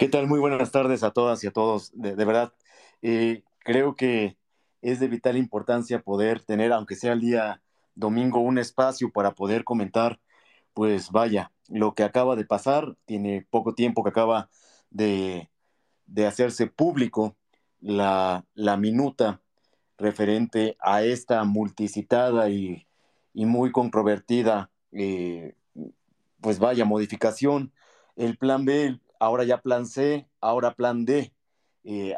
¿Qué tal? Muy buenas tardes a todas y a todos. De, verdad, eh, creo que es de vital importancia poder tener, aunque sea el día domingo, un espacio para poder comentar, pues vaya, lo que acaba de pasar, tiene poco tiempo que acaba de, hacerse público la, minuta referente a esta multicitada y, muy controvertida, eh, pues vaya, modificación. El plan B, ahora ya plan C, ahora plan D. Eh,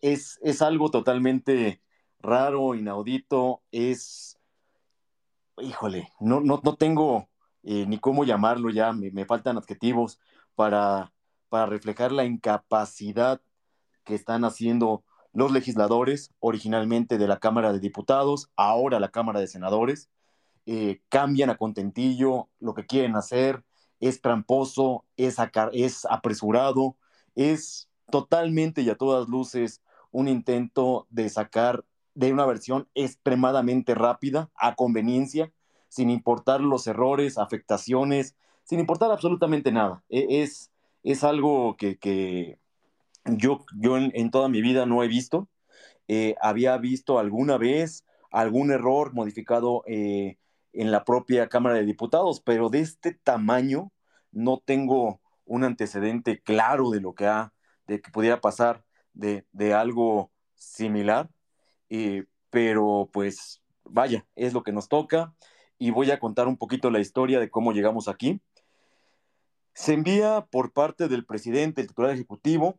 es, es, algo totalmente raro, inaudito, es, híjole, no, no, no tengo eh, ni cómo llamarlo ya, me, faltan adjetivos para, para reflejar la incapacidad que están haciendo los legisladores, originalmente de la Cámara de Diputados, ahora la Cámara de Senadores, eh, cambian a contentillo lo que quieren hacer, es tramposo, es, es apresurado, es totalmente y a todas luces un intento de sacar de una versión extremadamente rápida, a conveniencia, sin importar los errores, afectaciones, sin importar absolutamente nada. E, es, es algo que, yo, yo en, toda mi vida no he visto. Eh, había visto alguna vez algún error modificado eh, en la propia Cámara de Diputados, pero de este tamaño no tengo un antecedente claro de lo que ha, de que pudiera pasar de, algo similar, pero pues vaya, es lo que nos toca y voy a contar un poquito la historia de cómo llegamos aquí. Se envía por parte del presidente, el titular ejecutivo,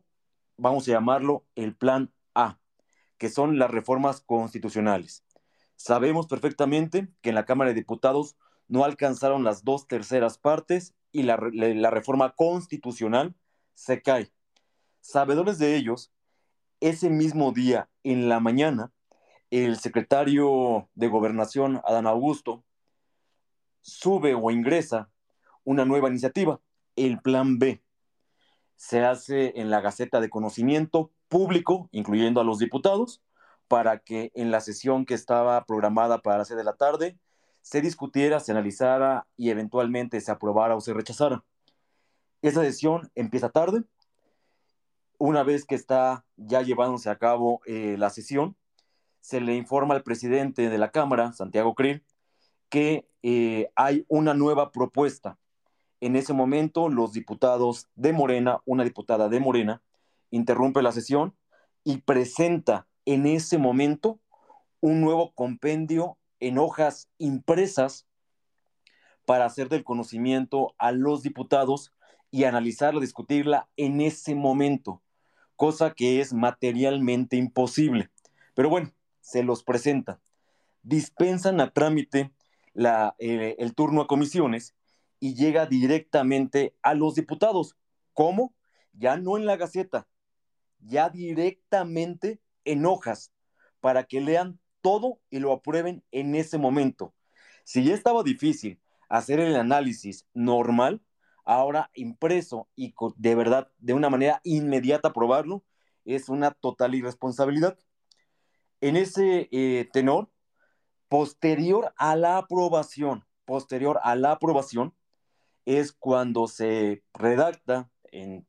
vamos a llamarlo el Plan A, que son las reformas constitucionales. Sabemos perfectamente que en la Cámara de Diputados no alcanzaron las dos terceras partes y la, reforma constitucional se cae. Sabedores de ellos, ese mismo día, en la mañana, el secretario de Gobernación, Adán Augusto, sube o ingresa una nueva iniciativa, el Plan B. Se hace en la Gaceta de Conocimiento Público, incluyendo a los diputados, para que en la sesión que estaba programada para las 6 de la tarde se discutiera, se analizara y eventualmente se aprobara o se rechazara. Esa sesión empieza tarde. Una vez que está ya llevándose a cabo eh, la sesión, se le informa al presidente de la Cámara, Santiago Krill, que eh, hay una nueva propuesta. En ese momento, los diputados de Morena, una diputada de Morena, interrumpe la sesión y presenta en ese momento un nuevo compendio en hojas impresas para hacer del conocimiento a los diputados y analizarla, discutirla en ese momento, cosa que es materialmente imposible. Pero bueno, se los presenta. Dispensan a trámite eh, el turno a comisiones y llega directamente a los diputados. ¿Cómo? Ya no en la Gaceta, ya directamente en hojas para que lean todo y lo aprueben en ese momento. Si ya estaba difícil hacer el análisis normal, ahora impreso y de verdad de una manera inmediata aprobarlo es una total irresponsabilidad. En ese eh, tenor, Posterior a la aprobación, posterior a la aprobación, es cuando se redacta en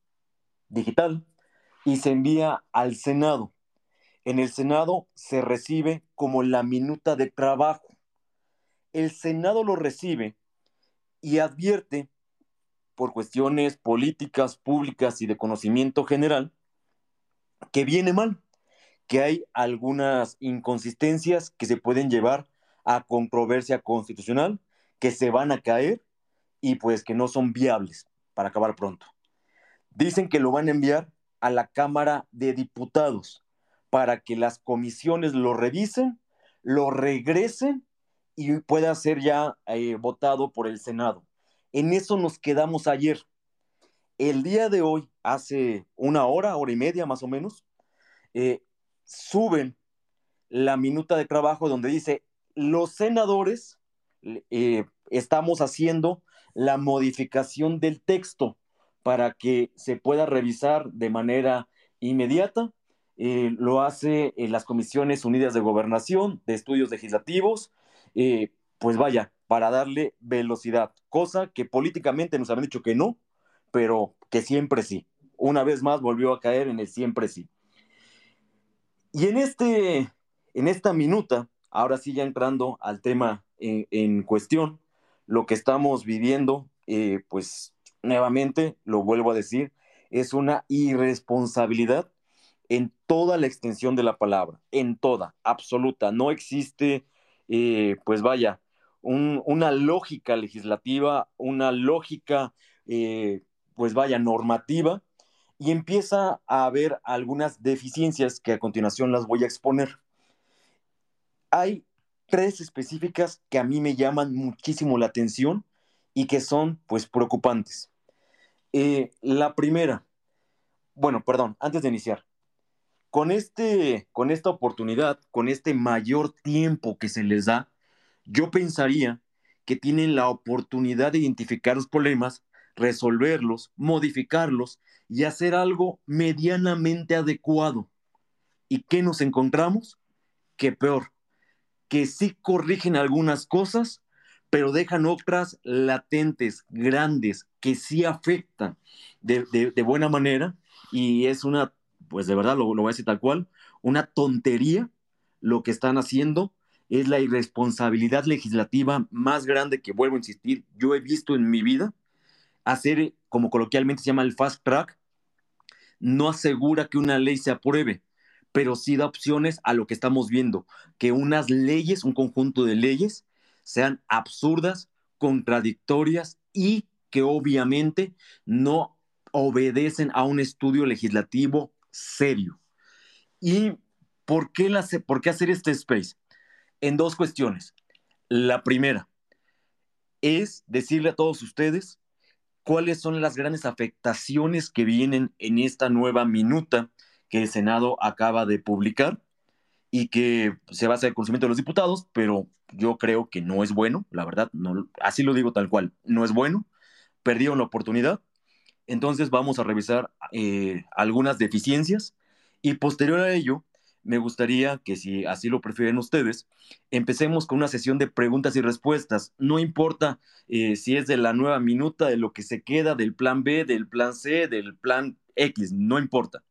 digital y se envía al Senado. En el Senado se recibe como la minuta de trabajo. El Senado lo recibe y advierte, por cuestiones políticas, públicas y de conocimiento general, que viene mal que hay algunas inconsistencias que se pueden llevar a controversia constitucional, que se van a caer y pues que no son viables para acabar pronto. Dicen que lo van a enviar a la Cámara de Diputados para que las comisiones lo revisen, lo regresen y pueda ser ya eh, votado por el Senado. En eso nos quedamos ayer. El día de hoy, hace una hora, hora y media más o menos, eh, suben la minuta de trabajo donde dice, los senadores eh, estamos haciendo la modificación del texto para que se pueda revisar de manera inmediata. Eh, lo hace en las comisiones unidas de gobernación, de estudios legislativos, eh, pues vaya, para darle velocidad, cosa que políticamente nos han dicho que no, pero que siempre sí. una vez más volvió a caer en el siempre sí. Y en, este, en esta minuta, ahora sí ya entrando al tema en, cuestión, lo que estamos viviendo, eh, pues nuevamente, lo vuelvo a decir, es una irresponsabilidad en toda la extensión de la palabra, en toda, absoluta. No existe, eh, pues vaya, una lógica legislativa, una lógica, eh, pues vaya, normativa, y empieza a haber algunas deficiencias que a continuación las voy a exponer. Hay tres específicas que a mí me llaman muchísimo la atención y que son, pues, preocupantes. Eh, la primera, bueno, perdón, antes de iniciar, con, este, con esta oportunidad, con este mayor tiempo que se les da, yo pensaría que tienen la oportunidad de identificar los problemas, resolverlos, modificarlos y hacer algo medianamente adecuado. ¿Y qué nos encontramos? Que peor, que sí corrigen algunas cosas, pero dejan otras latentes, grandes, que sí afectan de, buena manera y es una, pues de verdad lo, voy a decir tal cual, una tontería lo que están haciendo. Es la irresponsabilidad legislativa más grande que vuelvo a insistir, yo he visto en mi vida. Hacer, como coloquialmente se llama el fast track, no asegura que una ley se apruebe, pero sí da opciones a lo que estamos viendo, que unas leyes, un conjunto de leyes, sean absurdas, contradictorias y que obviamente no obedecen a un estudio legislativo serio. ¿Y por qué, por qué hacer este space? En dos cuestiones. La primera es decirle a todos ustedes cuáles son las grandes afectaciones que vienen en esta nueva minuta que el Senado acaba de publicar y que se basa en el conocimiento de los diputados, pero yo creo que no es bueno, la verdad, no, así lo digo tal cual, no es bueno, perdieron la oportunidad, entonces vamos a revisar eh, algunas deficiencias y posterior a ello me gustaría que si así lo prefieren ustedes, empecemos con una sesión de preguntas y respuestas. No importa eh, si es de la nueva minuta, de lo que se queda, del plan B, del plan C, del plan X, no importa.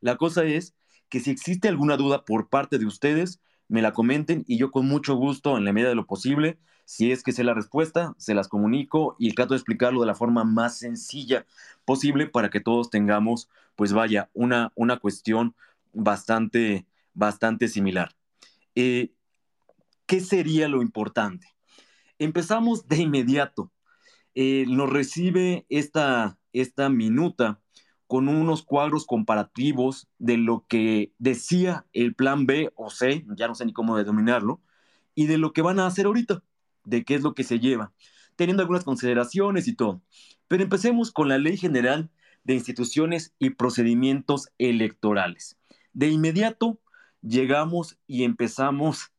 La cosa es que si existe alguna duda por parte de ustedes, me la comenten y yo con mucho gusto, en la medida de lo posible, si es que sé la respuesta, se las comunico y trato de explicarlo de la forma más sencilla posible para que todos tengamos, pues vaya, una, una cuestión bastante bastante similar. Eh, ¿Qué sería lo importante? Empezamos de inmediato. Eh, nos recibe esta, esta minuta con unos cuadros comparativos de lo que decía el plan B o C, ya no sé ni cómo denominarlo, y de lo que van a hacer ahorita, de qué es lo que se lleva, teniendo algunas consideraciones y todo. Pero empecemos con la Ley General de Instituciones y Procedimientos Electorales. De inmediato llegamos y empezamos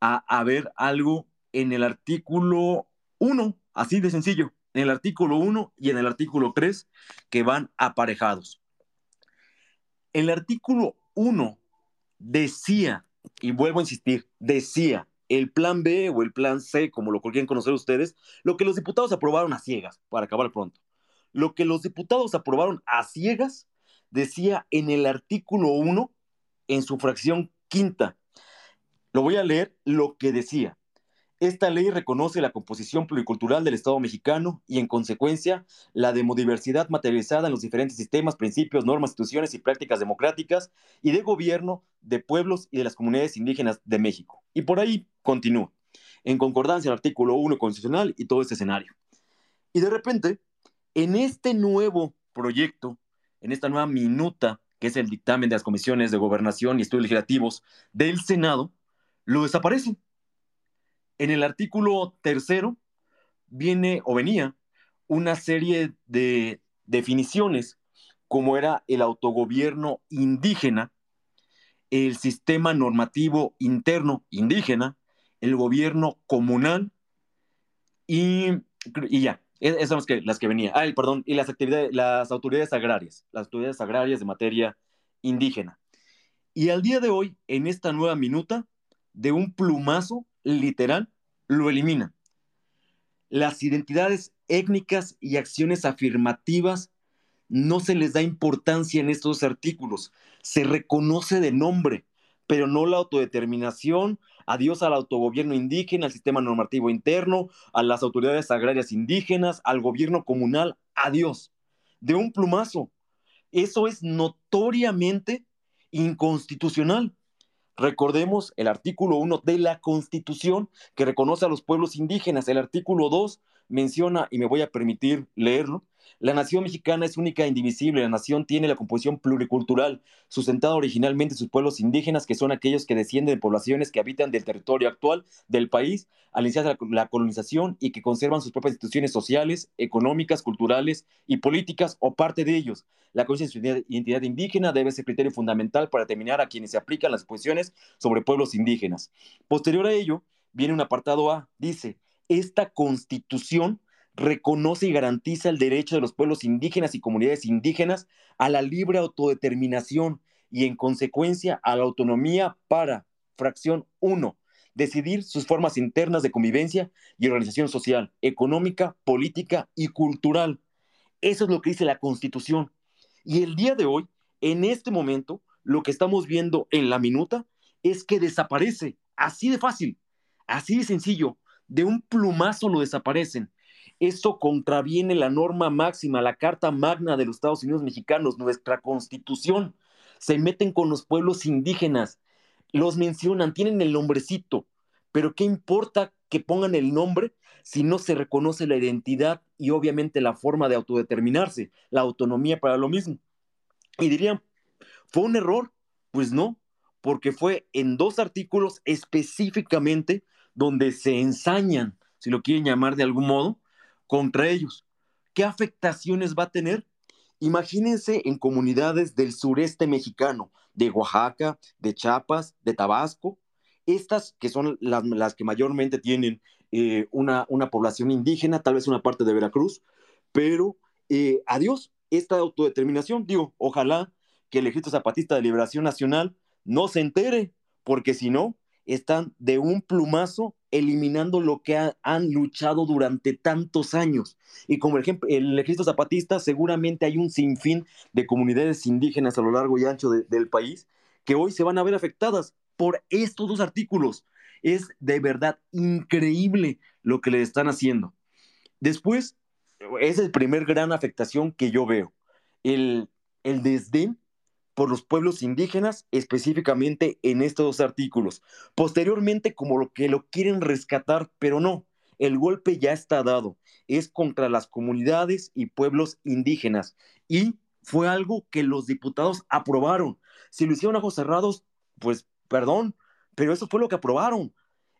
a, ver algo en el artículo 1, así de sencillo, en el artículo 1 y en el artículo 3 que van aparejados. El artículo 1 decía, y vuelvo a insistir, decía el plan B o el plan C, como lo quieren conocer ustedes, lo que los diputados aprobaron a ciegas, para acabar pronto. Lo que los diputados aprobaron a ciegas decía en el artículo 1 en su fracción quinta. Lo voy a leer lo que decía. Esta ley reconoce la composición pluricultural del Estado mexicano y, en consecuencia, la demodiversidad materializada en los diferentes sistemas, principios, normas, instituciones y prácticas democráticas y de gobierno de pueblos y de las comunidades indígenas de México. Y por ahí continúa, en concordancia al artículo 1 constitucional y todo este escenario. Y de repente, en este nuevo proyecto, en esta nueva minuta que es el dictamen de las comisiones de gobernación y estudios legislativos del Senado, lo desaparecen. En el artículo tercero viene o venía una serie de definiciones como era el autogobierno indígena, el sistema normativo interno indígena, el gobierno comunal y, ya, esas son las que, las que venía. Ay, perdón, y las actividades, las autoridades agrarias, las autoridades agrarias de materia indígena. Y al día de hoy, en esta nueva minuta, de un plumazo literal, lo elimina. Las identidades étnicas y acciones afirmativas no se les da importancia en estos artículos. Se reconoce de nombre, pero no la autodeterminación, adiós al autogobierno indígena, al sistema normativo interno, a las autoridades agrarias indígenas, al gobierno comunal, adiós, de un plumazo. Eso es notoriamente inconstitucional. Recordemos el artículo 1 de la Constitución que reconoce a los pueblos indígenas. El artículo 2 menciona, y me voy a permitir leerlo, la nación mexicana es única e indivisible. La nación tiene la composición pluricultural, sustentada originalmente en sus pueblos indígenas, que son aquellos que descienden de poblaciones que habitan del territorio actual del país al iniciar la colonización y que conservan sus propias instituciones sociales, económicas, culturales y políticas o parte de ellos. La conciencia de identidad indígena debe ser criterio fundamental para determinar a quienes se aplican las posiciones sobre pueblos indígenas. Posterior a ello, viene un apartado A, dice, esta constitución reconoce y garantiza el derecho de los pueblos indígenas y comunidades indígenas a la libre autodeterminación y en consecuencia a la autonomía para, fracción 1, decidir sus formas internas de convivencia y organización social, económica, política y cultural. Eso es lo que dice la Constitución. Y el día de hoy, en este momento, lo que estamos viendo en la minuta es que desaparece, así de fácil, así de sencillo, de un plumazo lo desaparecen. Eso contraviene la norma máxima, la Carta Magna de los Estados Unidos Mexicanos, nuestra constitución. Se meten con los pueblos indígenas, los mencionan, tienen el nombrecito, pero ¿qué importa que pongan el nombre si no se reconoce la identidad y obviamente la forma de autodeterminarse, la autonomía para lo mismo? Y dirían, ¿fue un error? Pues no, porque fue en dos artículos específicamente donde se ensañan, si lo quieren llamar de algún modo, contra ellos. ¿Qué afectaciones va a tener? Imagínense en comunidades del sureste mexicano, de Oaxaca, de Chiapas, de Tabasco, estas que son las, que mayormente tienen eh, una, una, población indígena, tal vez una parte de Veracruz, pero eh, adiós, esta autodeterminación, digo, ojalá que el Ejército Zapatista de Liberación Nacional no se entere, porque si no, están de un plumazo eliminando lo que han luchado durante tantos años. Y como ejemplo, el ejército zapatista, seguramente hay un sinfín de comunidades indígenas a lo largo y ancho del país que hoy se van a ver afectadas por estos dos artículos. Es de verdad increíble lo que le están haciendo. Después, es la primer gran afectación que yo veo. El, el desdén por los pueblos indígenas, específicamente en estos dos artículos. Posteriormente, como lo que lo quieren rescatar, pero no, el golpe ya está dado. Es contra las comunidades y pueblos indígenas. Y fue algo que los diputados aprobaron. Si lo hicieron ojos cerrados, pues perdón, pero eso fue lo que aprobaron.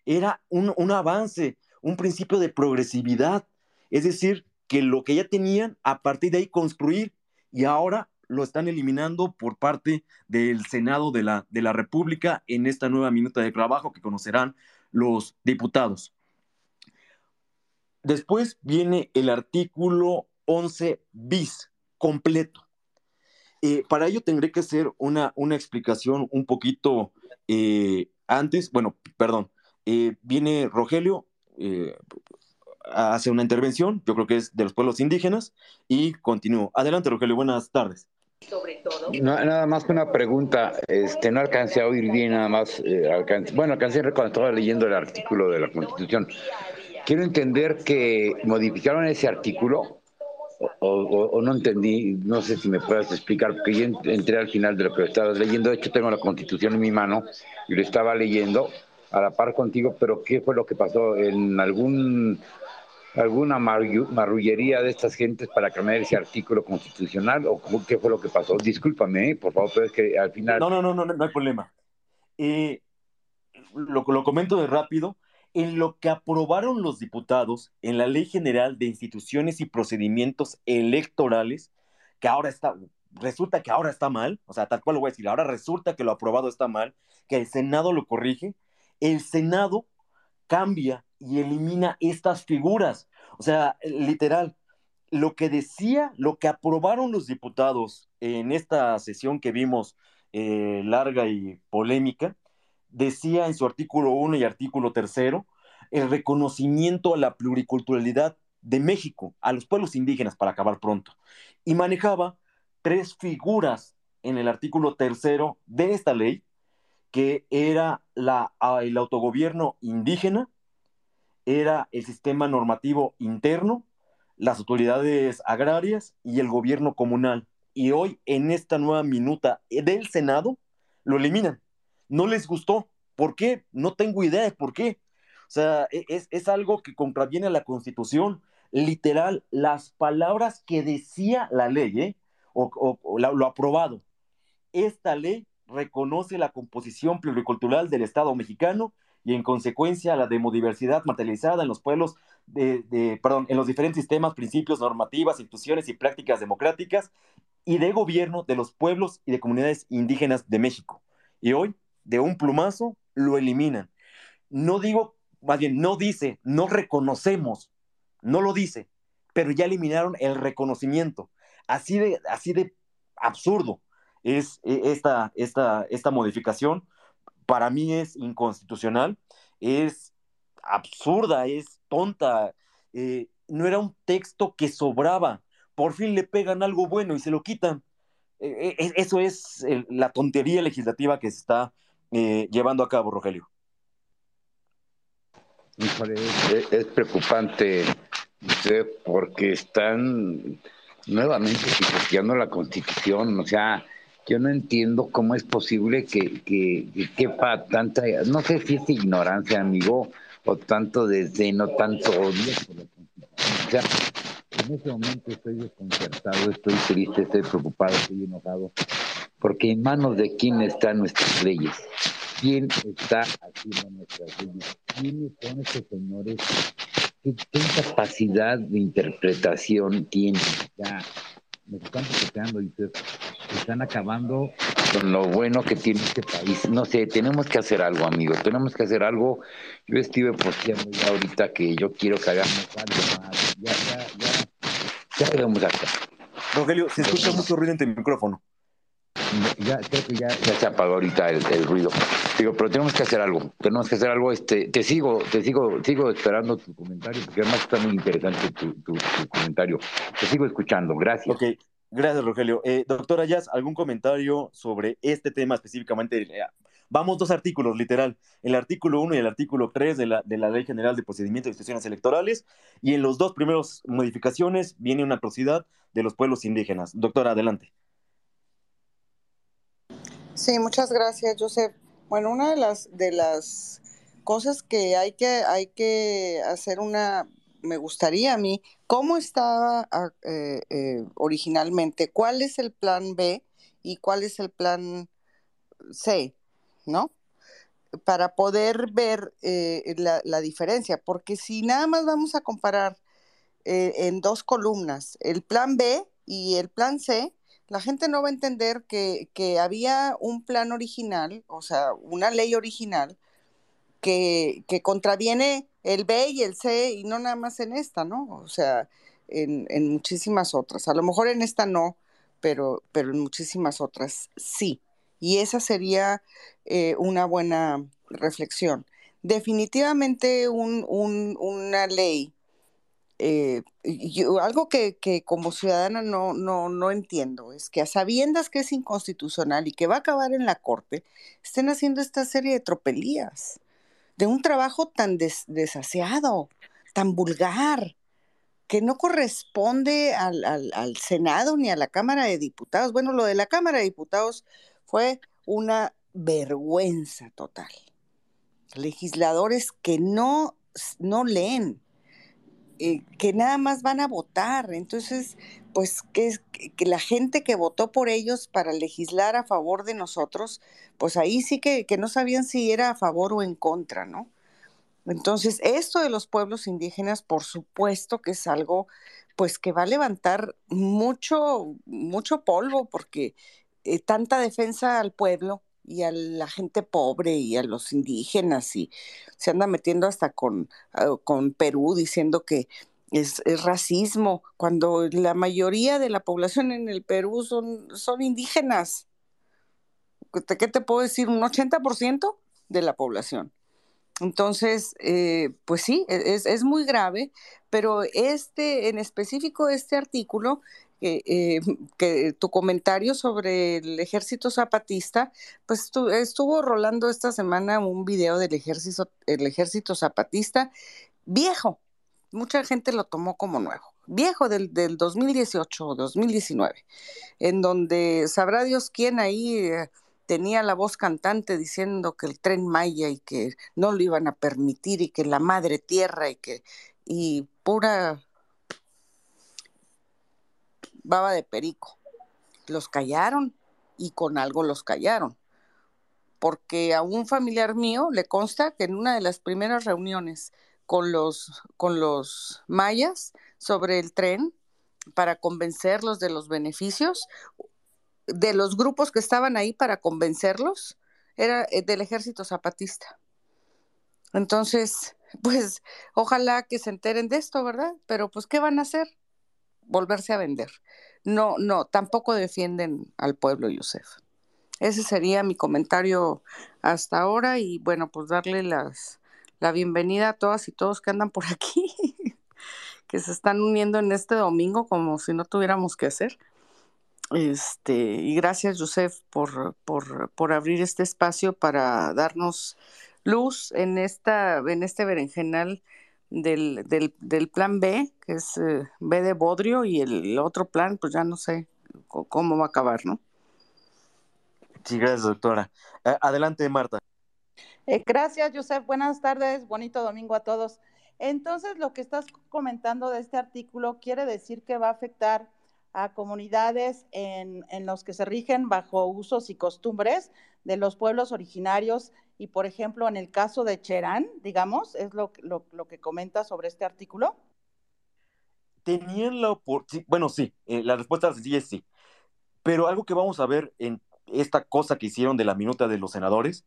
Era un, un avance, un principio de progresividad. Es decir, que lo que ya tenían, a partir de ahí construir, y ahora lo están eliminando por parte del Senado de la, de la República en esta nueva minuta de trabajo que conocerán los diputados. Después viene el artículo 11 bis completo. Eh, para ello tendré que hacer una, una explicación un poquito eh, antes. Bueno, perdón. Eh, viene Rogelio, hace una intervención, yo creo que es de los pueblos indígenas, y continúo. Adelante, Rogelio, buenas tardes sobre nada más que una pregunta, este, no alcancé a oír bien, nada más, eh, bueno, alcancé cuando estaba leyendo el artículo de la Constitución. Quiero entender que modificaron ese artículo o, no entendí, no sé si me puedes explicar, porque yo entré al final de lo que estabas leyendo, de hecho tengo la Constitución en mi mano y lo estaba leyendo a la par contigo, pero ¿qué fue lo que pasó? ¿En algún alguna marrullería de estas gentes para cambiar ese artículo constitucional o qué fue lo que pasó? Discúlpame, ¿eh? por favor, pero es que al final... No, no, no, no, no hay problema. Eh, lo, lo comento de rápido. En lo que aprobaron los diputados en la Ley General de Instituciones y Procedimientos Electorales, que ahora está, resulta que ahora está mal, o sea, tal cual lo voy a decir, ahora resulta que lo aprobado está mal, que el Senado lo corrige, el Senado cambia y elimina estas figuras. O sea, literal, lo que decía, lo que aprobaron los diputados en esta sesión que vimos eh, larga y polémica, decía en su artículo 1 y artículo 3 el reconocimiento a la pluriculturalidad de México, a los pueblos indígenas, para acabar pronto, y manejaba tres figuras en el artículo tercero de esta ley, que era ah, el autogobierno indígena, era el sistema normativo interno, las autoridades agrarias y el gobierno comunal. Y hoy, en esta nueva minuta del Senado, lo eliminan. No les gustó. ¿Por qué? No tengo idea de por qué. O sea, e, es, algo que contraviene a la Constitución. Literal, las palabras que decía la ley, ¿eh? o, lo aprobado. Esta ley reconoce la composición pluricultural del Estado mexicano y en consecuencia la demodiversidad materializada en los pueblos, de, perdón, en los diferentes sistemas, principios, normativas, instituciones y prácticas democráticas y de gobierno de los pueblos y de comunidades indígenas de México. Y hoy, de un plumazo, lo eliminan. No digo, más bien, no dice, no reconocemos, no lo dice, pero ya eliminaron el reconocimiento. Así de, así de absurdo es e, esta, esta, esta modificación. Para mí es inconstitucional, es absurda, es tonta. Eh, no era un texto que sobraba. Por fin le pegan algo bueno y se lo quitan. E, e, eso es la tontería legislativa que se está eh, llevando a cabo, Rogelio. Es, preocupante porque están nuevamente pisoteando la constitución, o sea, yo no entiendo cómo es posible que, que, que quepa tanta, no sé si es ignorancia, amigo, o tanto desdeno, tanto odio. O sea, en este momento estoy desconcertado, estoy triste, estoy preocupado, estoy enojado, porque en manos de quién están nuestras leyes, quién está haciendo nuestras leyes, quiénes son estos señores, qué, capacidad de interpretación tienen. Ya, me están quedando y se están acabando con lo bueno que tiene este país. No sé, tenemos que hacer algo, amigos, tenemos que hacer algo. Yo estuve posteando ya ahorita que yo quiero que hagamos algo más. Ya, ya, ya ya vamos acá. Rogelio, se escucha mucho ruido en tu micrófono. Ya, creo que ya, se apagó ahorita el, ruido. Digo, pero tenemos que hacer algo. Tenemos que hacer algo. Este, te sigo, te sigo, sigo esperando tu comentario, porque además está muy interesante tu, tu, comentario. Te sigo escuchando. Gracias. Ok, gracias, Rogelio. Eh, doctora Jazz, ¿algún comentario sobre este tema específicamente? Eh, Vamos dos artículos, literal. El artículo 1 y el artículo 3 de la, de la Ley General de Procedimientos de Instituciones Electorales. Y en los dos primeros modificaciones viene una atrocidad de los pueblos indígenas. Doctora, adelante. Sí, muchas gracias, Joseph. Bueno, una de las, de las cosas que hay que, hay que hacer una, me gustaría a mí, ¿cómo estaba ah, eh, eh, originalmente? ¿Cuál es el plan B y cuál es el plan C? ¿no? Para poder ver eh, la, diferencia, porque si nada más vamos a comparar eh, en dos columnas, el plan B y el plan C, la gente no va a entender que, había un plan original, o sea, una ley original, que, contraviene el B y el C, y no nada más en esta, ¿no? O sea, en, muchísimas otras. A lo mejor en esta no, pero, pero en muchísimas otras sí. Y esa sería eh, una buena reflexión. Definitivamente una ley, eh, algo que, como ciudadana no, no, no entiendo, es que a sabiendas que es inconstitucional y que va a acabar en la corte, estén haciendo esta serie de tropelías, de un trabajo tan desaseado, tan vulgar, que no corresponde al, al, Senado ni a la Cámara de Diputados. Bueno, lo de la Cámara de Diputados fue una vergüenza total. Legisladores que no, no leen, eh, que nada más van a votar. Entonces, pues que, que, la gente que votó por ellos para legislar a favor de nosotros, pues ahí sí que, no sabían si era a favor o en contra, ¿no? Entonces, esto de los pueblos indígenas, por supuesto que es algo pues que va a levantar mucho, mucho polvo, porque eh, tanta defensa al pueblo y a la gente pobre y a los indígenas y se anda metiendo hasta con, ah, con Perú diciendo que es, racismo, cuando la mayoría de la población en el Perú son, son indígenas. ¿Qué te puedo decir? Un 80% de la población. Entonces, eh, pues sí, e, es, es, muy grave, pero este, en específico, este artículo, eh, que tu comentario sobre el ejército zapatista, pues estuvo rolando esta semana un video del ejército, el ejército zapatista viejo. Mucha gente lo tomó como nuevo, viejo del, del 2018 o 2019, en donde sabrá Dios quién ahí... Eh, tenía la voz cantante diciendo que el tren Maya y que no lo iban a permitir y que la madre tierra y que y pura baba de perico. Los callaron y con algo los callaron. Porque a un familiar mío le consta que en una de las primeras reuniones con los, con los mayas sobre el tren, para convencerlos de los beneficios, de los grupos que estaban ahí para convencerlos era eh, del ejército zapatista. Entonces, pues ojalá que se enteren de esto, ¿verdad? Pero pues, ¿qué van a hacer? Volverse a vender. No, no, tampoco defienden al pueblo, Yusef. Ese sería mi comentario hasta ahora y bueno, pues darle las, la bienvenida a todas y todos que andan por aquí, que se están uniendo en este domingo como si no tuviéramos que hacer. Este, y gracias, Joseph, por, por, por, abrir este espacio para darnos luz en, esta, en este berenjenal del, del, del plan B, que es eh, B de Bodrio, y el otro plan, pues ya no sé cómo va a acabar, ¿no? Sí, gracias, doctora. adelante, Marta. Eh, gracias, Joseph. Buenas tardes. Bonito domingo a todos. Entonces, lo que estás comentando de este artículo quiere decir que va a afectar a comunidades en, en, los que se rigen bajo usos y costumbres de los pueblos originarios y, por ejemplo, en el caso de Cherán, digamos, es lo, lo, lo que comenta sobre este artículo. Tenían la oportunidad, bueno, sí, eh, la respuesta sencilla es sí, pero algo que vamos a ver en esta cosa que hicieron de la minuta de los senadores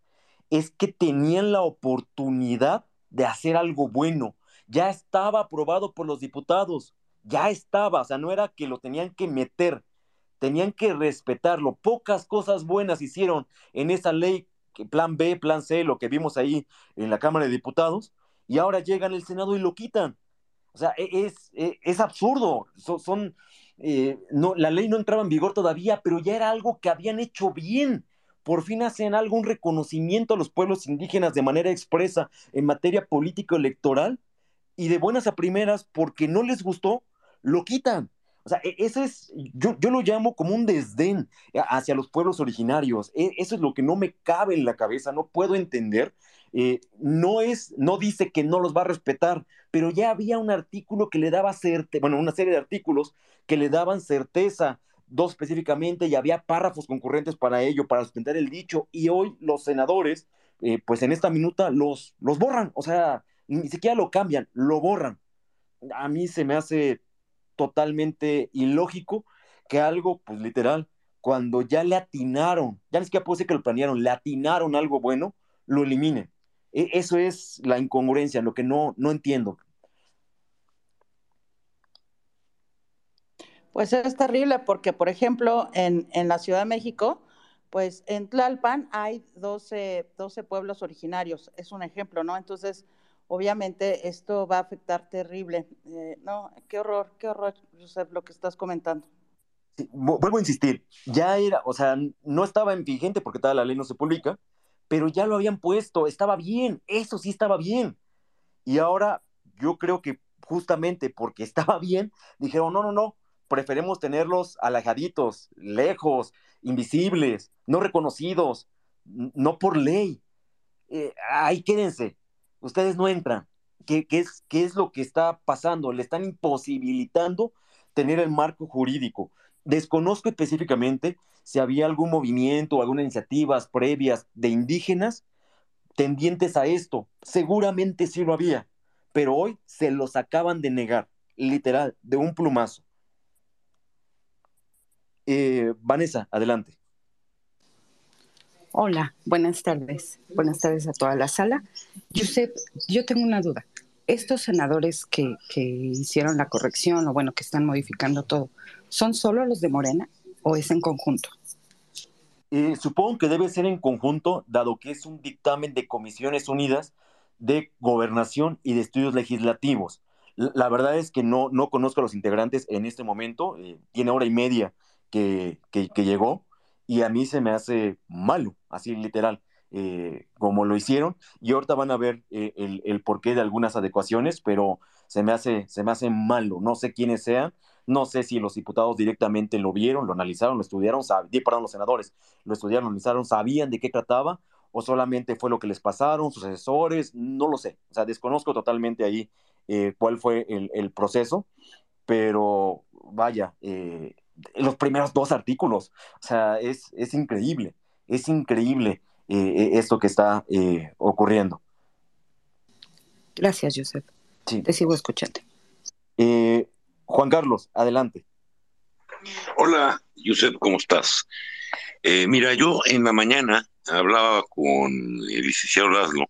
es que tenían la oportunidad de hacer algo bueno. Ya estaba aprobado por los diputados ya estaba, o sea, no era que lo tenían que meter, tenían que respetarlo. Pocas cosas buenas hicieron en esa ley, plan B, plan C, lo que vimos ahí en la Cámara de Diputados, y ahora llegan al Senado y lo quitan. O sea, e, es, e, es, absurdo. Son, eh, no, la ley no entraba en vigor todavía, pero ya era algo que habían hecho bien. Por fin hacen algo, un reconocimiento a los pueblos indígenas de manera expresa en materia político-electoral y de buenas a primeras, porque no les gustó, lo quitan. O sea, e, ese es, yo, yo lo llamo como un desdén hacia los pueblos originarios. E, eso es lo que no me cabe en la cabeza, no puedo entender. Eh, no es, no dice que no los va a respetar, pero ya había un artículo que le daba certeza, bueno, una serie de artículos que le daban certeza, dos específicamente, y había párrafos concurrentes para ello, para sustentar el dicho, y hoy los senadores, eh, pues en esta minuta los, los borran, o sea, ni siquiera lo cambian, lo borran. A mí se me hace totalmente ilógico que algo, pues literal, cuando ya le atinaron, ya ni siquiera puedo decir que lo planearon, le atinaron algo bueno, lo eliminen. E, eso es la incongruencia, lo que no, no entiendo. Pues es terrible porque, por ejemplo, en, en la Ciudad de México, pues en Tlalpan hay 12, 12 pueblos originarios, es un ejemplo, ¿no? Entonces, obviamente esto va a afectar terrible. Eh, no, qué horror, qué horror, Josep, lo que estás comentando. vuelvo a insistir, ya era, o sea, no estaba en vigente porque toda la ley no se publica, pero ya lo habían puesto, estaba bien, eso sí estaba bien. Y ahora yo creo que justamente porque estaba bien, dijeron, no, no, no, preferemos tenerlos alejaditos, lejos, invisibles, no reconocidos, no por ley. Eh, ahí quédense, ustedes no entran. ¿Qué, es, ¿Qué es lo que está pasando? Le están imposibilitando tener el marco jurídico. Desconozco específicamente si había algún movimiento o algunas iniciativas previas de indígenas tendientes a esto. Seguramente sí lo había, pero hoy se los acaban de negar, literal, de un plumazo. Eh, Vanessa, adelante. Hola, buenas tardes. Buenas tardes a toda la sala. Josep, yo tengo una duda. Estos senadores que, hicieron la corrección o bueno, que están modificando todo, ¿son solo los de Morena o es en conjunto? Eh, supongo que debe ser en conjunto, dado que es un dictamen de Comisiones Unidas de gobernación y de estudios legislativos. La verdad es que no, no conozco a los integrantes en este momento, eh, tiene hora y media que, que, llegó y a mí se me hace malo, así literal, eh, como lo hicieron. Y ahorita van a ver eh, el, el, porqué de algunas adecuaciones, pero se me, hace, se me hace malo, no sé quiénes sean, no sé si los diputados directamente lo vieron, lo analizaron, lo estudiaron, perdón, los senadores lo estudiaron, analizaron, sabían de qué trataba o solamente fue lo que les pasaron, sus asesores, no lo sé. O sea, desconozco totalmente ahí eh, cuál fue el, proceso, pero vaya, eh, los primeros dos artículos, o sea, es, es increíble, es increíble eh, esto que está ocurriendo. Gracias, Josep. Sí. Te sigo escuchando. Juan Carlos, adelante. Hola, Josep, ¿cómo estás? mira, yo en la mañana hablaba con el licenciado Laszlo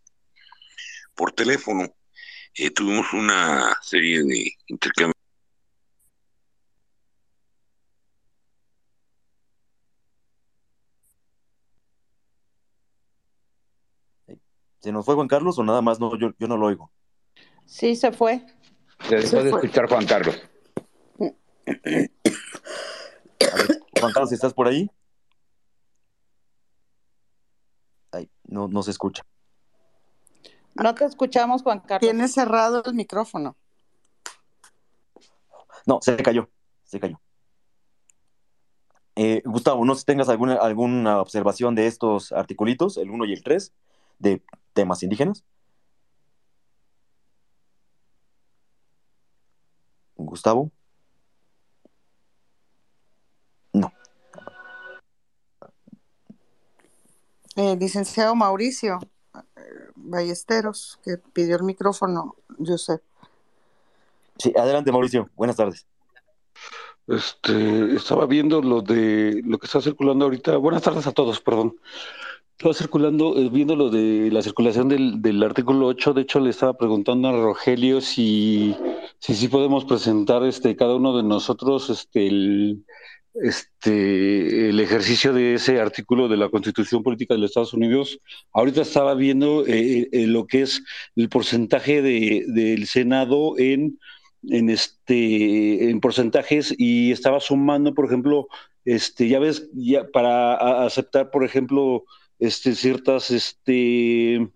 por teléfono. Eh, tuvimos una serie de intercambios. ¿Se nos fue Juan Carlos o nada más? No, yo, yo no lo oigo. Sí, se fue. Se dejó de escuchar Juan Carlos. Juan Carlos, ¿estás por ahí? no, no se escucha. No te escuchamos, Juan Carlos. Tiene cerrado el micrófono. No, se cayó, se cayó. Eh, Gustavo, no sé si tengas alguna, alguna observación de estos articulitos, el 1 y el 3, de temas indígenas. Gustavo. El licenciado Mauricio Ballesteros, que pidió el micrófono, Josep. Sí, adelante Mauricio, buenas tardes. Este, estaba viendo lo de lo que está circulando ahorita. Buenas tardes a todos, perdón. Estaba circulando, eh, viendo lo de la circulación del, artículo 8. De hecho, le estaba preguntando a Rogelio si, si, podemos presentar este, cada uno de nosotros este, el, este, el ejercicio de ese artículo de la Constitución Política de los Estados Unidos. Ahorita estaba viendo eh, eh, lo que es el porcentaje de, del Senado en, en, este, en porcentajes y estaba sumando, por ejemplo, este, ya ves, ya para aceptar, por ejemplo, este, ciertas este,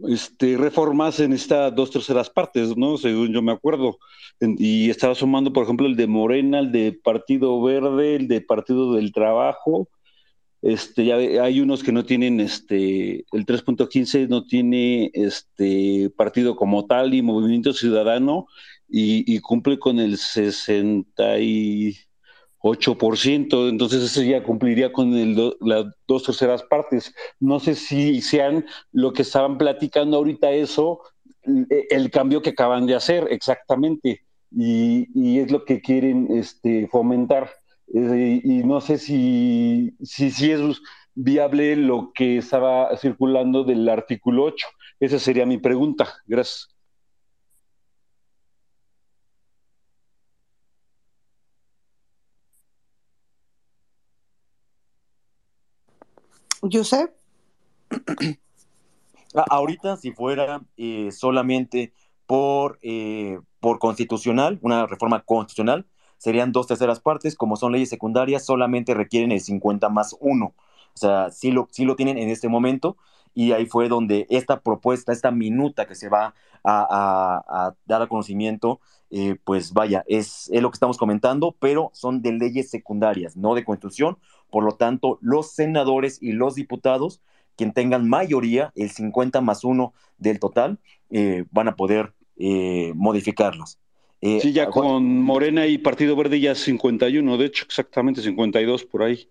este, reformas en estas dos terceras partes, ¿no? Según yo me acuerdo. Y estaba sumando, por ejemplo, el de Morena, el de Partido Verde, el de Partido del Trabajo. Este, ya hay unos que no tienen, este, el 3.15 no tiene partido como tal y Movimiento Ciudadano y, y cumple con el 60 y 8%, entonces eso ya cumpliría con las dos terceras partes. No sé si sean lo que estaban platicando ahorita eso, el cambio que acaban de hacer exactamente, y, es lo que quieren este, fomentar. Eh, y no sé si, si, si es viable lo que estaba circulando del artículo 8. Esa sería mi pregunta. Gracias. Josep. Ah, ahorita, si fuera eh, solamente por, eh, por constitucional, una reforma constitucional, serían dos terceras partes, como son leyes secundarias, solamente requieren el 50 más uno. O sea, sí lo, sí lo tienen en este momento y ahí fue donde esta propuesta, esta minuta que se va a, dar a conocimiento, eh, pues vaya, es, es, lo que estamos comentando, pero son de leyes secundarias, no de constitución, por lo tanto, los senadores y los diputados, quien tengan mayoría, el 50 más uno del total, eh, van a poder eh, modificarlos. Eh, sí, ya con Morena y Partido Verde ya 51, de hecho, exactamente 52 por ahí.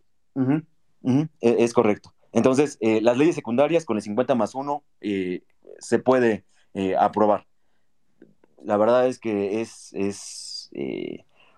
E, es correcto. Entonces, las leyes secundarias con el 50 más 1 se puede aprobar. La verdad es que es, es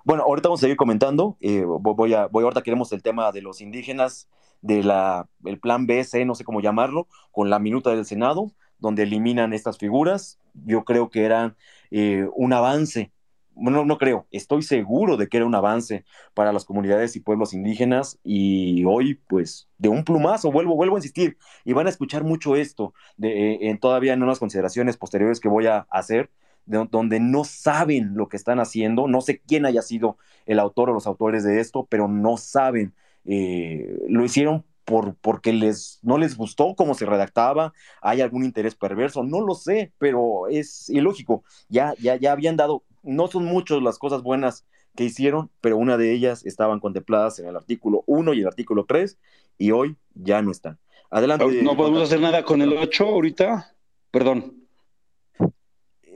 bueno, ahorita vamos a seguir comentando. Eh, voy, a, voy ahorita queremos el tema de los indígenas, de la el plan BC, no sé cómo llamarlo, con la minuta del Senado, donde eliminan estas figuras. Yo creo que era eh, un avance bueno, no creo, estoy seguro de que era un avance para las comunidades y pueblos indígenas y hoy, pues, de un plumazo, vuelvo, vuelvo a insistir, y van a escuchar mucho esto de, eh, en todavía en unas consideraciones posteriores que voy a hacer, donde no saben lo que están haciendo, no sé quién haya sido el autor o los autores de esto, pero no saben, eh, lo hicieron por, porque les, no les gustó cómo se redactaba, hay algún interés perverso, no lo sé, pero es ilógico, ya, ya, ya habían dado, no son muchas las cosas buenas que hicieron, pero una de ellas estaban contempladas en el artículo 1 y el artículo 3 y hoy ya no están. Adelante. No podemos hacer nada con el 8 ahorita, perdón.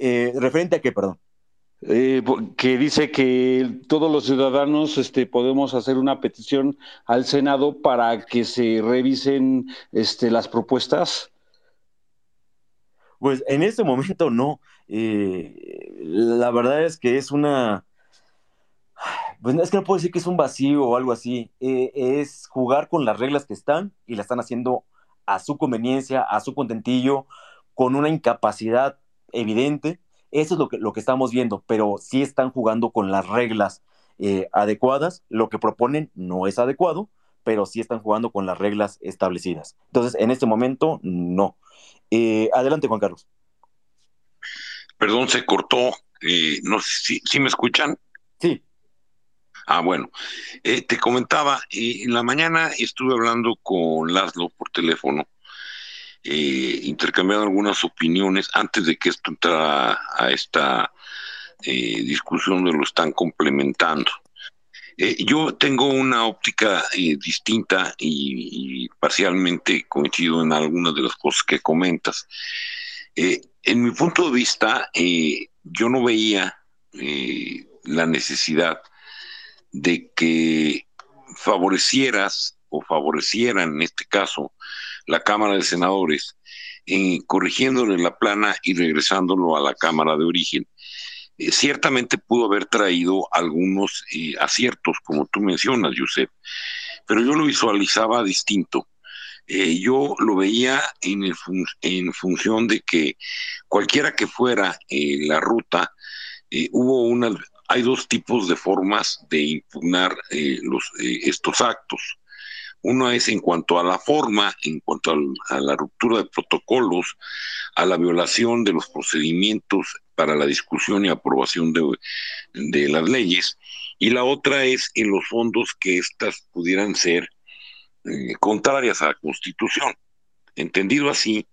Eh, ¿Referente a qué, perdón? Eh, que dice que todos los ciudadanos este, podemos hacer una petición al Senado para que se revisen este, las propuestas. Pues en este momento no. Eh, la verdad es que es una... Pues es que no puedo decir que es un vacío o algo así. es jugar con las reglas que están y la están haciendo a su conveniencia, a su contentillo, con una incapacidad evidente. Eso es lo que, lo que estamos viendo, pero sí están jugando con las reglas eh, adecuadas. Lo que proponen no es adecuado, pero sí están jugando con las reglas establecidas. Entonces, en este momento, no. Eh, adelante, Juan Carlos. Perdón, se cortó. Eh, no sé si, me escuchan. Sí. Ah, bueno. te comentaba, en la mañana estuve hablando con Laszlo por teléfono eh, algunas opiniones antes de que esto entrara a esta eh, discusión de lo están complementando. Eh, yo tengo una óptica eh, distinta y, parcialmente coincido en algunas de las cosas que comentas. en mi punto de vista, yo no veía la necesidad de que favorecieras o favorecieran en este caso la Cámara de Senadores, eh, corrigiéndole la plana y regresándolo a la Cámara de origen. Eh, ciertamente pudo haber traído algunos eh, aciertos, como tú mencionas, Josep, pero yo lo visualizaba distinto. yo lo veía en, en, función de que cualquiera que fuera la ruta, hubo una, hay dos tipos de formas de impugnar los, estos actos. Uno es en cuanto a la forma, en cuanto a la ruptura de protocolos, a la violación de los procedimientos para la discusión y aprobación de, las leyes, y la otra es en los fondos que éstas pudieran ser eh, contrarias a la Constitución. Entendido así,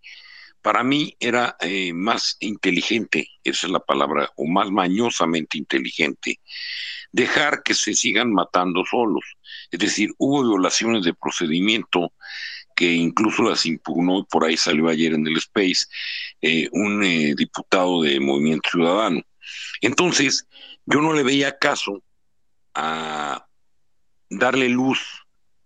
para mí era eh, más inteligente, esa es la palabra, o más mañosamente inteligente, dejar que se sigan matando solos. Es decir, hubo violaciones de procedimiento que incluso las impugnó, por ahí salió ayer en el Space, eh, un eh, diputado de Movimiento Ciudadano. Entonces, yo no le veía caso a darle luz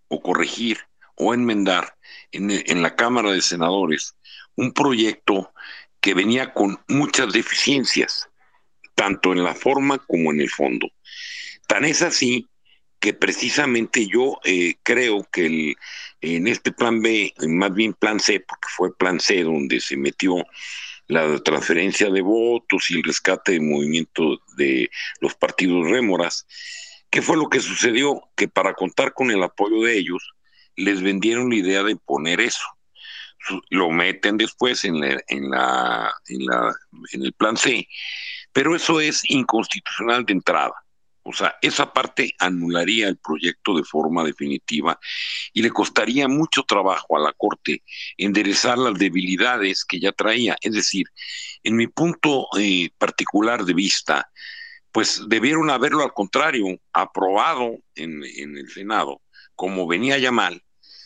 o corregir o enmendar en, en la Cámara de Senadores un proyecto que venía con muchas deficiencias, tanto en la forma como en el fondo. Tan es así que precisamente yo eh, creo que el, en este plan B, más bien plan C, porque fue plan C donde se metió la transferencia de votos y el rescate de movimiento de los partidos rémoras, ¿qué fue lo que sucedió? Que para contar con el apoyo de ellos, les vendieron la idea de poner eso. Lo meten después en, en, la, en, la, en el plan C, pero eso es inconstitucional de entrada o sea, esa parte anularía el proyecto de forma definitiva y le costaría mucho trabajo a la Corte enderezar las debilidades que ya traía. Es decir, en mi punto eh, particular de vista, pues debieron haberlo al contrario, aprobado en, en el Senado, como venía ya mal,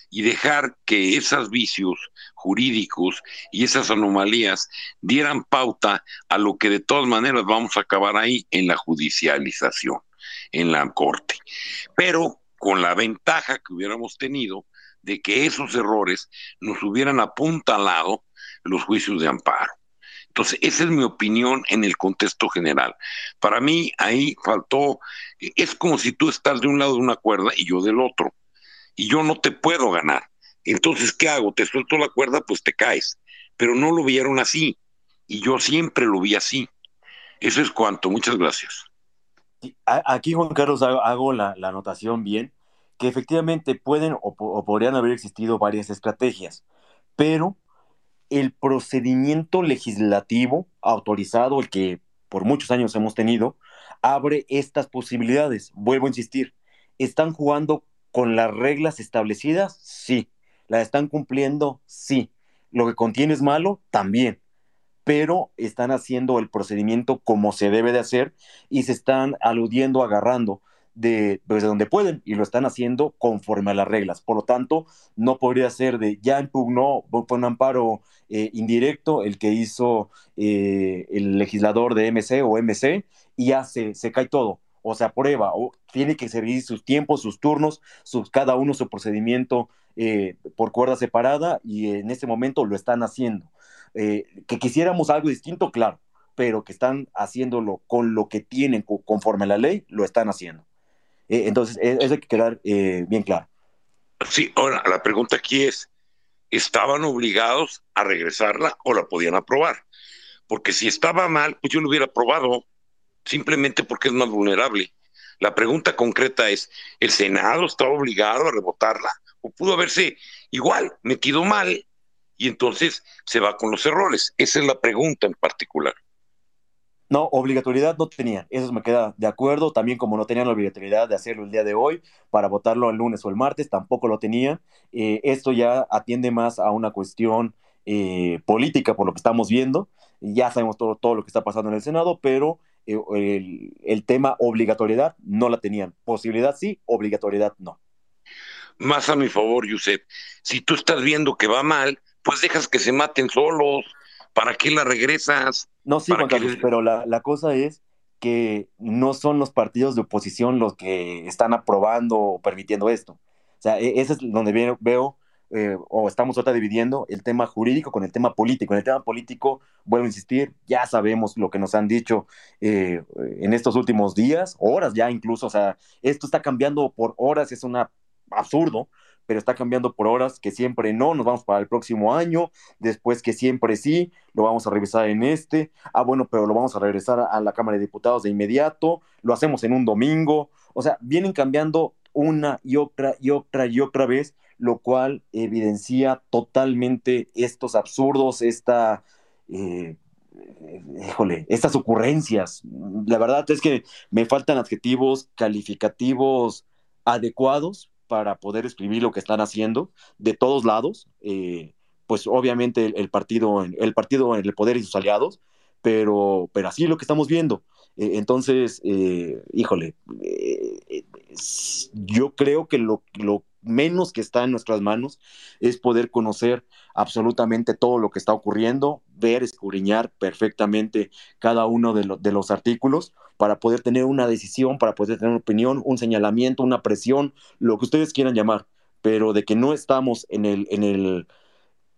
y dejar que esos vicios jurídicos y esas anomalías dieran pauta a lo que de todas maneras vamos a acabar ahí en la judicialización en la Corte. Pero con la ventaja que hubiéramos tenido de que esos errores nos hubieran apuntalado los juicios de amparo. Entonces, esa es mi opinión en el contexto general. Para mí, ahí faltó, es como si tú estás de un lado de una cuerda y yo del otro, y yo no te puedo ganar. Entonces, ¿qué hago? Te suelto la cuerda, pues te caes. Pero no lo vieron así, y yo siempre lo vi así. Eso es cuanto. Muchas gracias. Aquí, Juan Carlos, hago la, anotación bien, que efectivamente pueden o, podrían haber existido varias estrategias, pero el procedimiento legislativo autorizado, el que por muchos años hemos tenido, abre estas posibilidades. Vuelvo a insistir, ¿están jugando con las reglas establecidas? Sí. ¿La están cumpliendo? Sí. ¿Lo que contiene es malo? También pero están haciendo el procedimiento como se debe de hacer y se están aludiendo, agarrando de, pues, donde pueden y lo están haciendo conforme a las reglas. Por lo tanto, no podría ser de ya impugnó, fue un amparo eh, indirecto el que hizo eh, el legislador de MC o MC y ya se, se cae todo o se aprueba, o tiene que seguir sus tiempos, sus turnos, sus, cada uno su procedimiento eh, por cuerda separada y en este momento lo están haciendo. Eh, que quisiéramos algo distinto, claro, pero que están haciéndolo con lo que tienen conforme a la ley, lo están haciendo. Eh, entonces, e, eso hay que quedar bien claro. Sí, ahora la pregunta aquí es, ¿estaban obligados a regresarla o la podían aprobar? Porque si estaba mal, pues yo lo hubiera aprobado, simplemente porque es más vulnerable. La pregunta concreta es, ¿el Senado estaba obligado a rebotarla? ¿O pudo haberse igual metido mal y entonces se va con los errores. Esa es la pregunta en particular. No, obligatoriedad no tenían, eso me queda de acuerdo, también como no tenían la obligatoriedad de hacerlo el día de hoy para votarlo el lunes o el martes, tampoco lo tenían. Eh, esto ya atiende más a una cuestión eh, política por lo que estamos viendo, ya sabemos todo, todo lo que está pasando en el Senado, pero el, el tema obligatoriedad no la tenían, posibilidad sí, obligatoriedad no. Más a mi favor, Yusef, si tú estás viendo que va mal, pues dejas que se maten solos. ¿Para qué la regresas? No, sí, Juan Carlos, pero la, la cosa es que no son los partidos de oposición los que están aprobando o permitiendo esto. O sea, e, ese es donde veo, veo eh, o estamos otra dividiendo el tema jurídico con el tema político. En el tema político, vuelvo a insistir, ya sabemos lo que nos han dicho eh, en estos últimos días, horas ya incluso, o sea, esto está cambiando por horas, es un absurdo, pero está cambiando por horas, que siempre no, nos vamos para el próximo año, después que siempre sí, lo vamos a revisar en este, ah, bueno, pero lo vamos a regresar a la Cámara de Diputados de inmediato, lo hacemos en un domingo, o sea, vienen cambiando una y otra y otra y otra vez, lo cual evidencia totalmente estos absurdos, esta... Eh, híjole, estas ocurrencias. La verdad es que me faltan adjetivos calificativos adecuados para poder escribir lo que están haciendo de todos lados, eh, pues obviamente el, partido, el partido en el poder y sus aliados, pero, pero así es lo que estamos viendo. Eh, entonces, eh, híjole, yo creo que lo, lo menos que está en nuestras manos es poder conocer absolutamente todo lo que está ocurriendo, ver, escudriñar perfectamente cada uno de, de, los artículos para poder tener una decisión, para poder tener una opinión, un señalamiento, una presión, lo que ustedes quieran llamar, pero de que no estamos en el, en el,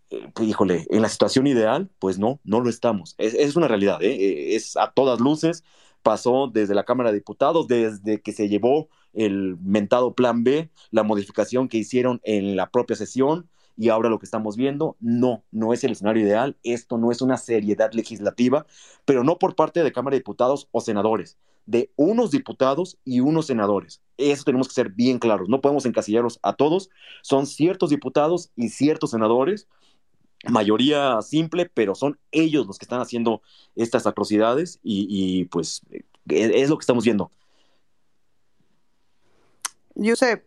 eh, híjole, en la situación ideal, pues no, no lo estamos. Es, es una realidad, ¿eh? es a todas luces, pasó desde la Cámara de Diputados, desde que se llevó el mentado Plan B, la modificación que hicieron en la propia sesión y ahora lo que estamos viendo, no, no es el escenario ideal, esto no es una seriedad legislativa, pero no por parte de Cámara de Diputados o senadores, de unos diputados y unos senadores. Eso tenemos que ser bien claros, no podemos encasillarlos a todos, son ciertos diputados y ciertos senadores mayoría simple, pero son ellos los que están haciendo estas atrocidades y, pues e, es, lo que estamos viendo. Josep,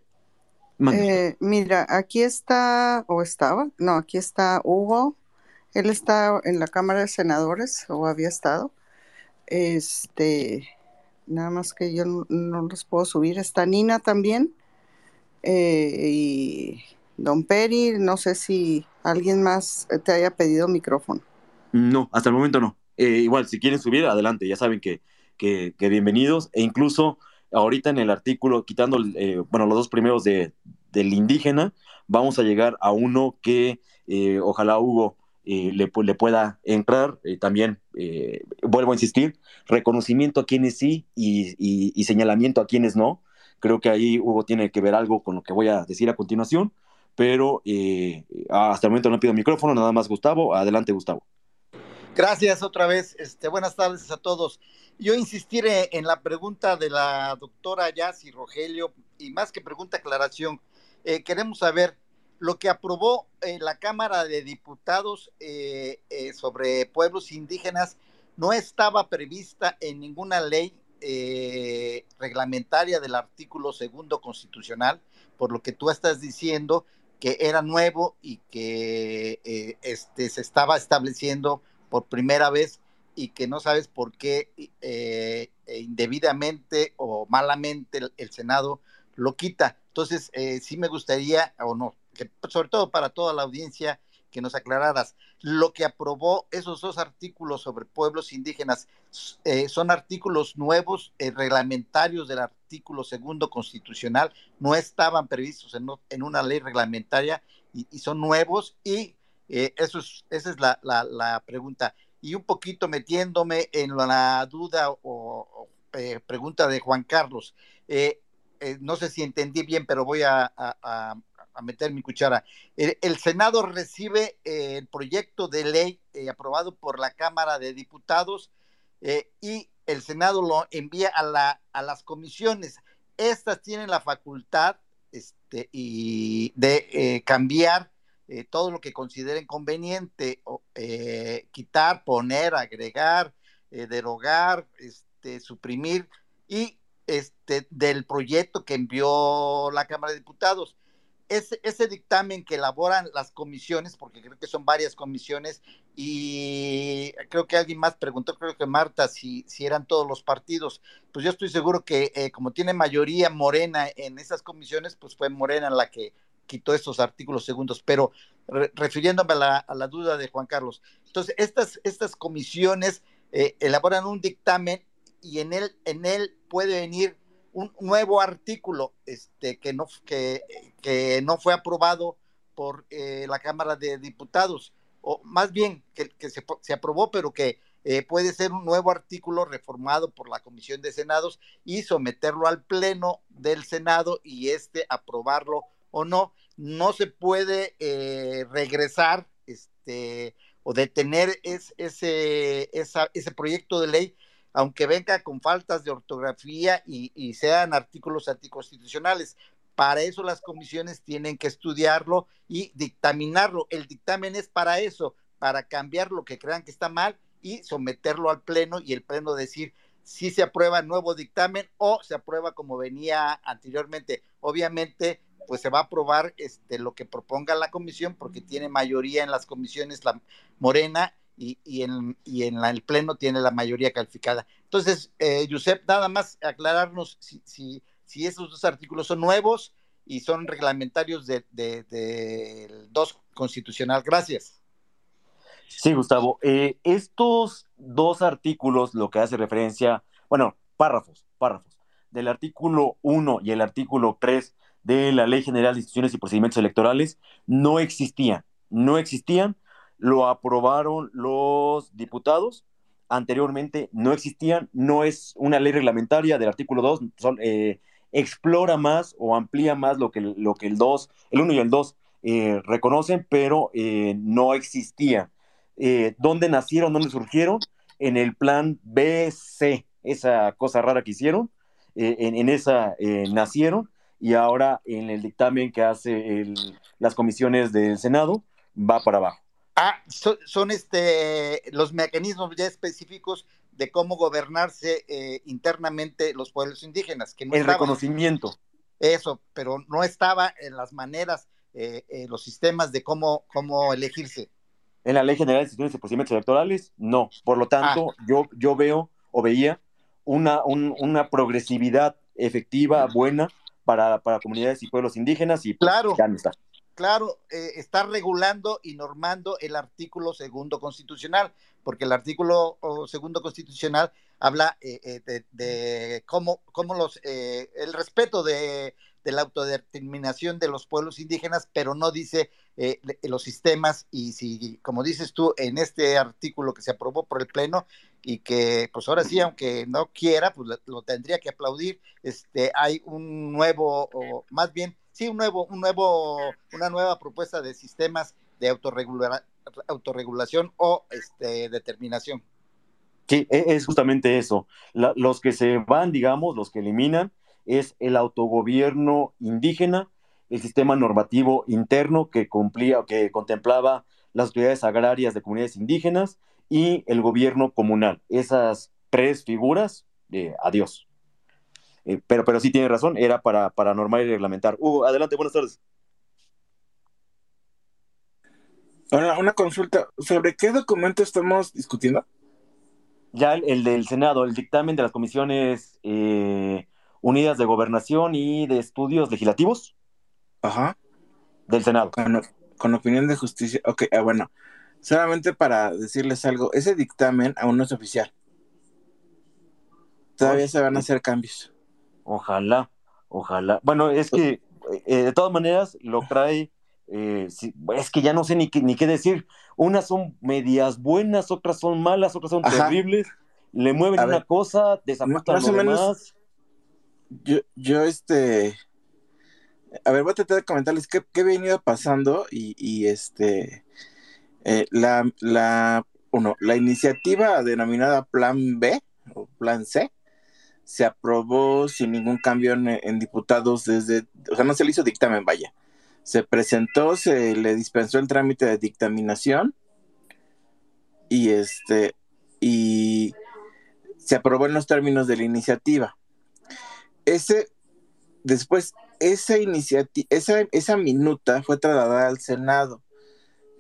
eh, mira, aquí está, o estaba, no, aquí está Hugo, él está en la Cámara de Senadores, o había estado, este, nada más que yo no, los puedo subir, está Nina también, eh, y Don Peri, no sé si alguien más te haya pedido micrófono. No, hasta el momento no. Eh, igual, si quieren subir, adelante, ya saben que, que, bienvenidos. E incluso ahorita en el artículo, quitando eh, bueno, los dos primeros de, del indígena, vamos a llegar a uno que eh, ojalá Hugo le, le, pueda entrar. también, vuelvo a insistir, reconocimiento a quienes sí y, y señalamiento a quienes no. Creo que ahí Hugo tiene que ver algo con lo que voy a decir a continuación pero eh, hasta el momento no pido micrófono, nada más Gustavo. Adelante, Gustavo. Gracias otra vez. Este, buenas tardes a todos. Yo insistiré en la pregunta de la doctora Yassi Rogelio, y más que pregunta, aclaración. Eh, queremos saber lo que aprobó eh, la Cámara de Diputados eh, sobre pueblos indígenas no estaba prevista en ninguna ley reglamentaria del artículo segundo constitucional, por lo que tú estás diciendo que era nuevo y que este, se estaba estableciendo por primera vez y que no sabes por qué eh, eh, indebidamente o malamente el, Senado lo quita. Entonces, eh, sí me gustaría, o no, que, sobre todo para toda la audiencia, que nos aclararas, lo que aprobó esos dos artículos sobre pueblos indígenas son artículos nuevos, reglamentarios del artículo segundo constitucional, no estaban previstos en, una ley reglamentaria y, son nuevos y eso es, esa es la, la pregunta y un poquito metiéndome en la duda o, eh, pregunta de Juan Carlos. Eh, eh, no sé si entendí bien, pero voy a, meter mi cuchara. El, Senado recibe el proyecto de ley aprobado por la Cámara de Diputados y el Senado lo envía a, la, a las comisiones. Estas tienen la facultad este, y de cambiar eh, todo lo que consideren conveniente, eh, quitar, poner, agregar, eh, derogar, este, suprimir y este, del proyecto que envió la Cámara de Diputados. Ese, dictamen que elaboran las comisiones, porque creo que son varias comisiones, y creo que alguien más preguntó, creo que Marta, si, si eran todos los partidos. Pues yo estoy seguro que como tiene mayoría morena en esas comisiones, pues fue morena la que quitó estos artículos segundos, pero refiriéndome a la, duda de Juan Carlos. Entonces, estas, estas comisiones eh, elaboran un dictamen y en él, en él puede venir un nuevo artículo este, que, no, que, que no fue aprobado por eh, la Cámara de Diputados, o más bien que, que se, se, aprobó, pero que eh, puede ser un nuevo artículo reformado por la Comisión de Senados y someterlo al Pleno del Senado y este aprobarlo o no, no se puede eh, regresar este, o detener ese, ese proyecto de ley, aunque venga con faltas de ortografía y, sean artículos anticonstitucionales. Para eso las comisiones tienen que estudiarlo y dictaminarlo. El dictamen es para eso, para cambiar lo que crean que está mal y someterlo al Pleno y el Pleno decir si se aprueba nuevo dictamen o se aprueba como venía anteriormente. Obviamente pues se va a aprobar este, lo que proponga la comisión porque tiene mayoría en las comisiones la Morena y, en, y en el Pleno tiene la mayoría calificada. Entonces, eh, nada más aclararnos si, si, si, esos dos artículos son nuevos y son reglamentarios del de, dos constitucional. Gracias. Sí, Gustavo. Eh, estos dos artículos, lo que hace referencia, bueno, párrafos, párrafos, del artículo 1 y el artículo 3 de la Ley General de Instituciones y Procedimientos Electorales no existían, no existían, lo aprobaron los diputados, anteriormente no existían, no es una ley reglamentaria del artículo 2, eh, explora más o amplía más lo que, lo que el 2, el 1 y el 2 eh, reconocen, pero eh, no existían. ¿Dónde nacieron, dónde surgieron? En el plan BC, esa cosa rara que hicieron, en, en, esa nacieron y ahora en el dictamen que hace las comisiones del Senado va para abajo. Ah, son, este los mecanismos ya específicos de cómo gobernarse eh, internamente los pueblos indígenas. Que el reconocimiento. Eso, pero no estaba en las maneras, eh, eh, los sistemas de cómo, cómo elegirse. En la Ley General de Instituciones y Procedimientos Electorales, no. Por lo tanto, ah. yo, yo veo o veía una, una progresividad efectiva, buena, para, para comunidades y pueblos indígenas y pues, claro, está. Claro, eh, está regulando y normando el artículo segundo constitucional, porque el artículo segundo constitucional habla eh, eh, de, de, cómo, cómo los, el respeto de de la autodeterminación de los pueblos indígenas, pero no dice eh, los sistemas y si, como dices tú, en este artículo que se aprobó por el Pleno y que, pues ahora sí, aunque no quiera, pues lo, tendría que aplaudir, este, hay un nuevo, o más bien, sí, un nuevo, un nuevo, una nueva propuesta de sistemas de autorregulación o este, determinación. Sí, e, es justamente eso. los que se van, digamos, los que eliminan, es el autogobierno indígena, el sistema normativo interno que cumplía que contemplaba las autoridades agrarias de comunidades indígenas y el gobierno comunal. Esas tres figuras, eh, adiós. Eh, pero, pero sí tiene razón, era para, para normar y reglamentar. Hugo, adelante, buenas tardes. Ahora, una consulta. ¿Sobre qué documento estamos discutiendo? Ya el, del Senado, el dictamen de las comisiones eh, unidas de gobernación y de estudios legislativos. Ajá. Del Senado. Con, opinión de justicia. Ok, ah, bueno. Solamente para decirles algo, ese dictamen aún no es oficial. Todavía se van a hacer cambios. Ojalá, ojalá. Bueno, es que eh, de todas maneras lo trae eh, es que ya no sé ni qué, ni qué decir. Unas son medias buenas, otras son malas, otras son terribles. Le mueven una cosa, desajustan lo demás. Yo, yo, este. A ver, voy a tratar de comentarles qué, qué he venido pasando y, este. Eh, la, la, uno, la iniciativa denominada Plan B o Plan C se aprobó sin ningún cambio en, diputados desde, o sea, no se le hizo dictamen, vaya se presentó, se le dispensó el trámite de dictaminación y este y se aprobó en los términos de la iniciativa. Ese después esa iniciativa esa, esa minuta fue trasladada al Senado.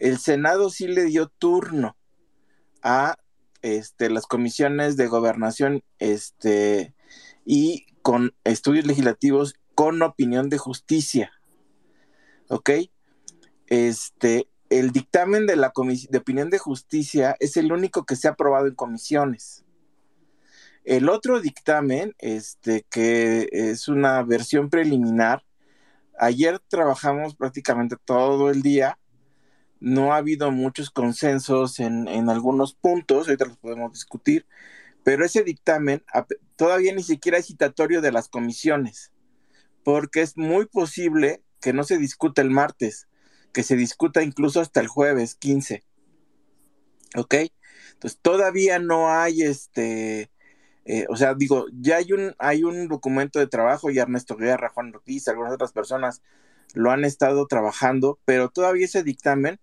El Senado sí le dio turno a este, las comisiones de gobernación este, y con estudios legislativos con opinión de justicia. ¿ok? Este, el dictamen de la de opinión de justicia es el único que se ha aprobado en comisiones. El otro dictamen, este, que es una versión preliminar, ayer trabajamos prácticamente todo el día, no ha habido muchos consensos en, en algunos puntos, ahorita los podemos discutir, pero ese dictamen todavía ni siquiera es citatorio de las comisiones, porque es muy posible que no se discuta el martes, que se discuta incluso hasta el jueves 15. ¿Ok? Entonces todavía no hay este, eh, o sea, digo, ya hay un, hay un documento de trabajo y Ernesto Guerra, Juan Ortiz, algunas otras personas lo han estado trabajando, pero todavía ese dictamen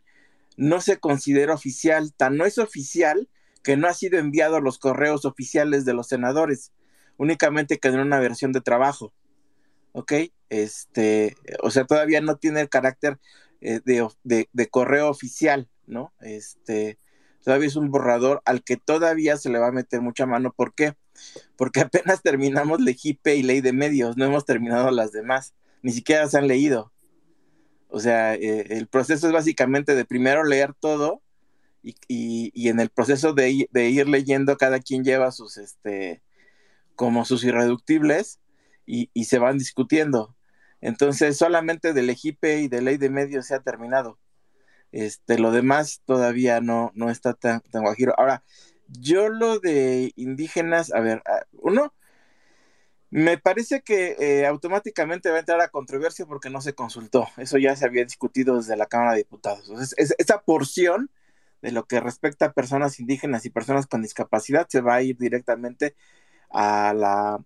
no se considera oficial, tan no es oficial que no ha sido enviado a los correos oficiales de los senadores, únicamente quedó en una versión de trabajo. ¿ok? Este, o sea, todavía no tiene el carácter eh, de, correo oficial, ¿no? Este, todavía es un borrador al que todavía se le va a meter mucha mano. ¿Por qué? Porque apenas terminamos Legipe y Ley de Medios, no hemos terminado las demás, ni siquiera se han leído. O sea, eh, el proceso es básicamente de primero leer todo y, y, en el proceso de, ir leyendo cada quien lleva sus, este, como sus irreductibles y, se van discutiendo. Entonces, solamente del EGIPE y de ley de medios se ha terminado. Este, lo demás todavía no, no está tan, tan guajiro. Ahora, yo lo de indígenas, a ver, uno, me parece que eh, automáticamente va a entrar a controversia porque no se consultó. Eso ya se había discutido desde la Cámara de Diputados. Entonces, esa porción de lo que respecta a personas indígenas y personas con discapacidad se va a ir directamente a la,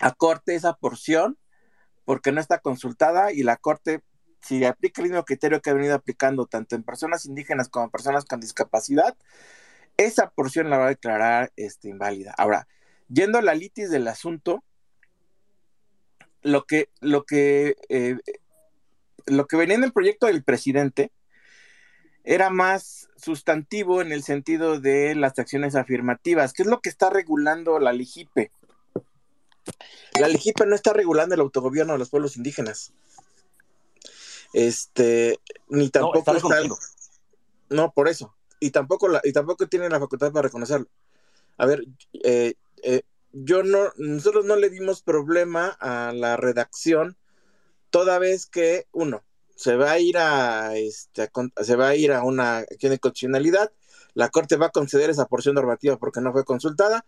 a corte esa porción porque no está consultada y la corte si aplica el mismo criterio que ha venido aplicando tanto en personas indígenas como en personas con discapacidad, esa porción la va a declarar este, inválida. Ahora, yendo a la litis del asunto, lo que, lo que, eh, lo que venía en el proyecto del presidente era más sustantivo en el sentido de las acciones afirmativas, que es lo que está regulando la LIGIPE. La LEGIPA no está regulando el autogobierno de los pueblos indígenas. Este, ni tampoco no, está, No, por eso. Y tampoco, la, y tampoco tienen la facultad para reconocerlo. A ver, eh, eh, yo no, nosotros no le dimos problema a la redacción toda vez que, uno, se va a ir a, este, se va a ir a una acción de constitucionalidad, la Corte va a conceder esa porción normativa porque no fue consultada,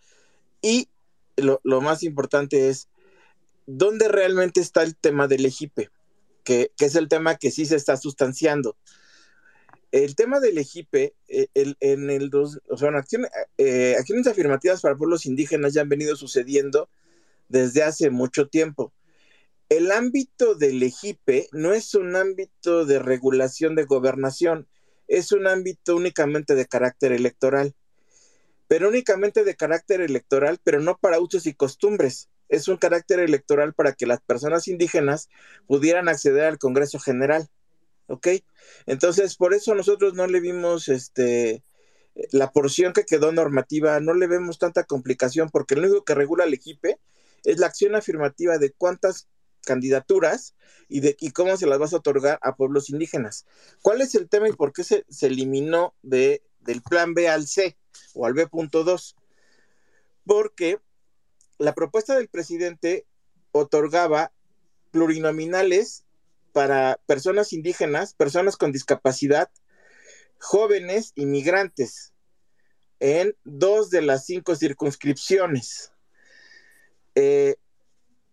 y lo, más importante es dónde realmente está el tema del EGIPE, que, es el tema que sí se está sustanciando. El tema del EGIPE, eh, en el dos, o sea, eh, acciones afirmativas para pueblos indígenas ya han venido sucediendo desde hace mucho tiempo. El ámbito del EGIPE no es un ámbito de regulación de gobernación, es un ámbito únicamente de carácter electoral, pero únicamente de carácter electoral, pero no para usos y costumbres. Es un carácter electoral para que las personas indígenas pudieran acceder al Congreso General. ¿Ok? Entonces, por eso nosotros no le vimos este, la porción que quedó normativa, no le vemos tanta complicación, porque lo único que regula el EGIPE es la acción afirmativa de cuántas candidaturas y de cómo se las vas a otorgar a pueblos indígenas. ¿Cuál es el tema y por qué se, se eliminó de, del plan B al C o al B.2? Porque la propuesta del presidente otorgaba plurinominales para personas indígenas, personas con discapacidad, jóvenes inmigrantes, en dos de las cinco circunscripciones. Eh,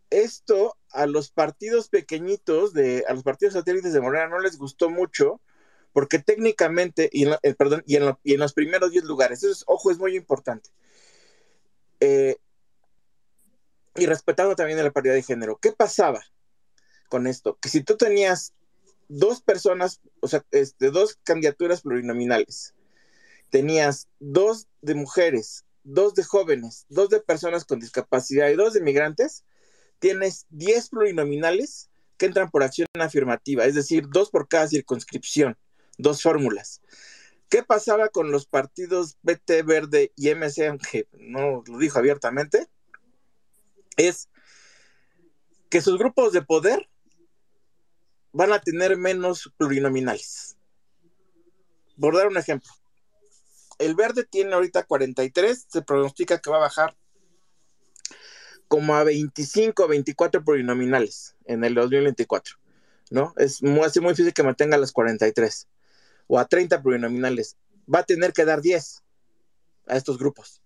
esto a los partidos pequeñitos, de, a los partidos satélites de Morena no les gustó mucho, porque técnicamente, y en, eh, perdón, y en, los primeros 10 lugares, eso es, ojo, es muy importante. Eh, y respetando también la paridad de género, ¿qué pasaba con esto? Que si tú tenías dos personas, o sea, este, dos candidaturas plurinominales, tenías dos de mujeres, dos de jóvenes, dos de personas con discapacidad y dos de migrantes, tienes 10 plurinominales que entran por acción afirmativa, es decir, dos por cada circunscripción, dos fórmulas. ¿Qué pasaba con los partidos BT Verde y MC, aunque no lo dijo abiertamente? Es que sus grupos de poder van a tener menos plurinominales. Por dar un ejemplo, el verde tiene ahorita 43, se pronostica que va a bajar como a 25 o 24 plurinominales en el 2024, ¿no? Es muy, muy difícil que mantenga las 43 o a 30 plurinominales. Va a tener que dar 10 a estos grupos.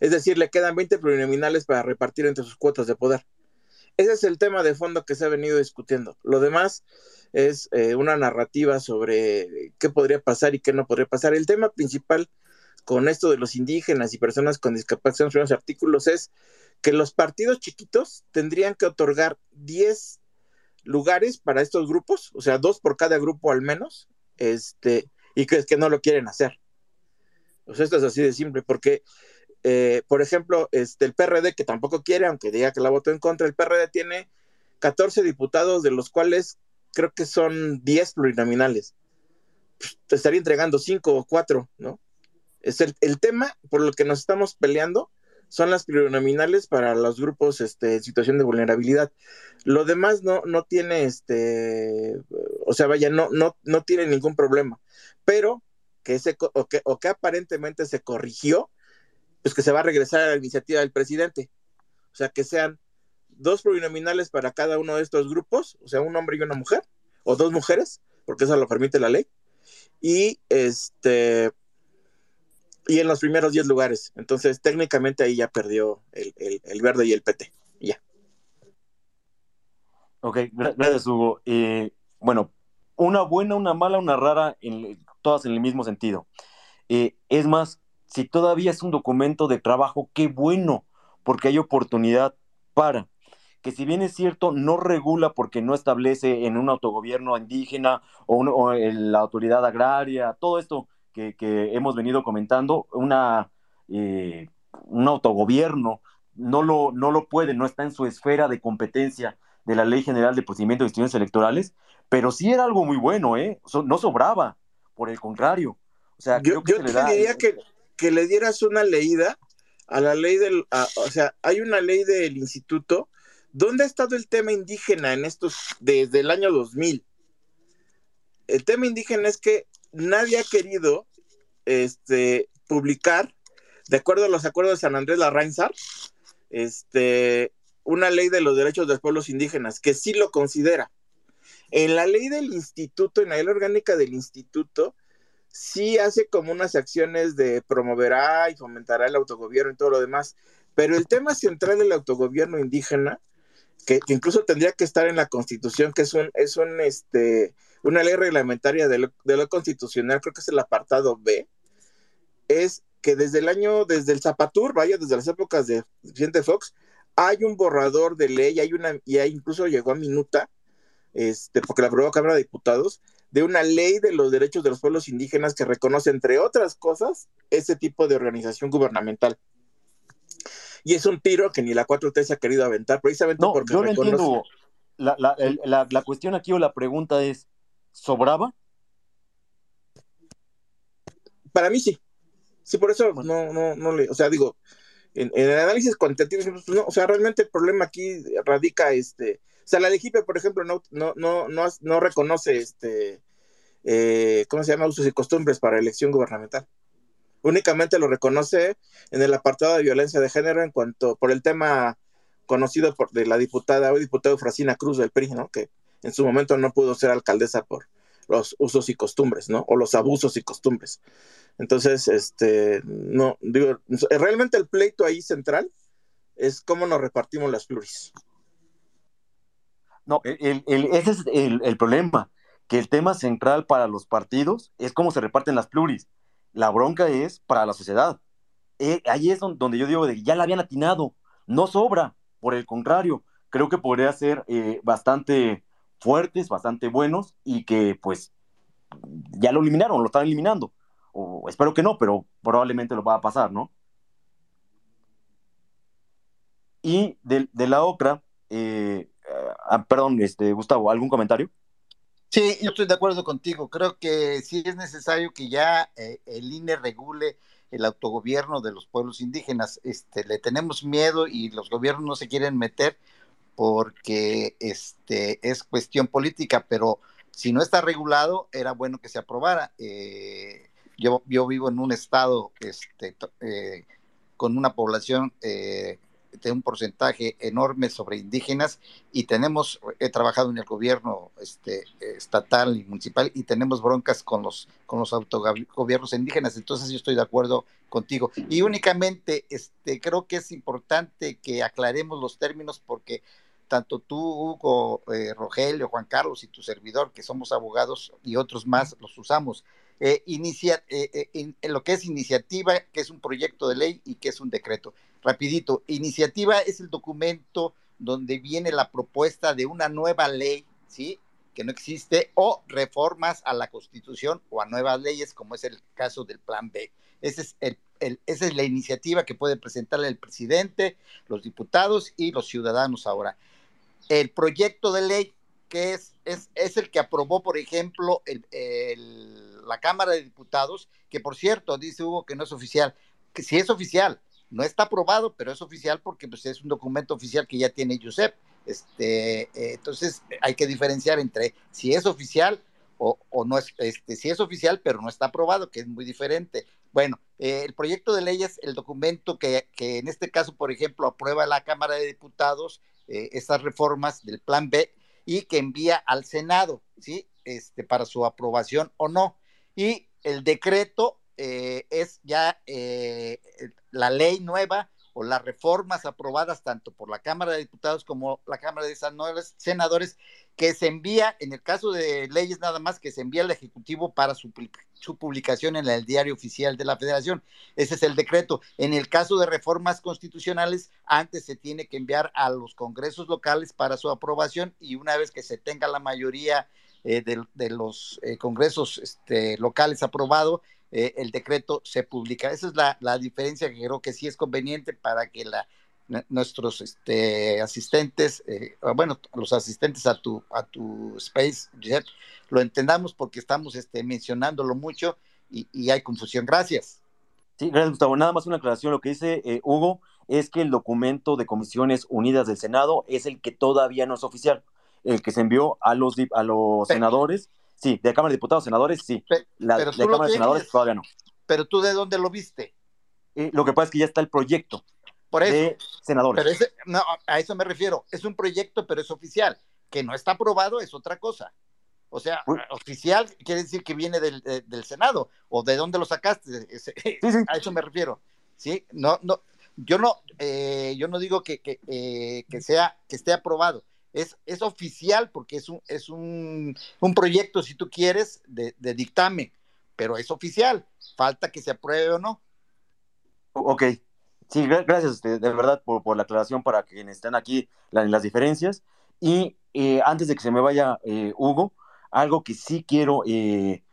Es decir, le quedan 20 plurinominales para repartir entre sus cuotas de poder. Ese es el tema de fondo que se ha venido discutiendo. Lo demás es eh, una narrativa sobre qué podría pasar y qué no podría pasar. El tema principal con esto de los indígenas y personas con discapacidad en los artículos es que los partidos chiquitos tendrían que otorgar 10 lugares para estos grupos, o sea, dos por cada grupo al menos, este, y que es que no lo quieren hacer. Pues esto es así de simple, porque, eh, por ejemplo, este, el PRD, que tampoco quiere, aunque diga que la votó en contra, el PRD tiene 14 diputados, de los cuales creo que son 10 plurinominales. Pues, estaría entregando 5 o 4, ¿no? Es el, el tema por el que nos estamos peleando son las plurinominales para los grupos este, en situación de vulnerabilidad. Lo demás no, no tiene, este, o sea, vaya, no, no, no tiene ningún problema. Pero que, ese, o que, o que aparentemente se corrigió, pues que se va a regresar a la iniciativa del presidente. O sea, que sean dos plurinominales para cada uno de estos grupos, o sea, un hombre y una mujer, o dos mujeres, porque eso lo permite la ley. Y este y en los primeros 10 lugares. Entonces, técnicamente ahí ya perdió el, verde y el PT. Ya. Ok, gracias, Hugo. Bueno, una buena, una mala, una rara, en, todas en el mismo sentido. Eh, es más, si todavía es un documento de trabajo, qué bueno, porque hay oportunidad para que si bien es cierto, no regula porque no establece en un autogobierno indígena o, o la autoridad agraria, todo esto que, hemos venido comentando, una, eh, un autogobierno no lo, no lo puede, no está en su esfera de competencia de la Ley General de Procedimientos de Instituciones Electorales, pero sí era algo muy bueno, ¿eh? no sobraba, por el contrario. O sea, yo, que te diría que, que, le dieras una leída a la ley del, o sea, hay una ley del instituto. ¿Dónde ha estado el tema indígena en estos, desde el año 2000? El tema indígena es que nadie ha querido este, publicar, de acuerdo a los acuerdos de San Andrés Larrainzar, este, una ley de los derechos de los pueblos indígenas, que sí lo considera. En la ley del instituto, en la ley orgánica del instituto, sí hace como unas acciones de promoverá y fomentará el autogobierno y todo lo demás, pero el tema central del autogobierno indígena, que, incluso tendría que estar en la constitución, que es un, es un, este, una ley reglamentaria de lo, constitucional, creo que es el apartado B, es que desde el año, desde el Zapatur, vaya, desde las épocas de Vicente Fox, hay un borrador de ley, hay una, y incluso llegó a minuta, este, porque la aprobó Cámara de Diputados, de una ley de los derechos de los pueblos indígenas que reconoce, entre otras cosas, ese tipo de organización gubernamental. Y es un tiro que ni la 4T se ha querido aventar, precisamente no, porque yo no entiendo. La, la, la, cuestión aquí o la pregunta es, ¿sobraba? Para mí sí. Sí, por eso no, no, no le, o sea, digo, en, el análisis cuantitativo, pues, no, o sea, realmente el problema aquí radica, este, sea, la LGIP, por ejemplo, no, no, no, no, no reconoce, este, eh, ¿cómo se llama? Usos y costumbres para elección gubernamental. Únicamente lo reconoce en el apartado de violencia de género en cuanto, por el tema conocido por de la diputada, hoy diputado Fracina Cruz del PRI, ¿no? Que en su momento no pudo ser alcaldesa por los usos y costumbres, ¿no? O los abusos y costumbres. Entonces, este, no, digo, realmente el pleito ahí central es cómo nos repartimos las pluris. No, el, ese es el, problema, que el tema central para los partidos es cómo se reparten las pluris. La bronca es para la sociedad. Eh, ahí es donde, yo digo de ya la habían atinado, no sobra, por el contrario, creo que podría ser eh, bastante fuertes, bastante buenos y que pues ya lo eliminaron, lo están eliminando o espero que no, pero probablemente lo va a pasar, ¿no? Y de, la otra, eh, ah, perdón, este, Gustavo, ¿algún comentario? Sí, yo estoy de acuerdo contigo. Creo que sí es necesario que ya eh, el INE regule el autogobierno de los pueblos indígenas. Este, le tenemos miedo y los gobiernos no se quieren meter porque este, es cuestión política, pero si no está regulado, era bueno que se aprobara. Eh, yo, vivo en un estado este, eh, con una población eh, de un porcentaje enorme sobre indígenas y tenemos, he trabajado en el gobierno este, estatal y municipal y tenemos broncas con los, con los autogobiernos indígenas, entonces yo estoy de acuerdo contigo. Y únicamente este, creo que es importante que aclaremos los términos porque tanto tú, Hugo, eh, Rogelio, Juan Carlos y tu servidor, que somos abogados y otros más, los usamos eh, inicia, eh, eh, lo que es iniciativa, que es un proyecto de ley y que es un decreto. Rapidito, iniciativa es el documento donde viene la propuesta de una nueva ley, ¿sí? Que no existe, o reformas a la Constitución o a nuevas leyes, como es el caso del Plan B. Ese es el, esa es la iniciativa que puede presentar el presidente, los diputados y los ciudadanos ahora. El proyecto de ley que es, es, es el que aprobó, por ejemplo, el, la Cámara de Diputados, que por cierto, dice Hugo que no es oficial, que si es oficial, no está aprobado, pero es oficial porque pues, es un documento oficial que ya tiene Josep. Este, eh, entonces hay que diferenciar entre si es oficial o, no es, este, si es oficial, pero no está aprobado, que es muy diferente. Bueno, eh, el proyecto de ley es el documento que, que, en este caso, por ejemplo, aprueba la Cámara de Diputados eh, estas reformas del Plan B y que envía al Senado, ¿sí? Este, para su aprobación o no. Y el decreto eh, es ya eh, la ley nueva o las reformas aprobadas tanto por la Cámara de Diputados como la Cámara de Senadores, que se envía, en el caso de leyes nada más, que se envía al Ejecutivo para su, su, publicación en el diario oficial de la Federación. Ese es el decreto. En el caso de reformas constitucionales, antes se tiene que enviar a los congresos locales para su aprobación y una vez que se tenga la mayoría eh, de, los eh, congresos este, locales aprobado, eh, el decreto se publica. Esa es la, diferencia que creo que sí es conveniente para que la, nuestros este, asistentes, bueno, los asistentes a tu, a tu space, lo entendamos porque estamos este, mencionándolo mucho y, y hay confusión. Gracias. Sí, gracias, Gustavo. Nada más una aclaración. Lo que dice Hugo es que el documento de Comisiones Unidas del Senado es el que todavía no es oficial el que se envió a los, a los senadores, sí, de Cámara de Diputados, senadores, sí. la, de Cámara de Senadores todavía no. Pero tú de dónde lo viste? Eh, lo que pasa es que ya está el proyecto Por eso, de senadores. Pero ese, no, a eso me refiero. Es un proyecto, pero es oficial. Que no está aprobado es otra cosa. O sea, oficial quiere decir que viene del, del, Senado. ¿O de dónde lo sacaste? A eso me refiero. ¿Sí? No, no, yo no, eh, yo no digo que, que, eh, que, sea, que esté aprobado es, es oficial porque es un, es un, proyecto, si tú quieres, de, dictamen, pero es oficial. Falta que se apruebe o no. Ok. Sí, gracias este, de verdad por, la aclaración para quienes están aquí en las diferencias. Y eh, antes de que se me vaya eh, Hugo, algo que sí quiero eh,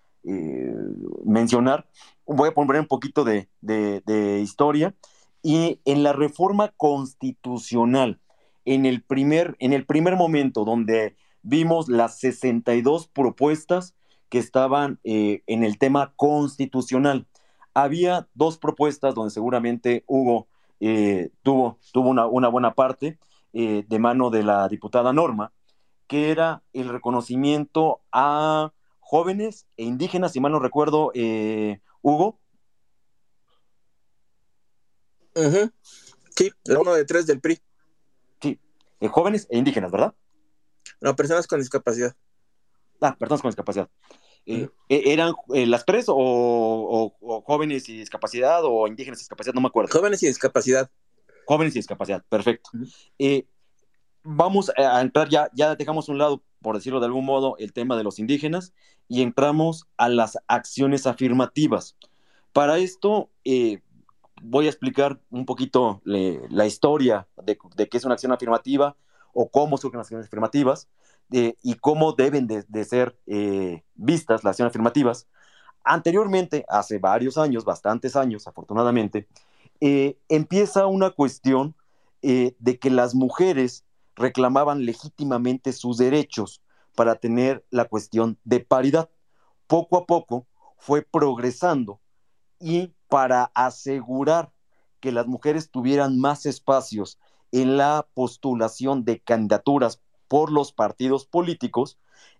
mencionar, voy a poner un poquito de, de historia. Y en la reforma constitucional en el primer, en el primer momento donde vimos las 62 propuestas que estaban eh, en el tema constitucional. Había dos propuestas donde seguramente Hugo eh, tuvo, tuvo una, buena parte eh, de mano de la diputada Norma, que era el reconocimiento a jóvenes e indígenas, si mal no recuerdo, Hugo. Sí, la uno de tres del PRI. Eh, jóvenes e indígenas, ¿verdad? No, personas con discapacidad. Ah, personas con discapacidad. Eh, eh, ¿Eran las tres o, jóvenes y discapacidad o indígenas y discapacidad? No me acuerdo. Jóvenes y discapacidad. Jóvenes y discapacidad, perfecto. vamos a entrar ya, ya dejamos a un lado, por decirlo de algún modo, el tema de los indígenas y entramos a las acciones afirmativas. Para esto, voy a explicar un poquito la historia de, qué es una acción afirmativa o cómo surgen las acciones afirmativas y cómo deben de, ser eh, vistas las acciones afirmativas. Anteriormente, hace varios años, bastantes años afortunadamente, eh, empieza una cuestión eh, de que las mujeres reclamaban legítimamente sus derechos para tener la cuestión de paridad. Poco a poco fue progresando y para asegurar que las mujeres tuvieran más espacios en la postulación de candidaturas por los partidos políticos,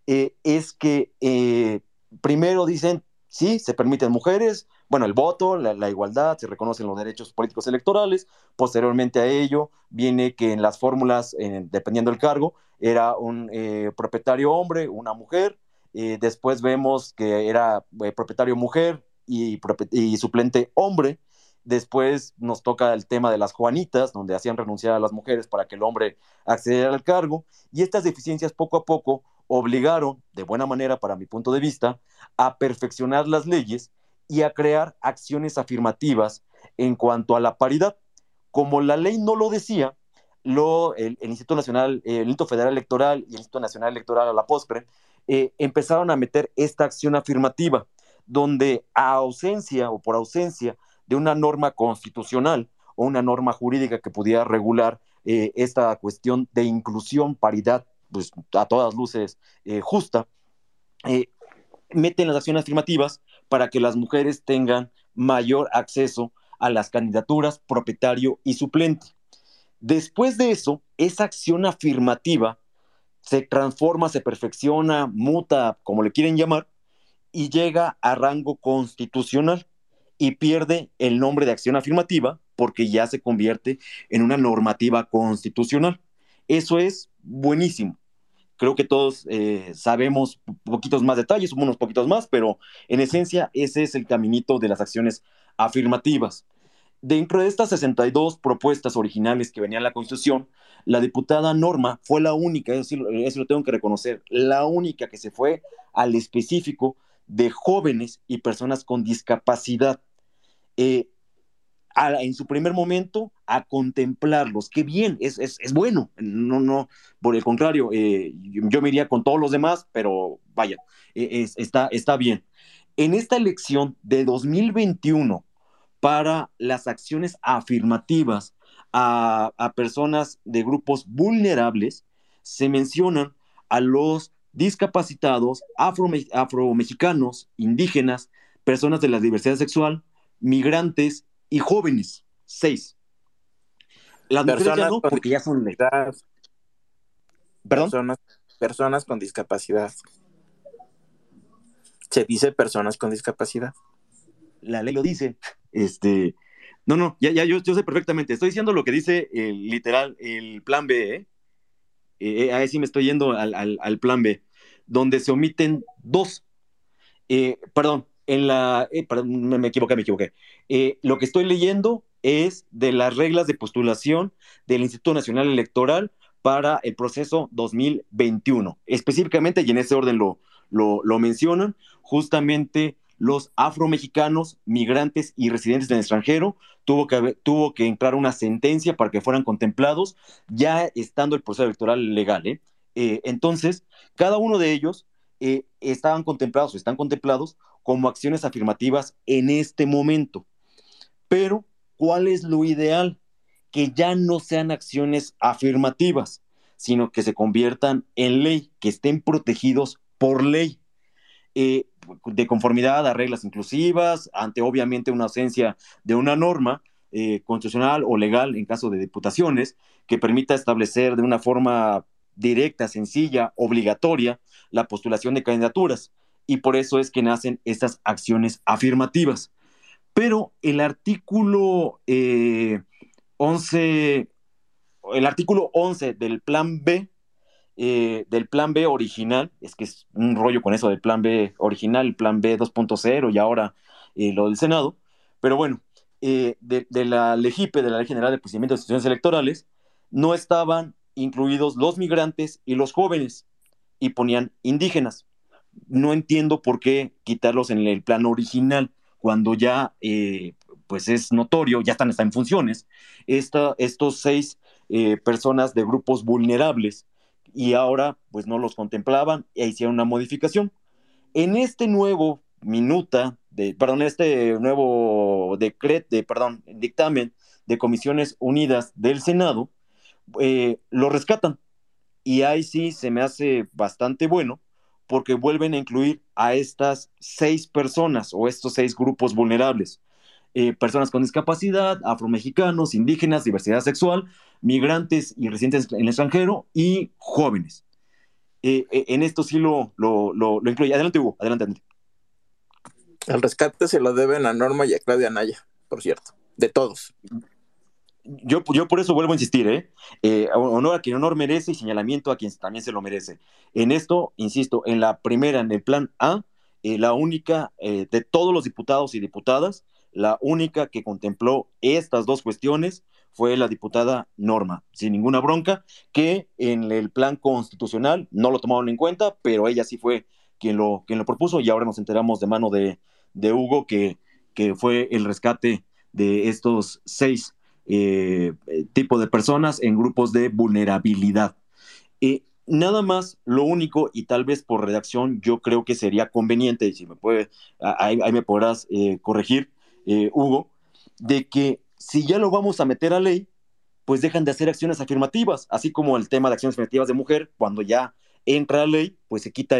eh, es que eh, primero dicen, sí, se permiten mujeres, bueno, el voto, la, igualdad, se reconocen los derechos políticos electorales, posteriormente a ello viene que en las fórmulas, dependiendo del cargo, era un eh, propietario hombre, una mujer, después vemos que era propietario mujer, y, suplente hombre. Después nos toca el tema de las Juanitas, donde hacían renunciar a las mujeres para que el hombre accediera al cargo. Y estas deficiencias poco a poco obligaron, de buena manera para mi punto de vista, a perfeccionar las leyes y a crear acciones afirmativas en cuanto a la paridad. Como la ley no lo decía, lo, el, Instituto Nacional, el Instituto Federal Electoral y el Instituto Nacional Electoral a la postre eh, empezaron a meter esta acción afirmativa donde a ausencia o por ausencia de una norma constitucional o una norma jurídica que pudiera regular eh, esta cuestión de inclusión, paridad, pues a todas luces eh, justa, eh, meten las acciones afirmativas para que las mujeres tengan mayor acceso a las candidaturas propietario y suplente. Después de eso, esa acción afirmativa se transforma, se perfecciona, muta, como le quieren llamar, y llega a rango constitucional y pierde el nombre de acción afirmativa porque ya se convierte en una normativa constitucional. Eso es buenísimo. Creo que todos eh, sabemos poquitos más detalles, unos poquitos más, pero en esencia ese es el caminito de las acciones afirmativas. Dentro de estas 62 propuestas originales que venían en la Constitución, la diputada Norma fue la única, eso, eso lo tengo que reconocer, la única que se fue al específico de jóvenes y personas con discapacidad. Eh, en su primer momento a contemplarlos. Qué bien, es, bueno. No, no, por el contrario, eh, yo, me iría con todos los demás, pero vaya, e, está, está bien. En esta elección de 2021 para las acciones afirmativas a, a personas de grupos vulnerables, se mencionan a los discapacitados, afro, afromexicanos, indígenas, personas de la diversidad sexual, migrantes y jóvenes. Seis. Las personas no, porque ya son ¿Perdón? Personas, con discapacidad. Se dice personas con discapacidad. La ley lo dice. Este, no, no, ya, ya yo, yo sé perfectamente. Estoy diciendo lo que dice el literal, el plan B, ¿eh? eh, eh ahí sí me estoy yendo al, al plan B donde se omiten dos. Eh, perdón, en la, eh, me, equivoqué, me equivoqué. Eh, lo que estoy leyendo es de las reglas de postulación del Instituto Nacional Electoral para el proceso 2021. Específicamente, y en ese orden lo, lo, mencionan, justamente los afromexicanos, migrantes y residentes del extranjero, tuvo que, tuvo que entrar una sentencia para que fueran contemplados, ya estando el proceso electoral legal. ¿eh? Eh, entonces, cada uno de ellos eh, estaban contemplados o están contemplados como acciones afirmativas en este momento. Pero, ¿cuál es lo ideal? Que ya no sean acciones afirmativas, sino que se conviertan en ley, que estén protegidos por ley, eh, de conformidad a reglas inclusivas, ante obviamente una ausencia de una norma constitucional o legal en caso de diputaciones que permita establecer de una forma directa, sencilla, obligatoria la postulación de candidaturas. Y por eso es que nacen estas acciones afirmativas. Pero el artículo 11, eh, el artículo 11 del plan B eh, del plan B original, es que es un rollo con eso del plan B original, el plan B 2.0 y ahora eh, lo del Senado, pero bueno, eh, de, la LEGIPE, de la Ley General de Procedimiento de Instituciones Electorales, no estaban incluidos los migrantes y los jóvenes y ponían indígenas. No entiendo por qué quitarlos en el plan original cuando ya pues es notorio, ya están, están en funciones, estos seis personas de grupos vulnerables y ahora pues no los contemplaban e hicieron una modificación. En este nuevo minuta, de, perdón, este nuevo decreto, de, perdón, dictamen de Comisiones Unidas del Senado, eh, lo rescatan. Y ahí sí se me hace bastante bueno porque vuelven a incluir a estas seis personas o estos seis grupos vulnerables. Eh, personas con discapacidad, afromexicanos, indígenas, diversidad sexual, migrantes y residentes en el extranjero y jóvenes. Eh, eh, en esto sí lo, lo, lo, incluye. Adelante, Hugo, adelante, adelante. El rescate se lo deben a Norma y a Claudia Naya, por cierto, de todos. Yo, yo por eso vuelvo a insistir, ¿eh? honor a quien honor merece y señalamiento a quien también se lo merece. En esto, insisto, en la primera, en el plan A, la única de todos los diputados y diputadas la única que contempló estas dos cuestiones fue la diputada Norma, sin ninguna bronca, que en el plan constitucional no lo tomaron en cuenta, pero ella sí fue quien lo, quien lo propuso y ahora nos enteramos de mano de, Hugo que, que, fue el rescate de estos seis eh, tipos de personas en grupos de vulnerabilidad. Eh, nada más, lo único, y tal vez por redacción, yo creo que sería conveniente, y si me puede, ahí, me podrás eh, corregir, eh, Hugo, de que si ya lo vamos a meter a ley, pues dejan de hacer acciones afirmativas, así como el tema de acciones afirmativas de mujer, cuando ya entra a ley, pues se quita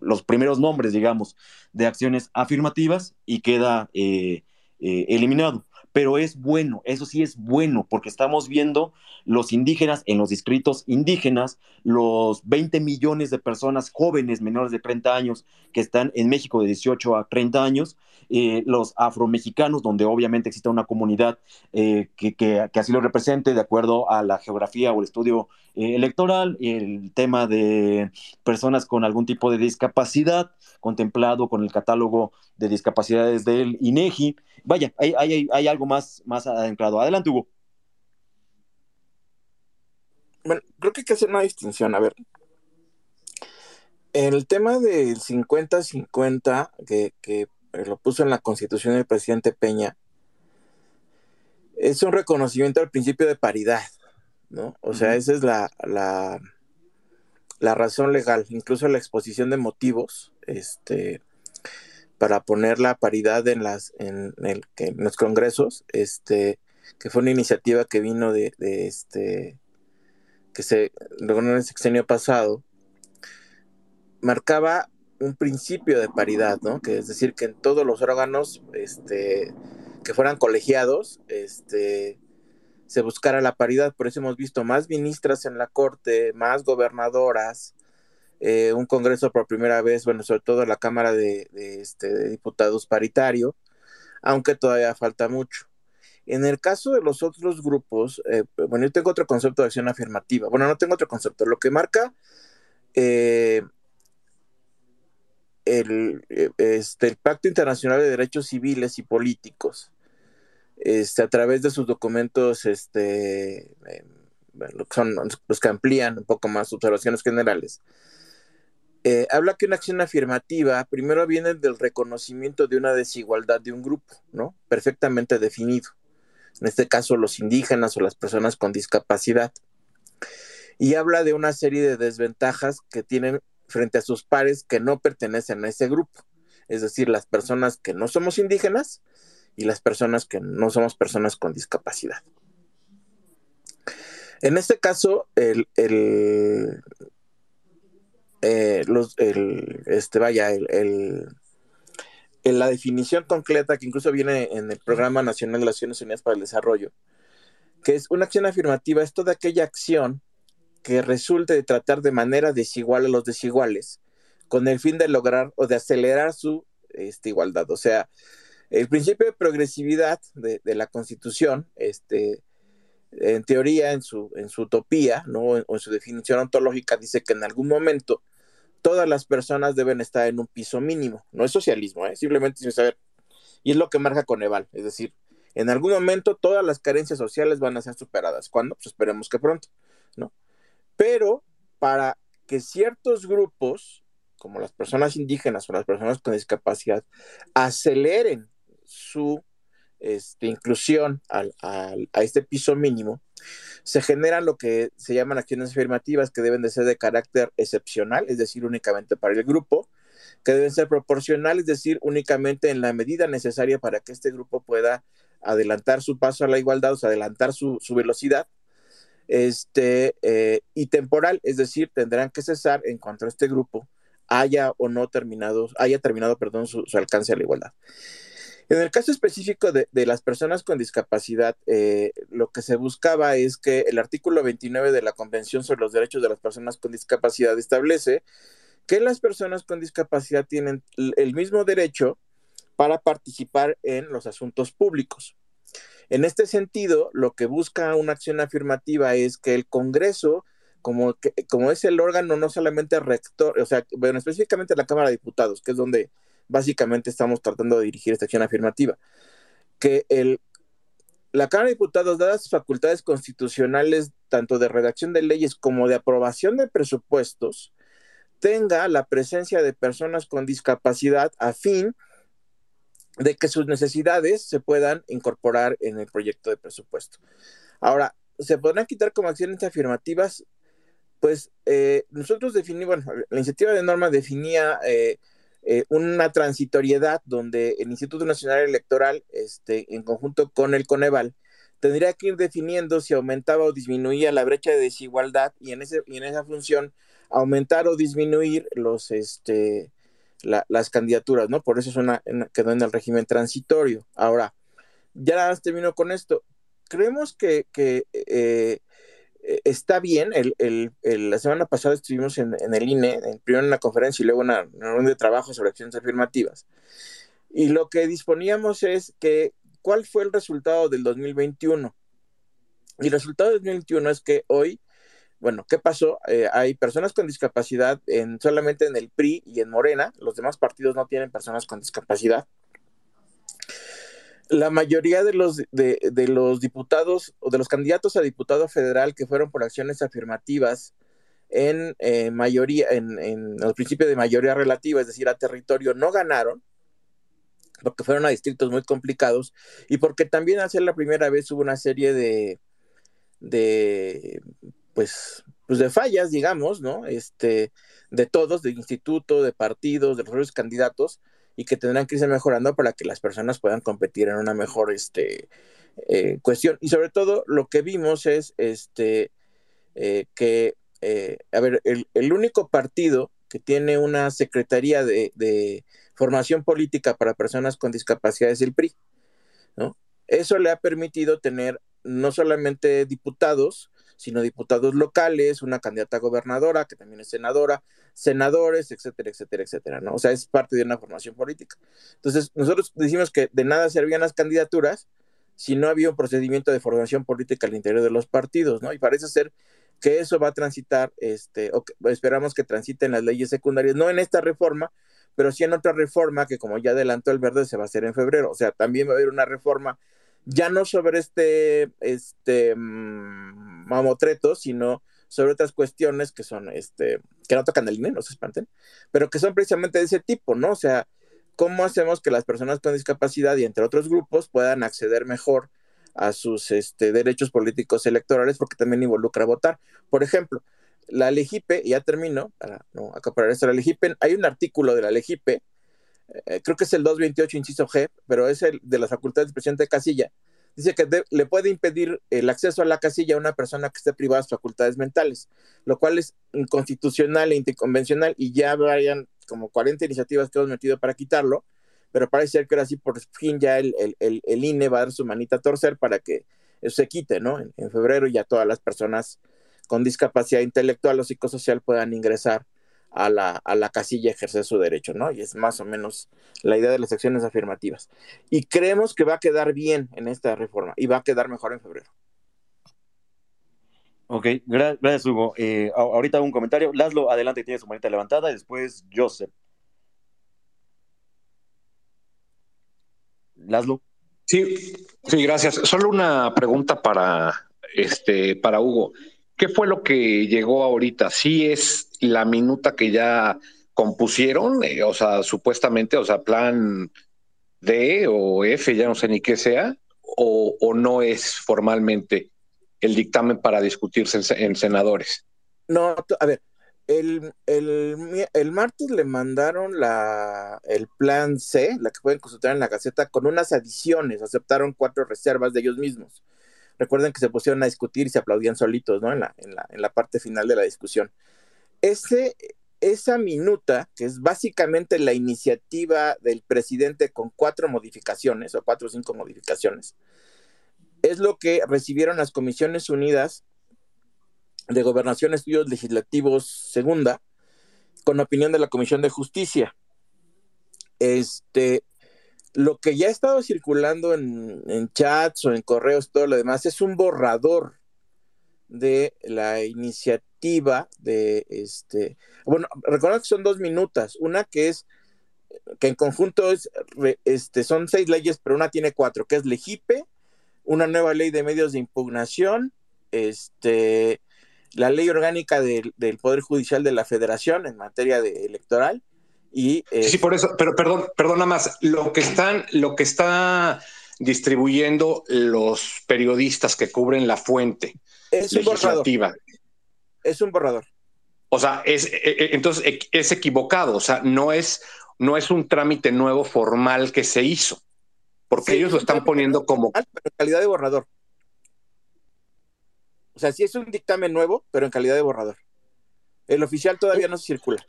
los primeros nombres, digamos, de acciones afirmativas y queda eh, eliminado pero es bueno, eso sí es bueno, porque estamos viendo los indígenas en los distritos indígenas, los 20 millones de personas jóvenes menores de 30 años que están en México de 18 a 30 años, eh, los afromexicanos, donde obviamente existe una comunidad eh, que, así lo represente de acuerdo a la geografía o el estudio eh, electoral, el tema de personas con algún tipo de discapacidad contemplado con el catálogo de discapacidades del INEGI. Vaya, hay, hay, hay algo más, más adentrado. Adelante, Hugo. Bueno, creo que hay que hacer una distinción. A ver, el tema del 50-50 que, que, lo puso en la constitución el presidente Peña es un reconocimiento al principio de paridad, ¿no? O sea, esa es la, la, la, razón legal, incluso la exposición de motivos, este, para poner la paridad en las en, el, en los congresos, este, que fue una iniciativa que vino de, este que se logró en el sexenio pasado, marcaba un principio de paridad, ¿no? Que es decir, que en todos los órganos este, que fueran colegiados, este, se buscara la paridad. Por eso hemos visto más ministras en la Corte, más gobernadoras, eh, un Congreso por primera vez, bueno, sobre todo la Cámara de, este, Diputados paritario, aunque todavía falta mucho. En el caso de los otros grupos, eh, bueno, yo tengo otro concepto de acción afirmativa. Bueno, no tengo otro concepto. Lo que marca eh, el, este, el Pacto Internacional de Derechos Civiles y Políticos, este, a través de sus documentos este, son los que amplían un poco más observaciones generales, eh, habla que una acción afirmativa primero viene del reconocimiento de una desigualdad de un grupo, ¿no? Perfectamente definido. En este caso, los indígenas o las personas con discapacidad. Y habla de una serie de desventajas que tienen frente a sus pares que no pertenecen a ese grupo. Es decir, las personas que no somos indígenas y las personas que no somos personas con discapacidad. En este caso, el, eh, los, el, este, vaya, el, la definición concreta que incluso viene en el Programa Nacional de las Naciones Unidas para el Desarrollo, que es una acción afirmativa, es toda aquella acción que resulte de tratar de manera desigual a los desiguales, con el fin de lograr o de acelerar su este, igualdad. O sea, el principio de progresividad de, la Constitución, este, en teoría, en su, en su utopía, ¿no? o en su definición ontológica, dice que en algún momento todas las personas deben estar en un piso mínimo. No es socialismo, ¿eh? simplemente sin saber. Y es lo que marca Coneval, es decir, en algún momento todas las carencias sociales van a ser superadas. ¿Cuándo? Pues esperemos que pronto, ¿no? Pero para que ciertos grupos, como las personas indígenas o las personas con discapacidad, aceleren su este, inclusión a este piso mínimo, se generan lo que se llaman acciones afirmativas que deben de ser de carácter excepcional, es decir, únicamente para el grupo, que deben ser proporcionales, es decir, únicamente en la medida necesaria para que este grupo pueda adelantar su paso a la igualdad, o sea, adelantar su, velocidad, este, eh, y temporal, es decir, tendrán que cesar en cuanto a este grupo haya o no terminado, haya terminado, perdón, su alcance a la igualdad. En el caso específico de, las personas con discapacidad, eh, lo que se buscaba es que el artículo 29 de la Convención sobre los Derechos de las Personas con Discapacidad establece que las personas con discapacidad tienen el mismo derecho para participar en los asuntos públicos. En este sentido, lo que busca una acción afirmativa es que el Congreso, como, como es el órgano no solamente rector, o sea, bueno, específicamente la Cámara de Diputados, que es donde básicamente estamos tratando de dirigir esta acción afirmativa. Que el, la Cámara de Diputados, dadas facultades constitucionales, tanto de redacción de leyes como de aprobación de presupuestos, tenga la presencia de personas con discapacidad a fin de que sus necesidades se puedan incorporar en el proyecto de presupuesto. Ahora, ¿se podrán quitar como acciones afirmativas? Pues eh, nosotros definimos, bueno, la iniciativa de norma definía eh, eh, una transitoriedad donde el Instituto Nacional Electoral, este, en conjunto con el Coneval, tendría que ir definiendo si aumentaba o disminuía la brecha de desigualdad y en, ese, y en esa función aumentar o disminuir los, este, las candidaturas, ¿no? Por eso es una, quedó en el régimen transitorio. Ahora, ya termino con esto. Creemos que, que eh, está bien. El, la semana pasada estuvimos en, el INE, primero en una conferencia y luego en una reunión de trabajo sobre acciones afirmativas. Y lo que disponíamos es que, ¿cuál fue el resultado del 2021? Y el resultado del 2021 es que hoy, bueno, ¿qué pasó? Eh, hay personas con discapacidad en, solamente en el PRI y en Morena, los demás partidos no tienen personas con discapacidad la mayoría de los, de, los diputados o de los candidatos a diputado federal que fueron por acciones afirmativas en eh, mayoría, en, en el principio de mayoría relativa, es decir, a territorio, no ganaron, porque fueron a distritos muy complicados y porque también al ser la primera vez hubo una serie de, pues, pues de fallas, digamos, ¿no? Este, de todos, de instituto, de partidos, de los candidatos, y que tendrán que irse mejorando para que las personas puedan competir en una mejor este, eh, cuestión. Y sobre todo lo que vimos es este, eh, que, eh, a ver, el, único partido que tiene una secretaría de, formación política para personas con discapacidad es el PRI, ¿no? Eso le ha permitido tener no solamente diputados, sino diputados locales, una candidata gobernadora, que también es senadora, senadores, etcétera, etcétera, etcétera, ¿no? O sea, es parte de una formación política. Entonces, nosotros decimos que de nada servían las candidaturas si no había un procedimiento de formación política al interior de los partidos, ¿no? Y parece ser que eso va a transitar, este, o esperamos que transite en las leyes secundarias, no en esta reforma, pero sí en otra reforma que como ya adelantó el verde se va a hacer en febrero, o sea, también va a haber una reforma ya no sobre este, este, mm, mamotretos, sino sobre otras cuestiones que son, este, que no tocan el INE, no se espanten, pero que son precisamente de ese tipo, ¿no? O sea, ¿cómo hacemos que las personas con discapacidad y entre otros grupos puedan acceder mejor a sus este, derechos políticos electorales porque también involucra votar? Por ejemplo, la Legipe, ya termino, para no acaparar esto, la Legipe, hay un artículo de la Legipe, eh, creo que es el 228, inciso G, pero es el de las facultades del presidente Casilla, dice que le puede impedir el acceso a la casilla a una persona que esté privada de sus facultades mentales, lo cual es inconstitucional e anticonvencional y ya vayan como 40 iniciativas que hemos metido para quitarlo, pero parece ser que ahora sí por fin ya el, el, INE va a dar su manita a torcer para que eso se quite, ¿no? En, en febrero ya todas las personas con discapacidad intelectual o psicosocial puedan ingresar a la, a la casilla ejercer su derecho, ¿no? Y es más o menos la idea de las acciones afirmativas. Y creemos que va a quedar bien en esta reforma y va a quedar mejor en febrero. Ok, gracias Hugo. Eh, ahorita un comentario. Laszlo, adelante, tiene su manita levantada y después Joseph. Laszlo. Sí, sí, gracias. Solo una pregunta para, este, para Hugo. ¿Qué fue lo que llegó ahorita? ¿Sí es la minuta que ya compusieron? Eh, o sea, supuestamente, o sea, plan D o F, ya no sé ni qué sea, o, no es formalmente el dictamen para discutirse en, senadores? No, a ver, el, el, martes le mandaron la, el plan C, la que pueden consultar en la Gaceta, con unas adiciones, aceptaron cuatro reservas de ellos mismos. Recuerden que se pusieron a discutir y se aplaudían solitos, ¿no? En la, en la, en la parte final de la discusión. Ese, esa minuta, que es básicamente la iniciativa del presidente con cuatro modificaciones, o cuatro o cinco modificaciones, es lo que recibieron las Comisiones Unidas de Gobernación, Estudios Legislativos Segunda, con opinión de la Comisión de Justicia. Este, lo que ya ha estado circulando en, chats o en correos, todo lo demás, es un borrador de la iniciativa de este. Bueno, recuerda que son dos minutas. Una que es que en conjunto es, este, son seis leyes, pero una tiene cuatro, que es Legipe, una nueva ley de medios de impugnación, este, la ley orgánica del Poder Judicial de la Federación en materia de electoral sí, eh, por eso, pero perdón, perdona más, lo que están, lo que está distribuyendo los periodistas que cubren la fuente es legislativa. Un borrador. Es un borrador. O sea, es, e, e, entonces es equivocado, o sea, no es, no es un trámite nuevo formal que se hizo, porque ellos lo están poniendo como... Pero en calidad de borrador. O sea, sí es un dictamen nuevo, pero en calidad de borrador. El oficial todavía no se circula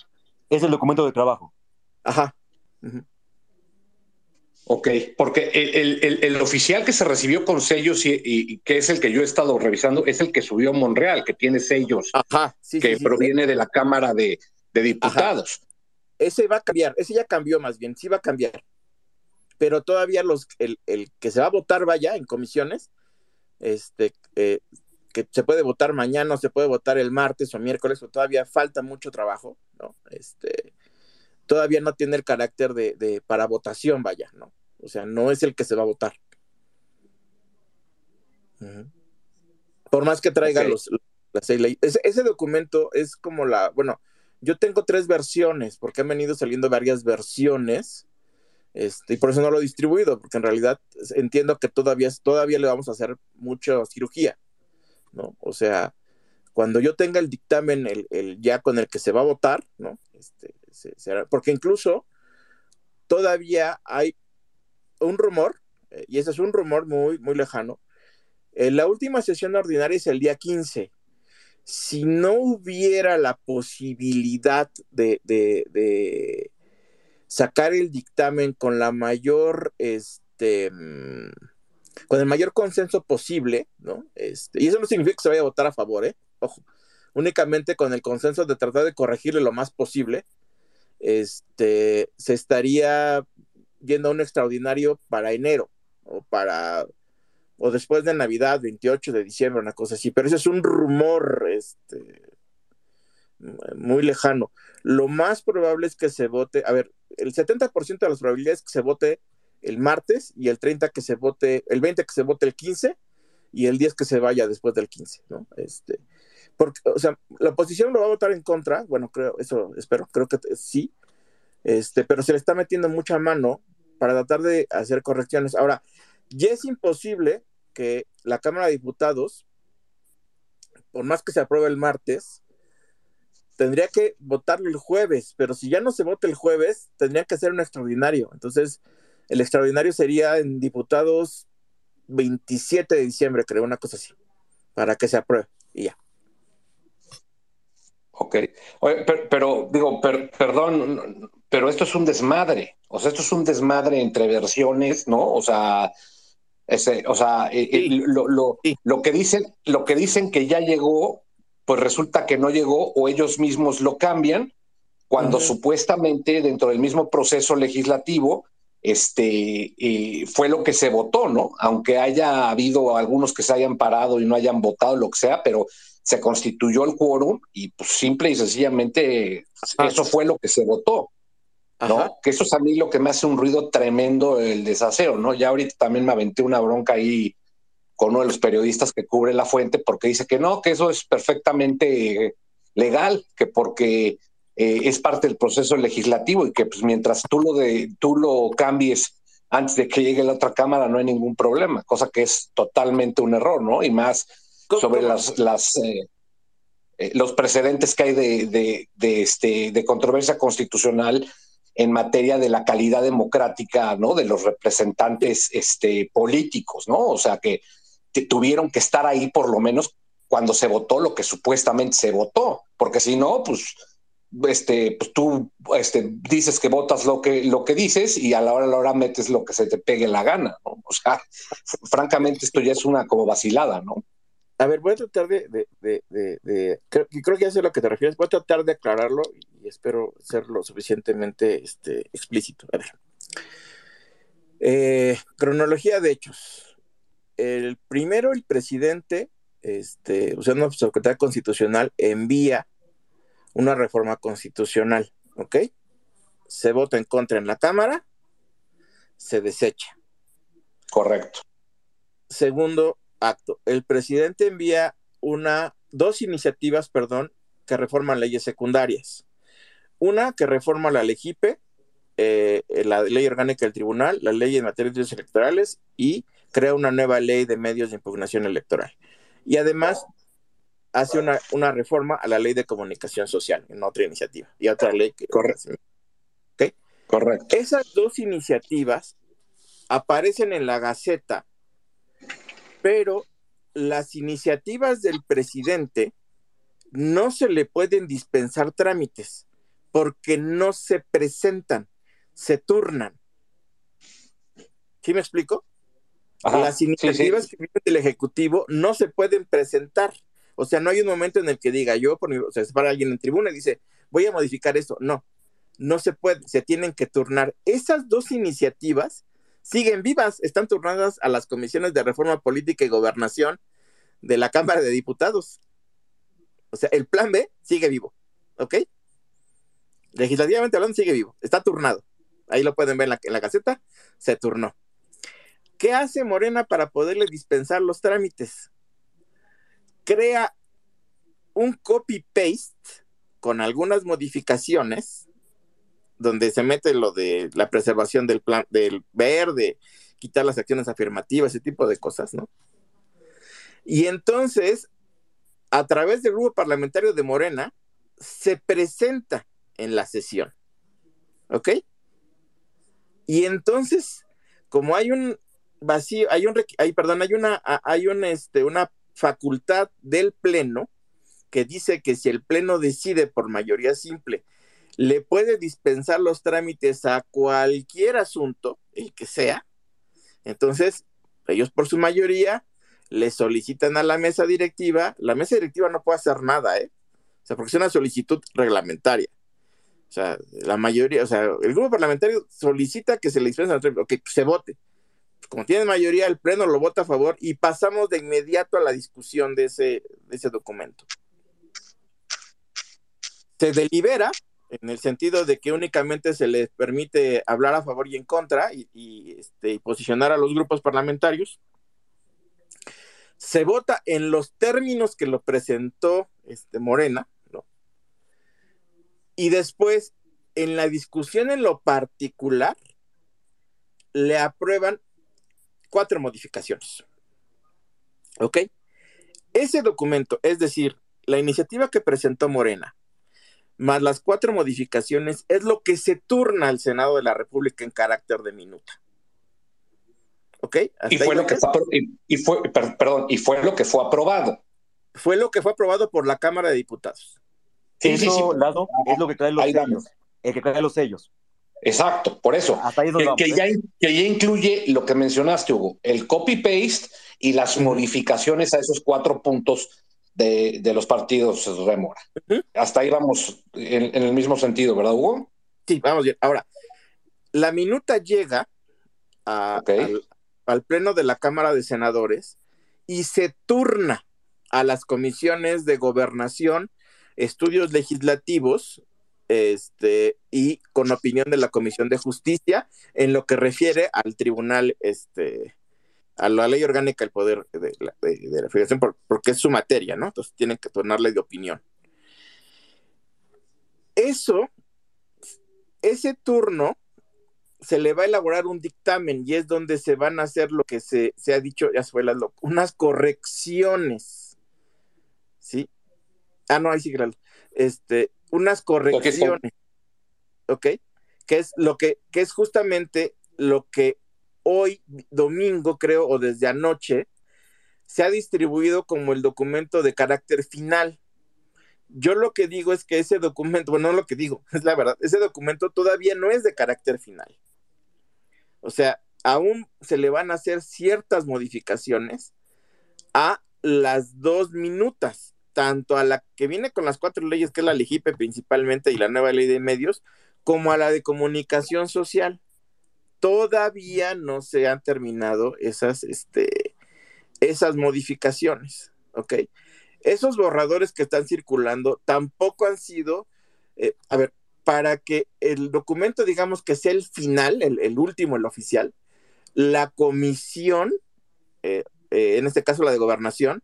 es el documento de trabajo. Ajá. Ok, porque el, oficial que se recibió con sellos y, que es el que yo he estado revisando es el que subió a Monreal, que tiene sellos, Ajá, que proviene de la Cámara de, Diputados. Ese va a cambiar, ese ya cambió más bien, sí va a cambiar. Pero todavía los, el, que se va a votar vaya en comisiones, este, eh, que se puede votar mañana o se puede votar el martes o miércoles, o todavía falta mucho trabajo, ¿no? Este, todavía no tiene el carácter de, para votación, vaya, ¿no? O sea, no es el que se va a votar. Por más que traiga los, las seis leyes. Ese, documento es como la, bueno, yo tengo tres versiones, porque han venido saliendo varias versiones, este, y por eso no lo he distribuido, porque en realidad entiendo que todavía, todavía le vamos a hacer mucha cirugía. ¿No? O sea, cuando yo tenga el dictamen, el, ya con el que se va a votar, ¿no? Este, porque incluso todavía hay un rumor, eh, y ese es un rumor muy, muy lejano, en la última sesión ordinaria es el día 15. Si no hubiera la posibilidad de, de sacar el dictamen con la mayor, este, mm, con el mayor consenso posible, ¿no? Este, y eso no significa que se vaya a votar a favor, ¿eh? Ojo, únicamente con el consenso de tratar de corregirle lo más posible, este, se estaría yendo a un extraordinario para enero o para o después de Navidad, 28 de diciembre, una cosa así, pero eso es un rumor este, muy lejano. Lo más probable es que se vote, a ver, el 70% de las probabilidades que se vote el martes y el 30 que se vote, el 20 que se vote el 15 y el 10 que se vaya después del 15, ¿no? Este, porque, o sea, la oposición lo va a votar en contra, bueno, creo, eso espero, creo que sí, este, pero se le está metiendo mucha mano para tratar de hacer correcciones. Ahora, ya es imposible que la Cámara de Diputados, por más que se apruebe el martes, tendría que votarlo el jueves, pero si ya no se vota el jueves, tendría que hacer un extraordinario. Entonces, el extraordinario sería en diputados 27 de diciembre, creo, una cosa así, para que se apruebe y ya. Ok. pero, digo, perdón, pero esto es un desmadre. O sea, esto es un desmadre entre versiones, ¿no? O sea, ese, o sea, eh, eh, lo, lo, lo, que dicen, lo que dicen que ya llegó, pues resulta que no llegó o ellos mismos lo cambian, cuando supuestamente dentro del mismo proceso legislativo este, eh, fue lo que se votó, ¿no? Aunque haya habido algunos que se hayan parado y no hayan votado, lo que sea, pero se constituyó el quórum y pues simple y sencillamente eso fue lo que se votó. ¿no? Que eso es a mí lo que me hace un ruido tremendo el desaseo, ¿no? Ya ahorita también me aventé una bronca ahí con uno de los periodistas que cubre la fuente porque dice que no, que eso es perfectamente legal, que porque eh, es parte del proceso legislativo y que pues mientras tú lo, de, tú lo cambies antes de que llegue la otra cámara no hay ningún problema, cosa que es totalmente un error, ¿no? Y más sobre las, las eh, eh, los precedentes que hay de, de, este, de controversia constitucional en materia de la calidad democrática, ¿no? De los representantes este, políticos, ¿no? O sea, que tuvieron que estar ahí por lo menos cuando se votó lo que supuestamente se votó, porque si no, pues este, pues tú este, dices que votas lo que, lo que dices y a la hora a la hora metes lo que se te pegue la gana, ¿no? O sea, francamente esto ya es una como vacilada, ¿no? A ver, voy a tratar de, de, de, creo, creo, que ya sé a lo que te refieres, voy a tratar de aclararlo y espero ser lo suficientemente este, explícito. A ver. Eh, cronología de hechos. El primero, el presidente, este, usando su secretaria constitucional, envía una reforma constitucional, ¿ok? Se vota en contra en la Cámara, se desecha. Correcto. Segundo acto, el presidente envía una, dos iniciativas, perdón, que reforman leyes secundarias. Una que reforma la LEGIPE, eh, la ley orgánica del tribunal, la ley en materia de electorales y crea una nueva ley de medios de impugnación electoral. Y además hace una, una, reforma a la ley de comunicación social en otra iniciativa y otra ley que... Correcto. Correcto. Esas dos iniciativas aparecen en la Gaceta, pero las iniciativas del presidente no se le pueden dispensar trámites porque no se presentan, se turnan. ¿Sí me explico? las iniciativas del Ejecutivo no se pueden presentar o sea, no hay un momento en el que diga yo, por o sea, se para alguien en tribuna y dice, voy a modificar esto. No, no se puede, se tienen que turnar. Esas dos iniciativas siguen vivas, están turnadas a las comisiones de reforma política y gobernación de la Cámara de Diputados. O sea, el plan B sigue vivo, ¿ok? Legislativamente hablando, sigue vivo, está turnado. Ahí lo pueden ver en la, en la caseta, se turnó. ¿Qué hace Morena para poderle dispensar los trámites? Crea un copy-paste con algunas modificaciones, donde se mete lo de la preservación del plan del verde, quitar las acciones afirmativas, ese tipo de cosas, ¿no? Y entonces, a través del grupo parlamentario de Morena, se presenta en la sesión. ¿Ok? Y entonces, como hay un vacío, hay un, hay, perdón, hay una, hay un, este, una facultad del Pleno que dice que si el Pleno decide por mayoría simple, le puede dispensar los trámites a cualquier asunto, el que sea. Entonces, ellos por su mayoría le solicitan a la mesa directiva. La mesa directiva no puede hacer nada, ¿eh? O sea, porque es una solicitud reglamentaria. O sea, la mayoría, o sea, el grupo parlamentario solicita que se le dispensen los trámites, que se vote como tiene mayoría, el Pleno lo vota a favor y pasamos de inmediato a la discusión de ese, ese documento. Se delibera en el sentido de que únicamente se les permite hablar a favor y en contra y, este, posicionar a los grupos parlamentarios. se vota en los términos que lo presentó este, Morena. Y después, en la discusión en lo particular, le aprueban cuatro modificaciones. ¿Ok? Ese documento, es decir, la iniciativa que presentó Morena, más las cuatro modificaciones, es lo que se turna al Senado de la República en carácter de minuta. ¿Ok? Y fue, lo que fue, y, fue, perdón, y fue lo que fue aprobado. Fue lo que fue aprobado por la Cámara de Diputados. Sí, Eso, sí, sí. Lado, es lo que trae los sellos. El que trae los sellos. Exacto, por eso. que, ya, ¿eh? que, ya, incluye lo que mencionaste, Hugo, el copy-paste y las modificaciones a esos cuatro puntos de, de los partidos remora. Hasta ahí vamos en, en, el mismo sentido, ¿verdad, Hugo? Sí, vamos bien. Ahora, la minuta llega a, al, al Pleno de la Cámara de Senadores y se turna a las comisiones de gobernación, estudios legislativos, este, y con opinión de la Comisión de Justicia en lo que refiere al tribunal, este, a la ley orgánica del poder de la, de, la federación, porque es su materia, ¿no? Entonces tienen que tornarle de opinión. Eso, ese turno se le va a elaborar un dictamen y es donde se van a hacer lo que se, se ha dicho, ya fue unas correcciones. ¿Sí? Ah, no, ahí sí, este, unas correcciones. ¿Ok? Que es lo que, que es justamente lo que hoy, domingo, creo, o desde anoche, se ha distribuido como el documento de carácter final. Yo lo que digo es que ese documento, bueno, no lo que digo, es la verdad, ese documento todavía no es de carácter final. O sea, aún se le van a hacer ciertas modificaciones a las dos minutas, tanto a la que viene con las cuatro leyes, que es la LEGIPE principalmente y la nueva ley de medios, como a la de comunicación social. Todavía no se han terminado esas, este, esas modificaciones, ¿ok? Esos borradores que están circulando tampoco han sido, eh, a ver, para que el documento, digamos que sea el final, el, último, el oficial, la comisión, eh, eh, en este caso la de gobernación,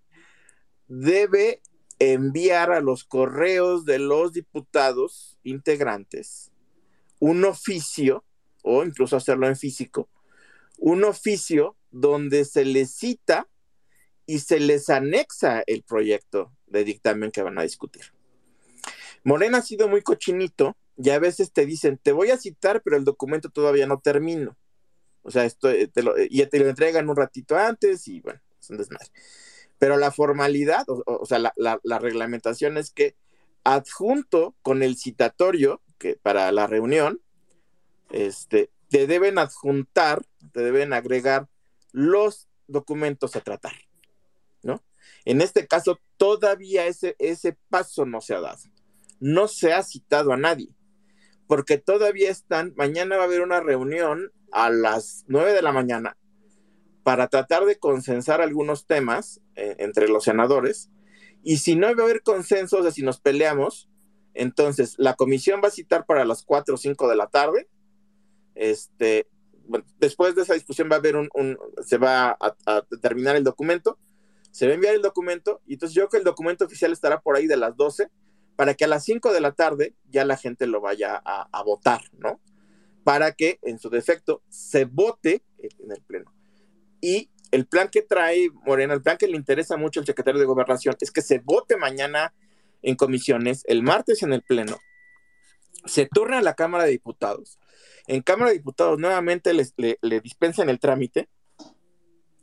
debe enviar a los correos de los diputados integrantes un oficio, o incluso hacerlo en físico, un oficio donde se les cita y se les anexa el proyecto de dictamen que van a discutir. Morena ha sido muy cochinito y a veces te dicen, te voy a citar, pero el documento todavía no termino. O sea, esto, eh, te lo, y te lo entregan un ratito antes y bueno, es un desmadre. Pero la formalidad, o, sea, la, reglamentación es que adjunto con el citatorio que para la reunión, este, te deben adjuntar, te deben agregar los documentos a tratar, ¿no? En este caso, todavía ese, ese paso no se ha dado. No se ha citado a nadie porque todavía están, mañana va a haber una reunión a las 9 de la mañana para tratar de consensar algunos temas eh, entre los senadores. Y si no va a haber consenso, o sea, si nos peleamos, entonces la comisión va a citar para las 4 o 5 de la tarde. Este, después de esa discusión va a haber un, se va a, a, terminar el documento, se va a enviar el documento, y entonces yo creo que el documento oficial estará por ahí de las 12 para que a las 5 de la tarde ya la gente lo vaya a, a, votar, ¿no? Para que en su defecto se vote en el Pleno. Y el plan que trae Morena, el plan que le interesa mucho al secretario de Gobernación, es que se vote mañana en comisiones, el martes en el Pleno, se turna a la Cámara de Diputados. En Cámara de Diputados nuevamente les, le, le el trámite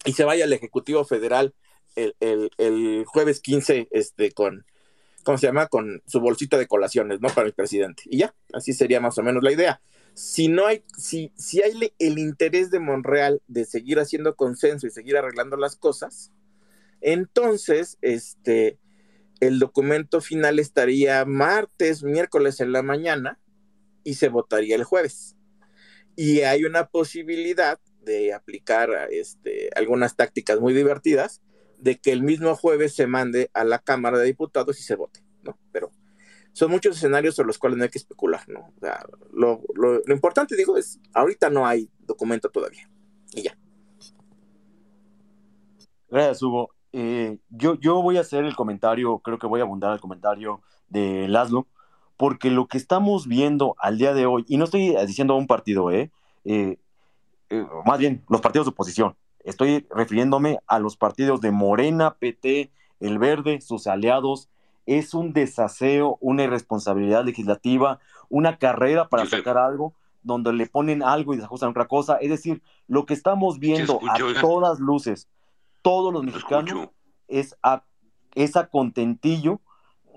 y se vaya al Ejecutivo Federal el, el, el jueves 15 este, con, ¿cómo se llama? Con su bolsita de colaciones, ¿no? Para el presidente. Y ya, así sería más o menos la idea. Si no hay, si, si hay el interés de Monreal de seguir haciendo consenso y seguir arreglando las cosas, entonces, este, el documento final estaría martes, miércoles en la mañana y se votaría el jueves. Y hay una posibilidad de aplicar este, algunas tácticas muy divertidas de que el mismo jueves se mande a la Cámara de Diputados y se vote, ¿no? Pero son muchos escenarios sobre los cuales no hay que especular, ¿no? O sea, lo, lo, importante, digo, es, ahorita no hay documento todavía. Y ya. Gracias, Hugo. eh, yo, yo voy a hacer el comentario, creo que voy a abundar al comentario de Laszlo, porque lo que estamos viendo al día de hoy, y no estoy diciendo un partido, ¿eh? eh, eh más bien los partidos de oposición, estoy refiriéndome a los partidos de Morena, PT, El Verde, sus aliados, es un desaseo, una irresponsabilidad legislativa, una carrera para sacar algo donde le ponen algo y desajustan otra cosa. Es decir, lo que estamos viendo a todas luces, todos los mexicanos, es a, contentillo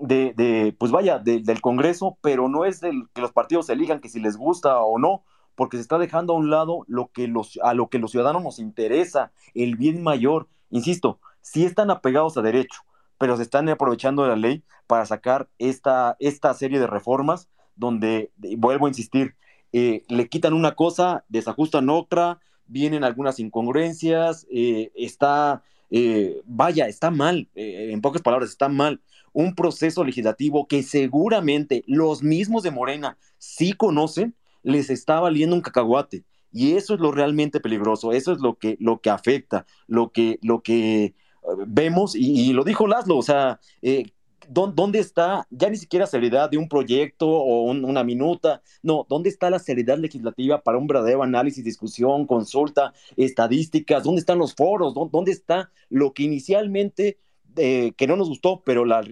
de, pues vaya, del Congreso, pero no es del que los partidos elijan que si les gusta o no, porque se está dejando a un lado lo que los, a lo que los ciudadanos nos interesa, el bien mayor. Insisto, si están apegados a derecho, pero se están aprovechando de la ley para sacar esta, esta serie de reformas donde, vuelvo a insistir, eh, le quitan una cosa, desajustan otra, vienen algunas incongruencias, eh, está, eh, vaya, está mal, en pocas palabras, está mal. Un proceso legislativo que seguramente los mismos de Morena sí conocen, les está valiendo un cacahuate. Y eso es lo realmente peligroso, eso es lo que, lo que afecta, lo que, lo que vemos, y, lo dijo Laszlo, o sea, eh, ¿dónde está ya ni siquiera seriedad de un proyecto o una minuta? No, ¿dónde está la seriedad legislativa para un verdadero análisis, discusión, consulta, estadísticas? ¿Dónde están los foros? ¿Dónde está lo que inicialmente, eh, que no nos gustó, pero la,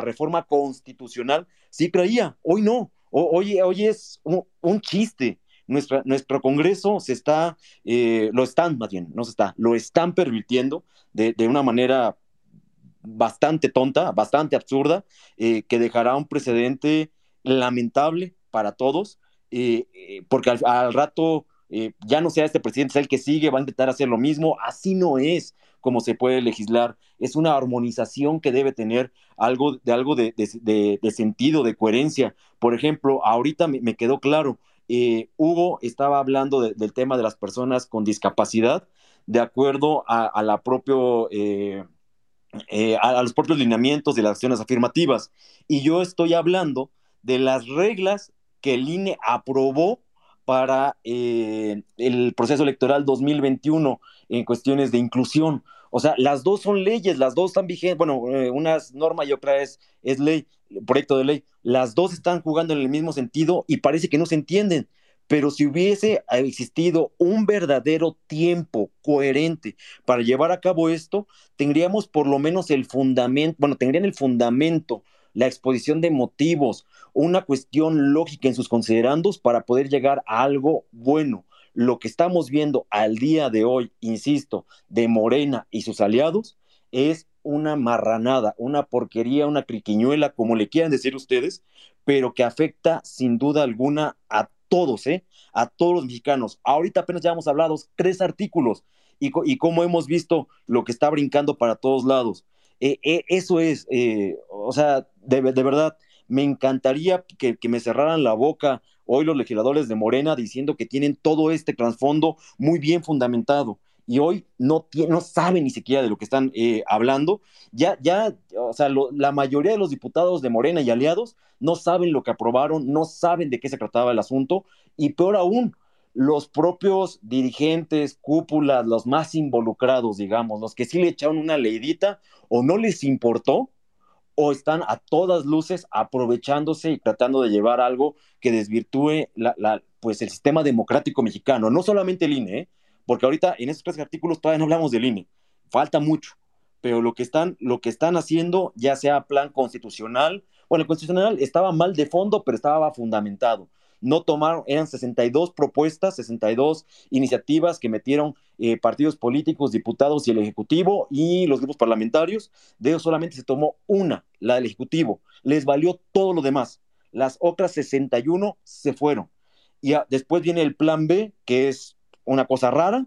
reforma constitucional sí creía? Hoy no, hoy, hoy es un chiste nuestro Congreso se está, eh, lo están más bien, no se está, lo están permitiendo de, una manera bastante tonta, bastante absurda, eh, que dejará un precedente lamentable para todos, eh, porque al, rato ya no sea este presidente, sea el que sigue, va a intentar hacer lo mismo, así no es como se puede legislar, es una armonización que debe tener algo de algo de, sentido, de coherencia. Por ejemplo, ahorita me quedó claro, eh, Hugo estaba hablando del tema de las personas con discapacidad, de acuerdo eh, eh, a, los propios lineamientos de las acciones afirmativas. Y yo estoy hablando de las reglas que el INE aprobó para el proceso electoral 2021 en cuestiones de inclusión. O sea, las dos son leyes, las dos están vigentes, bueno, una es norma y otra es, es ley, proyecto de ley, las dos están jugando en el mismo sentido y parece que no se entienden. Pero si hubiese existido un verdadero tiempo coherente para llevar a cabo esto, tendríamos por lo menos el fundamento, bueno, tendrían el fundamento, la exposición de motivos, una cuestión lógica en sus considerandos para poder llegar a algo bueno. Lo que estamos viendo al día de hoy, insisto, de Morena y sus aliados, es una marranada, una porquería, una criquiñuela, como le quieran decir ustedes, pero que afecta sin duda alguna a todos, ¿eh? A todos los mexicanos. Ahorita apenas ya hemos hablado tres artículos y, y cómo hemos visto lo que está brincando para todos lados. Eh, eh, eso es, eh, o sea, de, verdad, me encantaría que, que me cerraran la boca hoy los legisladores de Morena diciendo que tienen todo este trasfondo muy bien fundamentado y hoy no, no saben ni siquiera de lo que están eh, hablando. Ya, ya, o sea, la mayoría de los diputados de Morena y aliados no saben lo que aprobaron, no saben de qué se trataba el asunto y peor aún, los propios dirigentes, cúpulas, los más involucrados, digamos, los que sí le echaron una leidita o no les importó o están a todas luces aprovechándose y tratando de llevar algo que desvirtúe la, pues el sistema democrático mexicano, no solamente el INE, ¿eh? porque ahorita en estos tres artículos todavía no hablamos del INE, falta mucho, pero lo que están, lo que están haciendo, ya sea plan constitucional, bueno, el constitucional estaba mal de fondo, pero estaba fundamentado. No tomaron, eran 62 propuestas, 62 iniciativas que metieron eh, partidos políticos, diputados y el Ejecutivo y los grupos parlamentarios. De ellos solamente se tomó una, la del Ejecutivo. Les valió todo lo demás. Las otras 61 se fueron. Y después viene el plan B, que es una cosa rara,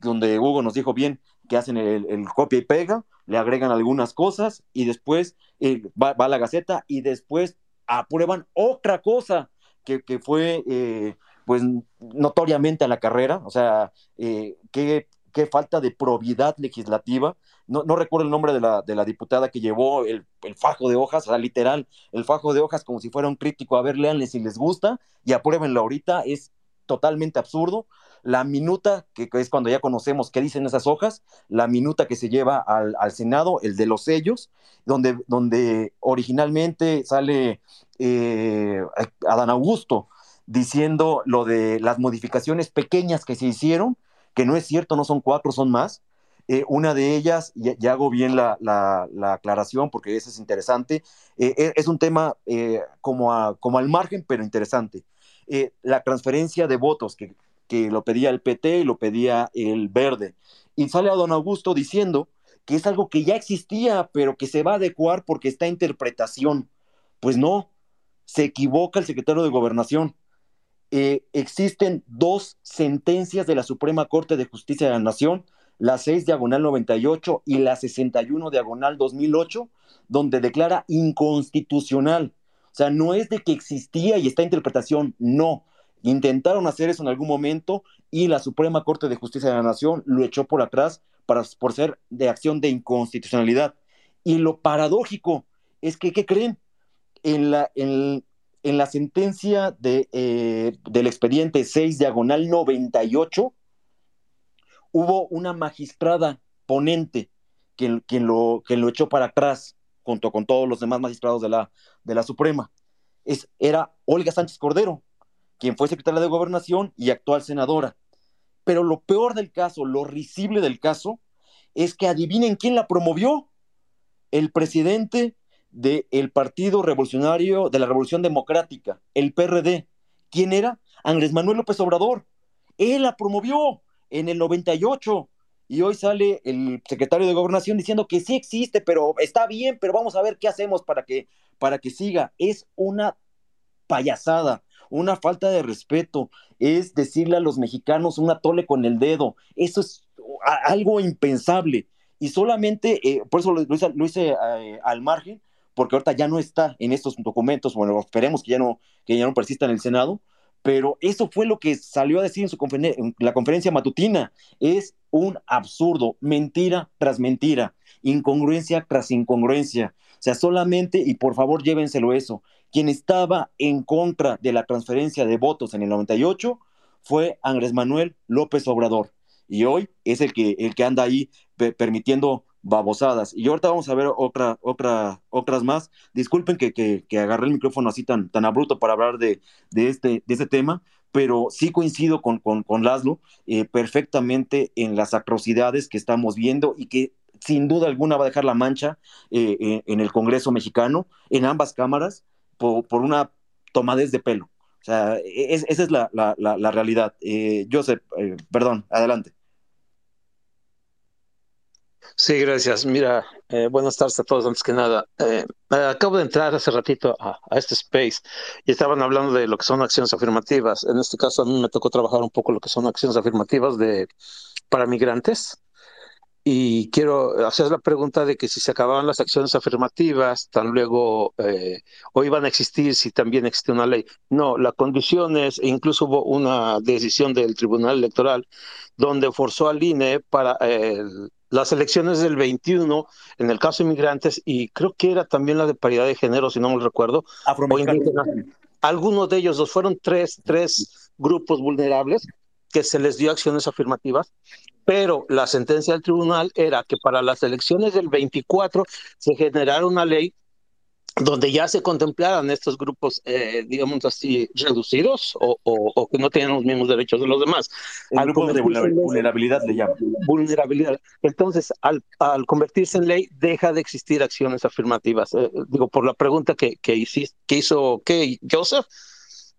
donde Hugo nos dijo bien que hacen el, copia y pega, le agregan algunas cosas y después eh, va, a la Gaceta y después aprueban otra cosa que, fue eh, pues notoriamente a la carrera, o sea, eh, qué, falta de probidad legislativa. No, recuerdo el nombre de la, de la diputada que llevó el, el, fajo de hojas, o sea, literal, el fajo de hojas como si fuera un crítico, a ver, leanle si les gusta y apruébenlo ahorita, es totalmente absurdo. La minuta, que, es cuando ya conocemos qué dicen esas hojas, la minuta que se lleva al, Senado, el de los sellos, donde, donde originalmente sale eh, Adán Augusto diciendo lo de las modificaciones pequeñas que se hicieron, que no es cierto, no son cuatro, son más. Eh, una de ellas, ya, hago bien la, aclaración porque eso es interesante, eh, e, es un tema como, como al margen, pero interesante. La transferencia de votos que, que lo pedía el PT y lo pedía el Verde. Y sale a don Augusto diciendo que es algo que ya existía, pero que se va a adecuar porque está interpretación. Pues no, se equivoca el secretario de Gobernación. existen dos sentencias de la Suprema Corte de Justicia de la Nación la 6 diagonal 98 y la 61 diagonal 2008, donde declara inconstitucional. O sea, no es de que existía y está interpretación, no. Intentaron hacer eso en algún momento y la Suprema Corte de Justicia de la Nación lo echó por atrás para, por ser de acción de inconstitucionalidad. Y lo paradójico es que, ¿qué creen? En la, en, la sentencia de, eh, del expediente 6 diagonal 98, hubo una magistrada ponente quien, quien, lo, lo echó para atrás junto con todos los demás magistrados de la, de la Suprema. Es, era Olga Sánchez Cordero, quien fue secretaria de Gobernación y actual senadora. Pero lo peor del caso, lo risible del caso, es que adivinen quién la promovió. El presidente del Partido Revolucionario de la Revolución Democrática, el PRD. ¿Quién era? Andrés Manuel López Obrador. Él la promovió en el 98 y hoy sale el secretario de gobernación diciendo que sí existe, pero está bien, pero vamos a ver qué hacemos para que, para que siga. Es una payasada, una falta de respeto, es decirle a los mexicanos una tole con el dedo. Eso es algo impensable. Y solamente, eh, por eso lo, hice, eh, al margen, porque ahorita ya no está en estos documentos, bueno, esperemos que ya no, que ya no persista en el Senado, pero eso fue lo que salió a decir en, su la conferencia matutina. Es un absurdo, mentira tras mentira, incongruencia tras incongruencia. O sea, solamente, y por favor llévenselo eso, quien estaba en contra de la transferencia de votos en el 98 fue Andrés Manuel López Obrador. Y hoy es el que, el que anda ahí permitiendo babosadas. Y ahorita vamos a ver otra, otra, otras más. Disculpen que, que, agarré el micrófono así tan, tan abrupto para hablar de, de, este, de este tema, pero sí coincido con, con, con Laszlo eh, perfectamente en las atrocidades que estamos viendo y que sin duda alguna va a dejar la mancha eh, en, el Congreso mexicano, en ambas cámaras, por, una tomadez de pelo. O sea, esa es la, la, la, realidad. Eh, Joseph, perdón, adelante. Sí, gracias. Mira, eh, buenas tardes a todos. Antes que nada, eh, acabo de entrar hace ratito a, este space y estaban hablando de lo que son acciones afirmativas. En este caso, a mí me tocó trabajar un poco lo que son acciones afirmativas de para migrantes. Y quiero hacer la pregunta de que si se acababan las acciones afirmativas, tan luego eh, o iban a existir si también existe una ley. No, la condición es, e incluso hubo una decisión del Tribunal Electoral donde forzó al INE para las elecciones del 21, en el caso de inmigrantes, y creo que era también la de paridad de género, si no me recuerdo, algunos de ellos, dos fueron tres, tres grupos vulnerables que se les dio acciones afirmativas, pero la sentencia del tribunal era que para las elecciones del 24 se generara una ley donde ya se contemplaran estos grupos, eh, digamos así, reducidos o, que no tienen los mismos derechos de los demás. al grupo de vulnerabilidad le llaman. Vulnerabilidad. Entonces, al, convertirse en ley, deja de existir acciones afirmativas. Eh, digo, por la pregunta que, que, que hizo que Joseph,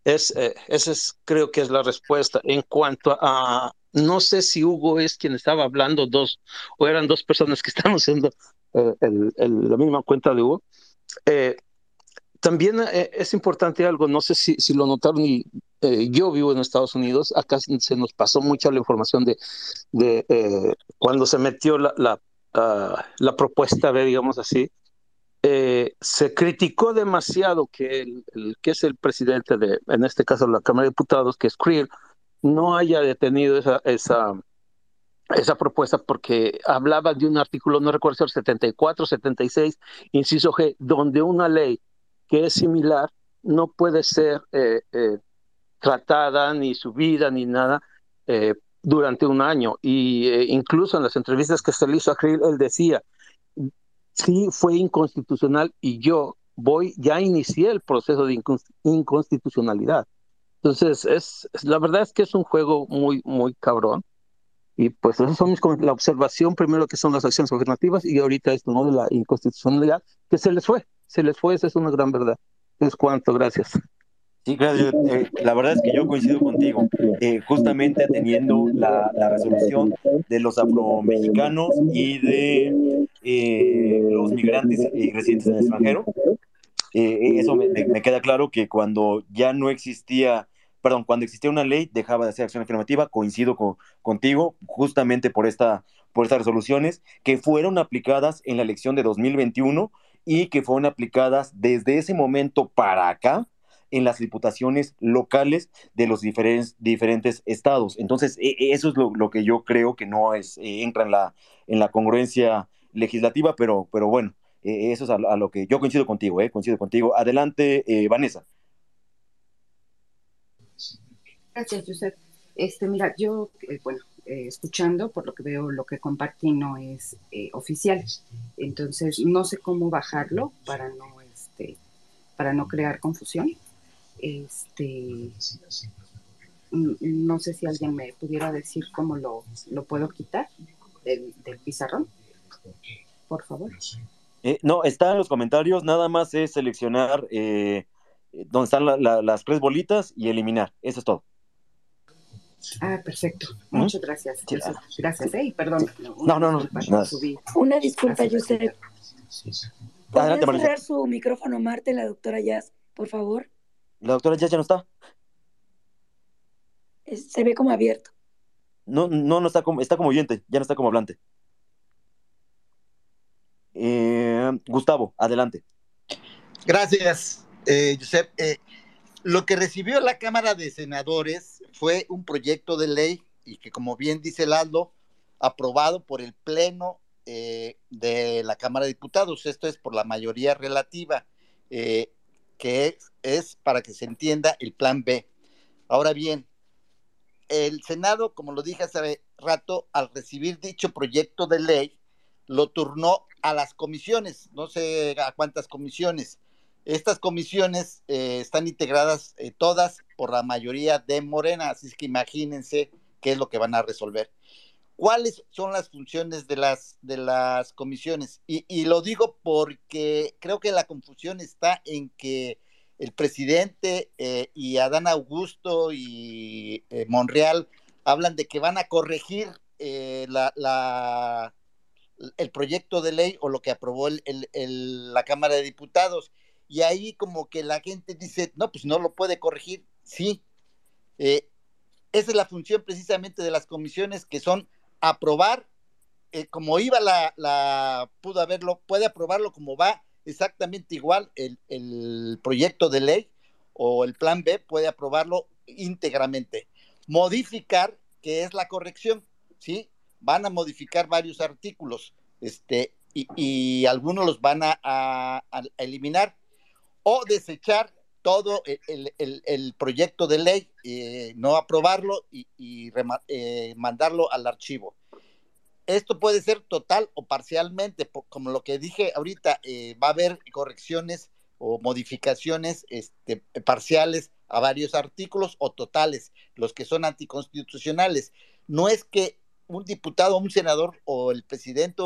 es, eh, esa es, creo que es la respuesta. En cuanto a, no sé si Hugo es quien estaba hablando, dos, o eran dos personas que estaban haciendo la misma cuenta de Hugo. Eh, también eh, es importante algo, no sé si, lo notaron, y eh, yo vivo en Estados Unidos, acá se nos pasó mucha la información de, cuando se metió la, la, la propuesta, digamos así, se criticó demasiado que el, que es el presidente de, en este caso, la Cámara de Diputados, que es Creel, no haya detenido esa, esa, esa propuesta porque hablaba de un artículo, no recuerdo si el 74, 76, inciso G, donde una ley que es similar no puede ser eh, eh, tratada, ni su vida, ni nada, eh, durante un año. Y eh, incluso en las entrevistas que se le hizo a Krill, él decía, sí fue inconstitucional y yo voy, ya inicié el proceso de inconstitucionalidad. Entonces, es, la verdad es que es un juego muy, muy cabrón. Y pues eso son mis, la observación primero que son las acciones alternativas y ahorita esto, ¿no? De la inconstitucionalidad, que se les fue, se les fue, esa es una gran verdad. Es cuanto, gracias. Sí, gracias. Eh, la verdad es que yo coincido contigo, eh, justamente teniendo la, la, resolución de los afromexicanos y de eh, los migrantes y residentes en el extranjero. eso me, me, queda claro que cuando ya no existía perdón, cuando existía una ley dejaba de hacer acción afirmativa, coincido contigo, justamente por, esta, por estas resoluciones que fueron aplicadas en la elección de 2021 y que fueron aplicadas desde ese momento para acá en las diputaciones locales de los diferentes, diferentes estados. Entonces, e, e, eso es lo, que yo creo que no es, eh, entra en la, en la congruencia legislativa, pero, pero bueno, e, eso es a, lo que yo coincido contigo, eh, coincido contigo. Adelante, eh, Vanessa. Gracias, Josep. Este, mira, yo, eh, bueno, eh, escuchando, por lo que veo, lo que compartí no es eh, oficial. Entonces, no sé cómo bajarlo para no, este, para no crear confusión. Este, no sé si alguien me pudiera decir cómo lo, lo puedo quitar del, pizarrón. Por favor. no, está en los comentarios, nada más es seleccionar donde están las tres bolitas y eliminar. Eso es todo. Ah, perfecto. Muchas gracias. Gracias, eh, perdón. No, no, no. Una disculpa, Josep. ¿Podría cerrar su micrófono, Marte, la doctora Jazz, por favor? ¿La doctora Jazz ya no está? se ve como abierto. No, no, no está como, está como oyente, ya no está como hablante. Eh, Gustavo, adelante. Gracias, eh, Josep. Eh, lo que recibió la Cámara de Senadores fue un proyecto de ley y que, como bien dice Lalo, aprobado por el Pleno eh, de la Cámara de Diputados. Esto es por la mayoría relativa, eh, que es, para que se entienda el Plan B. Ahora bien, el Senado, como lo dije hace rato, al recibir dicho proyecto de ley, lo turnó a las comisiones, no sé a cuántas comisiones, estas comisiones eh, están integradas eh, todas por la mayoría de Morena, así es que imagínense qué es lo que van a resolver. ¿Cuáles son las funciones de las, de las comisiones? Y, lo digo porque creo que la confusión está en que el presidente eh, y Adán Augusto y Monreal hablan de que van a corregir la, el proyecto de ley o lo que aprobó la Cámara de Diputados y ahí como que la gente dice, no, pues no lo puede corregir. Sí, eh, esa es la función precisamente de las comisiones que son aprobar, eh, como iba la, la, pudo haberlo, puede aprobarlo como va exactamente igual el, el proyecto de ley o el plan B, puede aprobarlo íntegramente. Modificar, que es la corrección, ¿sí? Van a modificar varios artículos, este, y, algunos los van a eliminar o desechar todo el, proyecto de ley, eh, no aprobarlo y, eh, mandarlo al archivo. Esto puede ser total o parcialmente, como lo que dije ahorita, eh, va a haber correcciones o modificaciones este, parciales a varios artículos o totales, los que son anticonstitucionales. No es que un diputado, un senador o el presidente,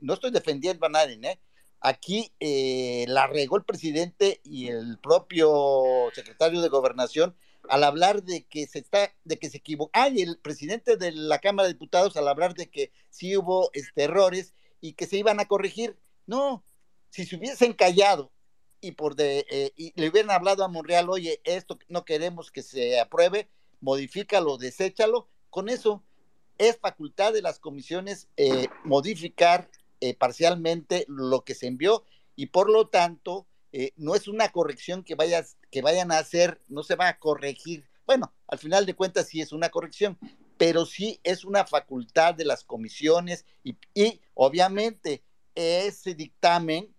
no estoy defendiendo a nadie, ¿eh? Aquí eh, la regó el presidente y el propio secretario de gobernación al hablar de que se está, de que se equivocó. Ah, el presidente de la Cámara de Diputados al hablar de que sí hubo este, errores y que se iban a corregir. No, si se hubiesen callado y por de, eh, y le hubieran hablado a Monreal, oye, esto no queremos que se apruebe, modifícalo, deséchalo, con eso es facultad de las comisiones eh, modificar eh, parcialmente lo que se envió y por lo tanto eh, no es una corrección que, vayas, que vayan a hacer, no se va a corregir. Bueno, al final de cuentas sí es una corrección, pero sí es una facultad de las comisiones y, obviamente ese dictamen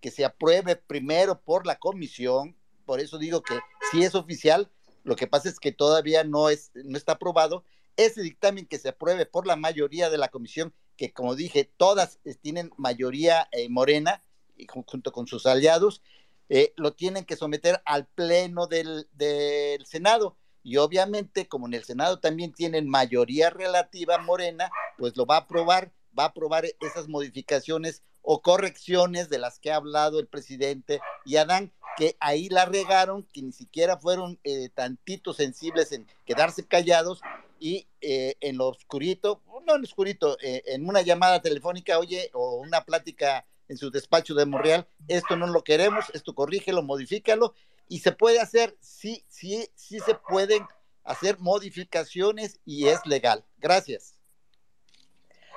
que se apruebe primero por la comisión, por eso digo que si es oficial, Lo que pasa es que todavía no, es, no está aprobado. Ese dictamen que se apruebe por la mayoría de la comisión, que como dije, todas tienen mayoría eh, morena, y junto con sus aliados, eh, lo tienen que someter al pleno del, del Senado. Y obviamente, como en el Senado también tienen mayoría relativa morena, pues lo va a aprobar, va a aprobar esas modificaciones o correcciones de las que ha hablado el presidente y Adán, que ahí la regaron, que ni siquiera fueron eh, tantito sensibles en quedarse callados y eh, en lo oscurito, no en lo oscurito, eh, en una llamada telefónica, oye, o una plática en su despacho de Monreal, esto no lo queremos, esto corrígelo, modifícalo, y se puede hacer, sí, sí, sí se pueden hacer modificaciones y es legal. Gracias.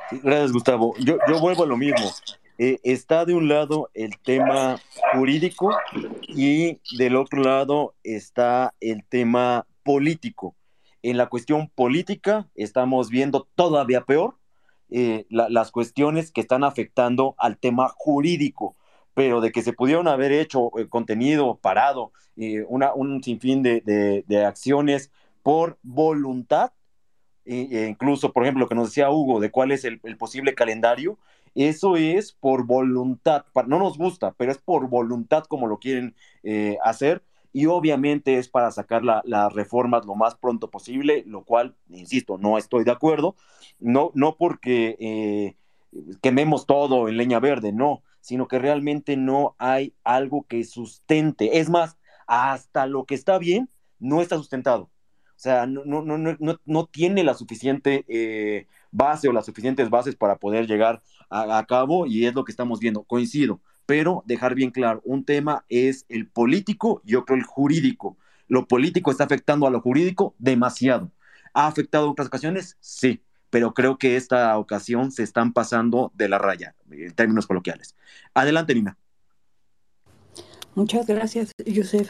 gracias, Gustavo. Yo, yo vuelvo a lo mismo. Eh, está de un lado el tema jurídico y del otro lado está el tema político. En la cuestión política estamos viendo todavía peor eh, las cuestiones que están afectando al tema jurídico, pero de que se pudieron haber hecho eh, contenido parado, una, un sinfín de, de, acciones por voluntad, e incluso, por ejemplo, lo que nos decía Hugo, de cuál es el, posible calendario, eso es por voluntad, no nos gusta, pero es por voluntad como lo quieren eh, hacer y obviamente es para sacar las reformas lo más pronto posible, lo cual, insisto, no estoy de acuerdo, no, no porque eh, quememos todo en leña verde, no, sino que realmente no hay algo que sustente. Es más, hasta lo que está bien no está sustentado. O sea, no, no, no, no, no tiene la suficiente eh, base o las suficientes bases para poder llegar a, cabo y es lo que estamos viendo. Coincido, pero dejar bien claro, un tema es el político y otro el jurídico. Lo político está afectando a lo jurídico demasiado. ¿Ha afectado otras ocasiones? Sí, pero creo que esta ocasión se están pasando de la raya, en términos coloquiales. Adelante, Nina. Muchas gracias, Joseph.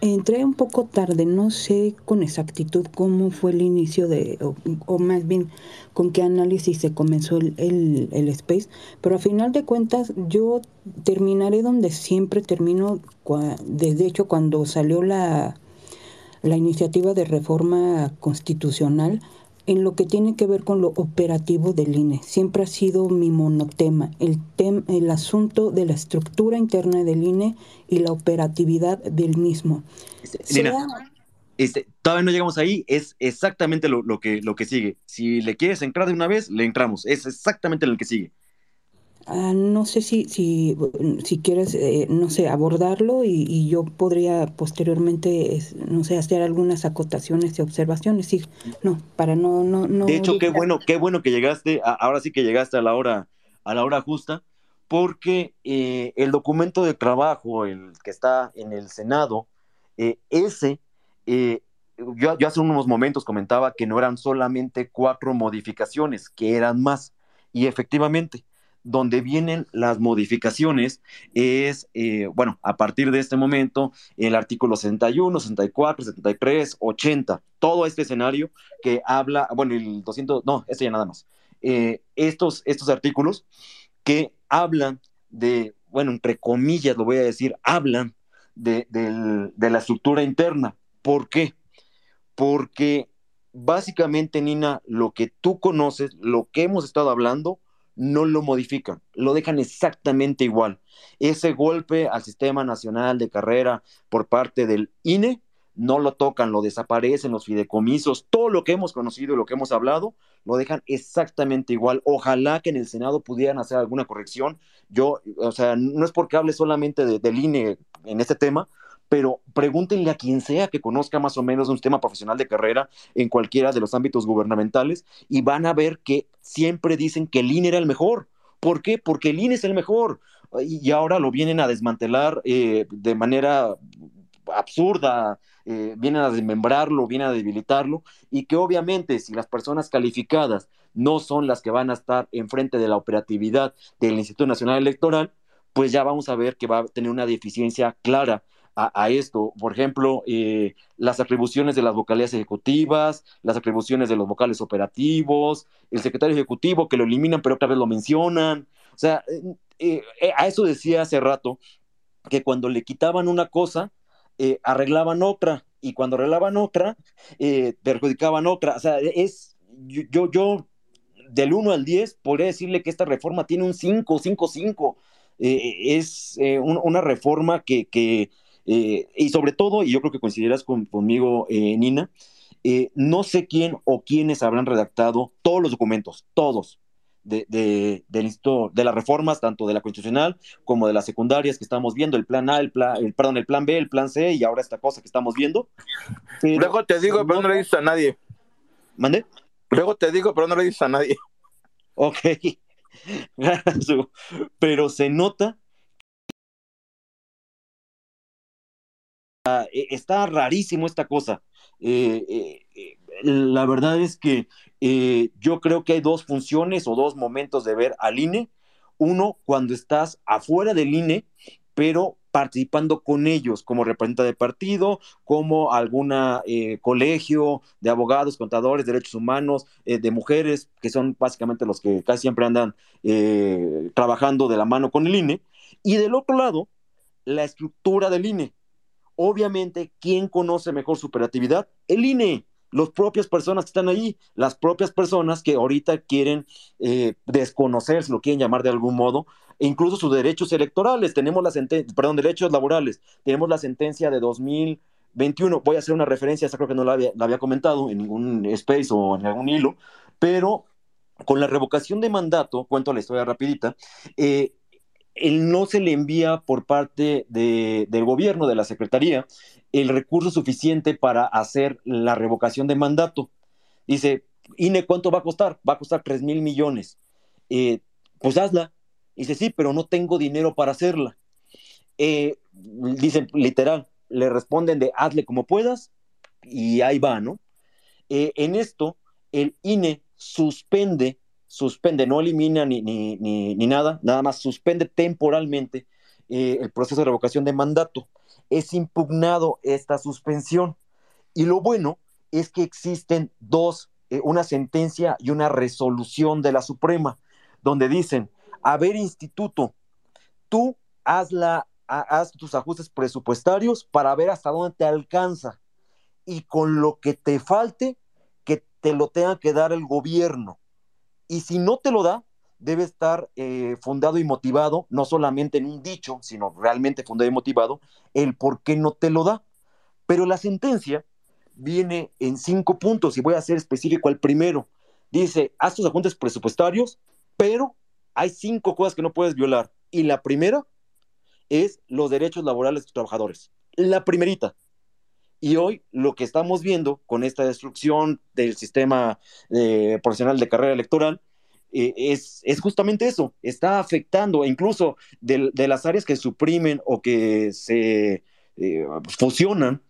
Entré un poco tarde, no sé con exactitud cómo fue el inicio de, o, más bien con qué análisis se comenzó el, el, space, pero a final de cuentas yo terminaré donde siempre termino, desde hecho cuando salió la, la iniciativa de reforma constitucional, en lo que tiene que ver con lo operativo del INE. Siempre ha sido mi monotema, el, el asunto de la estructura interna del INE y la operatividad del mismo. Este, este, todavía no llegamos ahí, es exactamente lo, que, lo que sigue. Si le quieres entrar de una vez, le entramos, es exactamente lo que sigue. Ah, no sé si, si, si quieres, eh, no sé, abordarlo y, yo podría posteriormente, no sé, hacer algunas acotaciones y observaciones. Sí, no, para no, no, no. De hecho, qué bueno, qué bueno que llegaste, ahora sí que llegaste a la hora, a la hora justa, porque eh, el documento de trabajo, el que está en el Senado, eh, ese, yo, yo hace unos momentos comentaba que no eran solamente cuatro modificaciones, que eran más, y efectivamente donde vienen las modificaciones es, eh, bueno, a partir de este momento, el artículo 61, 64, 73, 80, todo este escenario que habla, bueno, el 200, no, este ya nada más, eh, estos, estos artículos que hablan de, bueno, entre comillas lo voy a decir, hablan de, de la estructura interna. ¿Por qué? Porque básicamente, Nina, lo que tú conoces, lo que hemos estado hablando, no lo modifican, lo dejan exactamente igual. Ese golpe al Sistema Nacional de Carrera por parte del INE, no lo tocan, lo desaparecen los fideicomisos, todo lo que hemos conocido y lo que hemos hablado, lo dejan exactamente igual. Ojalá que en el Senado pudieran hacer alguna corrección. Yo, o sea, no es porque hable solamente del INE en este tema, pero pregúntenle a quien sea que conozca más o menos un sistema profesional de carrera en cualquiera de los ámbitos gubernamentales y van a ver que siempre dicen que el INE era el mejor. ¿Por qué? Porque el INE es el mejor. Y ahora lo vienen a desmantelar eh, de manera absurda, eh, vienen a desmembrarlo, vienen a debilitarlo, y que obviamente si las personas calificadas no son las que van a estar enfrente de la operatividad del Instituto Nacional Electoral, pues ya vamos a ver que va a tener una deficiencia clara a, esto. Por ejemplo, eh, las atribuciones de las vocalías ejecutivas, las atribuciones de los vocales operativos, el secretario ejecutivo que lo eliminan pero otra vez lo mencionan. O sea, eh, eh, a eso decía hace rato que cuando le quitaban una cosa, arreglaban otra. y cuando arreglaban otra, perjudicaban otra. O sea, es, yo, yo, del 1 al 10, podría decirle que esta reforma tiene un 5, 5, 5. es una reforma que y sobre todo, y yo creo que coincidirás conmigo, Nina, no sé quién o quiénes habrán redactado todos los documentos, todos, de, de, de las reformas, tanto de la constitucional como de las secundarias que estamos viendo, el plan A, el plan, el, perdón, el plan B, el plan C y ahora esta cosa que estamos viendo. Luego te digo, pero no le dices a nadie. ¿Mande? Luego te digo, pero no le dices a nadie. Ok. pero se nota está rarísimo esta cosa. Eh, eh, la verdad es que eh, yo creo que hay dos funciones o dos momentos de ver al INE. Uno, cuando estás afuera del INE, pero participando con ellos como representante de partido, como algún eh, colegio de abogados, contadores, derechos humanos, eh, de mujeres, que son básicamente los que casi siempre andan trabajando de la mano con el INE. Y del otro lado, la estructura del INE. Obviamente, ¿quién conoce mejor su operatividad? El INE las propias personas que están ahí, las propias personas que ahorita quieren eh, desconocer, si lo quieren llamar de algún modo, e incluso sus derechos electorales. Tenemos la sentencia, perdón, derechos laborales. Tenemos la sentencia de 2021. Voy a hacer una referencia, esa creo que no la había, comentado en ningún space o en algún hilo, pero con la revocación de mandato, cuento la historia rapidita, eh, él no se le envía por parte del gobierno, de la Secretaría, el recurso suficiente para hacer la revocación de mandato. Dice, INE, ¿cuánto va a costar? Va a costar 3 mil millones. Eh, pues hazla. Dice, sí, pero no tengo dinero para hacerla. Eh, dicen, literal, le responden de hazle como puedas y ahí va, ¿no? Eh, en esto, el INE suspende, suspende, no elimina ni, ni, ni, ni nada, nada más suspende temporalmente el proceso de revocación de mandato es impugnado esta suspensión. Y lo bueno es que existen dos, eh, una sentencia y una resolución de la Suprema, donde dicen, a ver, instituto, tú haz, la, haz tus ajustes presupuestarios para ver hasta dónde te alcanza. Y con lo que te falte, que te lo tenga que dar el gobierno. Y si no te lo da, debe estar eh, fundado y motivado, no solamente en un dicho, sino realmente fundado y motivado, el por qué no te lo da. Pero la sentencia viene en cinco puntos y voy a ser específico al primero. Dice, haz tus apuntes presupuestarios, pero hay cinco cosas que no puedes violar. Y la primera es los derechos laborales de los trabajadores. La primerita. Y hoy lo que estamos viendo con esta destrucción del sistema eh, profesional de carrera electoral eh, es, justamente eso, está afectando incluso de, las áreas que suprimen o que se eh, fusionan,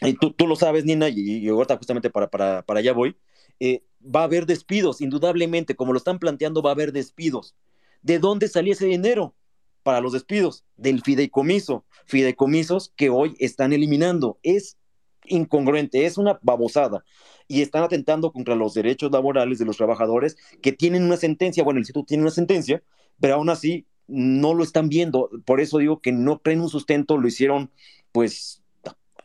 y tú, lo sabes, Nina, y, ahorita justamente para, para, para allá voy, eh, va a haber despidos, indudablemente, como lo están planteando, va a haber despidos. ¿De dónde salía ese dinero? Para los despidos, del fideicomiso, fideicomisos que hoy están eliminando. Es incongruente, es una babosada y están atentando contra los derechos laborales de los trabajadores que tienen una sentencia, bueno, el instituto tiene una sentencia, pero aún así no lo están viendo, por eso digo que no creen un sustento, lo hicieron pues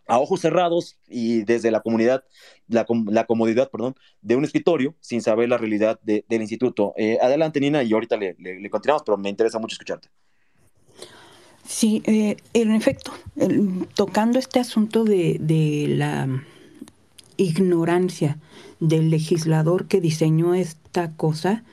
a ojos cerrados y desde la comunidad, la, comodidad, perdón, de un escritorio sin saber la realidad del instituto. Eh, adelante, Nina, y ahorita le, continuamos, pero me interesa mucho escucharte. Sí, eh, en efecto, tocando este asunto de, de la ignorancia del legislador que diseñó esta cosa,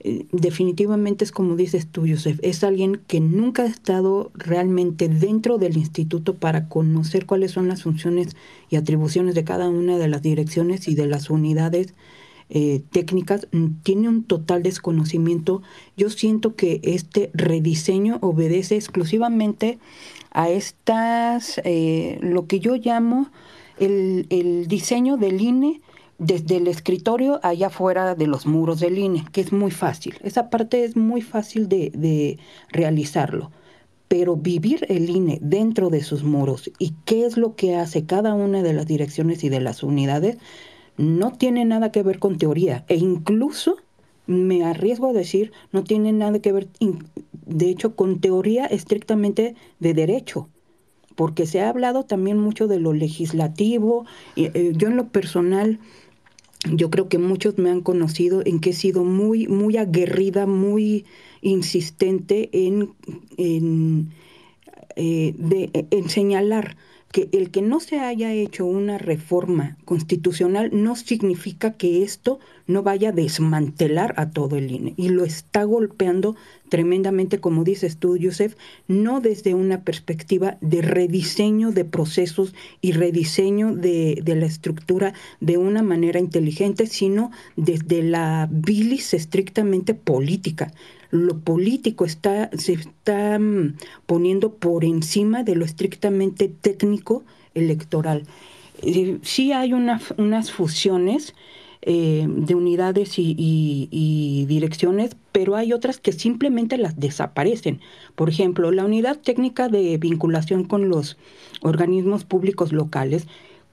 eh, definitivamente es como dices tú, Joseph, es alguien que nunca ha estado realmente dentro del instituto para conocer cuáles son las funciones y atribuciones de cada una de las direcciones y de las unidades eh, técnicas, mm, tiene un total desconocimiento. Yo siento que este rediseño obedece exclusivamente a estas, eh, lo que yo llamo el, diseño del INE desde el escritorio allá afuera de los muros del INE, que es muy fácil. Esa parte es muy fácil de, de, realizarlo. Pero vivir el INE dentro de sus muros y qué es lo que hace cada una de las direcciones y de las unidades no tiene nada que ver con teoría. E incluso, me arriesgo a decir, no tiene nada que ver, de hecho, con teoría estrictamente de derecho porque se ha hablado también mucho de lo legislativo. Eh, yo en lo personal, yo creo que muchos me han conocido en que he sido muy, muy aguerrida, muy insistente en, eh, de, en señalar que el que no se haya hecho una reforma constitucional no significa que esto no vaya a desmantelar a todo el INE. Y lo está golpeando tremendamente, como dices tú, Yusef, no desde una perspectiva de rediseño de procesos y rediseño de, de la estructura de una manera inteligente, sino desde la bilis estrictamente política lo político está, se está mm, poniendo por encima de lo estrictamente técnico electoral. Eh, sí hay unas fusiones eh, de unidades y, direcciones, pero hay otras que simplemente las desaparecen. Por ejemplo, la unidad técnica de vinculación con los organismos públicos locales,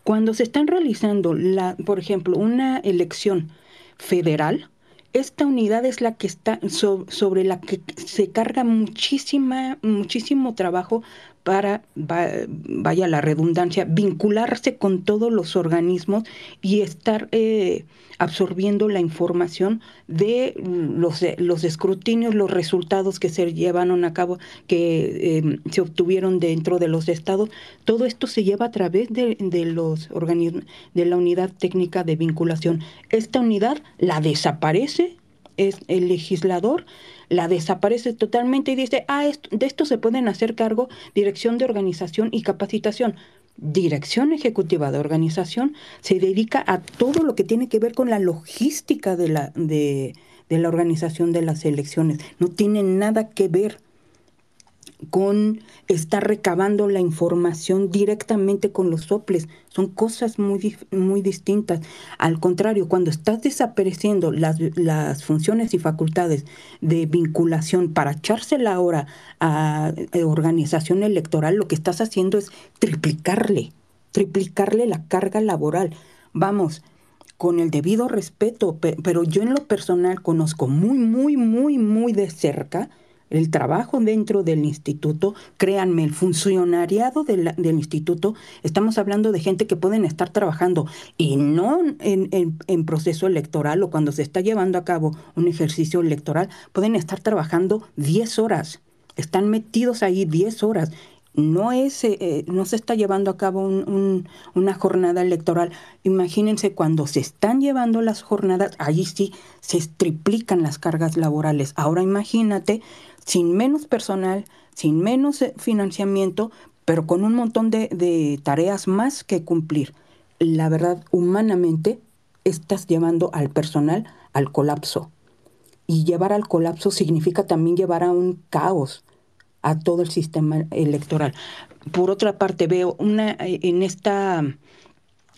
cuando se están realizando, la, por ejemplo, una elección federal, esta unidad es la que está sobre la que se carga muchísima, muchísimo trabajo para, vaya la redundancia, vincularse con todos los organismos y estar eh, absorbiendo la información de los, los escrutinios, los resultados que se llevaron a cabo, que em, se obtuvieron dentro de los estados. Todo esto se lleva a través de, de los organismos, de la unidad técnica de vinculación. Esta unidad la desaparece, es el legislador la desaparece totalmente y dice, ah, de esto se pueden hacer cargo dirección de organización y capacitación. Dirección Ejecutiva de Organización se dedica a todo lo que tiene que ver con la logística de la, de, de la organización de las elecciones. No tiene nada que ver con estar recabando la información directamente con los soples. Son cosas muy, muy distintas. Al contrario, cuando estás desapareciendo las, las funciones y facultades de vinculación para echársela ahora a eh, organización electoral, lo que estás haciendo es triplicarle, triplicarle la carga laboral. Vamos, con el debido respeto, pero yo en lo personal conozco muy, muy, muy, muy de cerca el trabajo dentro del instituto, créanme, el funcionariado del, instituto, estamos hablando de gente que pueden estar trabajando y no en, en, proceso electoral o cuando se está llevando a cabo un ejercicio electoral, pueden estar trabajando 10 horas, están metidos ahí 10 horas no es eh, eh, no se está llevando a cabo una jornada electoral. Imagínense cuando se están llevando las jornadas, allí sí se triplican las cargas laborales. Ahora imagínate sin menos personal, sin menos eh, financiamiento, pero con un montón de, tareas más que cumplir. La verdad, humanamente, estás llevando al personal al colapso. Y llevar al colapso significa también llevar a un caos a todo el sistema electoral. Por otra parte, veo una eh, en esta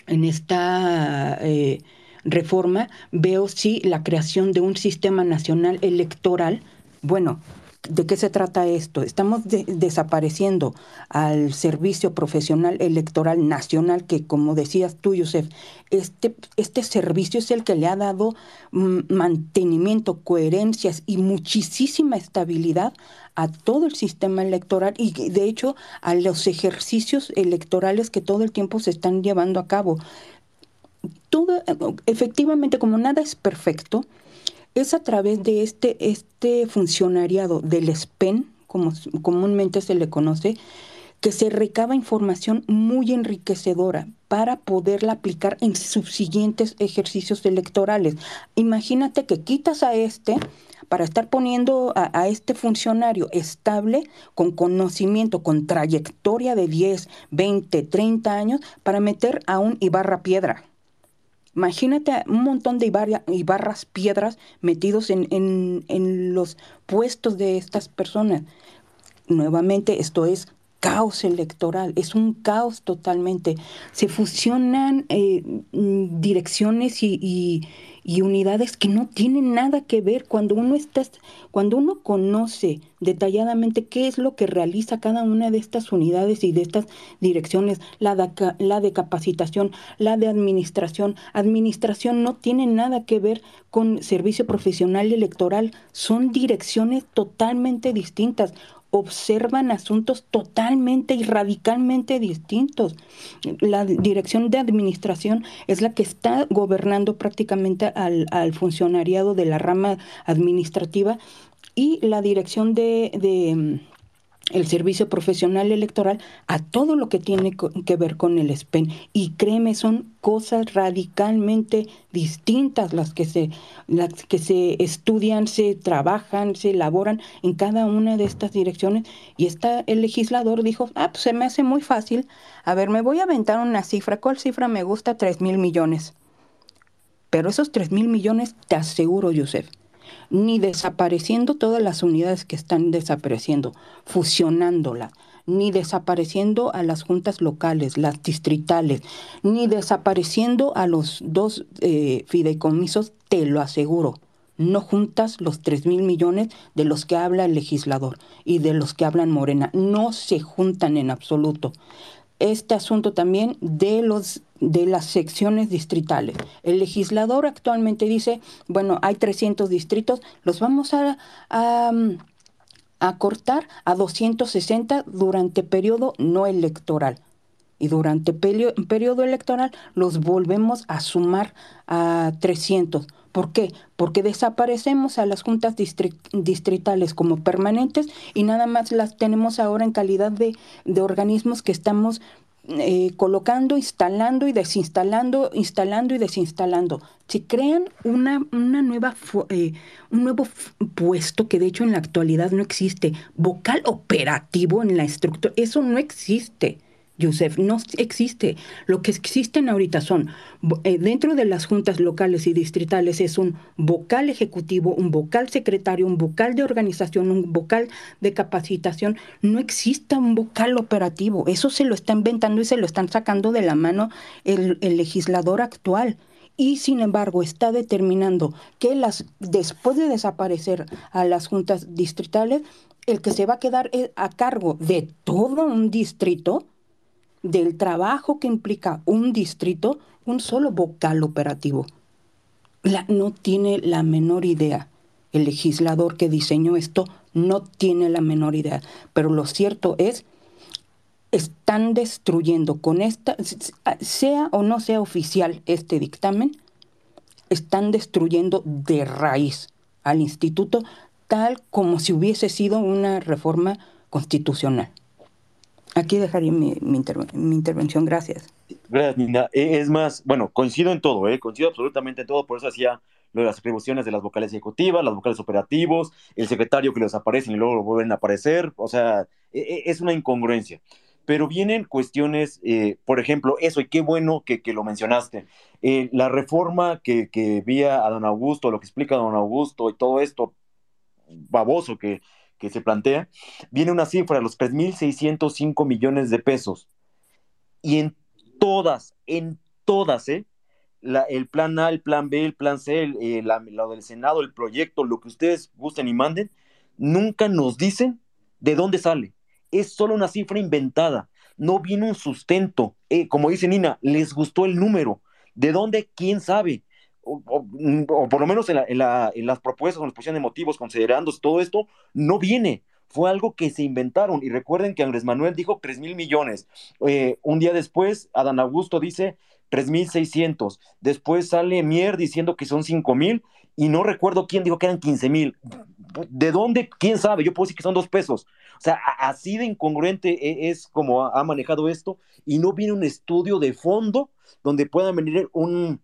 en esta eh, reforma veo sí la creación de un sistema nacional electoral. Bueno, ¿De qué se trata esto? Estamos desapareciendo al Servicio Profesional Electoral Nacional, que como decías tú, Yosef, este, este servicio es el que le ha dado mm, mantenimiento, coherencias y muchísima estabilidad a todo el sistema electoral y de hecho a los ejercicios electorales que todo el tiempo se están llevando a cabo. Todo, efectivamente, como nada es perfecto, es a través de este, este funcionariado del SPEN, como comúnmente se le conoce, que se recaba información muy enriquecedora para poderla aplicar en sus siguientes ejercicios electorales. Imagínate que quitas a este para estar poniendo a, a, este funcionario estable, con conocimiento, con trayectoria de 10, 20, 30 años, para meter a un Ibarra Piedra. Imagínate un montón de ibarras piedras metidos en, en, los puestos de estas personas. Nuevamente, esto es caos electoral, es un caos totalmente. Se fusionan eh, mm, direcciones y unidades que no tienen nada que ver cuando uno está cuando uno conoce detalladamente qué es lo que realiza cada una de estas unidades y de estas direcciones, la la de capacitación, la de administración. Administración no tiene nada que ver con servicio profesional electoral, son direcciones totalmente distintas observan asuntos totalmente y radicalmente distintos. La dirección de administración es la que está gobernando prácticamente al, funcionariado de la rama administrativa y la dirección de el servicio profesional electoral a todo lo que tiene que ver con el SPEN. Y créeme, son cosas radicalmente distintas las que se, las que se estudian, se trabajan, se elaboran en cada una de estas direcciones. Y está el legislador dijo, ah, pues se me hace muy fácil. A ver, me voy a aventar una cifra. ¿Cuál cifra me gusta? Tres mil millones. Pero esos tres mil millones, te aseguro, Yusef, ni desapareciendo todas las unidades que están desapareciendo, fusionándolas, ni desapareciendo a las juntas locales, las distritales, ni desapareciendo a los dos eh, fideicomisos, te lo aseguro. No juntas los tres mil millones de los que habla el legislador y de los que hablan Morena. No se juntan en absoluto este asunto también de los de las secciones distritales. El legislador actualmente dice, bueno, hay 300 distritos, los vamos a, a, cortar a 260 durante periodo no electoral. Y durante periodo electoral los volvemos a sumar a 300. ¿Por qué? Porque desaparecemos a las juntas distritales como permanentes y nada más las tenemos ahora en calidad de, organismos que estamos eh, colocando, instalando y desinstalando, instalando y desinstalando. Se crean una, una nueva, eh, un nuevo puesto que de hecho en la actualidad no existe. Vocal operativo en la estructura, eso no existe. Yusef, no existe. Lo que existen ahorita son, eh, dentro de las juntas locales y distritales, es un vocal ejecutivo, un vocal secretario, un vocal de organización, un vocal de capacitación. No existe un vocal operativo. Eso se lo está inventando y se lo están sacando de la mano el, el legislador actual y sin embargo está determinando que las después de desaparecer a las juntas distritales, el que se va a quedar eh, a cargo de todo un distrito del trabajo que implica un distrito, un solo vocal operativo. No tiene la menor idea. El legislador que diseñó esto no tiene la menor idea. Pero lo cierto es, están destruyendo con esta, sea o no sea oficial este dictamen, están destruyendo de raíz al instituto tal como si hubiese sido una reforma constitucional. Aquí dejaría mi, mi, intervención. Gracias. Gracias, Nina. E, es más, bueno, coincido en todo, ¿eh? coincido absolutamente en todo, por eso hacía lo de las atribuciones de las vocales ejecutivas, las vocales operativos, el secretario que los aparecen y luego vuelven a aparecer, o sea, e, e, es una incongruencia. Pero vienen cuestiones, eh, por ejemplo, eso, y qué bueno que, que lo mencionaste, eh, la reforma que, que vía a don Augusto, lo que explica don Augusto y todo esto baboso que, que se plantea, viene una cifra, los 3.605 millones de pesos. Y en todas, en todas, ¿eh? el plan A, el plan B, el plan C, el, eh, lo del Senado, el proyecto, lo que ustedes gusten y manden, nunca nos dicen de dónde sale. Es solo una cifra inventada. No viene un sustento. Eh, como dice Nina, les gustó el número. ¿De dónde? ¿Quién sabe? O, por lo menos en, las propuestas o en las posiciones de motivos, considerando todo esto, no viene. Fue algo que se inventaron. Y recuerden que Andrés Manuel dijo 3 mil millones. Eh, un día después, Adán Augusto dice 3 mil 600. Después sale Mier diciendo que son 5 mil. Y no recuerdo quién dijo que eran 15 mil. ¿De dónde? ¿Quién sabe? Yo puedo decir que son dos pesos. O sea, así de incongruente e, es como ha manejado esto. Y no viene un estudio de fondo donde pueda venir un,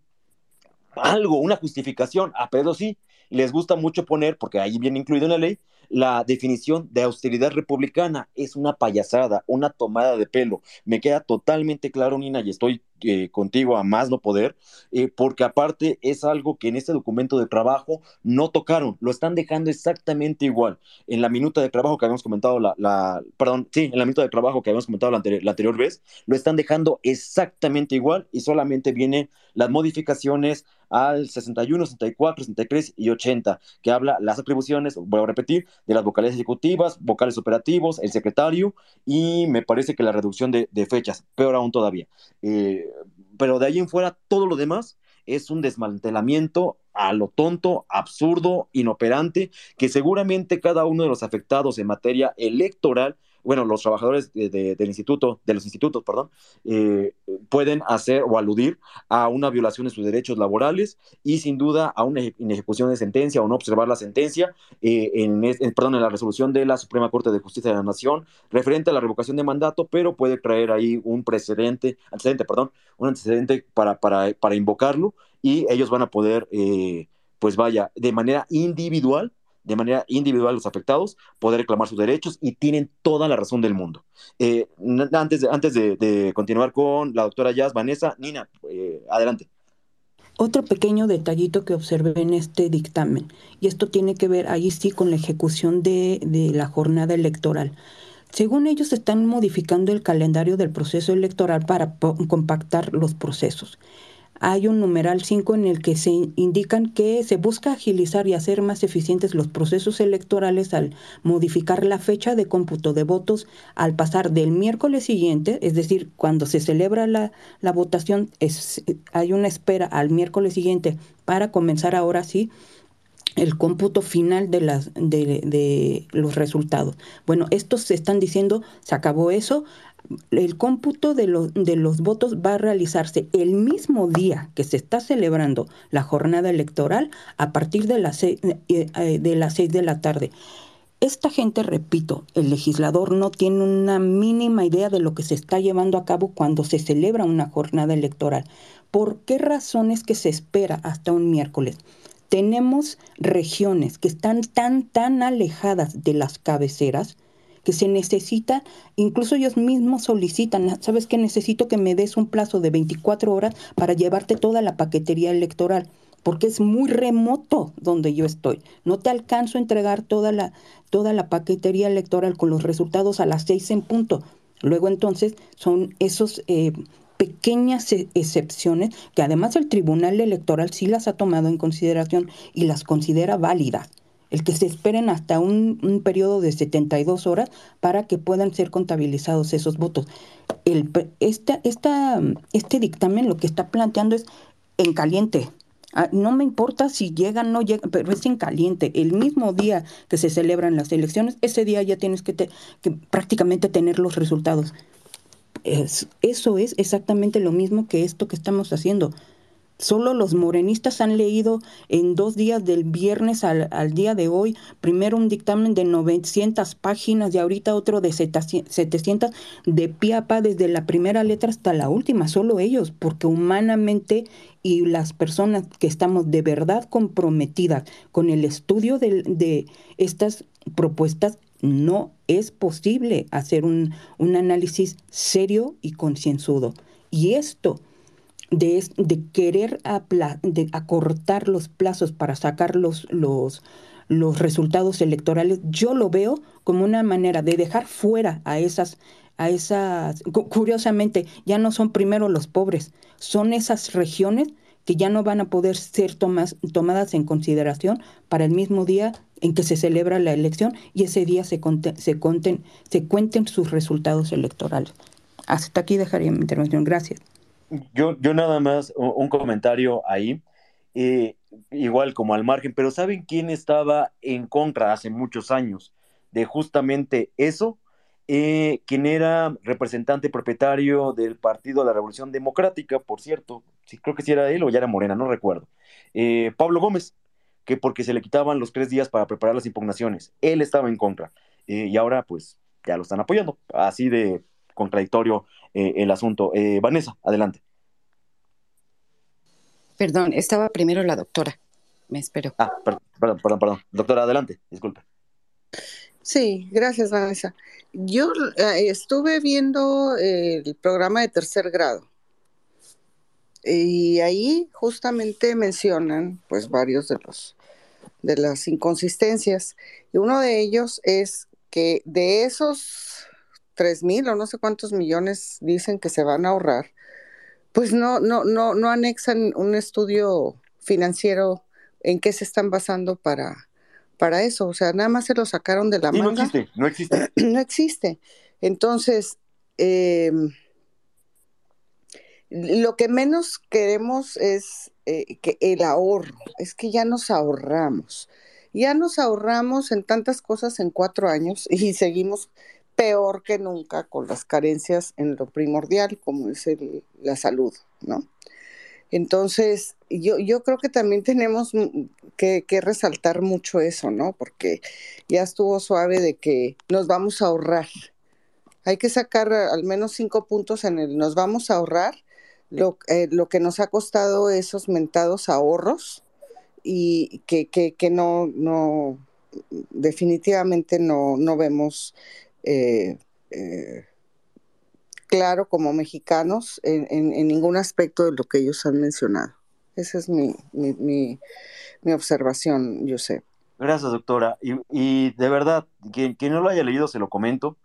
algo, una justificación. A Pedro sí, les gusta mucho poner, porque ahí viene incluido en la ley, la definición de austeridad republicana. Es una payasada, una tomada de pelo. Me queda totalmente claro, Nina, y estoy eh, contigo a más no poder, eh, porque aparte es algo que en este documento de trabajo no tocaron, lo están dejando exactamente igual. En la minuta de trabajo que habíamos comentado, la, perdón, sí, en la minuta de trabajo que comentado la anterior vez, lo están dejando exactamente igual y solamente vienen las modificaciones al 61, 64, 63 y 80, que habla las atribuciones, voy a repetir, de las vocales ejecutivas, vocales operativos, el secretario y me parece que la reducción de, fechas, peor aún todavía. Eh, pero de ahí en fuera, todo lo demás es un desmantelamiento a lo tonto, absurdo, inoperante, que seguramente cada uno de los afectados en materia electoral bueno, los trabajadores del instituto, de los institutos, perdón, eh, pueden hacer o aludir a una violación de sus derechos laborales y sin duda a una inejecución de sentencia o no observar la sentencia eh, en, perdón, en la resolución de la Suprema Corte de Justicia de la Nación referente a la revocación de mandato, pero puede traer ahí un precedente, antecedente, perdón, un antecedente para, para, para invocarlo y ellos van a poder, eh, pues vaya, de manera individual, de manera individual los afectados, poder reclamar sus derechos y tienen toda la razón del mundo. Eh, antes de, antes de, continuar con la doctora Jazz, Vanessa, Nina, eh, adelante. Otro pequeño detallito que observé en este dictamen, y esto tiene que ver ahí sí con la ejecución de, de la jornada electoral. Según ellos, están modificando el calendario del proceso electoral para compactar los procesos hay un numeral 5 en el que se indican que se busca agilizar y hacer más eficientes los procesos electorales al modificar la fecha de cómputo de votos al pasar del miércoles siguiente, es decir, cuando se celebra la, votación, hay una espera al miércoles siguiente para comenzar ahora sí el cómputo final de, las, de, los resultados. Bueno, estos se están diciendo, se acabó eso, el cómputo de, de los votos va a realizarse el mismo día que se está celebrando la jornada electoral a partir de las seis, eh, eh, de, las seis de la tarde. Esta gente, repito, el legislador no tiene una mínima idea de lo que se está llevando a cabo cuando se celebra una jornada electoral. ¿Por qué razones que se espera hasta un miércoles? Tenemos regiones que están tan, tan alejadas de las cabeceras que se necesita, incluso ellos mismos solicitan, ¿sabes qué? Necesito que me des un plazo de 24 horas para llevarte toda la paquetería electoral porque es muy remoto donde yo estoy. No te alcanzo a entregar toda la, toda la paquetería electoral con los resultados a las seis en punto. Luego entonces son esos eh, pequeñas e, excepciones que además el Tribunal Electoral sí las ha tomado en consideración y las considera válidas el que se esperen hasta un, periodo de 72 horas para que puedan ser contabilizados esos votos. El, esta, esta, este dictamen lo que está planteando es en caliente. Ah, no me importa si llegan o no llegan, pero es en caliente. El mismo día que se celebran las elecciones, ese día ya tienes que, que prácticamente tener los resultados. eso es exactamente lo mismo que esto que estamos haciendo. Solo los morenistas han leído en dos días del viernes al, día de hoy, primero un dictamen de 900 páginas y ahorita otro de 700 de piapa desde la primera letra hasta la última, solo ellos, porque humanamente y las personas que estamos de verdad comprometidas con el estudio de, de estas propuestas, no es posible hacer un, un análisis serio y concienzudo. Y esto de, querer de acortar los plazos para sacar los, los, los resultados electorales, yo lo veo como una manera de dejar fuera a esas, a esas, curiosamente, ya no son primero los pobres, son esas regiones que ya no van a poder ser tomas, tomadas en consideración para el mismo día en que se celebra la elección y ese día se, se, conten, se cuenten sus resultados electorales. Hasta aquí dejaría mi intervención. Gracias. Yo, yo nada más un comentario ahí, eh, igual como al margen, pero ¿saben quién estaba en contra hace muchos años de justamente eso? Eh, quien era representante propietario del Partido de la Revolución Democrática, por cierto, sí, creo que sí era él o ya era Morena, no recuerdo, eh, Pablo Gómez, que porque se le quitaban los tres días para preparar las impugnaciones, él estaba en contra, y ahora pues ya lo están apoyando, así de contradictorio eh, el asunto. Eh, Vanessa, adelante. Perdón, estaba primero la doctora. Me espero. Ah, perdón, perdón, perdón. Doctora, adelante, disculpe. Sí, gracias, Vanessa. Yo eh, estuve viendo el programa de tercer grado y ahí justamente mencionan pues varios de los de las inconsistencias y uno de ellos es que de esos tres mil o no sé cuántos millones dicen que se van a ahorrar, pues no, no, no, no anexan un estudio financiero en qué se están basando para, para eso. O sea, nada más se lo sacaron de la manga. No existe, no existe. no existe. Entonces, em, lo que menos queremos es eh, que el ahorro, es que ya nos ahorramos. Ya nos ahorramos en tantas cosas en cuatro años y seguimos peor que nunca con las carencias en lo primordial, como es la salud, ¿no? Entonces, yo, yo creo que también tenemos que, que, resaltar mucho eso, ¿no? Porque ya estuvo suave de que nos vamos a ahorrar. Hay que sacar al menos cinco puntos en el nos vamos a ahorrar lo, eh, lo que nos ha costado esos mentados ahorros y que, que, que no, no, definitivamente no, no vemos eh, eh, claro como mexicanos en, en, ningún aspecto de lo que ellos han mencionado. Esa es mi, mi, mi, mi observación, Josep. Gracias, doctora. Y, y de verdad, quien, quien, no lo haya leído, se lo comento.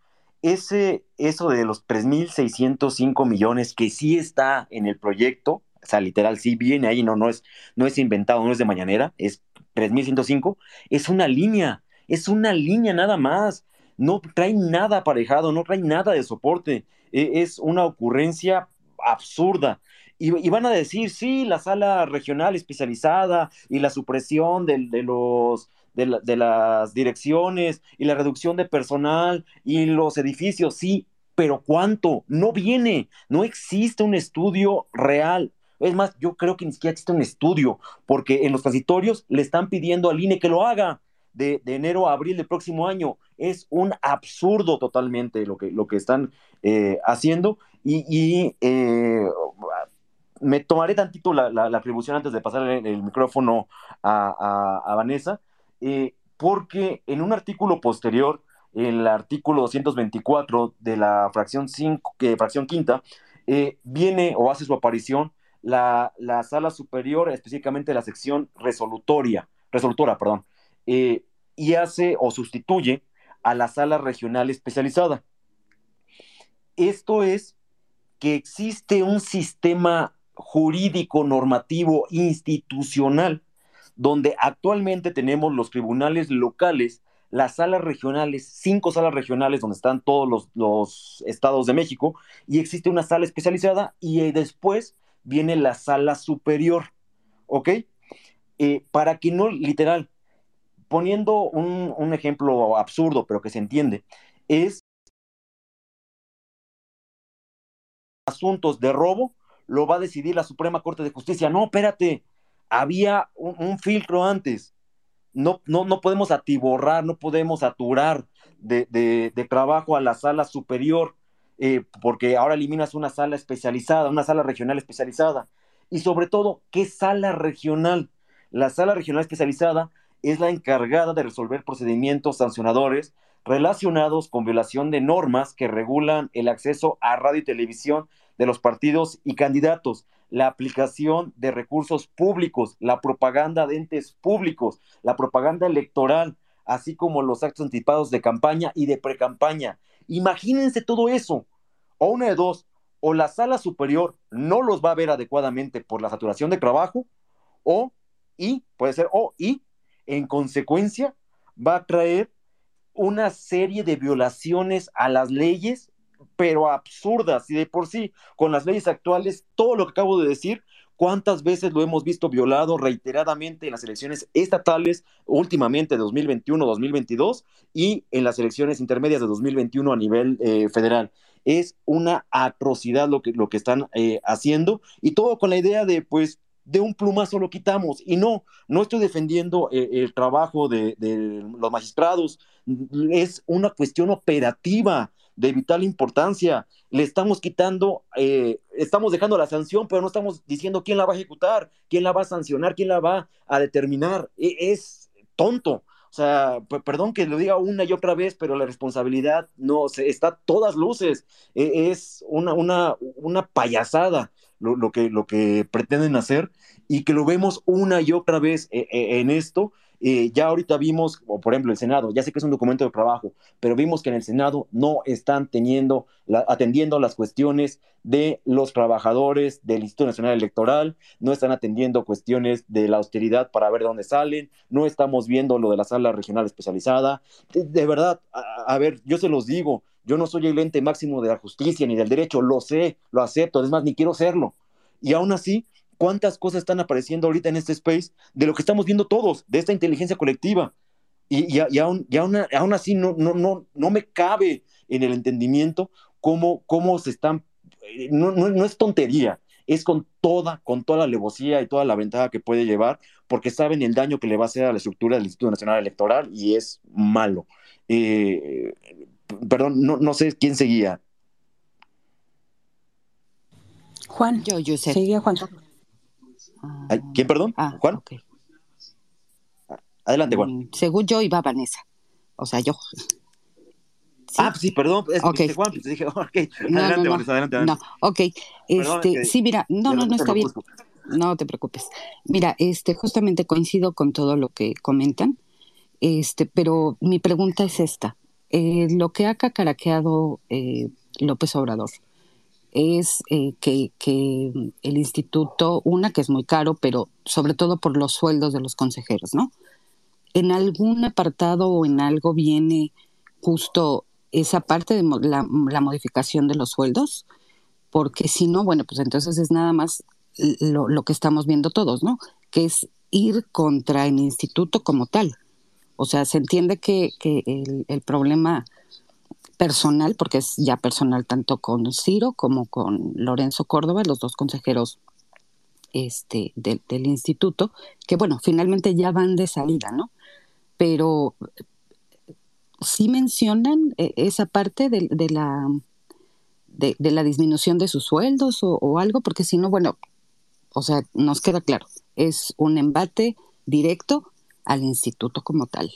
Ese, eso de los 3.605 millones que sí está en el proyecto, o sea, literal, sí viene ahí, no, no, es, no es inventado, no es de mañanera, es 3.105, es una línea, es una línea nada más no trae nada aparejado, no trae nada de soporte. E, es una ocurrencia absurda. Y, van a decir, sí, la sala regional especializada y la supresión de, los, de, las direcciones y la reducción de personal y los edificios, sí, pero ¿cuánto? No viene, no existe un estudio real. Es más, yo creo que ni siquiera existe un estudio, porque en los transitorios le están pidiendo al INE que lo haga de, enero a abril del próximo año. Es un absurdo totalmente lo que, lo que están eh, haciendo y, eh, me tomaré tantito la, atribución antes de pasar el, micrófono a, Vanessa, eh, porque en un artículo posterior, el artículo 224 de la fracción, cinco, fracción quinta, viene o hace su aparición la, la, sala superior, específicamente la sección resolutoria, resolutora, perdón, eh, y hace o sustituye a la sala regional especializada. Esto es que existe un sistema jurídico, normativo, institucional, donde actualmente tenemos los tribunales locales, las salas regionales, cinco salas regionales donde están todos los, estados de México, y existe una sala especializada y eh, después viene la sala superior, ¿ok? Eh, para que no, literal, poniendo un, ejemplo absurdo, pero que se entiende, es asuntos de robo, lo va a decidir la Suprema Corte de Justicia. No, espérate, había un, filtro antes. No, no, no podemos atiborrar, no podemos aturar de, trabajo a la sala superior, eh, porque ahora eliminas una sala especializada, una sala regional especializada. Y sobre todo, ¿qué sala regional? La sala regional especializada es la encargada de resolver procedimientos sancionadores relacionados con violación de normas que regulan el acceso a radio y televisión de los partidos y candidatos, la aplicación de recursos públicos, la propaganda de entes públicos, la propaganda electoral, así como los actos anticipados de campaña y de precampaña. Imagínense todo eso. O una de dos, o la sala superior no los va a ver adecuadamente por la saturación de trabajo, o, y, puede ser, o, y en consecuencia, va a traer una serie de violaciones a las leyes, pero absurdas. Y de por sí, con las leyes actuales, todo lo que acabo de decir, cuántas veces lo hemos visto violado reiteradamente en las elecciones estatales, últimamente de 2021, 2022, y en las elecciones intermedias de 2021 a nivel eh, federal. Es una atrocidad lo que, lo que están eh, haciendo y todo con la idea de, pues, de un plumazo lo quitamos. Y no, no estoy defendiendo eh, el, trabajo de, los magistrados, es una cuestión operativa de vital importancia. Le estamos quitando, eh, estamos dejando la sanción, pero no estamos diciendo quién la va a ejecutar, quién la va a sancionar, quién la va a determinar. E, es tonto. O sea, perdón que lo diga una y otra vez, pero la responsabilidad no se, está a todas luces. E, es una, una, una payasada lo, que, lo que pretenden hacer y que lo vemos una y otra vez eh, eh, en esto Eh, ya ahorita vimos, por ejemplo, el Senado, ya sé que es un documento de trabajo, pero vimos que en el Senado no están atendiendo las cuestiones de los trabajadores del Instituto Nacional Electoral, no están atendiendo cuestiones de la austeridad para ver dónde salen, no estamos viendo lo de la sala regional especializada. De, verdad, a, ver, yo se los digo, yo no soy el ente máximo de la justicia ni del derecho, lo sé, lo acepto, es más, ni quiero serlo. Y aún así, cuántas cosas están apareciendo ahorita en este space de lo que estamos viendo todos, de esta inteligencia colectiva. Y, y, aún, aún, así no, no, no, no me cabe en el entendimiento cómo, cómo se están, eh, no, no, es tontería, es con toda, con toda la alevosía y toda la ventaja que puede llevar, porque saben el daño que le va a hacer a la estructura del Instituto Nacional Electoral y es malo. Eh, perdón, no, no sé quién seguía. Juan. Yo, yo sé. Seguía Juan. ¿Quién, perdón? Ah, ¿Juan? Adelante, Juan. Mm, según yo iba Vanessa. O sea, yo. Ah, sí, perdón, es que Juan, pues dije, ok, adelante, Vanessa, adelante, adelante. No, ok, este, sí, mira, no, no, no está bien, no te preocupes. Mira, este, justamente coincido con todo lo que comentan, este, pero mi pregunta es esta, eh, lo que ha cacaraqueado eh, López Obrador, es eh, que, el instituto, una que es muy caro, pero sobre todo por los sueldos de los consejeros, ¿no? En algún apartado o en algo viene justo esa parte de la, modificación de los sueldos, porque si no, bueno, pues entonces es nada más lo, que estamos viendo todos, ¿no? Que es ir contra el instituto como tal. O sea, se entiende que, el, el problema personal, porque es ya personal tanto con Ciro como con Lorenzo Córdoba, los dos consejeros este, del instituto, que bueno, finalmente ya van de salida, ¿no? Pero sí mencionan eh, esa parte de, la, de, la disminución de sus sueldos o, o algo, porque si no, bueno, o sea, nos queda claro, es un embate directo al instituto como tal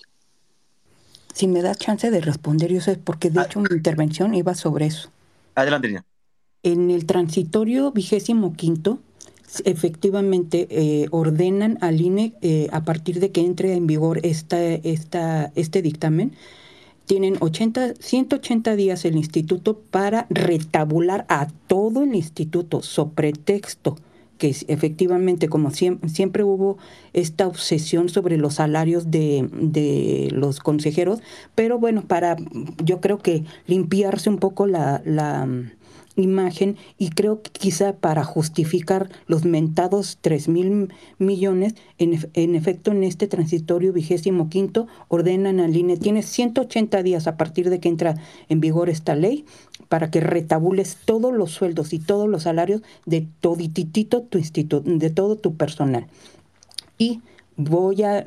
si me da chance de responder, yo sé, porque de ah. hecho mi intervención iba sobre eso. Adelante, Lina. En el transitorio vigésimo quinto, efectivamente eh, ordenan al INE eh, a partir de que entre en vigor esta, esta, este dictamen, tienen 80, 180 días el instituto para retabular a todo el instituto sobre pretexto que efectivamente, como siempre, hubo esta obsesión sobre los salarios de, de, los consejeros, pero bueno, para yo creo que limpiarse un poco la, la imagen y creo que quizá para justificar los mentados 3 mil millones, en, en, efecto en este transitorio vigésimo quinto ordenan al INE, tiene 180 días a partir de que entra en vigor esta ley para que retabules todos los sueldos y todos los salarios de todititito tu instituto, de todo tu personal. Y voy a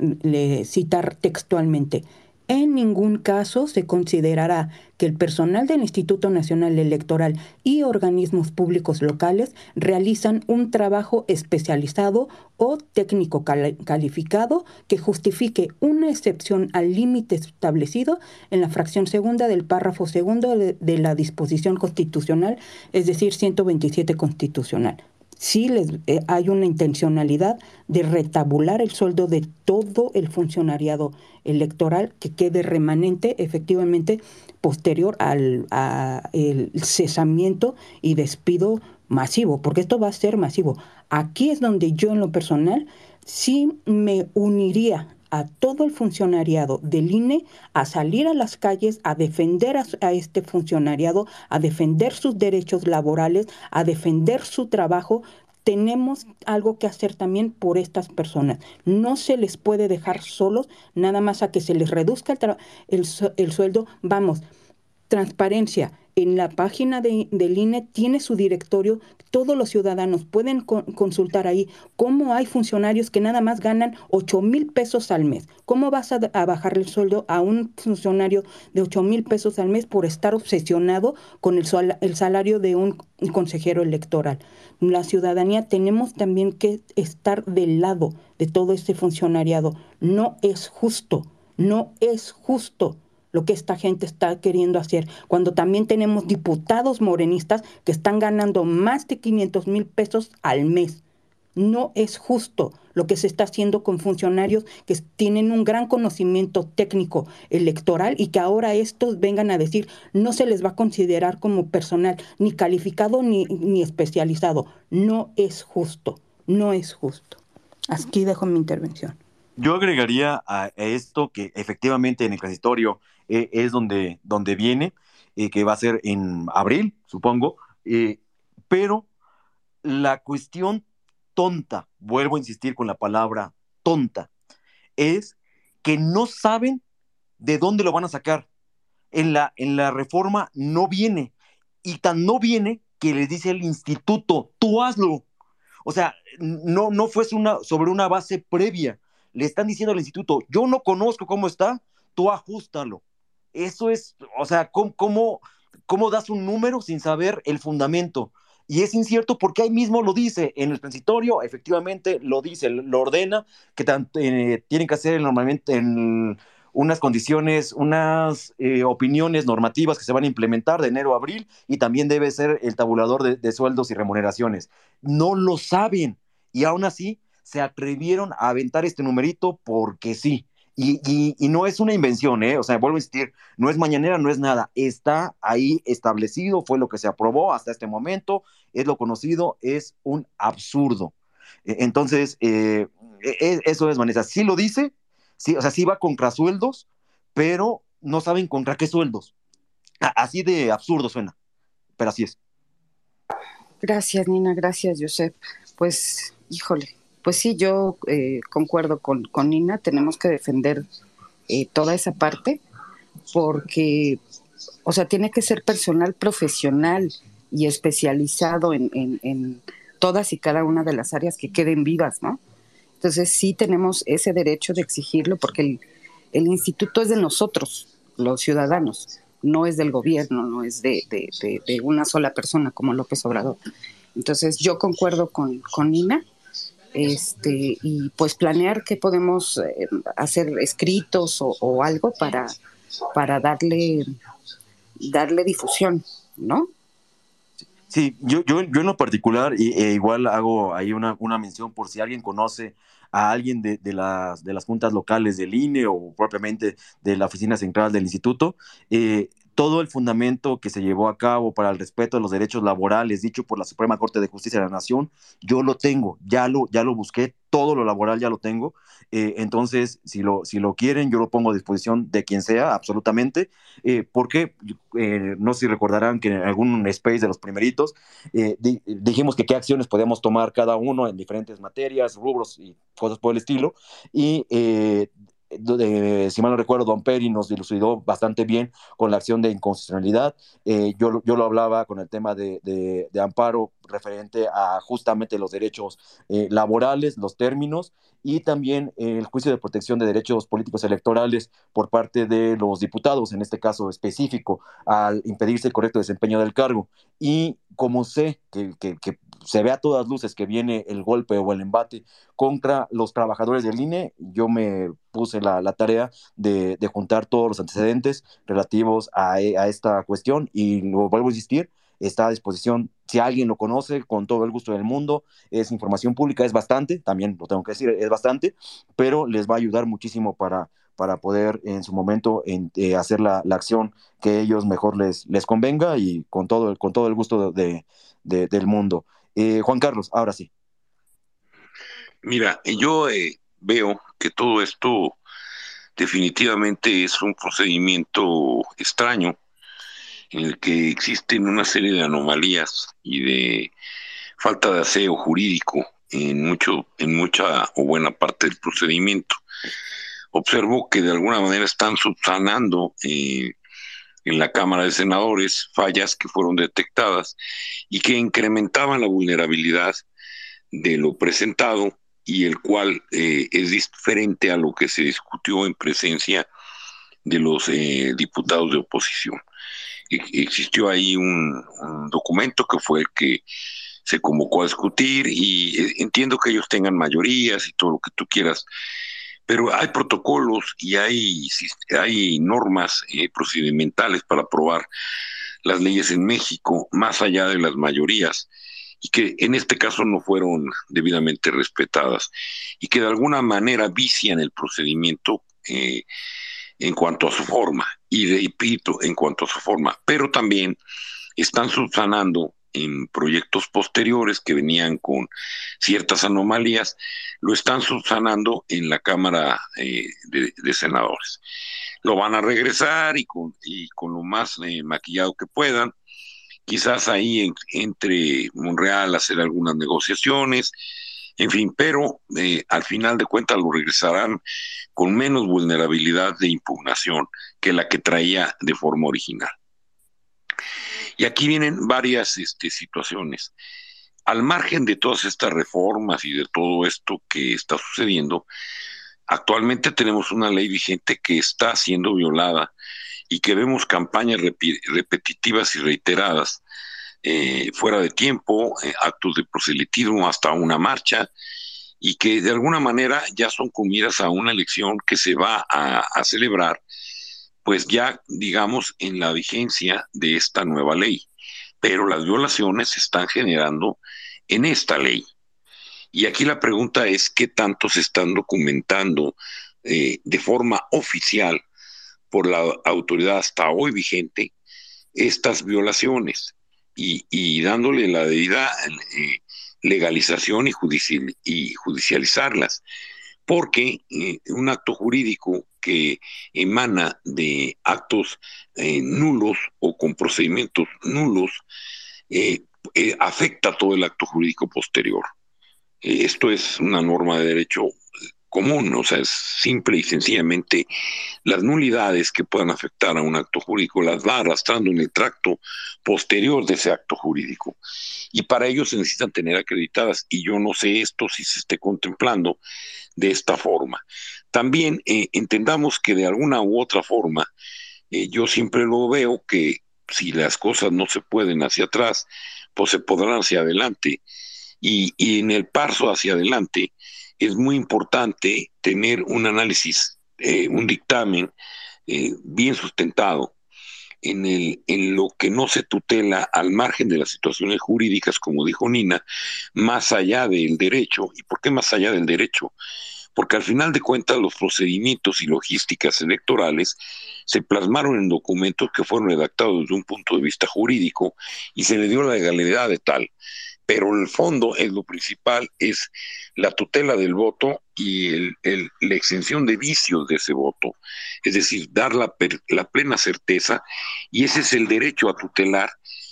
citar textualmente, en ningún caso se considerará que el personal del Instituto Nacional Electoral y organismos públicos locales realizan un trabajo especializado o técnico calificado que justifique una excepción al límite establecido en la fracción segunda del párrafo segundo de, la disposición constitucional, es decir, 127 constitucional sí les, eh, hay una intencionalidad de retabular el sueldo de todo el funcionariado electoral que quede remanente efectivamente posterior al el cesamiento y despido masivo, porque esto va a ser masivo. Aquí es donde yo en lo personal sí me uniría a todo el funcionariado del INE a salir a las calles, a defender a, este funcionariado, a defender sus derechos laborales, a defender su trabajo, tenemos algo que hacer también por estas personas. No se les puede dejar solos nada más a que se les reduzca el, el sueldo. Vamos, transparencia en la página de, del INE tiene su directorio, todos los ciudadanos pueden consultar ahí cómo hay funcionarios que nada más ganan 8 mil pesos al mes. ¿Cómo vas a, bajarle el sueldo a un funcionario de 8 mil pesos al mes por estar obsesionado con el, el salario de un consejero electoral? La ciudadanía tenemos también que estar del lado de todo este funcionariado. No es justo, no es justo lo que esta gente está queriendo hacer, cuando también tenemos diputados morenistas que están ganando más de 500 mil pesos al mes. No es justo lo que se está haciendo con funcionarios que tienen un gran conocimiento técnico electoral y que ahora estos vengan a decir no se les va a considerar como personal ni calificado ni, ni especializado. No es justo, no es justo. Aquí dejo mi intervención. Yo agregaría a esto que efectivamente en el transitorio eh, es donde, donde viene, eh, que va a ser en abril, supongo, eh, pero la cuestión tonta, vuelvo a insistir con la palabra tonta, es que no saben de dónde lo van a sacar. En la, en la reforma no viene, y tan no viene que les dice el instituto, tú hazlo. O sea, no, no fue una, sobre una base previa. Le están diciendo al instituto, yo no conozco cómo está, tú ajustalo. Eso es, o sea, ¿cómo, cómo, das un número sin saber el fundamento? Y es incierto porque ahí mismo lo dice, en el transitorio efectivamente lo dice, lo ordena, que eh, tienen que hacer normalmente en unas condiciones, unas eh, opiniones normativas que se van a implementar de enero a abril y también debe ser el tabulador de, de sueldos y remuneraciones. No lo saben y aún así se atrevieron a aventar este numerito porque sí. Y, no es una invención, ¿eh? O sea, vuelvo a insistir, no es mañanera, no es nada, está ahí establecido, fue lo que se aprobó hasta este momento, es lo conocido, es un absurdo. E, entonces, eh, e, e, eso es, Vanessa, sí lo dice, sí, o sea, sí va contra sueldos, pero no saben contra qué sueldos. Así de absurdo suena, pero así es. Gracias, Nina, gracias, Josep. Pues, híjole, pues sí, yo eh, concuerdo con, Nina, tenemos que defender eh, toda esa parte porque, o sea, tiene que ser personal profesional y especializado en, todas y cada una de las áreas que queden vivas, ¿no? Entonces sí tenemos ese derecho de exigirlo porque el, instituto es de nosotros, los ciudadanos, no es del gobierno, no es de, una sola persona como López Obrador. Entonces yo concuerdo con, con Nina este, y pues planear qué podemos eh, hacer escritos o, algo para, para darle, darle difusión, ¿no? Sí, yo, yo, en lo particular, y, e igual hago ahí una, una mención por si alguien conoce a alguien de, de, las, de las juntas locales del INE o propiamente de la oficina central del instituto, eh, todo el fundamento que se llevó a cabo para el respeto de los derechos laborales dicho por la Suprema Corte de Justicia de la Nación, yo lo tengo, ya lo, ya lo busqué, todo lo laboral ya lo tengo. Eh, entonces, si lo, si lo quieren, yo lo pongo a disposición de quien sea, absolutamente. Eh, porque, eh, no sé si recordarán que en algún space de los primeritos dijimos que qué acciones podemos tomar cada uno en diferentes materias, rubros y cosas por el estilo. Y si mal no recuerdo, Don Peri nos dilucidó bastante bien con la acción de inconstitucionalidad. Eh, yo, yo lo hablaba con el tema de, de, amparo referente a justamente los derechos eh, laborales, los términos, y también el juicio de protección de derechos políticos electorales por parte de los diputados, en este caso específico, al impedirse el correcto desempeño del cargo. Y como sé que, que, que se ve a todas luces que viene el golpe o el embate contra los trabajadores del INE, yo me puse la, tarea de, juntar todos los antecedentes relativos a, esta cuestión y lo vuelvo a insistir, está a disposición. Si alguien lo conoce, con todo el gusto del mundo, es información pública, es bastante, también lo tengo que decir, es bastante, pero les va a ayudar muchísimo para, para poder en su momento eh, hacer la, acción que ellos mejor les, les convenga y con todo, con todo el gusto de, del mundo. Eh, Juan Carlos, ahora sí. Mira, yo eh, veo que todo esto definitivamente es un procedimiento extraño en el que existen una serie de anomalías y de falta de aseo jurídico en mucho, en mucha o buena parte del procedimiento. Observo que de alguna manera están subsanando eh, en la Cámara de Senadores fallas que fueron detectadas y que incrementaban la vulnerabilidad de lo presentado y el cual eh, es diferente a lo que se discutió en presencia de los eh, diputados de oposición. E, existió ahí un, documento que fue el que se convocó a discutir y eh, entiendo que ellos tengan mayorías y todo lo que tú quieras, pero hay protocolos y hay, hay normas eh, procedimentales para aprobar las leyes en México, más allá de las mayorías. y que en este caso no fueron debidamente respetadas y que de alguna manera vician el procedimiento eh, en cuanto a su forma y repito en cuanto a su forma, pero también están subsanando en proyectos posteriores que venían con ciertas anomalías, lo están subsanando en la Cámara eh, de, Senadores. Lo van a regresar y con, y con lo más eh, maquillado que puedan. Quizás ahí entre Monreal hacer algunas negociaciones, en fin, pero eh, al final de cuentas lo regresarán con menos vulnerabilidad de impugnación que la que traía de forma original. Y aquí vienen varias este, situaciones. Al margen de todas estas reformas y de todo esto que está sucediendo, actualmente tenemos una ley vigente que está siendo violada y que vemos campañas repetitivas y reiteradas, eh, fuera de tiempo, eh, actos de proselitismo, hasta una marcha, y que de alguna manera ya son comidas a una elección que se va a celebrar pues ya digamos en la vigencia de esta nueva ley. Pero las violaciones se están generando en esta ley. Y aquí la pregunta es qué tanto se están documentando eh, de forma oficial por la autoridad hasta hoy vigente estas violaciones y, dándole la debida eh, legalización y, y, judicializarlas. Porque eh, un acto jurídico que emana de actos eh, nulos o con procedimientos nulos afecta todo el acto jurídico posterior. esto es una norma de derecho común, o sea, es simple y sencillamente las nulidades que puedan afectar a un acto jurídico las va arrastrando en el tracto posterior de ese acto jurídico. Y para ello se necesitan tener acreditadas, y yo no sé esto si se esté contemplando de esta forma. También eh, entendamos que de alguna u otra forma, eh, yo siempre lo veo que si las cosas no se pueden hacia atrás, pues se podrán hacia adelante. Y, en el paso hacia adelante es muy importante tener un análisis, eh, un dictamen bien sustentado en, el, en lo que no se tutela al margen de las situaciones jurídicas, como dijo Nina, más allá del derecho. ¿Y por qué más allá del derecho? porque al final de cuentas los procedimientos y logísticas electorales se plasmaron en documentos que fueron redactados desde un punto de vista jurídico y se le dio la legalidad de tal. Pero el fondo es lo principal, es la tutela del voto y la exención de vicios de ese voto, es decir, dar la, la plena certeza y ese es el derecho a tutelar.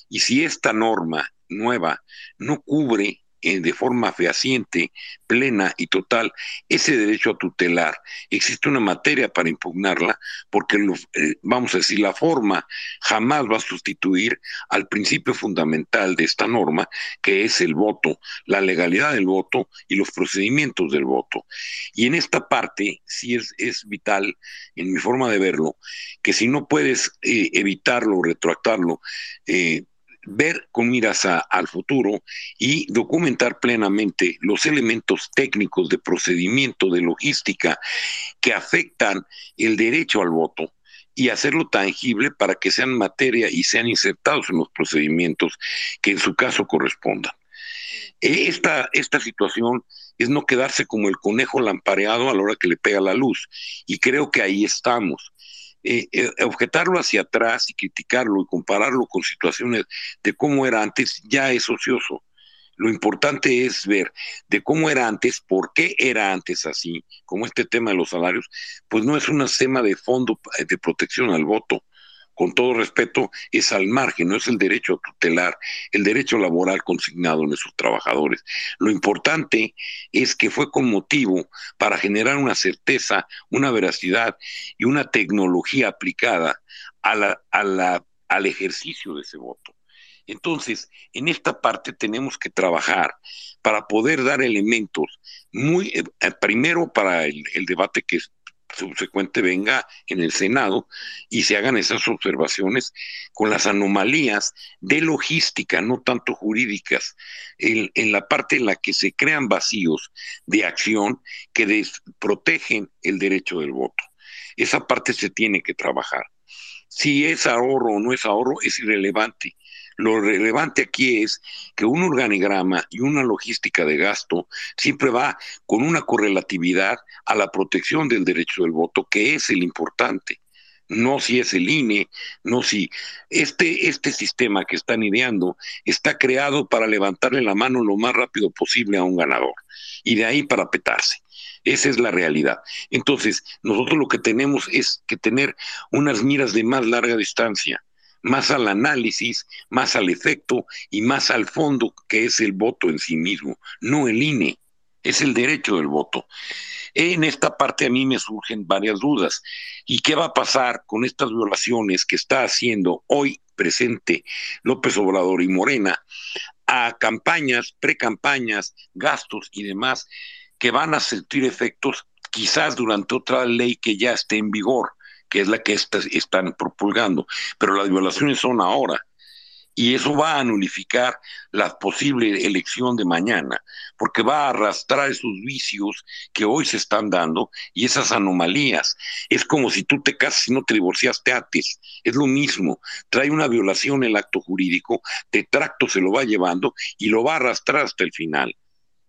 Y si esta norma nueva no cubre de forma fehaciente, plena y total ese derecho a tutelar. Existe una materia para impugnarla porque, eh, vamos a decir, la forma jamás va a sustituir al principio fundamental de esta norma, que es el voto, la legalidad del voto y los procedimientos del voto. Y en esta parte sí es, es vital, en mi forma de verlo, que si no puedes eh, evitarlo, retroactarlo, eh, ver con miras al futuro y documentar plenamente los elementos técnicos de procedimiento, de logística que afectan el derecho al voto y hacerlo tangible para que sean materia y sean insertados en los procedimientos que en su caso correspondan. Esta, esta situación es no quedarse como el conejo lampareado a la hora que le pega la luz. Y creo que ahí estamos. Eh, eh, objetarlo hacia atrás y criticarlo y compararlo con situaciones de cómo era antes ya es ocioso. Lo importante es ver de cómo era antes, por qué era antes así, como este tema de los salarios, pues no es un tema de fondo eh, de protección al voto, con todo respeto, es al margen, no es el derecho tutelar, el derecho laboral consignado en esos trabajadores. Lo importante es que fue con motivo para generar una certeza, una veracidad y una tecnología aplicada al ejercicio de ese voto. Entonces, en esta parte tenemos que trabajar para poder dar elementos muy, eh, primero para el, el debate que subsecuente venga en el Senado y se hagan esas observaciones con las anomalías de logística, no tanto jurídicas, en, la parte en la que se crean vacíos de acción que protegen el derecho del voto. Esa parte se tiene que trabajar. Si es ahorro o no es ahorro es irrelevante. Lo relevante aquí es que un organigrama y una logística de gasto siempre va con una correlatividad a la protección del derecho del voto, que es el importante no si es el INE, no si este, este sistema que están ideando está creado para levantarle la mano lo más rápido posible a un ganador y de ahí para petarse. Esa es la realidad. Entonces, nosotros lo que tenemos es que tener unas miras de más larga distancia, más al análisis, más al efecto y más al fondo que es el voto en sí mismo, no el INE, es el derecho del voto. En esta parte a mí me surgen varias dudas. ¿Y qué va a pasar con estas violaciones que está haciendo hoy presente López Obrador y Morena a campañas, precampañas, gastos y demás que van a sentir efectos quizás durante otra ley que ya esté en vigor, que es la que están propulgando, pero las violaciones son ahora y eso va a nulificar la posible elección de mañana, porque va a arrastrar esos vicios que hoy se están dando y esas anomalías. Es como si tú te casas y no te divorciaste antes, es lo mismo, trae una violación el acto jurídico, te tracto se lo va llevando y lo va a arrastrar hasta el final.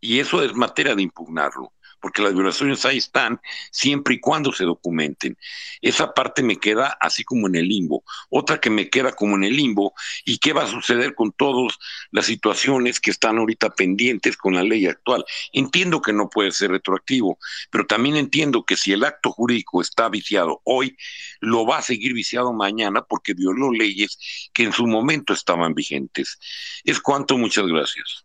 Y eso es materia de impugnarlo porque las violaciones ahí están siempre y cuando se documenten. Esa parte me queda así como en el limbo. Otra que me queda como en el limbo, ¿y qué va a suceder con todas las situaciones que están ahorita pendientes con la ley actual? Entiendo que no puede ser retroactivo, pero también entiendo que si el acto jurídico está viciado hoy, lo va a seguir viciado mañana porque violó leyes que en su momento estaban vigentes. Es cuanto, muchas gracias.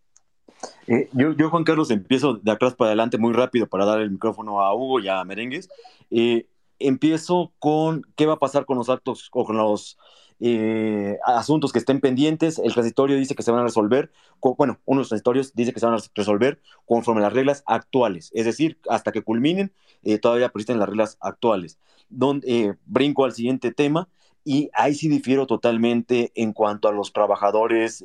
Eh, yo, yo, Juan Carlos, empiezo de atrás para adelante muy rápido para dar el micrófono a Hugo y a Merengues. Eh, empiezo con qué va a pasar con los actos o con los eh, asuntos que estén pendientes. El transitorio dice que se van a resolver, bueno, unos transitorios dice que se van a resolver conforme las reglas actuales, es decir, hasta que culminen, todavía persisten las reglas actuales. Donde, brinco al siguiente tema. Y ahí sí difiero totalmente en cuanto a los trabajadores,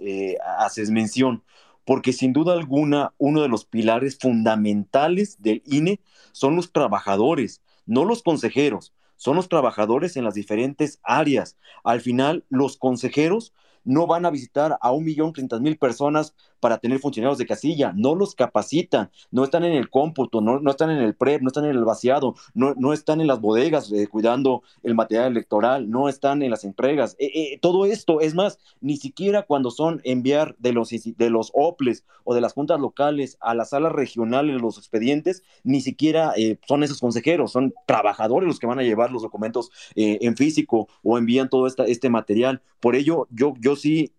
haces mención porque sin duda alguna uno de los pilares fundamentales del INE son los trabajadores, no los consejeros, son los trabajadores en las diferentes áreas. Al final, los consejeros no van a visitar a un millón treinta mil personas para tener funcionarios de casilla, no los capacitan, no están en el cómputo, no, no están en el PREP, no están en el vaciado, no, no están en las bodegas eh, cuidando el material electoral, no están en las entregas. Eh, eh, todo esto, es más, ni siquiera cuando son enviar de los, de los OPLES o de las juntas locales a las salas regionales los expedientes, ni siquiera son esos consejeros, son trabajadores los que van a llevar los documentos en físico o envían todo esta, este material. Por ello, yo, yo sí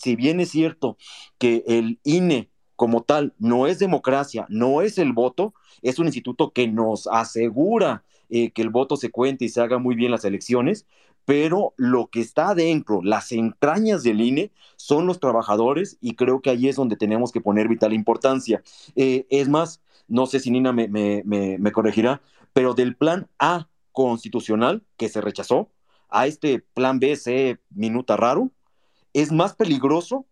si bien es cierto que el INE como tal no es democracia, no es el voto, es un instituto que nos asegura eh, que el voto se cuente y se haga muy bien las elecciones, pero lo que está adentro, las entrañas del INE, son los trabajadores y creo que ahí es donde tenemos que poner vital importancia. Eh, es más, no sé si Nina me, me corregirá, pero del plan A constitucional que se rechazó a este plan B, C, minuta raro, es más peligroso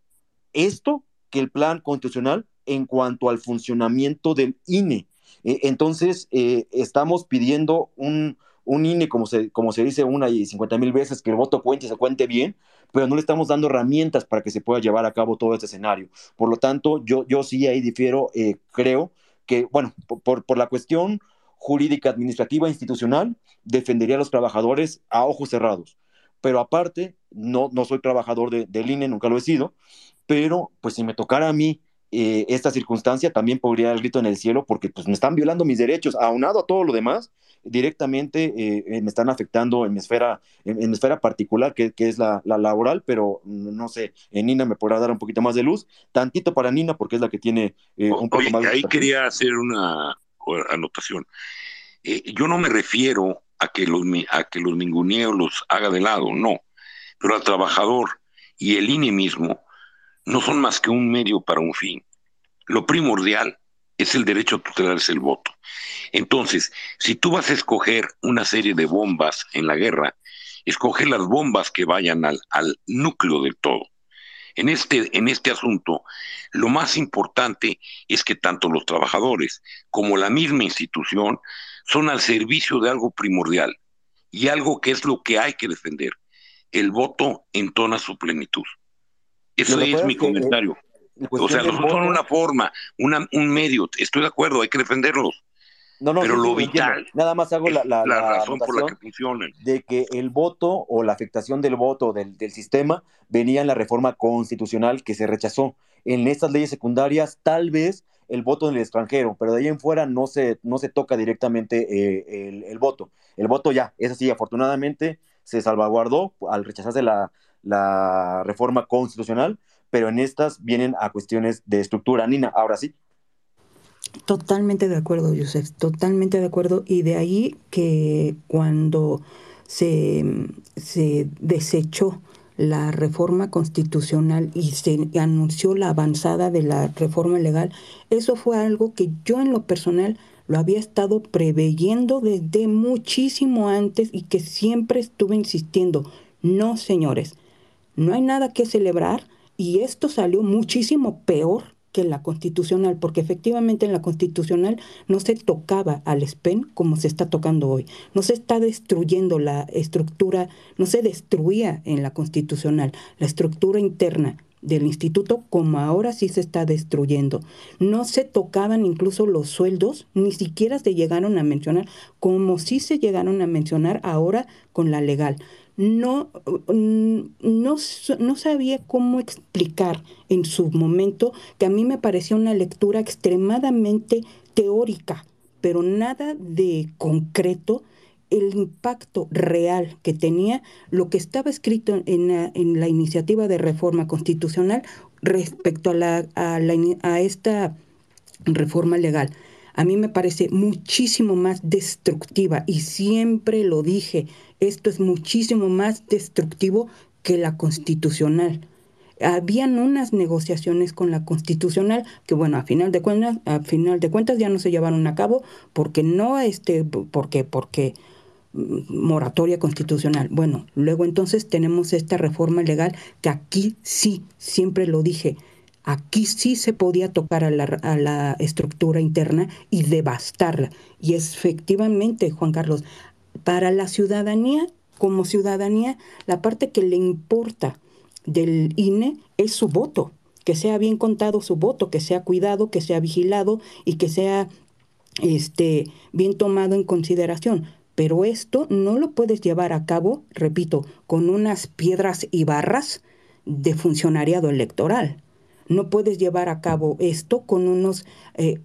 esto que el plan constitucional en cuanto al funcionamiento del INE. E, entonces, eh, estamos pidiendo un, un, INE, como se, como se dice una y cincuenta mil veces, que el voto cuente y se cuente bien, pero no le estamos dando herramientas para que se pueda llevar a cabo todo este escenario. Por lo tanto, yo, yo sí ahí difiero, eh, creo que, bueno, por, por la cuestión jurídica, administrativa, institucional, defendería a los trabajadores a ojos cerrados pero aparte, no, no soy trabajador de, del INE, nunca lo he sido, pero pues si me tocara a mí eh, esta circunstancia, también podría el grito en el cielo porque pues me están violando mis derechos, aunado a todo lo demás, directamente eh, eh, me están afectando en mi esfera, en, mi esfera particular, que, que es la, la, laboral, pero no sé, en Nina me podrá dar un poquito más de luz, tantito para Nina porque es la que tiene un poco más de... Ahí quería hacer una anotación. yo no me refiero a que los, a que los ninguneos los haga de lado, no. Pero al trabajador y el INE mismo no son más que un medio para un fin. Lo primordial es el derecho a tutelarse el voto. Entonces, si tú vas a escoger una serie de bombas en la guerra, escoge las bombas que vayan al, al núcleo del todo. En este, en este asunto, lo más importante es que tanto los trabajadores como la misma institución son al servicio de algo primordial y algo que es lo que hay que defender. El voto entona su plenitud. Eso es mi comentario. o sea, los votos son una forma, una, un medio, estoy de acuerdo, hay que defenderlos. No, no, pero lo vital. Nada más hago la, la, razón por la que funcionan. De que el voto o la afectación del voto del, del, sistema venía en la reforma constitucional que se rechazó. En estas leyes secundarias, tal vez el voto en el extranjero, pero de ahí en fuera no se, no se toca directamente eh, el, el, voto. El voto ya, es así, afortunadamente se salvaguardó al rechazarse la, la reforma constitucional, pero en estas vienen a cuestiones de estructura. Nina, ahora sí. Totalmente de acuerdo, Joseph, totalmente de acuerdo. Y de ahí que cuando se, se desechó la reforma constitucional y se anunció la avanzada de la reforma legal, eso fue algo que yo en lo personal lo había estado preveyendo desde muchísimo antes y que siempre estuve insistiendo. No, señores, no hay nada que celebrar y esto salió muchísimo peor que la constitucional, porque efectivamente en la constitucional no se tocaba al SPEN como se está tocando hoy. No se está destruyendo la estructura, no se destruía en la constitucional la estructura interna del instituto como ahora sí se está destruyendo. No se tocaban incluso los sueldos, ni siquiera se llegaron a mencionar, como sí se llegaron a mencionar ahora con la legal no, mm, no, no, sabía cómo explicar en su momento que a mí me parecía una lectura extremadamente teórica, pero nada de concreto el impacto real que tenía lo que estaba escrito en la, en la iniciativa de reforma constitucional respecto a, la, a, la, a esta reforma legal. A mí me parece muchísimo más destructiva y siempre lo dije, esto es muchísimo más destructivo que la constitucional. Habían unas negociaciones con la constitucional que, bueno, a final de cuentas, a final de cuentas ya no se llevaron a cabo porque no, este, porque, porque mm, moratoria constitucional. Bueno, luego entonces tenemos esta reforma legal que aquí sí, siempre lo dije, aquí sí se podía tocar a la, estructura interna y devastarla. Y efectivamente, Juan Carlos, para la ciudadanía, como ciudadanía, la parte que le importa del INE es su voto, que sea bien contado su voto, que sea cuidado, que sea vigilado y que sea este, bien tomado en consideración. Pero esto no lo puedes llevar a cabo, repito, con unas piedras y barras de funcionariado electoral. No puedes llevar a cabo esto con unos... Eh,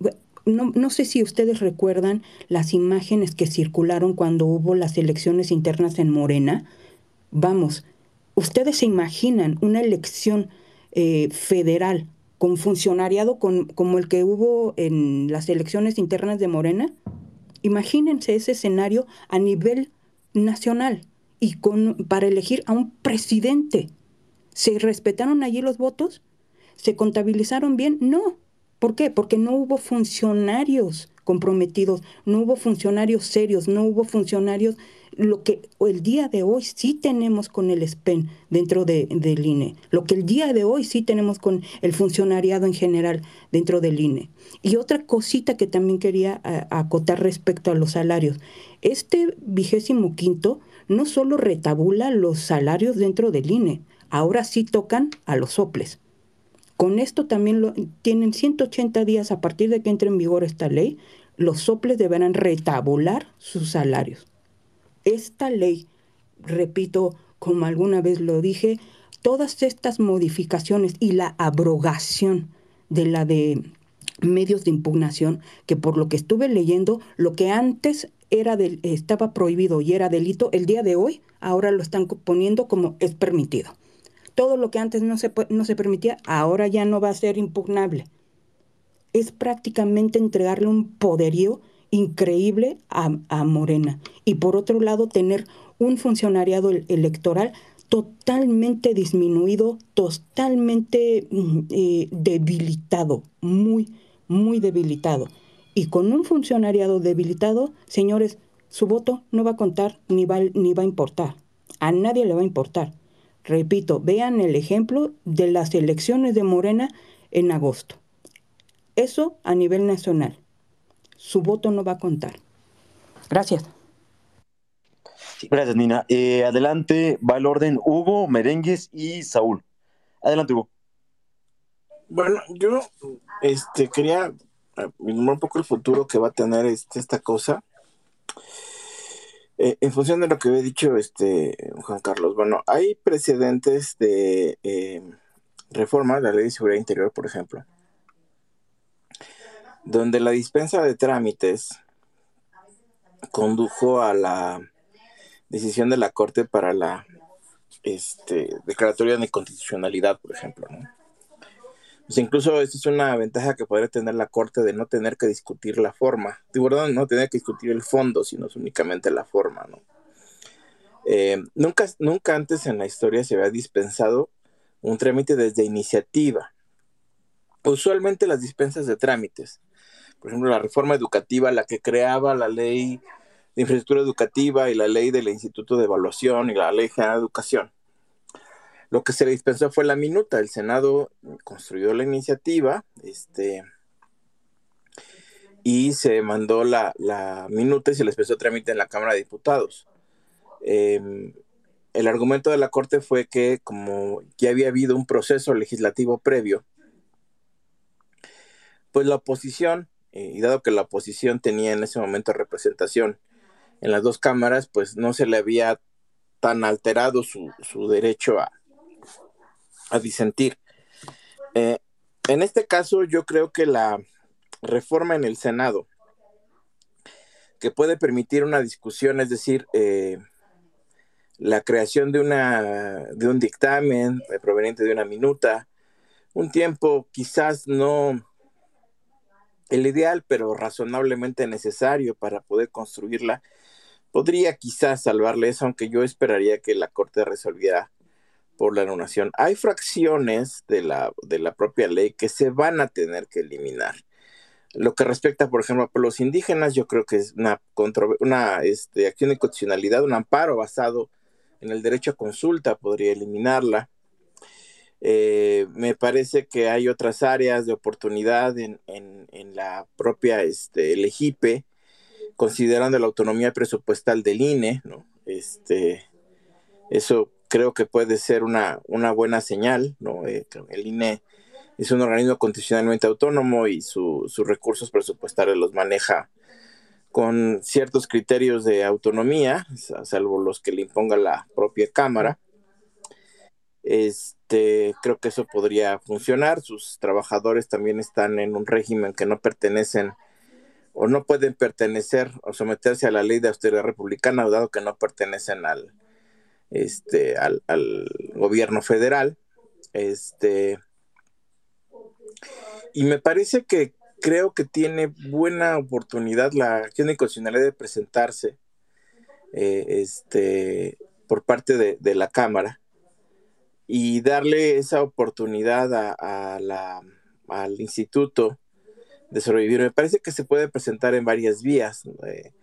no, no, sé si ustedes recuerdan las imágenes que circularon cuando hubo las elecciones internas en Morena. Vamos, ustedes se imaginan una elección eh, federal con funcionariado con, como el que hubo en las elecciones internas de Morena. Imagínense ese escenario a nivel nacional y con, para elegir a un presidente. ¿Se respetaron allí los votos? ¿Se contabilizaron bien? No. ¿Por qué? Porque no hubo funcionarios comprometidos, no hubo funcionarios serios, no hubo funcionarios, lo que el día de hoy sí tenemos con el SPEN dentro de, del INE, lo que el día de hoy sí tenemos con el funcionariado en general dentro del INE. Y otra cosita que también quería acotar respecto a los salarios. Este vigésimo quinto no solo retabula los salarios dentro del INE, ahora sí tocan a los soples. Con esto también lo, tienen 180 días a partir de que entre en vigor esta ley, los soples deberán retabular sus salarios. Esta ley, repito, como alguna vez lo dije, todas estas modificaciones y la abrogación de la de medios de impugnación, que por lo que estuve leyendo, lo que antes era del, estaba prohibido y era delito, el día de hoy ahora lo están poniendo como es permitido todo lo que antes no se, no se permitía, ahora ya no va a ser impugnable. Es prácticamente entregarle un poderío increíble a, Morena. Y por otro lado, tener un funcionariado electoral totalmente disminuido, totalmente mm, eh, debilitado, muy, muy debilitado. Y con un funcionariado debilitado, señores, su voto no va a contar ni va, ni va a importar. A nadie le va a importar. Repito, vean el ejemplo de las elecciones de Morena en agosto. Eso a nivel nacional. Su voto no va a contar. Gracias. gracias, Nina. Eh, adelante va el orden Hugo, Merengues y Saúl. Adelante, Hugo. Bueno, yo este, quería un poco el futuro que va a tener este, esta cosa. Eh, en función de lo que había dicho este Juan Carlos, bueno, hay precedentes de eh, reforma de la ley de seguridad interior, por ejemplo, donde la dispensa de trámites condujo a la decisión de la Corte para la este, declaratoria de inconstitucionalidad, por ejemplo. ¿no? Pues incluso eso es una ventaja que podría tener la Corte de no tener que discutir la forma, de verdad no tener que discutir el fondo, sino únicamente la forma. ¿no? Eh, nunca, nunca antes en la historia se había dispensado un trámite desde iniciativa. Usualmente las dispensas de trámites, por ejemplo, la reforma educativa, la que creaba la ley de infraestructura educativa y la ley del Instituto de Evaluación y la ley general de educación. Lo que se le dispensó fue la minuta. El Senado construyó la iniciativa este, y se mandó la, minuta y se le dispensó trámite en la Cámara de Diputados. Em, el argumento de la Corte fue que como ya había habido un proceso legislativo previo, pues la oposición, eh, y dado que la oposición tenía en ese momento representación en las dos cámaras, pues no se le había tan alterado su, derecho a, a disentir. Eh, en este caso, yo creo que la reforma en el Senado, que puede permitir una discusión, es decir, eh, la creación de, una, de un dictamen proveniente de una minuta, un tiempo quizás no el ideal, pero razonablemente necesario para poder construirla, podría quizás salvarle eso, aunque yo esperaría que la Corte resolviera por la anulación. Hay fracciones de la, de la propia ley que se van a tener que eliminar. Lo que respecta, por ejemplo, a los indígenas, yo creo que es una, una este, acción de constitucionalidad, un amparo basado en el derecho a consulta, podría eliminarla. Eh, me parece que hay otras áreas de oportunidad en, la propia este, LEGIPE considerando la autonomía presupuestal del INE, ¿no? Este, eso creo que puede ser una, una buena señal, ¿no? Eh, el INE es un organismo constitucionalmente autónomo y sus recursos presupuestarios los maneja con ciertos criterios de autonomía, salvo los que le imponga la propia Cámara. Este, creo que eso podría funcionar. Sus trabajadores también están en un régimen que no pertenecen o no pueden pertenecer o someterse a la ley de austeridad republicana, dado que no pertenecen al, este, al, gobierno federal. Este, y me parece que creo que tiene buena oportunidad la acción de constitucionalidad de presentarse eh, este, por parte de, la Cámara y darle esa oportunidad a, la, al instituto de sobrevivir. Me parece que se puede presentar en varias vías, eh,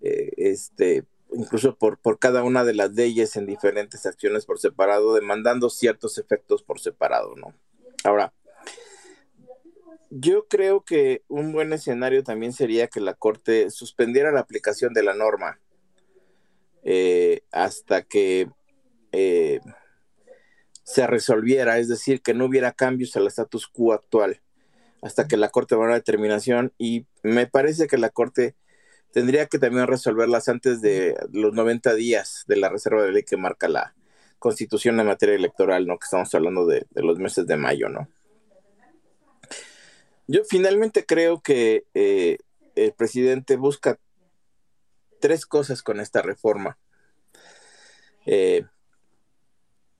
eh, este, incluso por, por cada una de las leyes en diferentes acciones por separado, demandando ciertos efectos por separado, ¿no? Ahora, yo creo que un buen escenario también sería que la Corte suspendiera la aplicación de la norma eh, hasta que se resolviera, es decir, que no hubiera cambios al status quo actual hasta que la Corte va a una determinación y me parece que la Corte tendría que también resolverlas antes de los 90 días de la reserva de ley que marca la Constitución en materia electoral, ¿no? Que estamos hablando de, los meses de mayo, ¿no? Yo finalmente creo que eh, el presidente busca tres cosas con esta reforma, eh,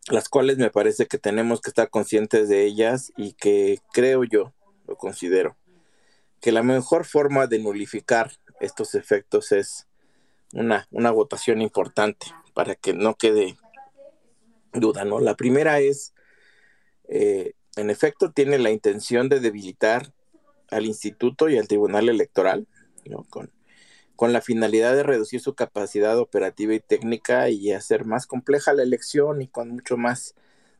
las cuales me parece que tenemos que estar conscientes de ellas y que creo yo lo considero, que la mejor forma de nulificar estos efectos es una, una votación importante para que no quede duda, ¿no? La primera es, eh, en efecto, tiene la intención de debilitar al instituto y al tribunal electoral, ¿no? Con, con la finalidad de reducir su capacidad operativa y técnica y hacer más compleja la elección y con mucho más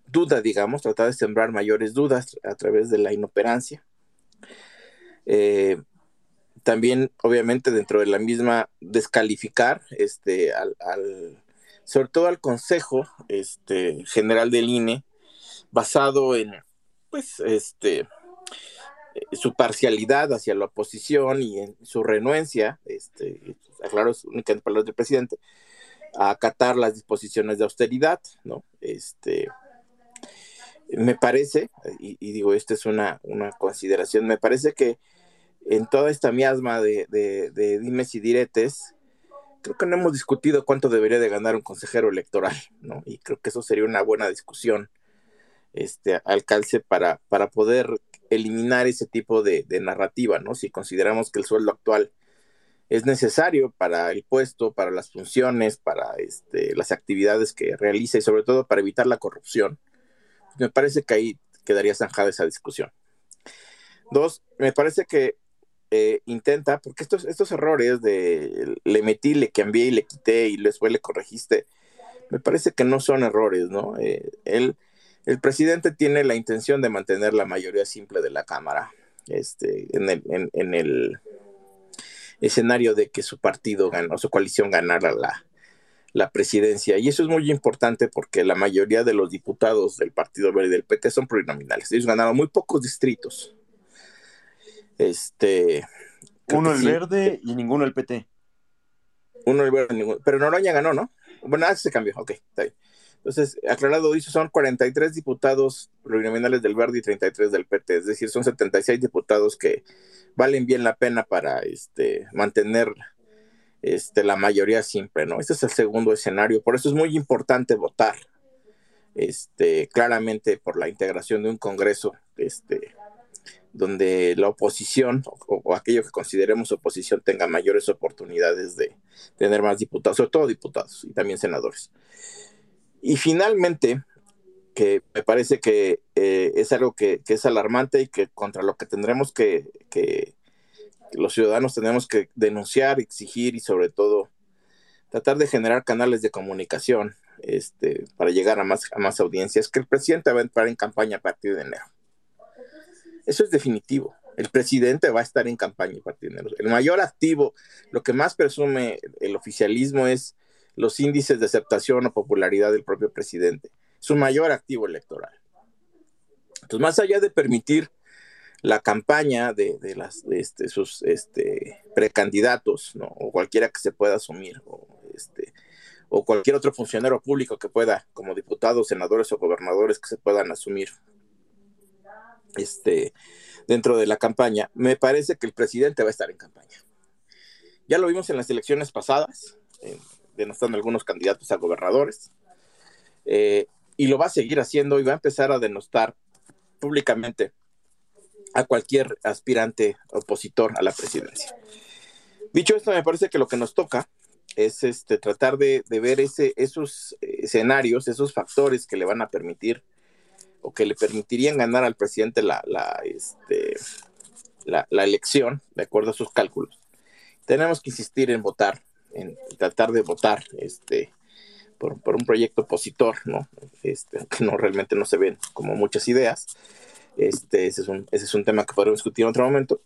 duda, digamos, tratar de sembrar mayores dudas a través de la inoperancia. Eh, también, obviamente, dentro de la misma, descalificar este, al, sobre todo al Consejo este, General del INE, basado en, pues, este, su parcialidad hacia la oposición y en su renuencia, este, aclaro, es únicamente palabras del presidente, a acatar las disposiciones de austeridad, ¿no? Este, me parece, y, digo, esta es una, una, consideración, me parece que en toda esta miasma de, de, dimes y diretes, creo que no hemos discutido cuánto debería de ganar un consejero electoral, ¿no? Y creo que eso sería una buena discusión este, al calce para, para poder eliminar ese tipo de, de, narrativa, ¿no? Si consideramos que el sueldo actual es necesario para el puesto, para las funciones, para este, las actividades que realiza y sobre todo para evitar la corrupción, me parece que ahí quedaría zanjada esa discusión. Dos, me parece que eh, intenta, porque estos, estos errores de le metí, le cambié y le quité y después le corregiste, me parece que no son errores, ¿no? Eh, el presidente tiene la intención de mantener la mayoría simple de la Cámara este, en, el, en, el escenario de que su partido ganó, su coalición ganara la, la presidencia. Y eso es muy importante porque la mayoría de los diputados del Partido Verde del PT son plurinominales. Ellos ganaron muy pocos distritos. Este. Uno el verde y ninguno el PT. Uno el verde, ninguno. Pero Noroña ganó, ¿no? Bueno, ah, se cambió. Ok, está bien. Entonces, aclarado dice, son 43 diputados plurinominales del Verde y 33 del PT, es decir, son 76 diputados que valen bien la pena para este, mantener este, la mayoría simple, ¿no? Este es el segundo escenario, por eso es muy importante votar, este, claramente por la integración de un Congreso, este, donde la oposición o, aquello que consideremos oposición tenga mayores oportunidades de tener más diputados, sobre todo diputados y también senadores. Y finalmente, que me parece que eh, es algo que, es alarmante y que contra lo que tendremos que, los ciudadanos tenemos que denunciar, exigir y sobre todo tratar de generar canales de comunicación este, para llegar a más, a más audiencias, que el presidente va a entrar en campaña a partir de enero. Eso es definitivo. El presidente va a estar en campaña de enero. El mayor activo, lo que más presume el oficialismo es los índices de aceptación o popularidad del propio presidente. Es un mayor activo electoral. Entonces, más allá de permitir la campaña de, las, este, sus este, precandidatos, ¿no? o cualquiera que se pueda asumir, este, o cualquier otro funcionario público que pueda, como diputados, senadores o gobernadores que se puedan asumir este, dentro de la campaña, me parece que el presidente va a estar en campaña. Ya lo vimos en las elecciones pasadas, denostando algunos candidatos a gobernadores, eh, y lo va a seguir haciendo y va a empezar a denostar públicamente a cualquier aspirante opositor a la presidencia. Dicho esto, me parece que lo que nos toca es este, tratar de, ver ese, esos escenarios, esos factores que le van a permitir o que le permitirían ganar al presidente la, la, este, la, elección, de acuerdo a sus cálculos. Tenemos que insistir en votar, en tratar de votar este, por, un proyecto opositor, ¿no? Este, que no realmente no se ven como muchas ideas, este, ese, es un, ese es un tema que podremos discutir en otro momento.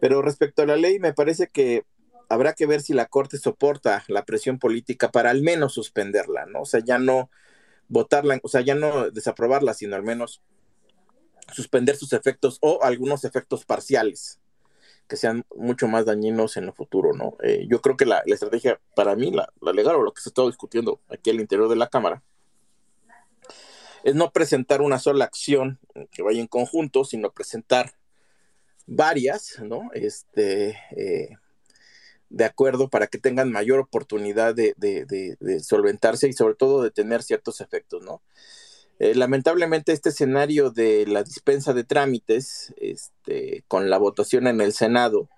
Pero respecto a la ley, me parece que habrá que ver si la Corte soporta la presión política para al menos suspenderla, ¿no? O sea, ya no votarla, o sea, ya no desaprobarla, sino al menos suspender sus efectos o algunos efectos parciales que sean mucho más dañinos en el futuro, ¿no? Eh, yo creo que la, estrategia para mí, la, legal o lo que se está discutiendo aquí al interior de la Cámara, es no presentar una sola acción que vaya en conjunto, sino presentar varias, ¿no? Este, eh, de acuerdo para que tengan mayor oportunidad de, solventarse y sobre todo de tener ciertos efectos, ¿no? Eh, lamentablemente este escenario de la dispensa de trámites, este, con la votación en el Senado,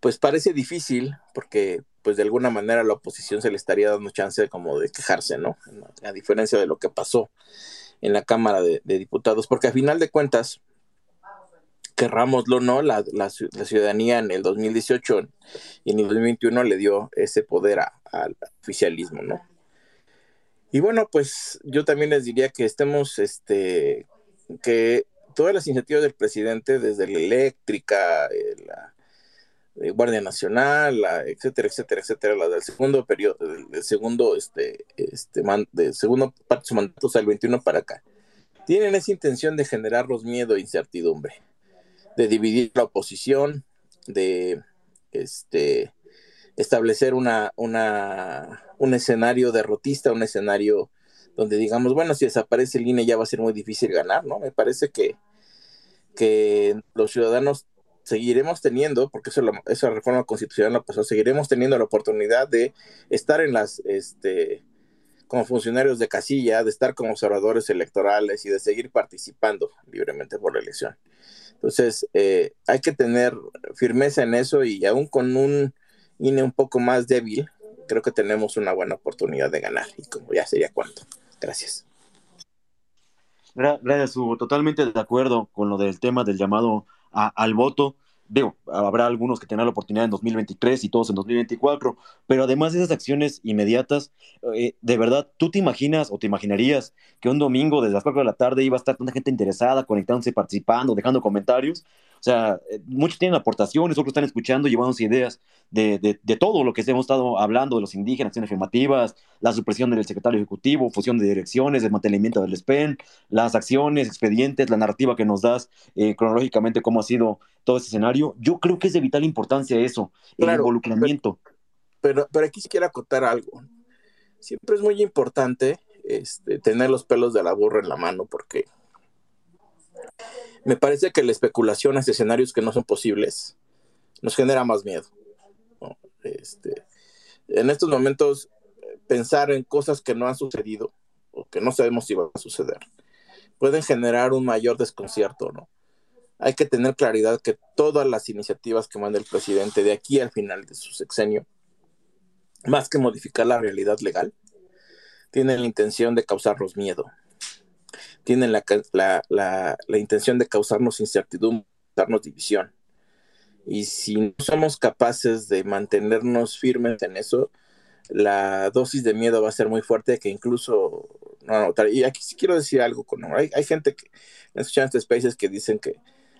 pues parece difícil porque pues de alguna manera la oposición se le estaría dando chance como de quejarse, ¿no? A diferencia de lo que pasó en la Cámara de, Diputados, porque a final de cuentas, querrámoslo no, la, la, ciudadanía en el 2018 y en el 2021 le dio ese poder al oficialismo, ¿no? Y bueno, pues yo también les diría que estemos, este, que todas las iniciativas del presidente, desde la eléctrica, eh, la, Guardia Nacional, la, etcétera, etcétera, etcétera, la del segundo periodo, del, segundo, este, este, man, segundo parte de su mandato, o el 21 para acá. tienen esa intención de generarnos miedo e incertidumbre, de dividir la oposición, de este, establecer una, una, un escenario derrotista, un escenario donde digamos, bueno, si desaparece el INE ya va a ser muy difícil ganar, ¿no? Me parece que, que los ciudadanos seguiremos teniendo, porque eso esa reforma constitucional la pasó, seguiremos teniendo la oportunidad de estar en las, este, como funcionarios de casilla, de estar como observadores electorales y de seguir participando libremente por la elección. Entonces, eh, hay que tener firmeza en eso y aún con un INE un poco más débil, creo que tenemos una buena oportunidad de ganar y como ya sería cuánto. Gracias. Gracias, Hugo. Totalmente de acuerdo con lo del tema del llamado al voto. Digo, habrá algunos que tendrán la oportunidad en 2023 y todos en 2024, pero además de esas acciones inmediatas, eh, de verdad, ¿tú te imaginas o te imaginarías que un domingo desde las 4 de la tarde iba a estar tanta gente interesada, conectándose, participando, dejando comentarios? O sea, eh, muchos tienen aportaciones, otros están escuchando, llevándose ideas de, de, todo lo que hemos estado hablando de los indígenas, acciones afirmativas, la supresión del secretario ejecutivo, fusión de direcciones, desmantelamiento del SPEN, las acciones, expedientes, la narrativa que nos das eh, cronológicamente, cómo ha sido todo este escenario. Yo creo que es de vital importancia eso, el involucramiento. Pero, pero, aquí quiero acotar algo. Siempre es muy importante este, tener los pelos de la burra en la mano porque me parece que la especulación hacia escenarios que no son posibles nos genera más miedo. Este, en estos momentos, pensar en cosas que no han sucedido o que no sabemos si van a suceder pueden generar un mayor desconcierto, ¿no? Hay que tener claridad que todas las iniciativas que manda el presidente de aquí al final de su sexenio, más que modificar la realidad legal, tienen la intención de causarnos miedo, tienen la, la, la, intención de causarnos incertidumbre, darnos división. Y si no somos capaces de mantenernos firmes en eso, la dosis de miedo va a ser muy fuerte que incluso no Y aquí sí quiero decir algo con hay, hay gente que en este Spaces que dicen que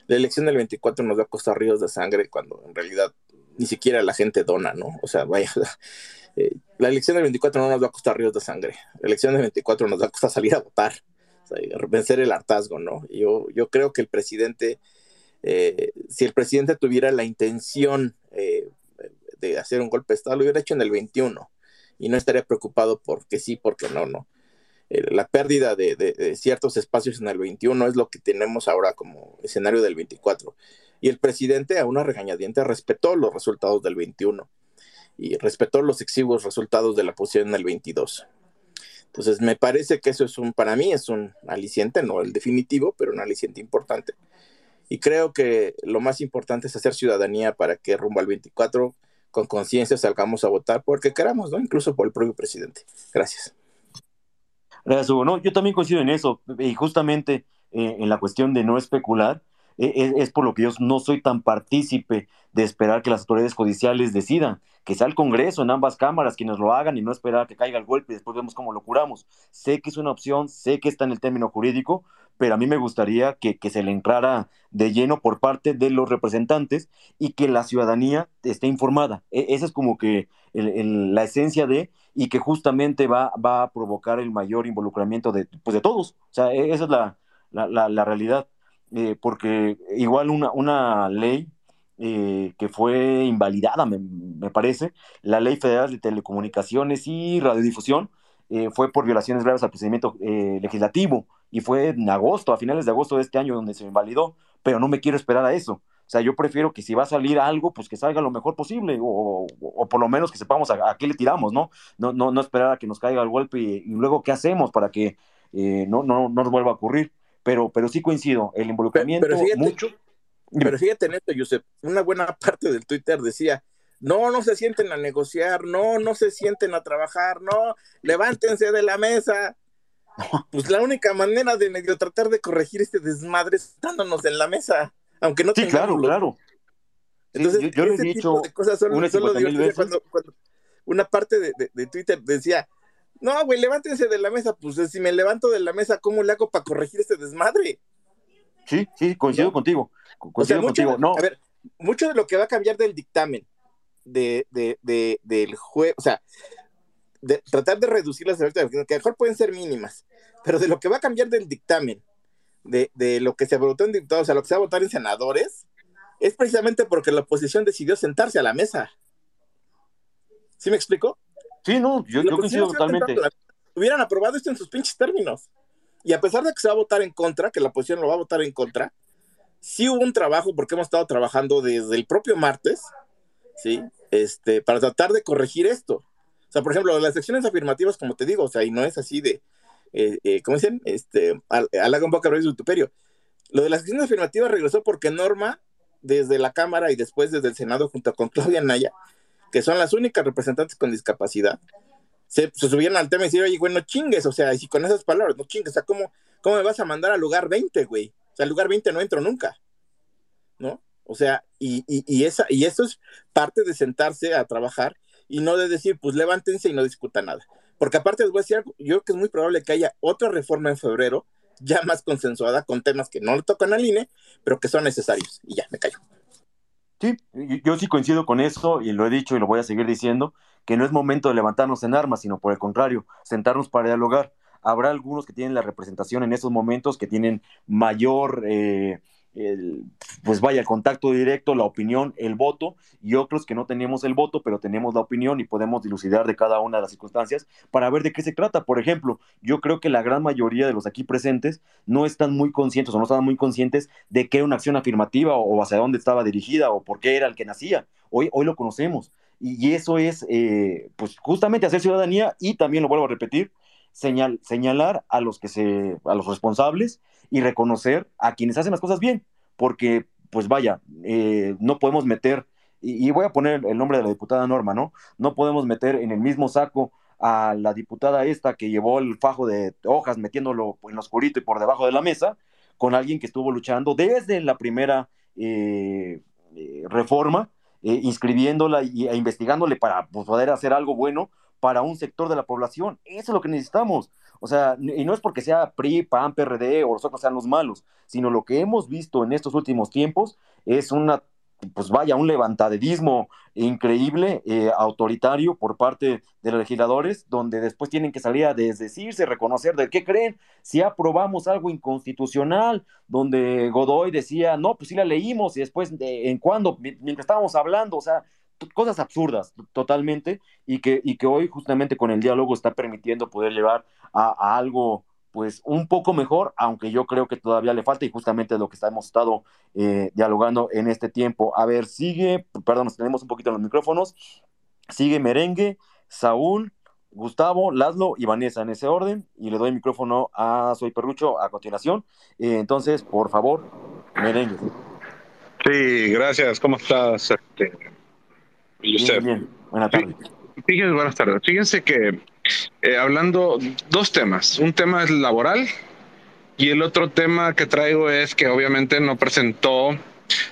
la elección del 24 nos va a costar ríos de sangre cuando en realidad ni siquiera la gente dona, ¿no? O sea, vaya, eh, la elección del 24 no nos va a costar ríos de sangre. La elección del 24 nos va a costar salir a votar vencer el hartazgo, ¿no? Yo, yo creo que el presidente, eh, si el presidente tuviera la intención eh, de hacer un golpe de Estado, lo hubiera hecho en el 21 y no estaría preocupado porque sí, porque no, ¿no? La pérdida de, ciertos espacios en el 21 es lo que tenemos ahora como escenario del 24. Y el presidente, a una regañadiente, respetó los resultados del 21 y respetó los exiguos resultados de la posición en el 22. Entonces, me parece que eso es un, para mí es un aliciente, no el definitivo, pero un aliciente importante. Y creo que lo más importante es hacer ciudadanía para que rumbo al 24 con conciencia salgamos a votar porque queramos, ¿no? Incluso por el propio presidente. Gracias. Gracias, Hugo. No, yo también coincido en eso. Y justamente eh, en la cuestión de no especular, e, e, es, por lo que yo no soy tan partícipe de esperar que las autoridades judiciales decidan, que sea el Congreso en ambas cámaras quienes lo hagan y no esperar que caiga el golpe y después vemos cómo lo curamos. Sé que es una opción, sé que está en el término jurídico, pero a mí me gustaría que, se le entrara de lleno por parte de los representantes y que la ciudadanía esté informada. E, esa es como que la esencia de, y que justamente va, va a provocar el mayor involucramiento de, pues de todos. O sea, esa es la, la realidad. Eh, porque igual una, una ley eh, que fue invalidada, me, parece, la Ley Federal de Telecomunicaciones y Radiodifusión, eh, fue por violaciones graves al procedimiento legislativo y fue en agosto, a finales de agosto de este año donde se invalidó, pero no me quiero esperar a eso. O sea, yo prefiero que si va a salir algo, pues que salga lo mejor posible, o, o, por lo menos que sepamos a, qué le tiramos, ¿no? No, no, no esperar a que nos caiga el golpe y, luego qué hacemos para que no, no, no nos vuelva a ocurrir pero, pero sí coincido, el involucramiento pero, fíjate, mucho. Pero fíjate en esto, Josep, una buena parte del Twitter decía, no, no se sienten a negociar, no, no se sienten a trabajar, no, levántense de la mesa. Pues la única manera de medio tratar de corregir este desmadre es estándonos en la mesa, aunque no Sí, claro, claro. Entonces, yo, he dicho de cosas solo, solo cuando, cuando, una parte de, de Twitter decía, no, güey, levántense de la mesa. Pues si me levanto de la mesa, ¿cómo le hago para corregir este desmadre? Sí, sí, coincido contigo. Coincido mucho, contigo. No. A ver, mucho de lo que va a cambiar del dictamen de, de, de del juez, o sea, de tratar de reducir las efectos que mejor pueden ser mínimas, pero de lo que va a cambiar del dictamen de, de lo que se votó en diputados, o sea, lo que se va a votar en senadores, es precisamente porque la oposición decidió sentarse a la mesa. ¿Sí me explico? Sí, no, yo, yo coincido totalmente. hubieran aprobado esto en sus pinches términos. Y a pesar de que se va a votar en contra, que la oposición lo va a votar en contra, sí hubo un trabajo, porque hemos estado trabajando desde el propio martes, ¿sí? Este, para tratar de corregir esto. O sea, por ejemplo, las secciones afirmativas, como te digo, o sea, y no es así de, eh, eh, ¿cómo dicen? Este, halaga un poco a su tuperio. Lo de las secciones afirmativas regresó porque Norma, desde la Cámara y después desde el Senado, junto con Claudia Naya, que son las únicas representantes con discapacidad, se, subieron al tema y dijeron, oye, güey, no chingues, o sea, y con esas palabras, no chingues, o sea, ¿cómo, cómo me vas a mandar al lugar 20, güey? O sea, al lugar 20 no entro nunca, ¿no? O sea, y, y, y, esa, y eso es parte de sentarse a trabajar y no de decir, pues levántense y no discutan nada. Porque aparte les voy a decir algo, yo creo que es muy probable que haya otra reforma en febrero, ya más consensuada, con temas que no le tocan al INE, pero que son necesarios. Y ya, me callo. Sí, yo sí coincido con eso y lo he dicho y lo voy a seguir diciendo, que no es momento de levantarnos en armas, sino por el contrario, sentarnos para dialogar. Habrá algunos que tienen la representación en esos momentos, que tienen mayor eh, pues vaya, el contacto directo, la opinión, el voto, y otros que no tenemos el voto, pero tenemos la opinión y podemos dilucidar de cada una de las circunstancias para ver de qué se trata. Por ejemplo, yo creo que la gran mayoría de los aquí presentes no están muy conscientes o no estaban muy conscientes de qué era una acción afirmativa o, hacia dónde estaba dirigida o por qué era el que nacía. Hoy, hoy lo conocemos. Y, eso es, eh, pues justamente hacer ciudadanía y también lo vuelvo a repetir, señal, señalar a los que se, a los responsables y reconocer a quienes hacen las cosas bien, porque, pues vaya, eh, no podemos meter, y, voy a poner el nombre de la diputada Norma, ¿no? No podemos meter en el mismo saco a la diputada esta que llevó el fajo de hojas metiéndolo en lo oscurito y por debajo de la mesa, con alguien que estuvo luchando desde la primera eh, eh, reforma, inscribiéndola y, e investigándole para pues, poder hacer algo bueno para un sector de la población. Eso es lo que necesitamos. O sea, y no es porque sea PRI, PAN, PRD o nosotros sean los malos, sino lo que hemos visto en estos últimos tiempos es una, pues vaya, un levantaderismo increíble, eh, autoritario por parte de los legisladores, donde después tienen que salir a desdecirse, reconocer de qué creen, si aprobamos algo inconstitucional, donde Godoy decía, no, pues sí la leímos y después, ¿en cuándo? Mientras estábamos hablando, o sea, cosas absurdas totalmente y que, y que hoy justamente con el diálogo está permitiendo poder llevar a, algo pues un poco mejor, aunque yo creo que todavía le falta y justamente lo que hemos estado eh, dialogando en este tiempo. A ver, sigue, perdón, nos tenemos un poquito en los micrófonos, sigue Merengue, Saúl, Gustavo, Laszlo y Vanessa en ese orden y le doy el micrófono a Soy Perrucho a continuación. Eh, entonces, por favor, Merengue. Sí, gracias. ¿Cómo estás? Este, Bien, Buenas tardes. Fíjense, buenas tardes. Fíjense que eh, hablando dos temas. Un tema es laboral y el otro tema que traigo es que obviamente no presentó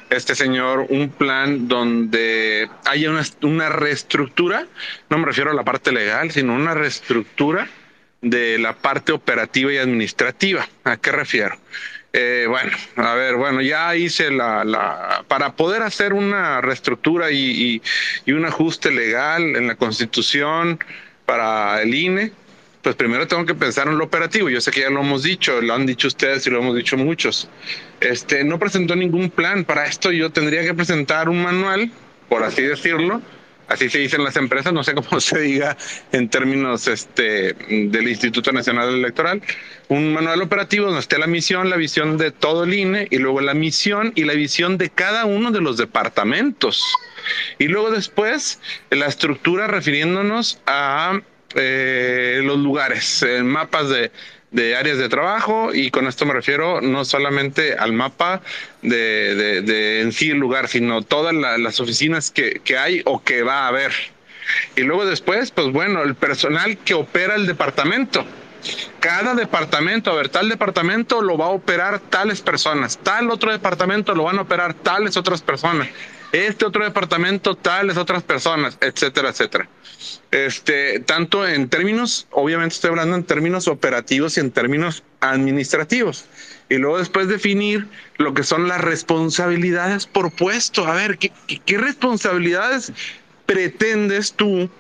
este señor un plan donde haya una, una reestructura, no me refiero a la parte legal, sino una reestructura de la parte operativa y administrativa. ¿A qué refiero? Eh, bueno, a ver, bueno, ya hice la, para poder hacer una reestructura y, y, un ajuste legal en la Constitución para el INE, pues primero tengo que pensar en lo operativo. Yo sé que ya lo hemos dicho, lo han dicho ustedes y lo hemos dicho muchos. Este no presentó ningún plan para esto. Yo tendría que presentar un manual, por así decirlo, así se dicen las empresas, no sé cómo se diga en términos este, del Instituto Nacional Electoral, un manual operativo donde esté la misión, la visión de todo el INE y luego la misión y la visión de cada uno de los departamentos. Y luego después la estructura refiriéndonos a eh, los lugares, mapas de, de áreas de trabajo y con esto me refiero no solamente al mapa de, de, en sí el lugar, sino todas las oficinas que, que, hay o que va a haber. Y luego después, pues bueno, el personal que opera el departamento. Cada departamento, a ver, tal departamento lo va a operar tales personas, tal otro departamento lo van a operar tales otras personas este otro departamento, tales otras personas, etcétera, etcétera. Este, tanto en términos, obviamente estoy hablando en términos operativos y en términos administrativos. Y luego después definir lo que son las responsabilidades por puesto. A ver, ¿qué, qué responsabilidades pretendes tú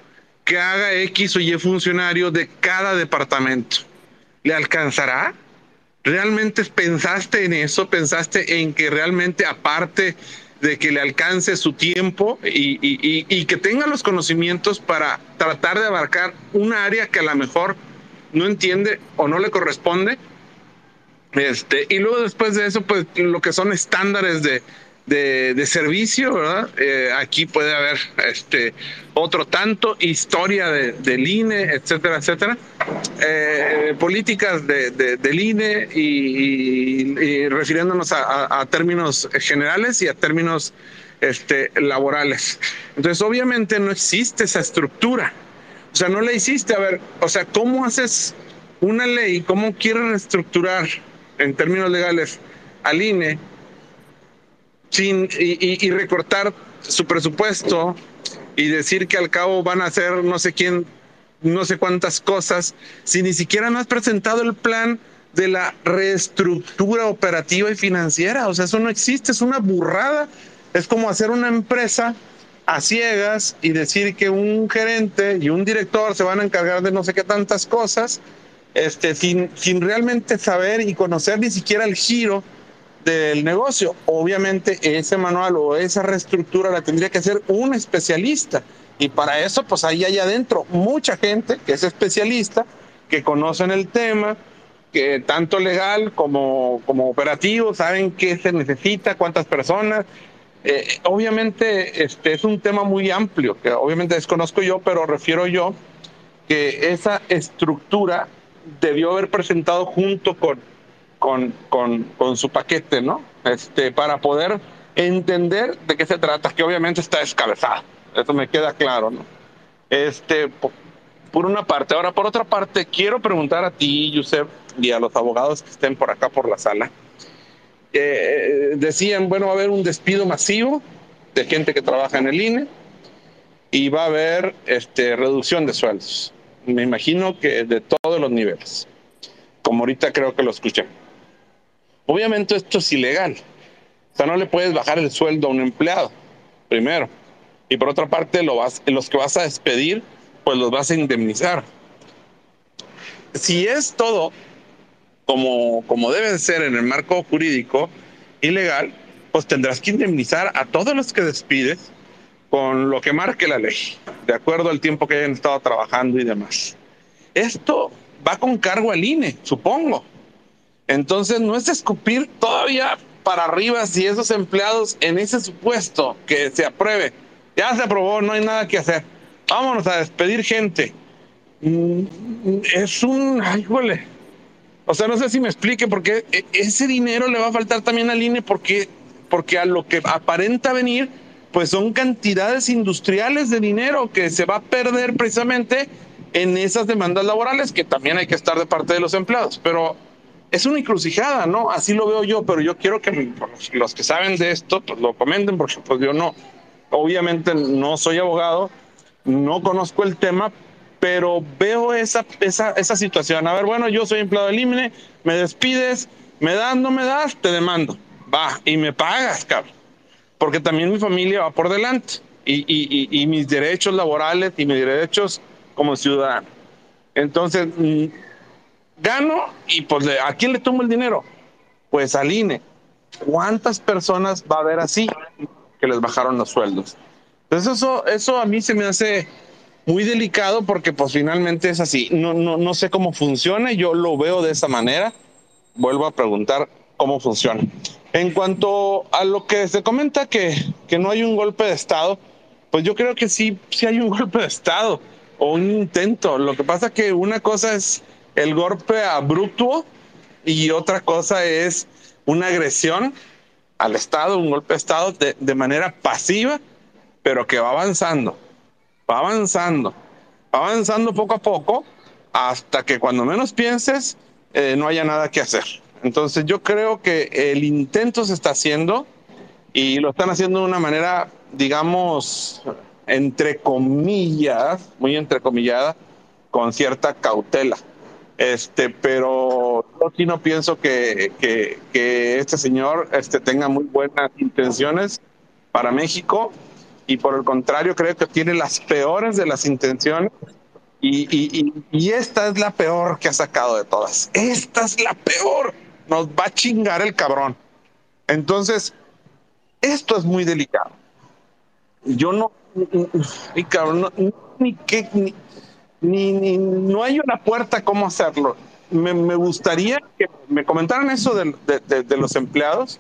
que haga X o Y funcionario de cada departamento? ¿Le alcanzará? ¿Realmente pensaste en eso? ¿Pensaste en que realmente aparte de que le alcance su tiempo y, y, que tenga los conocimientos para tratar de abarcar un área que a lo mejor no entiende o no le corresponde? Este, y luego después de eso, pues lo que son estándares de, de, servicio, ¿verdad? Eh, aquí puede haber este, otro tanto, historia de, del INE, etcétera, etcétera. Eh, políticas de, del INE y, refiriéndonos a, términos generales y a términos este, laborales. Entonces, obviamente no existe esa estructura. O sea, no la hiciste. A ver, o sea, ¿cómo haces una ley? ¿Cómo quieres reestructurar en términos legales al INE sin, y, recortar su presupuesto y decir que al cabo van a hacer no sé quién, no sé cuántas cosas, si ni siquiera no has presentado el plan de la reestructura operativa y financiera. O sea, eso no existe, es una burrada. Es como hacer una empresa a ciegas y decir que un gerente y un director se van a encargar de no sé qué tantas cosas, este, sin, sin realmente saber y conocer ni siquiera el giro del negocio. Obviamente ese manual o esa reestructura la tendría que hacer un especialista. Y para eso, pues ahí hay adentro mucha gente que es especialista, que conocen el tema, que tanto legal como, como operativo saben qué se necesita, cuántas personas. Eh, obviamente este es un tema muy amplio, que obviamente desconozco yo, pero refiero yo que esa estructura debió haber presentado junto con con, con, con su paquete, ¿no? Este, para poder entender de qué se trata, que obviamente está descabezado. Eso me queda claro, ¿no? Este, por, una parte. Ahora, por otra parte, quiero preguntar a ti, Yusef, y a los abogados que estén por acá por la sala. Eh, decían, bueno, va a haber un despido masivo de gente que trabaja en el INE y va a haber este, reducción de sueldos. Me imagino que de todos los niveles, como ahorita creo que lo escuché. Obviamente esto es ilegal. O sea, no le puedes bajar el sueldo a un empleado, primero. Y por otra parte, los que vas a despedir, pues los vas a indemnizar. Si es todo como, como debe ser en el marco jurídico ilegal, pues tendrás que indemnizar a todos los que despides con lo que marque la ley, de acuerdo al tiempo que hayan estado trabajando y demás. Esto va con cargo al INE, supongo. Entonces no es escupir todavía para arriba si esos empleados en ese supuesto que se apruebe, ya se aprobó, no hay nada que hacer. Vámonos a despedir gente. Mm, es un, ay, jole. O sea, no sé si me explique, porque ese dinero le va a faltar también al INE, porque, porque a lo que aparenta venir, pues son cantidades industriales de dinero que se va a perder precisamente en esas demandas laborales, que también hay que estar de parte de los empleados. Pero es una encrucijada, ¿no? Así lo veo yo, pero yo quiero que los que saben de esto pues, lo comenten, porque pues yo no, obviamente no soy abogado, no conozco el tema, pero veo esa, esa, esa situación. A ver, bueno, yo soy empleado del IMNE, me despides, me das, no me das, te demando. Va, y me pagas, cabrón. Porque también mi familia va por delante. Y, y, y, y mis derechos laborales y mis derechos como ciudadano. Entonces, mm, gano y pues ¿a quién le tomo el dinero? Pues al INE. ¿Cuántas personas va a haber así que les bajaron los sueldos? Entonces eso, eso a mí se me hace muy delicado porque pues finalmente es así. No, no, no sé cómo funciona, yo lo veo de esa manera. Vuelvo a preguntar cómo funciona. En cuanto a lo que se comenta que, que no hay un golpe de Estado, pues yo creo que sí, sí hay un golpe de Estado o un intento. Lo que pasa que una cosa es el golpe abrupto y otra cosa es una agresión al Estado, un golpe de Estado de, manera pasiva, pero que va avanzando, va avanzando, va avanzando poco a poco hasta que cuando menos pienses eh, no haya nada que hacer. Entonces yo creo que el intento se está haciendo y lo están haciendo de una manera, digamos, entre comillas, muy entrecomillada, con cierta cautela. Este, pero yo sí no pienso que, que, este señor este, tenga muy buenas intenciones para México y por el contrario creo que tiene las peores de las intenciones y, y, y, esta es la peor que ha sacado de todas. Esta es la peor. nos va a chingar el cabrón. Entonces, esto es muy delicado. Yo no, y cabrón, no, ni qué, ni, ni, no hay una puerta cómo hacerlo. Me, me gustaría que me comentaran eso de, de, de, los empleados,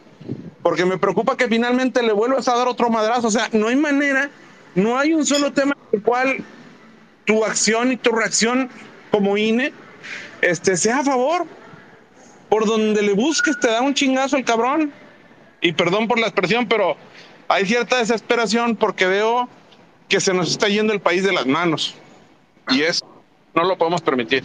porque me preocupa que finalmente le vuelvas a dar otro madrazo. O sea, no hay manera, no hay un solo tema en el cual tu acción y tu reacción como INE este, sea a favor. Por donde le busques te da un chingazo el cabrón. Y perdón por la expresión, pero hay cierta desesperación porque veo que se nos está yendo el país de las manos. Y eso no lo podemos permitir.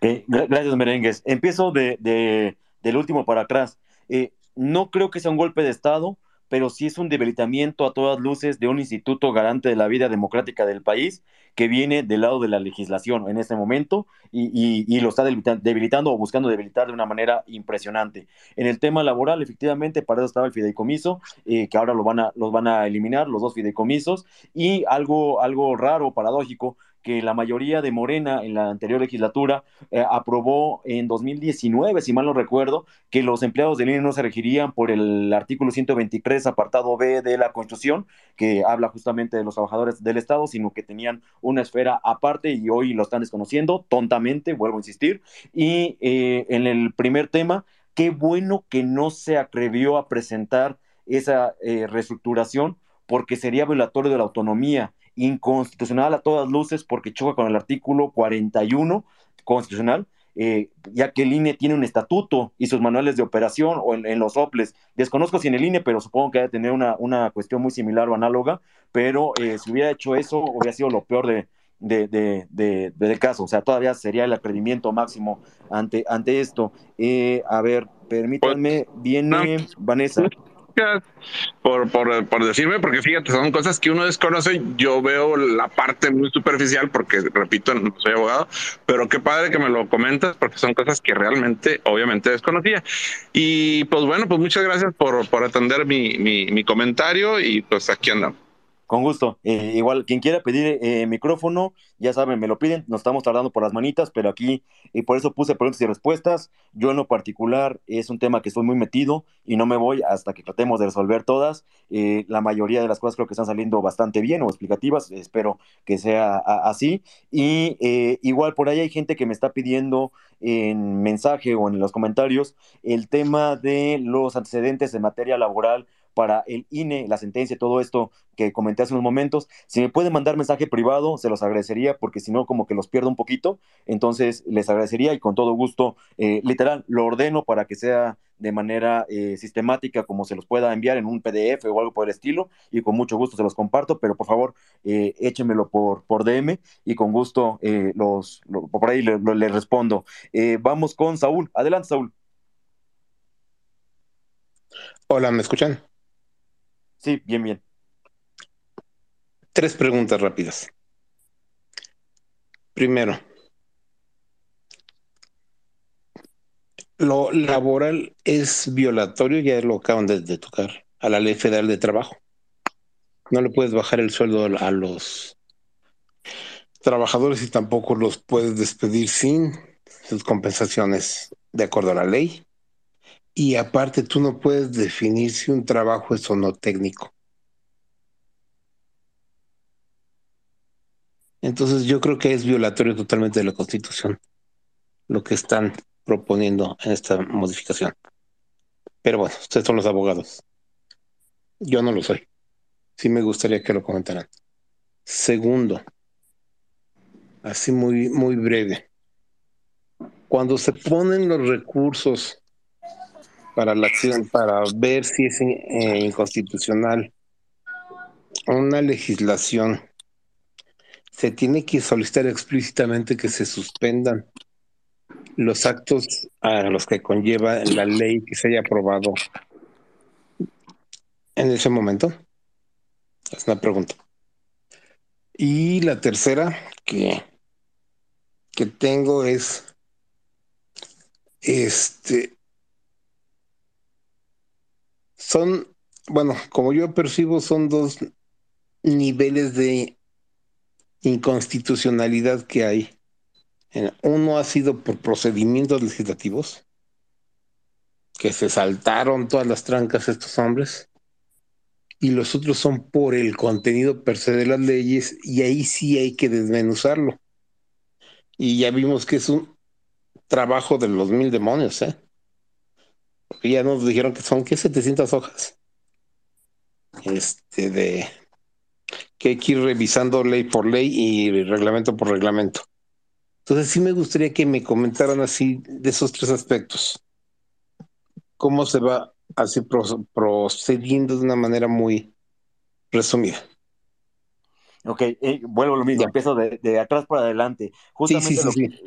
Gracias, Merengues. Empiezo de, de, del último para atrás. Eh, no creo que sea un golpe de Estado, pero sí es un debilitamiento a todas luces de un instituto garante de la vida democrática del país que viene del lado de la legislación en este momento y, lo está debilitando o buscando debilitar de una manera impresionante. En el tema laboral, efectivamente, para eso estaba el fideicomiso, eh, que ahora lo van a, los van a eliminar, los dos fideicomisos, y algo, algo raro, paradójico, que la mayoría de Morena en la anterior legislatura eh, aprobó en 2019, si mal no recuerdo, que los empleados del INE no se regirían por el artículo 123, apartado B de la Constitución, que habla justamente de los trabajadores del Estado, sino que tenían una esfera aparte y hoy lo están desconociendo tontamente, vuelvo a insistir. Y eh, en el primer tema, qué bueno que no se atrevió a presentar esa eh, reestructuración porque sería violatorio de la autonomía inconstitucional a todas luces porque choca con el artículo 41 constitucional, eh, ya que el INE tiene un estatuto y sus manuales de operación o en, los OPLES. Desconozco si en el INE, pero supongo que debe tener una, una cuestión muy similar o análoga, pero eh, si hubiera hecho eso, hubiera sido lo peor de, de, de, del caso. O sea, todavía sería el atrevimiento máximo ante, ante esto. Eh, a ver, permítanme, viene Vanessa por, por, por, decirme, porque fíjate, son cosas que uno desconoce. Yo veo la parte muy superficial, porque repito, no soy abogado, pero qué padre que me lo comentas, porque son cosas que realmente, obviamente, desconocía. Y pues bueno, pues muchas gracias por, por atender mi, mi, mi comentario y pues aquí andamos. Con gusto. Eh, igual, quien quiera pedir eh, micrófono, ya saben, me lo piden. Nos estamos tardando por las manitas, pero aquí, y por eso puse preguntas y respuestas. Yo en lo particular es un tema que estoy muy metido y no me voy hasta que tratemos de resolver todas. Eh, la mayoría de las cosas creo que están saliendo bastante bien o explicativas. Espero que sea así. Y igual por ahí hay gente que me está pidiendo en mensaje o en los comentarios el tema de los antecedentes en materia laboral para el INE, la sentencia, todo esto que comenté hace unos momentos. Si me pueden mandar mensaje privado, se los agradecería, porque si no, como que los pierdo un poquito. Entonces, les agradecería y con todo gusto, eh, literal, lo ordeno para que sea de manera eh, sistemática, como se los pueda enviar en un PDF o algo por el estilo, y con mucho gusto se los comparto, pero por favor, eh, échenmelo por, por DM y con gusto los, por ahí les le respondo. vamos con Saúl. Adelante, Saúl. Hola, ¿me escuchan? Sí, bien, bien. Tres preguntas rápidas. Primero, lo laboral es violatorio, ya lo acaban de, tocar, a la ley federal de trabajo. No le puedes bajar el sueldo a los trabajadores y tampoco los puedes despedir sin sus compensaciones de acuerdo a la ley. Y aparte, tú no puedes definir si un trabajo es o no técnico. Entonces yo creo que es violatorio totalmente de la Constitución lo que están proponiendo en esta modificación. Pero bueno, ustedes son los abogados. Yo no lo soy. Sí me gustaría que lo comentaran. Segundo, así muy, muy breve. Cuando se ponen los recursos para la acción, para ver si es eh, inconstitucional una legislación, se tiene que solicitar explícitamente que se suspendan los actos a los que conlleva la ley que se haya aprobado en ese momento. Es una pregunta. Y la tercera que, que tengo es este son, bueno, como yo percibo, son dos niveles de inconstitucionalidad que hay. Uno ha sido por procedimientos legislativos, que se saltaron todas las trancas estos hombres, y los otros son por el contenido per se de las leyes, y ahí sí hay que desmenuzarlo. Y ya vimos que es un trabajo de los mil demonios, ¿eh? Porque ya nos dijeron que son, ¿qué? 700 hojas. Este, de que hay que ir revisando ley por ley y reglamento por reglamento. Entonces sí me gustaría que me comentaran así de esos tres aspectos. ¿Cómo se va así procediendo de una manera muy resumida? Ok, eh, vuelvo a lo mismo, empiezo de, atrás para adelante. Justamente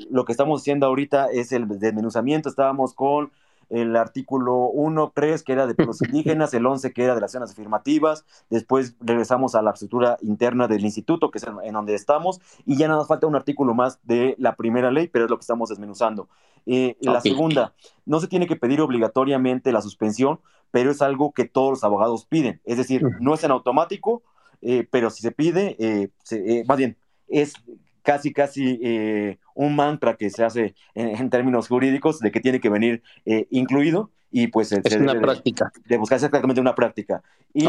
lo, que estamos haciendo ahorita es el desmenuzamiento. Estábamos con el artículo 1, 3, que era de los indígenas, el 11, que era de las zonas afirmativas, después regresamos a la estructura interna del instituto, que es en, donde estamos, y ya nada falta un artículo más de la primera ley, pero es lo que estamos desmenuzando. Eh, La segunda, no se tiene que pedir obligatoriamente la suspensión, pero es algo que todos los abogados piden, es decir, no es en automático, eh, pero si se pide, eh, eh, más bien, es casi, casi eh, un mantra que se hace en, términos jurídicos de que tiene que venir eh, incluido y pues es una práctica. De, buscar exactamente una práctica. Y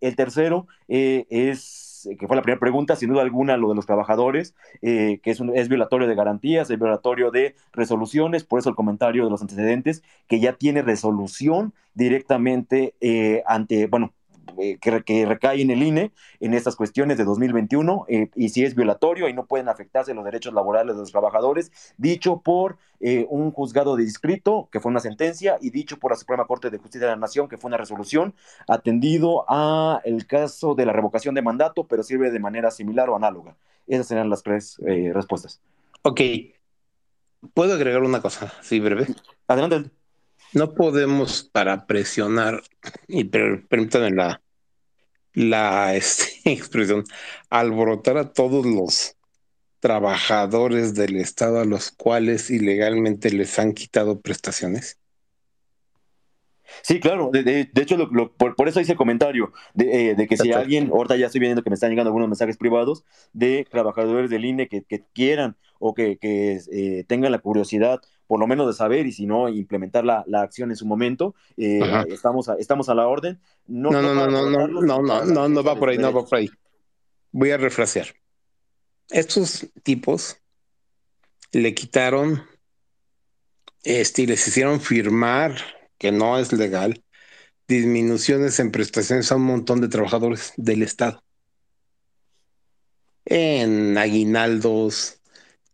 el, tercero eh, es, que fue la primera pregunta, sin duda alguna, lo de los trabajadores, que es, un, es violatorio de garantías, es violatorio de resoluciones, por eso el comentario de los antecedentes, que ya tiene resolución directamente ante, bueno, eh, que, recae en el INE en estas cuestiones de 2021 eh, y si es violatorio y no pueden afectarse los derechos laborales de los trabajadores, dicho por eh, un juzgado de distrito, que fue una sentencia, y dicho por la Suprema Corte de Justicia de la Nación, que fue una resolución, atendido a el caso de la revocación de mandato, pero sirve de manera similar o análoga. Esas serán las tres respuestas. Ok. ¿Puedo agregar una cosa? Sí, breve. Adelante. No podemos, para presionar, y permítanme la, la este, expresión, alborotar a todos los trabajadores del Estado a los cuales ilegalmente les han quitado prestaciones? Sí, claro. De, hecho, por, eso hice el comentario de, eh, que si alguien, ahorita ya estoy viendo que me están llegando algunos mensajes privados de trabajadores del INE que, quieran o que, eh, tengan la curiosidad por lo menos de saber y si no, implementar la, acción en su momento. Eh, estamos, a, estamos a la orden. No, no, no, no, no, no, no, no, no, no va por ahí, no va por ahí. Voy a refrasear. Estos tipos le quitaron, este, y les hicieron firmar, que no es legal, disminuciones en prestaciones a un montón de trabajadores del Estado. En aguinaldos,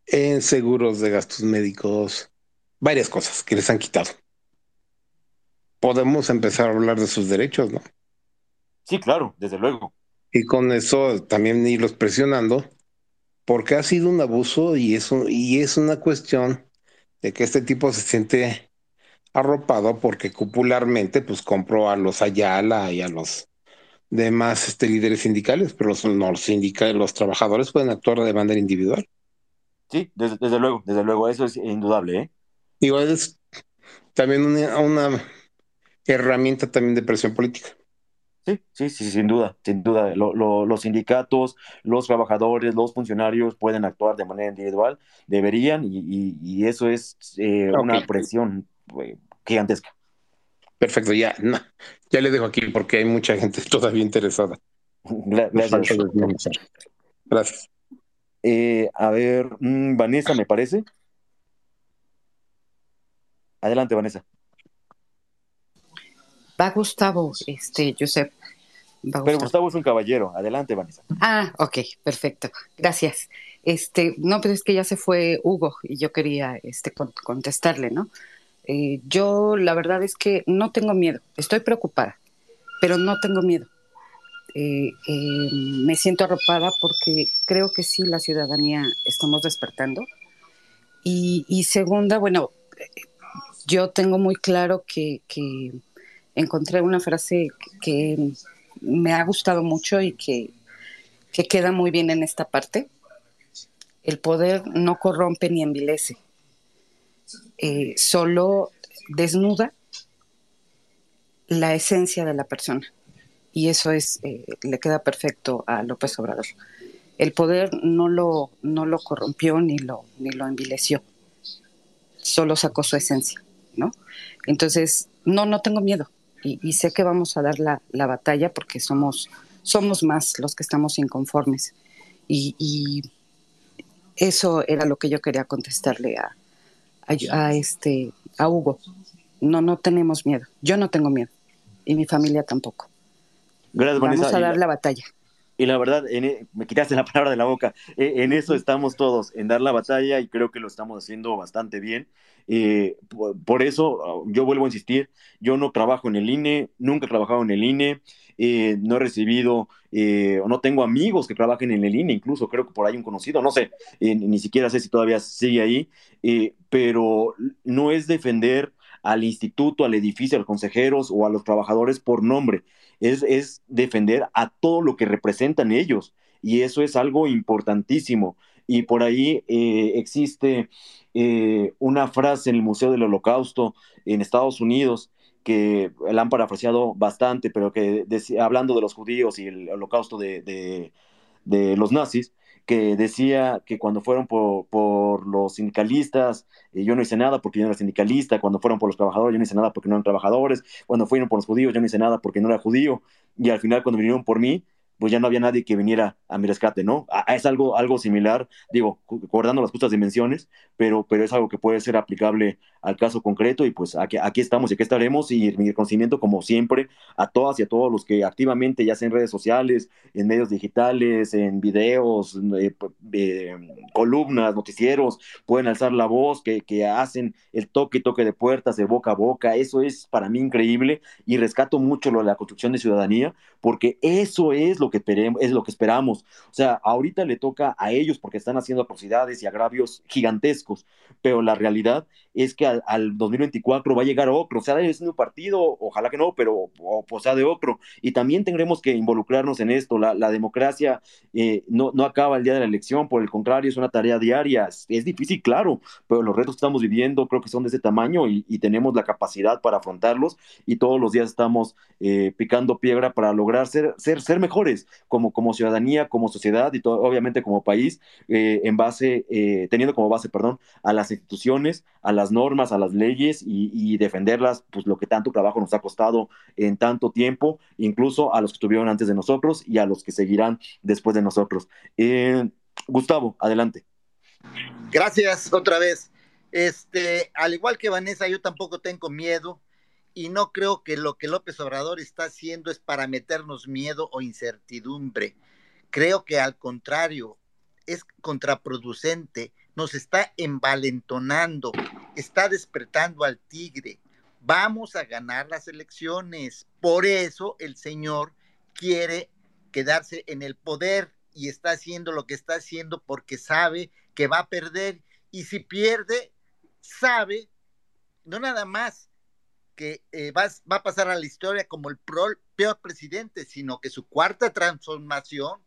en seguros de gastos médicos, varias cosas que les han quitado. Podemos empezar a hablar de sus derechos, ¿no? Sí, claro, desde luego. Y con eso también irlos presionando, porque ha sido un abuso y es, y es una cuestión de que este tipo se siente arropado porque popularmente pues compró a los Ayala y a los demás este, líderes sindicales, pero los, no, los, los trabajadores pueden actuar de manera individual. Sí, desde, desde luego, desde luego, eso es indudable, ¿eh? Igual es también una, herramienta también de presión política. Sí, sí, sí, sin duda, sin duda. los sindicatos, los trabajadores, los funcionarios pueden actuar de manera individual, deberían, y, eso es eh, una presión eh, gigantesca. Perfecto, ya, ya le dejo aquí porque hay mucha gente todavía interesada. Gracias. Gracias. Eh, a ver, mm, Vanessa, me parece. Adelante, Vanessa. Va Gustavo, este, Josep. Pero Gustavo es un caballero. Adelante, Vanessa. Ah, ok, perfecto. Gracias. Este, no, pero es que ya se fue Hugo y yo quería este, contestarle, ¿no? Eh, yo la verdad es que no tengo miedo, estoy preocupada, pero no tengo miedo. Eh, eh, me siento arropada porque creo que sí la ciudadanía estamos despertando. Y, y segunda, bueno, yo tengo muy claro que, encontré una frase que, me ha gustado mucho y que, queda muy bien en esta parte. El poder no corrompe ni envilece, eh, solo desnuda la esencia de la persona. Y eso es, eh, le queda perfecto a López Obrador. El poder no lo, no lo corrompió ni lo, ni lo envileció, solo sacó su esencia, ¿no? Entonces, no, no tengo miedo y, sé que vamos a dar la, la, batalla porque somos, somos más los que estamos inconformes. Y, y, eso era lo que yo quería contestarle a, a, este, a Hugo. No, no tenemos miedo. Yo no tengo miedo y mi familia tampoco. Gracias, Vamos a dar la batalla. Y la verdad, e, me quitaste la palabra de la boca. E, en eso estamos todos, en dar la batalla y creo que lo estamos haciendo bastante bien. Eh, por, eso yo vuelvo a insistir, yo no trabajo en el INE, nunca he trabajado en el INE, eh, no he recibido eh, o no tengo amigos que trabajen en el INE, incluso creo que por ahí un conocido, no sé, ni siquiera sé si todavía sigue ahí, pero no es defender al instituto, al edificio, a los consejeros o a los trabajadores por nombre, es defender a todo lo que representan ellos. Y eso es algo importantísimo. Y por ahí eh, existe eh, una frase en el Museo del Holocausto en Estados Unidos que la han parafraseado bastante, pero que hablando de los judíos y el holocausto de, de, de los nazis, que decía que cuando fueron por, por los sindicalistas, eh, yo no hice nada porque yo no era sindicalista, cuando fueron por los trabajadores, yo no hice nada porque no eran trabajadores, cuando fueron por los judíos, yo no hice nada porque no era judío, y al final cuando vinieron por mí, pues ya no había nadie que viniera a mi rescate, ¿no? es algo, algo similar, digo, guardando las justas dimensiones, pero, pero es algo que puede ser aplicable al caso concreto y pues aquí, aquí estamos y aquí estaremos y mi reconocimiento como siempre a todas y a todos los que activamente, ya sea en redes sociales, en medios digitales, en videos, eh, eh, columnas, noticieros, pueden alzar la voz, que, que hacen el toque y toque de puertas de boca a boca, eso es para mí increíble y rescato mucho lo de la construcción de ciudadanía porque eso es lo que esperemos, es lo que esperamos. O sea, ahorita le toca a ellos porque están haciendo atrocidades y agravios gigantescos, pero la realidad es que al, 2024 va a llegar otro, o sea, es un partido, ojalá que no, pero o, sea de otro, y también tendremos que involucrarnos en esto, la, democracia eh, no, no acaba el día de la elección, por el contrario, es una tarea diaria, es, difícil, claro, pero los retos que estamos viviendo creo que son de ese tamaño y, tenemos la capacidad para afrontarlos y todos los días estamos eh, picando piedra para lograr ser, ser, ser mejores como, como ciudadanía, como sociedad y obviamente como país, eh, en base, teniendo como base, perdón, a las instituciones, a las normas, a las leyes y, defenderlas, pues lo que tanto trabajo nos ha costado en tanto tiempo, incluso a los que estuvieron antes de nosotros y a los que seguirán después de nosotros. Eh, Gustavo, adelante. Gracias otra vez. Este, al igual que Vanessa, yo tampoco tengo miedo y no creo que lo que López Obrador está haciendo es para meternos miedo o incertidumbre. Creo que al contrario, es contraproducente nos está envalentonando, está despertando al tigre. Vamos a ganar las elecciones. Por eso el señor quiere quedarse en el poder y está haciendo lo que está haciendo porque sabe que va a perder. Y si pierde, sabe, no nada más que eh, va, va, a pasar a la historia como el peor presidente, sino que su cuarta transformación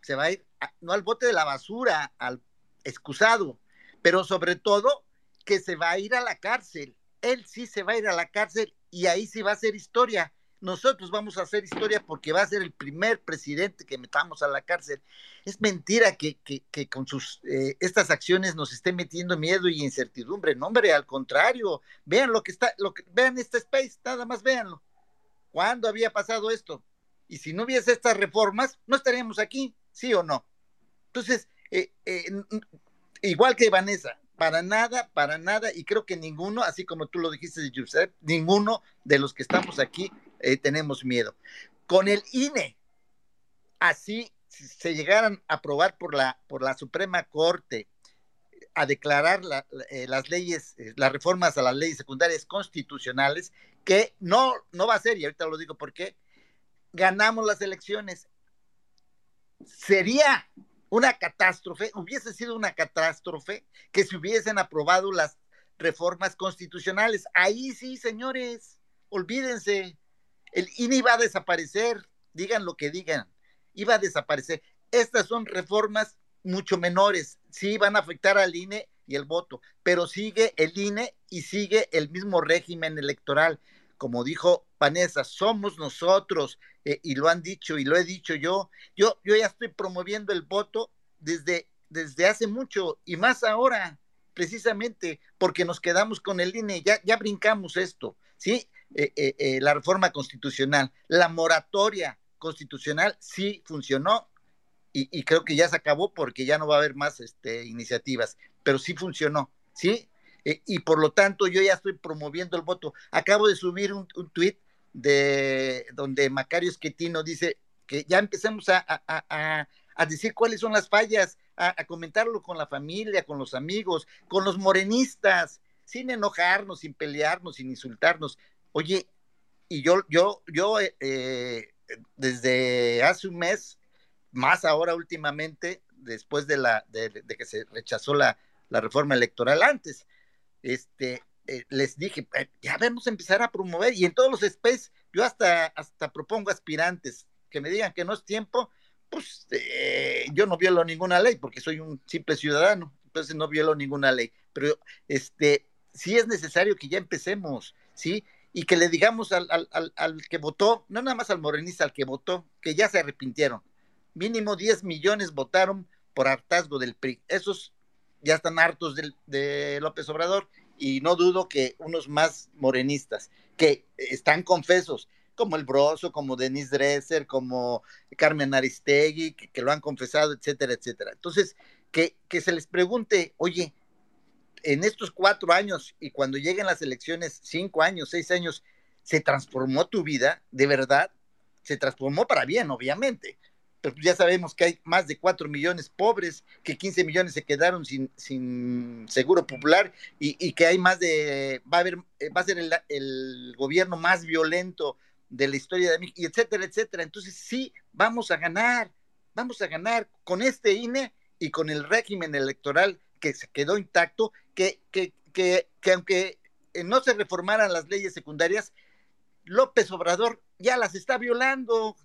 se va a ir no al bote de la basura, al excusado, pero sobre todo que se va a ir a la cárcel. Él sí se va a ir a la cárcel y ahí sí va a ser historia. Nosotros vamos a hacer historia porque va a ser el primer presidente que metamos a la cárcel. Es mentira que, que, con sus eh, estas acciones nos esté metiendo miedo y incertidumbre. No, hombre, al contrario. Vean lo que está, lo que, vean este space, nada más véanlo. ¿Cuándo había pasado esto? Y si no hubiese estas reformas, no estaríamos aquí, ¿sí o no? Entonces, eh, eh, igual que Vanessa, para nada, para nada, y creo que ninguno, así como tú lo dijiste, Giuseppe, ninguno de los que estamos aquí eh, tenemos miedo. Con el INE, así se llegaran a aprobar por la, por la Suprema Corte a declarar las leyes, las reformas a las leyes secundarias constitucionales, que no, no va a ser, y ahorita lo digo porque ganamos las elecciones. Sería una catástrofe, hubiese sido una catástrofe que se hubiesen aprobado las reformas constitucionales. Ahí sí, señores, olvídense, el INE iba a desaparecer, digan lo que digan, iba a desaparecer. Estas son reformas mucho menores, sí van a afectar al INE y el voto, pero sigue el INE y sigue el mismo régimen electoral. Como dijo Vanessa, somos nosotros, eh, y lo han dicho y lo he dicho yo, yo, yo ya estoy promoviendo el voto desde, desde hace mucho y más ahora, precisamente porque nos quedamos con el INE, ya, ya brincamos esto, ¿sí? Eh, eh, la reforma constitucional, la moratoria constitucional sí funcionó y, creo que ya se acabó porque ya no va a haber más este, iniciativas, pero sí funcionó, ¿sí? y por lo tanto yo ya estoy promoviendo el voto. Acabo de subir un, un tuit de donde Macario Esquetino dice que ya empecemos a, decir cuáles son las fallas, a, comentarlo con la familia, con los amigos, con los morenistas, sin enojarnos, sin pelearnos, sin insultarnos. Oye, y yo, yo, yo, eh, eh, desde hace un mes, más ahora últimamente, después de la, de, que se rechazó la, la reforma electoral antes, este, eh, les dije, ya vamos a empezar a promover y en todos los space yo hasta, hasta propongo aspirantes que me digan que no es tiempo, pues eh, yo no violo ninguna ley porque soy un simple ciudadano, entonces no violo ninguna ley, pero este, sí es necesario que ya empecemos, ¿sí? Y que le digamos al, al, al, que votó, no nada más al morenista, al que votó, que ya se arrepintieron. Mínimo 10 millones votaron por hartazgo del PRI. Esos ya están hartos de, de López Obrador y no dudo que unos más morenistas que están confesos, como el Broso, como Denise Dresser, como Carmen Aristegui, que, lo han confesado, etcétera, etcétera. Entonces, que, que se les pregunte, oye, en estos cuatro años y cuando lleguen las elecciones, cinco años, seis años, ¿se transformó tu vida? ¿De verdad? Se transformó para bien, obviamente pero ya sabemos que hay más de 4 millones pobres, que 15 millones se quedaron sin, sin seguro popular y, y, que hay más de, va a haber, eh, va a ser el, el, gobierno más violento de la historia de México, y etcétera, etcétera. Entonces sí, vamos a ganar, vamos a ganar con este INE y con el régimen electoral que se quedó intacto, que, que, que, que aunque no se reformaran las leyes secundarias, López Obrador ya las está violando,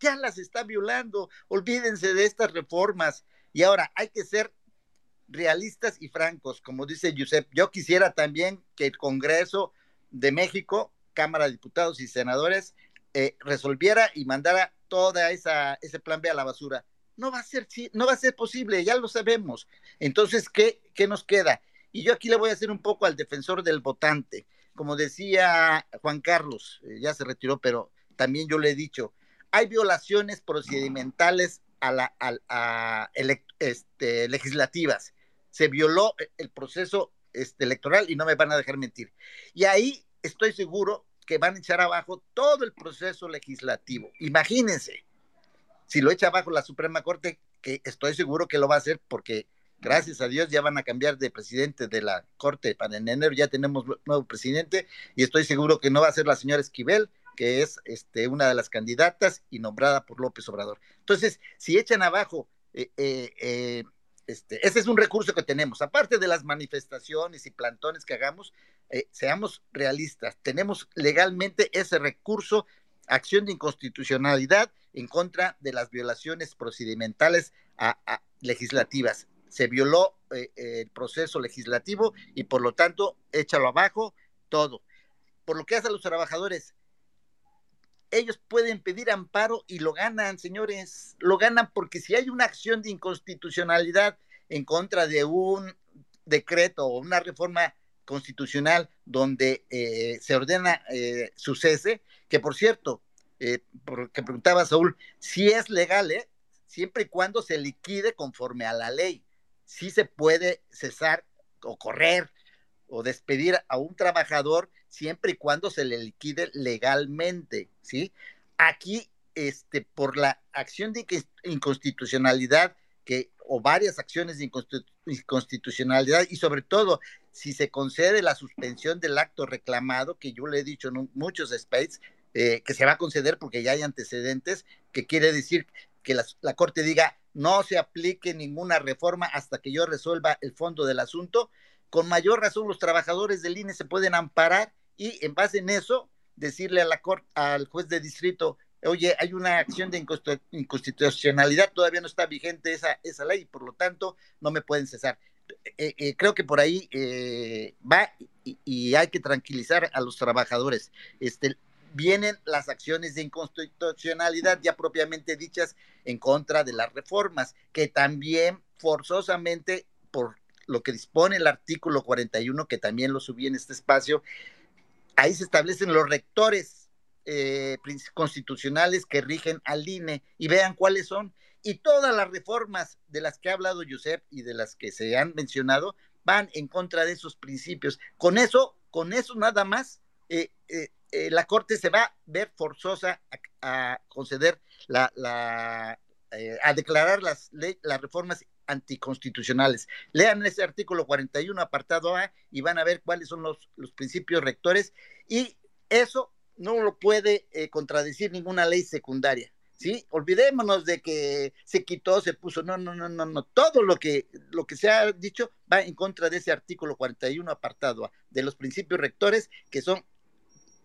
ya las está violando. Olvídense de estas reformas. Y ahora hay que ser realistas y francos, como dice Giuseppe. Yo quisiera también que el Congreso de México, Cámara de Diputados y Senadores, eh, resolviera y mandara toda esa ese plan B a la basura. No va a ser no va a ser posible, ya lo sabemos. Entonces, ¿qué, qué nos queda? Y yo aquí le voy a hacer un poco al defensor del votante. Como decía Juan Carlos, eh, ya se retiró, pero también yo le he dicho, hay violaciones procedimentales a la, a, este, legislativas. Se violó el proceso este, electoral y no me van a dejar mentir. Y ahí estoy seguro que van a echar abajo todo el proceso legislativo. Imagínense, si lo echa abajo la Suprema Corte, que estoy seguro que lo va a hacer porque gracias a Dios ya van a cambiar de presidente de la Corte para en enero ya tenemos nuevo presidente y estoy seguro que no va a ser la señora Esquivel, que es este, una de las candidatas y nombrada por López Obrador. Entonces, si echan abajo, eh, eh, eh, este, ese es un recurso que tenemos, aparte de las manifestaciones y plantones que hagamos, seamos realistas, tenemos legalmente ese recurso, acción de inconstitucionalidad en contra de las violaciones procedimentales legislativas. Se violó el proceso legislativo y por lo tanto, échalo abajo todo. Por lo que hace a los trabajadores, ellos pueden pedir amparo y lo ganan, señores, lo ganan porque si hay una acción de inconstitucionalidad en contra de un decreto o una reforma constitucional donde eh, se ordena eh, su cese, que por cierto, eh, porque preguntaba Saúl, si es legal, ¿eh? siempre y cuando se liquide conforme a la ley, si se puede cesar o correr o despedir a un trabajador siempre y cuando se le liquide legalmente, ¿sí? Aquí, este, por la acción de inconstitucionalidad que, o varias acciones de inconstitucionalidad y sobre todo si se concede la suspensión del acto reclamado, que yo le he dicho en muchos spaces, eh, que se va a conceder porque ya hay antecedentes, que quiere decir que la, Corte diga no se aplique ninguna reforma hasta que yo resuelva el fondo del asunto, con mayor razón los trabajadores del INE se pueden amparar y en base en eso decirle a la corte, al juez de distrito, oye, hay una acción de inconstitucionalidad, todavía no está vigente esa, esa ley, por lo tanto no me pueden cesar. Eh, eh, creo que por ahí eh, va y, hay que tranquilizar a los trabajadores. Este, vienen las acciones de inconstitucionalidad ya propiamente dichas en contra de las reformas, que también forzosamente por lo que dispone el artículo 41, que también lo subí en este espacio, ahí se establecen los rectores eh, constitucionales que rigen al INE y vean cuáles son. Y todas las reformas de las que ha hablado Josep y de las que se han mencionado van en contra de esos principios. Con eso, con eso nada más, eh, eh, la Corte se va a ver forzosa a, conceder la, la a declarar las, las reformas anticonstitucionales. Lean ese artículo 41, apartado A, y van a ver cuáles son los, los principios rectores, y eso no lo puede eh, contradecir ninguna ley secundaria. ¿Sí? Olvidémonos de que se quitó, se puso, no, no, no, no, no, todo lo que, lo que se ha dicho va en contra de ese artículo 41 apartado A, de los principios rectores que son,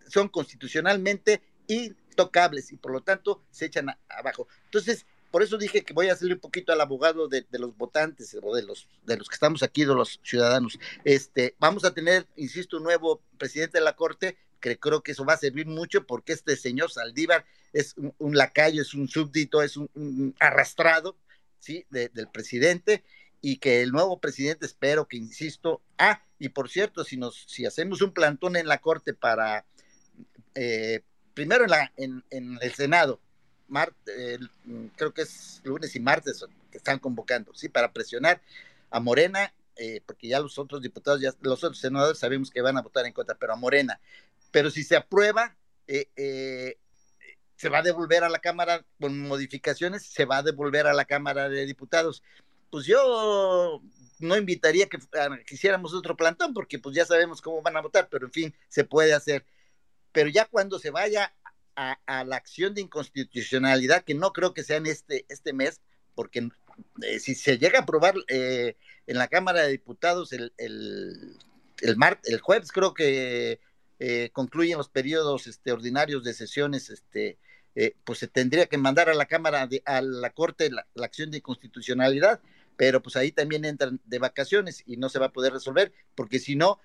son constitucionalmente intocables y por lo tanto se echan abajo. Entonces, por eso dije que voy a hacerle un poquito al abogado de, los votantes o de los, de los que estamos aquí, de los ciudadanos. Este, vamos a tener, insisto, un nuevo presidente de la Corte, que creo que eso va a servir mucho porque este señor Saldívar es un, lacayo, es un súbdito, es un, arrastrado, ¿sí? del presidente y que el nuevo presidente espero que, insisto, ah, y por cierto, si, nos, si hacemos un plantón en la Corte para, eh, primero en, la, en, el Senado, creo que es lunes y martes que están convocando, sí, para presionar a Morena, eh, porque ya los otros diputados, ya los otros senadores sabemos que van a votar en contra, pero a Morena. Pero si se aprueba, eh, eh, se va a devolver a la Cámara con modificaciones, se va a devolver a la Cámara de Diputados. Pues yo no invitaría que, que hiciéramos otro plantón, porque pues ya sabemos cómo van a votar, pero en fin, se puede hacer. Pero ya cuando se vaya a, la acción de inconstitucionalidad, que no creo que sea en este, este mes, porque eh, si se llega a aprobar eh, en la Cámara de Diputados el, el, el, el jueves, creo que eh, concluyen los periodos este, ordinarios de sesiones, este, pues se tendría que mandar a la Cámara, de, a la Corte la, la acción de inconstitucionalidad, pero pues ahí también entran de vacaciones y no se va a poder resolver, porque si no,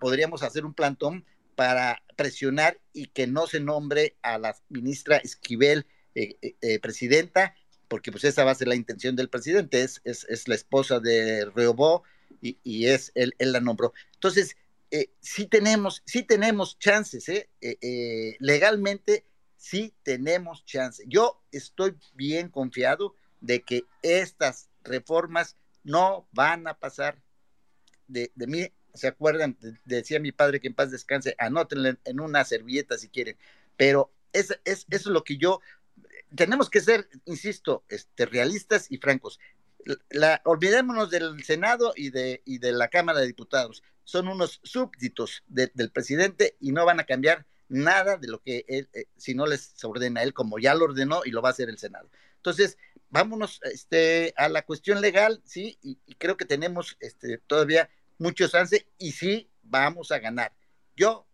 podríamos hacer un plantón para presionar y que no se nombre a la ministra Esquivel eh, eh, eh, presidenta, porque pues esa va a ser la intención del presidente, es, es, la esposa de Reobó y, y es, él, él, la nombró. Entonces, sí tenemos, sí tenemos chances, legalmente sí tenemos chances. Yo estoy bien confiado de que estas reformas no van a pasar de, de mí ¿se acuerdan? Decía mi padre que en paz descanse, anótenle en una servilleta si quieren, pero es, es, eso es lo que yo, tenemos que ser, insisto, este, realistas y francos. La, olvidémonos del Senado y de, y de la Cámara de Diputados. Son unos súbditos del presidente y no van a cambiar nada de lo que él, eh, si no les ordena él, como ya lo ordenó y lo va a hacer el Senado. Entonces, vámonos este, a la cuestión legal, ¿sí? Y, y creo que tenemos este, todavía mucho chance y sí vamos a ganar. Yo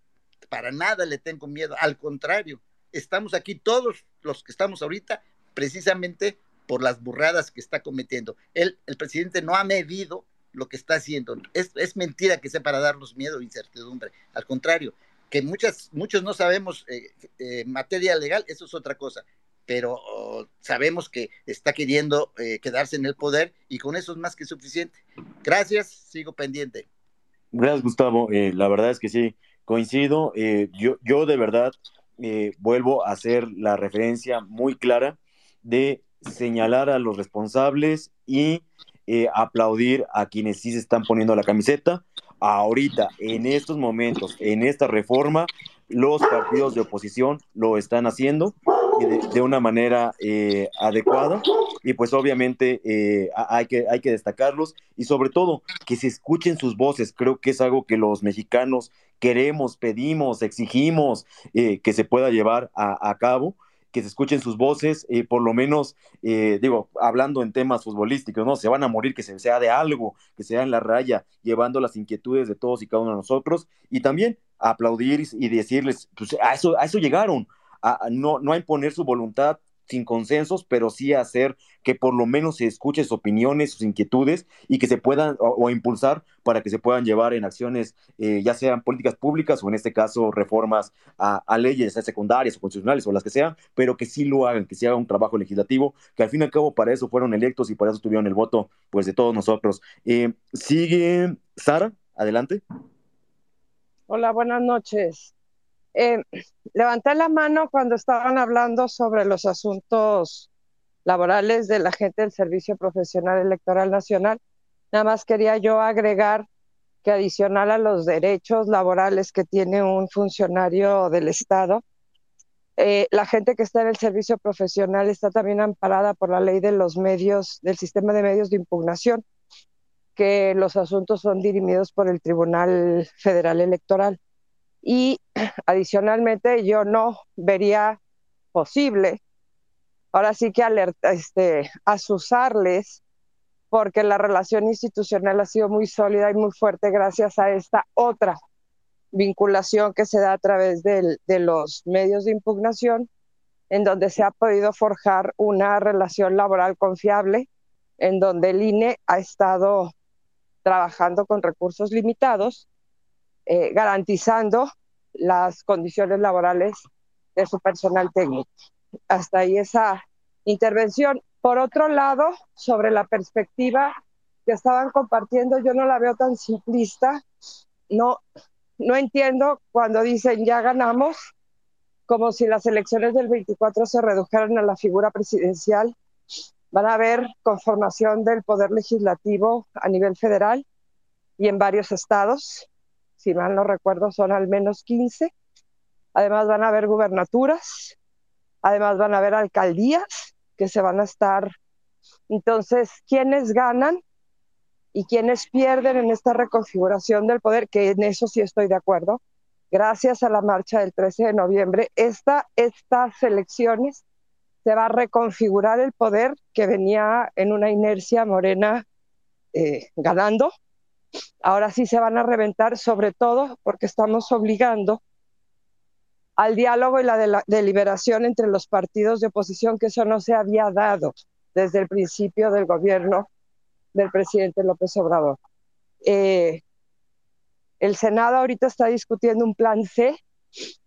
para nada le tengo miedo, al contrario, estamos aquí todos los que estamos ahorita precisamente por las burradas que está cometiendo. Él, el presidente no ha medido lo que está haciendo. Es, es mentira que sea para darnos miedo e incertidumbre. Al contrario, que muchas, muchos no sabemos eh, eh, materia legal, eso es otra cosa pero oh, sabemos que está queriendo eh, quedarse en el poder y con eso es más que suficiente. Gracias, sigo pendiente. Gracias, Gustavo. Eh, la verdad es que sí, coincido. Eh, yo, yo de verdad vuelvo a hacer la referencia muy clara de señalar a los responsables y aplaudir a quienes sí se están poniendo la camiseta. Ahorita, en estos momentos, en esta reforma, los partidos de oposición lo están haciendo de, una manera eh, adecuada y pues obviamente eh, hay, que, hay que destacarlos y sobre todo que se escuchen sus voces. Creo que es algo que los mexicanos queremos, pedimos, exigimos eh, que se pueda llevar a, cabo que se escuchen sus voces, por lo menos, digo, hablando en temas futbolísticos, ¿no? Se van a morir, que se sea de algo, que sea en la raya, llevando las inquietudes de todos y cada uno de nosotros, y también aplaudir y decirles, pues a eso, a eso llegaron, a, no, no a imponer su voluntad sin consensos, pero sí hacer que por lo menos se escuche sus opiniones, sus inquietudes y que se puedan o, impulsar para que se puedan llevar en acciones, eh, ya sean políticas públicas o en este caso reformas a, leyes secundarias o constitucionales o las que sean, pero que sí lo hagan, que se haga un trabajo legislativo, que al fin y al cabo para eso fueron electos y para eso tuvieron el voto pues de todos nosotros. Eh, sigue Sara, adelante. Hola, buenas noches. Eh, levanté la mano cuando estaban hablando sobre los asuntos laborales de la gente del Servicio Profesional Electoral Nacional. Nada más quería yo agregar que adicional a los derechos laborales que tiene un funcionario del Estado, eh, la gente que está en el servicio profesional está también amparada por la ley de los medios, del sistema de medios de impugnación, que los asuntos son dirimidos por el Tribunal Federal Electoral. Y adicionalmente yo no vería posible, ahora sí que alerta, este, asusarles, porque la relación institucional ha sido muy sólida y muy fuerte gracias a esta otra vinculación que se da a través de los medios de impugnación, en donde se ha podido forjar una relación laboral confiable, en donde el INE ha estado trabajando con recursos limitados, eh, garantizando las condiciones laborales de su personal técnico. Hasta ahí esa intervención. Por otro lado, sobre la perspectiva que estaban compartiendo, yo no la veo tan simplista. No, no entiendo cuando dicen ya ganamos, como si las elecciones del 24 se redujeran a la figura presidencial Van a haber conformación del Poder Legislativo a nivel federal y en varios estados. Si mal no recuerdo, son al menos 15. Además van a haber gubernaturas, además van a haber alcaldías que se van a estar. Entonces, ¿quiénes ganan y quiénes pierden en esta reconfiguración del poder? Que en eso sí estoy de acuerdo. Gracias a la marcha del 13 de noviembre, esta, estas elecciones se va a reconfigurar el poder que venía en una inercia morena eh, ganando. Ahora sí se van a reventar, sobre todo porque estamos obligando al diálogo y la, deliberación entre los partidos de oposición, que eso no se había dado desde el principio del gobierno del presidente López Obrador. Eh, el Senado ahorita está discutiendo un plan C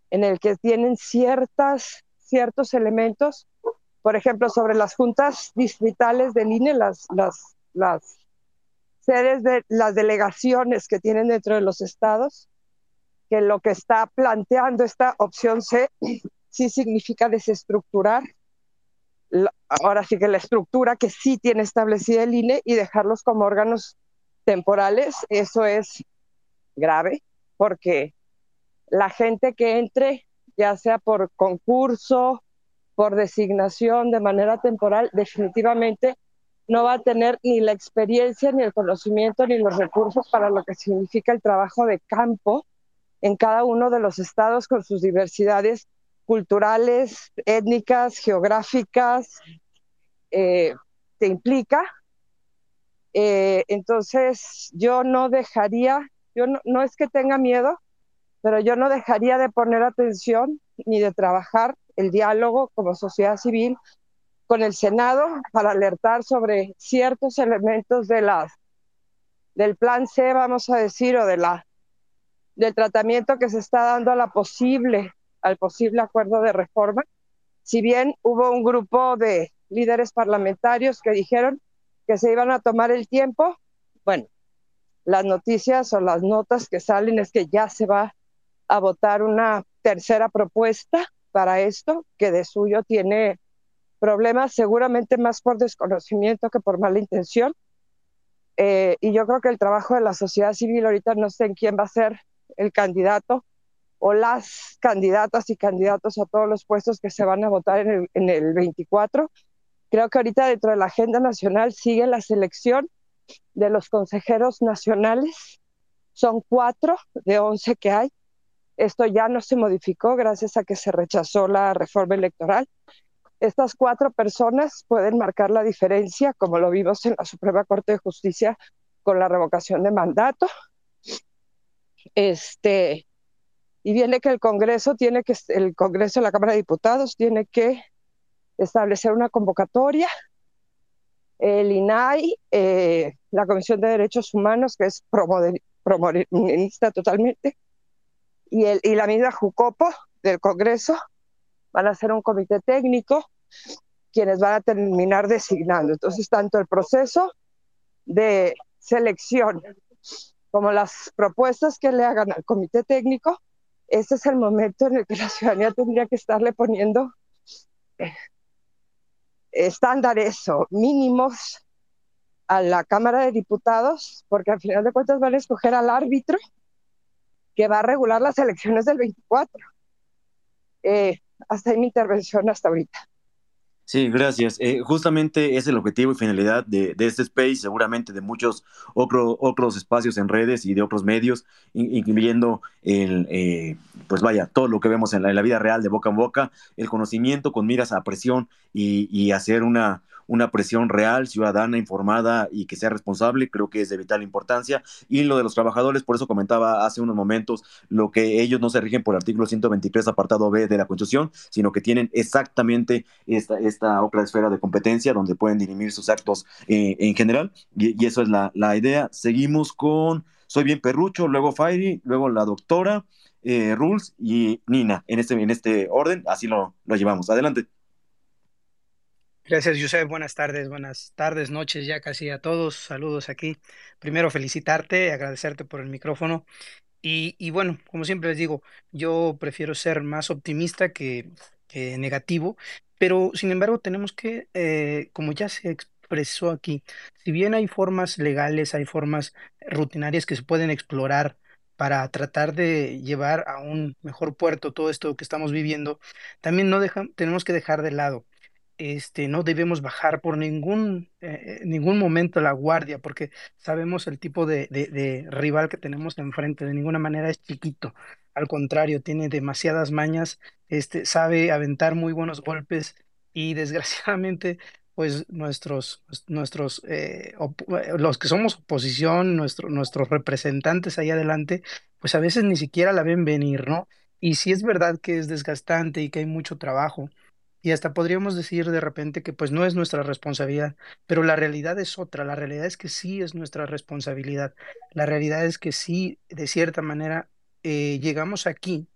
en el que tienen ciertas, ciertos elementos por ejemplo, sobre las juntas distritales del INE, las, las, las sedes de las delegaciones que tienen dentro de los estados, que lo que está planteando esta opción C sí significa desestructurar, ahora sí que la estructura que sí tiene establecida el INE y dejarlos como órganos temporales, eso es grave, porque la gente que entre, ya sea por concurso, por designación de manera temporal, definitivamente no va a tener ni la experiencia, ni el conocimiento, ni los recursos para lo que significa el trabajo de campo en cada uno de los estados con sus diversidades culturales, étnicas, geográficas, eh, te implica. Eh, entonces, yo no dejaría, yo no, no es que tenga miedo, pero yo no dejaría de poner atención ni de trabajar el diálogo como sociedad civil con el Senado para alertar sobre ciertos elementos de las del plan C, vamos a decir, o de la del tratamiento que se está dando a la posible al posible acuerdo de reforma. Si bien hubo un grupo de líderes parlamentarios que dijeron que se iban a tomar el tiempo, bueno, las noticias o las notas que salen es que ya se va a votar una tercera propuesta para esto, que de suyo tiene problemas seguramente más por desconocimiento que por mala intención. Eh, y yo creo que el trabajo de la sociedad civil ahorita no sé en quién va a ser el candidato o las candidatas y candidatos a todos los puestos que se van a votar en el, en el 24. Creo que ahorita dentro de la agenda nacional sigue la selección de los consejeros nacionales. Son cuatro de once que hay. Esto ya no se modificó gracias a que se rechazó la reforma electoral. Estas cuatro personas pueden marcar la diferencia, como lo vimos en la Suprema Corte de Justicia con la revocación de mandato. Este, y viene que el Congreso tiene que, el Congreso, la Cámara de Diputados, tiene que establecer una convocatoria. El INAI, eh, la Comisión de Derechos Humanos, que es promoderista totalmente, y, el, y la misma Jucopo del Congreso van a hacer un comité técnico quienes van a terminar designando. Entonces, tanto el proceso de selección como las propuestas que le hagan al comité técnico, ese es el momento en el que la ciudadanía tendría que estarle poniendo eh, estándares o mínimos a la Cámara de Diputados, porque al final de cuentas van a escoger al árbitro que va a regular las elecciones del 24. Eh, hasta ahí mi intervención hasta ahorita. Sí, gracias. Eh, justamente es el objetivo y finalidad de, este space, seguramente de muchos otros espacios en redes y de otros medios, incluyendo el, eh, pues vaya, todo lo que vemos en la, vida real de boca en boca, el conocimiento con miras a presión y hacer una, una presión real, ciudadana, informada y que sea responsable, creo que es de vital importancia. Y lo de los trabajadores, por eso comentaba hace unos momentos, lo que ellos no se rigen por el artículo 123, apartado B de la Constitución, sino que tienen exactamente esta, esta otra esfera de competencia donde pueden dirimir sus actos eh, en general. Y, eso es la, idea. Seguimos con Soy Bien Perrucho, luego Fairy, luego la doctora. Eh, Rules y Nina, en este, en este orden, así lo, lo llevamos. Adelante. Gracias, Josep. Buenas tardes, buenas tardes, noches ya casi a todos. Saludos aquí. Primero, felicitarte, agradecerte por el micrófono. Y, y bueno, como siempre les digo, yo prefiero ser más optimista que, que negativo, pero sin embargo tenemos que, eh, como ya se expresó aquí, si bien hay formas legales, hay formas rutinarias que se pueden explorar para tratar de llevar a un mejor puerto todo esto que estamos viviendo, también no deja, tenemos que dejar de lado este, no debemos bajar por ningún, eh, ningún momento la guardia, porque sabemos el tipo de, rival que tenemos enfrente, de ninguna manera es chiquito, al contrario, tiene demasiadas mañas, este, sabe aventar muy buenos golpes y desgraciadamente, pues nuestros, nuestros, eh, eh, los que somos oposición, nuestro, nuestros representantes ahí adelante, pues a veces ni siquiera la ven venir, ¿no? Y si es verdad que es desgastante y que hay mucho trabajo, y hasta podríamos decir de repente que pues no es nuestra responsabilidad, pero la realidad es otra, la realidad es que sí es nuestra responsabilidad, la realidad es que sí, de cierta manera, eh, llegamos aquí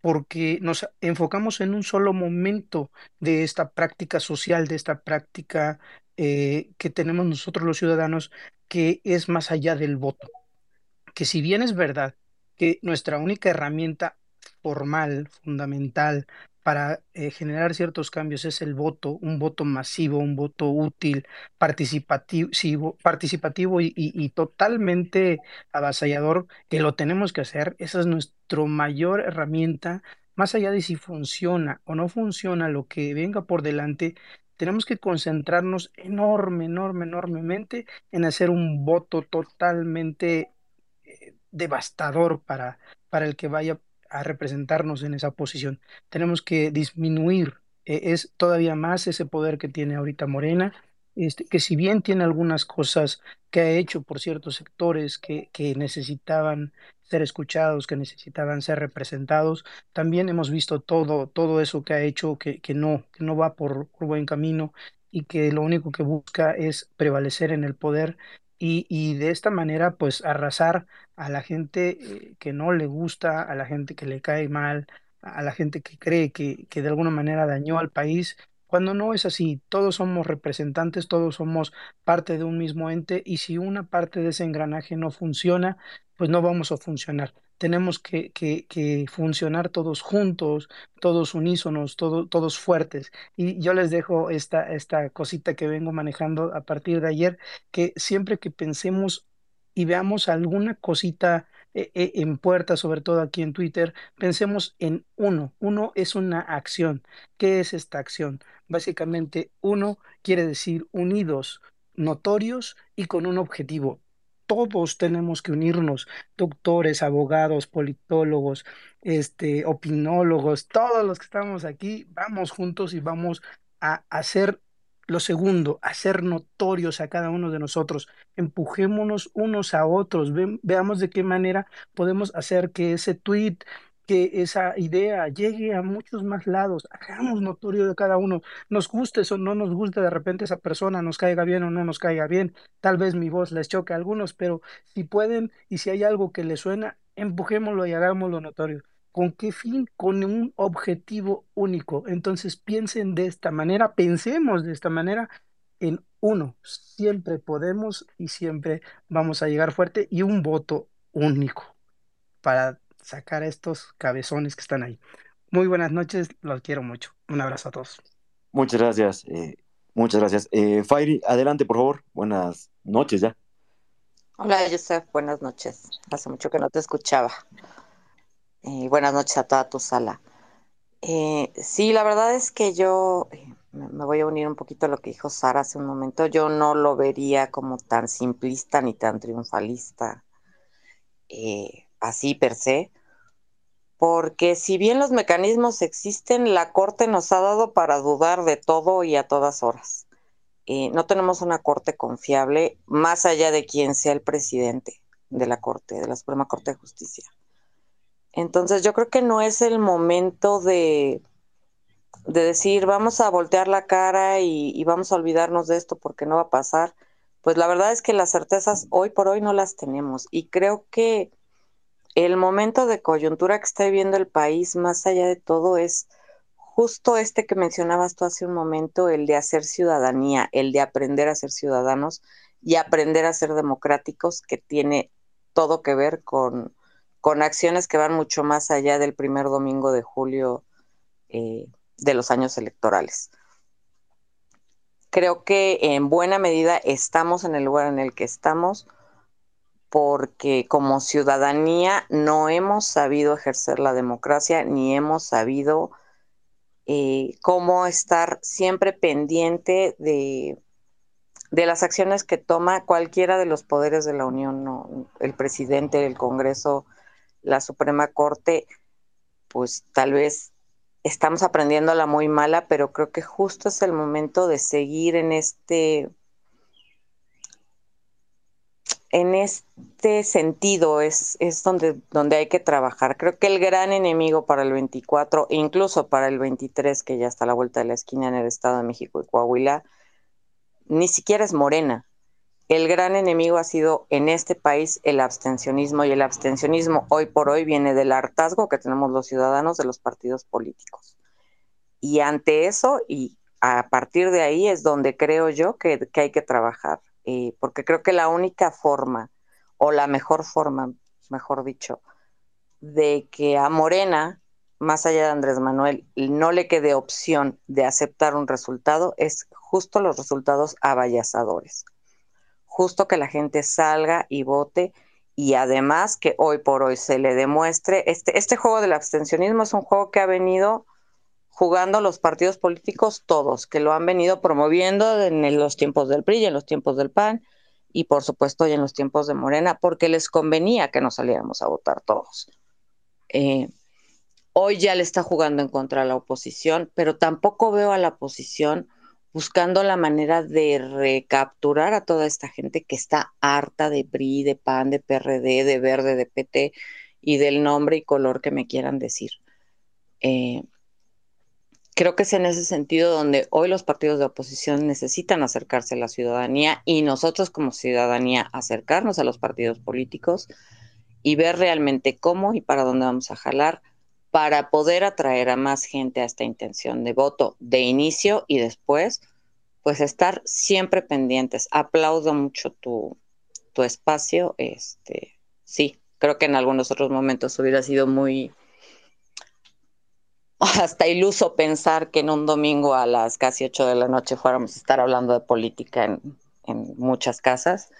porque nos enfocamos en un solo momento de esta práctica social, de esta práctica eh, que tenemos nosotros los ciudadanos, que es más allá del voto. Que si bien es verdad que nuestra única herramienta formal, fundamental, para eh, generar ciertos cambios es el voto, un voto masivo, un voto útil, participativo, participativo y, totalmente avasallador, que lo tenemos que hacer. Esa es nuestra mayor herramienta, más allá de si funciona o no funciona lo que venga por delante. Tenemos que concentrarnos enorme, enorme, enormemente en hacer un voto totalmente eh, devastador para, para el que vaya a representarnos en esa posición. Tenemos que disminuir, eh, es todavía más ese poder que tiene ahorita Morena, este, que si bien tiene algunas cosas que ha hecho por ciertos sectores que, que necesitaban ser escuchados, que necesitaban ser representados, también hemos visto todo, todo eso que ha hecho que, que no, que no va por, buen camino y que lo único que busca es prevalecer en el poder y, y, de esta manera pues arrasar a la gente eh, que no le gusta, a la gente que le cae mal, a la gente que cree que, que de alguna manera dañó al país, cuando no es así, todos somos representantes, todos somos parte de un mismo ente y si una parte de ese engranaje no funciona, pues no vamos a funcionar. Tenemos que, que, que funcionar todos juntos, todos unísonos, todos fuertes. Y yo les dejo esta, esta cosita que vengo manejando a partir de ayer, que siempre que pensemos y veamos alguna cosita eh, eh, en puerta, sobre todo aquí en Twitter, pensemos en uno. Uno es una acción. ¿Qué es esta acción? Básicamente, uno quiere decir unidos, notorios y con un objetivo. Todos tenemos que unirnos, doctores, abogados, politólogos, este, opinólogos, todos los que estamos aquí, vamos juntos y vamos a hacer lo segundo, hacer notorios a cada uno de nosotros. Empujémonos unos a otros. veamos de qué manera podemos hacer que ese tweet, que esa idea llegue a muchos más lados, hagamos notorio de cada uno, nos guste o no nos guste de repente esa persona, nos caiga bien o no nos caiga bien, tal vez mi voz les choque a algunos, pero si pueden y si hay algo que les suena, empujémoslo y hagámoslo notorio. ¿Con qué fin? Con un objetivo único. Entonces piensen de esta manera, pensemos de esta manera en uno. Siempre podemos y siempre vamos a llegar fuerte y un voto único para sacar a estos cabezones que están ahí. Muy buenas noches, los quiero mucho. Un abrazo a todos. Muchas gracias. Eh, muchas gracias. Eh, Fairy, adelante, por favor. Buenas noches ya. Hola, Joseph. Buenas noches. Hace mucho que no te escuchaba. Y buenas noches a toda tu sala. Eh, sí, la verdad es que yo eh, me voy a unir un poquito a lo que dijo Sara hace un momento. Yo no lo vería como tan simplista ni tan triunfalista, eh, así per se, porque si bien los mecanismos existen, la Corte nos ha dado para dudar de todo y a todas horas. no tenemos una Corte confiable más allá de quien sea el presidente de la Corte, de la Suprema Corte de Justicia. Entonces yo creo que no es el momento de, de decir vamos a voltear la cara y, vamos a olvidarnos de esto porque no va a pasar. Pues la verdad es que las certezas hoy por hoy no las tenemos y creo que el momento de coyuntura que está viviendo el país, más allá de todo, es justo este que mencionabas tú hace un momento, el de hacer ciudadanía, el de aprender a ser ciudadanos y aprender a ser democráticos, que tiene todo que ver con, con acciones que van mucho más allá del primer domingo de julio eh, de los años electorales. Creo que en buena medida estamos en el lugar en el que estamos porque como ciudadanía no hemos sabido ejercer la democracia ni hemos sabido eh, cómo estar siempre pendiente de, de, las acciones que toma cualquiera de los poderes de la Unión, el presidente, el Congreso, la Suprema Corte, pues tal vez estamos aprendiendo la muy mala, pero creo que justo es el momento de seguir en este en este sentido es, es donde, donde hay que trabajar. Creo que el gran enemigo para el 24, incluso para el 23, que ya está a la vuelta de la esquina en el Estado de México y Coahuila, ni siquiera es Morena, el gran enemigo ha sido en este país el abstencionismo y el abstencionismo hoy por hoy viene del hartazgo que tenemos los ciudadanos de los partidos políticos. Y ante eso y a partir de ahí es donde creo yo que, hay que trabajar, eh, porque creo que la única forma o la mejor forma, mejor dicho, de que a Morena, más allá de Andrés Manuel, no le quede opción de aceptar un resultado es justo los resultados abayazadores justo que la gente salga y vote y además que hoy por hoy se le demuestre, este, este juego del abstencionismo es un juego que ha venido jugando los partidos políticos todos, que lo han venido promoviendo en los tiempos del PRI en los tiempos del PAN y por supuesto hoy en los tiempos de Morena, porque les convenía que nos saliéramos a votar todos. Eh, hoy ya le está jugando en contra a la oposición, pero tampoco veo a la oposición buscando la manera de recapturar a toda esta gente que está harta de PRI, de PAN, de PRD, de Verde, de PT y del nombre y color que me quieran decir. Eh, creo que es en ese sentido donde hoy los partidos de oposición necesitan acercarse a la ciudadanía y nosotros como ciudadanía acercarnos a los partidos políticos y ver realmente cómo y para dónde vamos a jalar para poder atraer a más gente a esta intención de voto de inicio y después, pues estar siempre pendientes. Aplaudo mucho tu, tu espacio. Este, sí, creo que en algunos otros momentos hubiera sido muy hasta iluso pensar que en un domingo a las casi ocho de la noche fuéramos a estar hablando de política en, en muchas casas.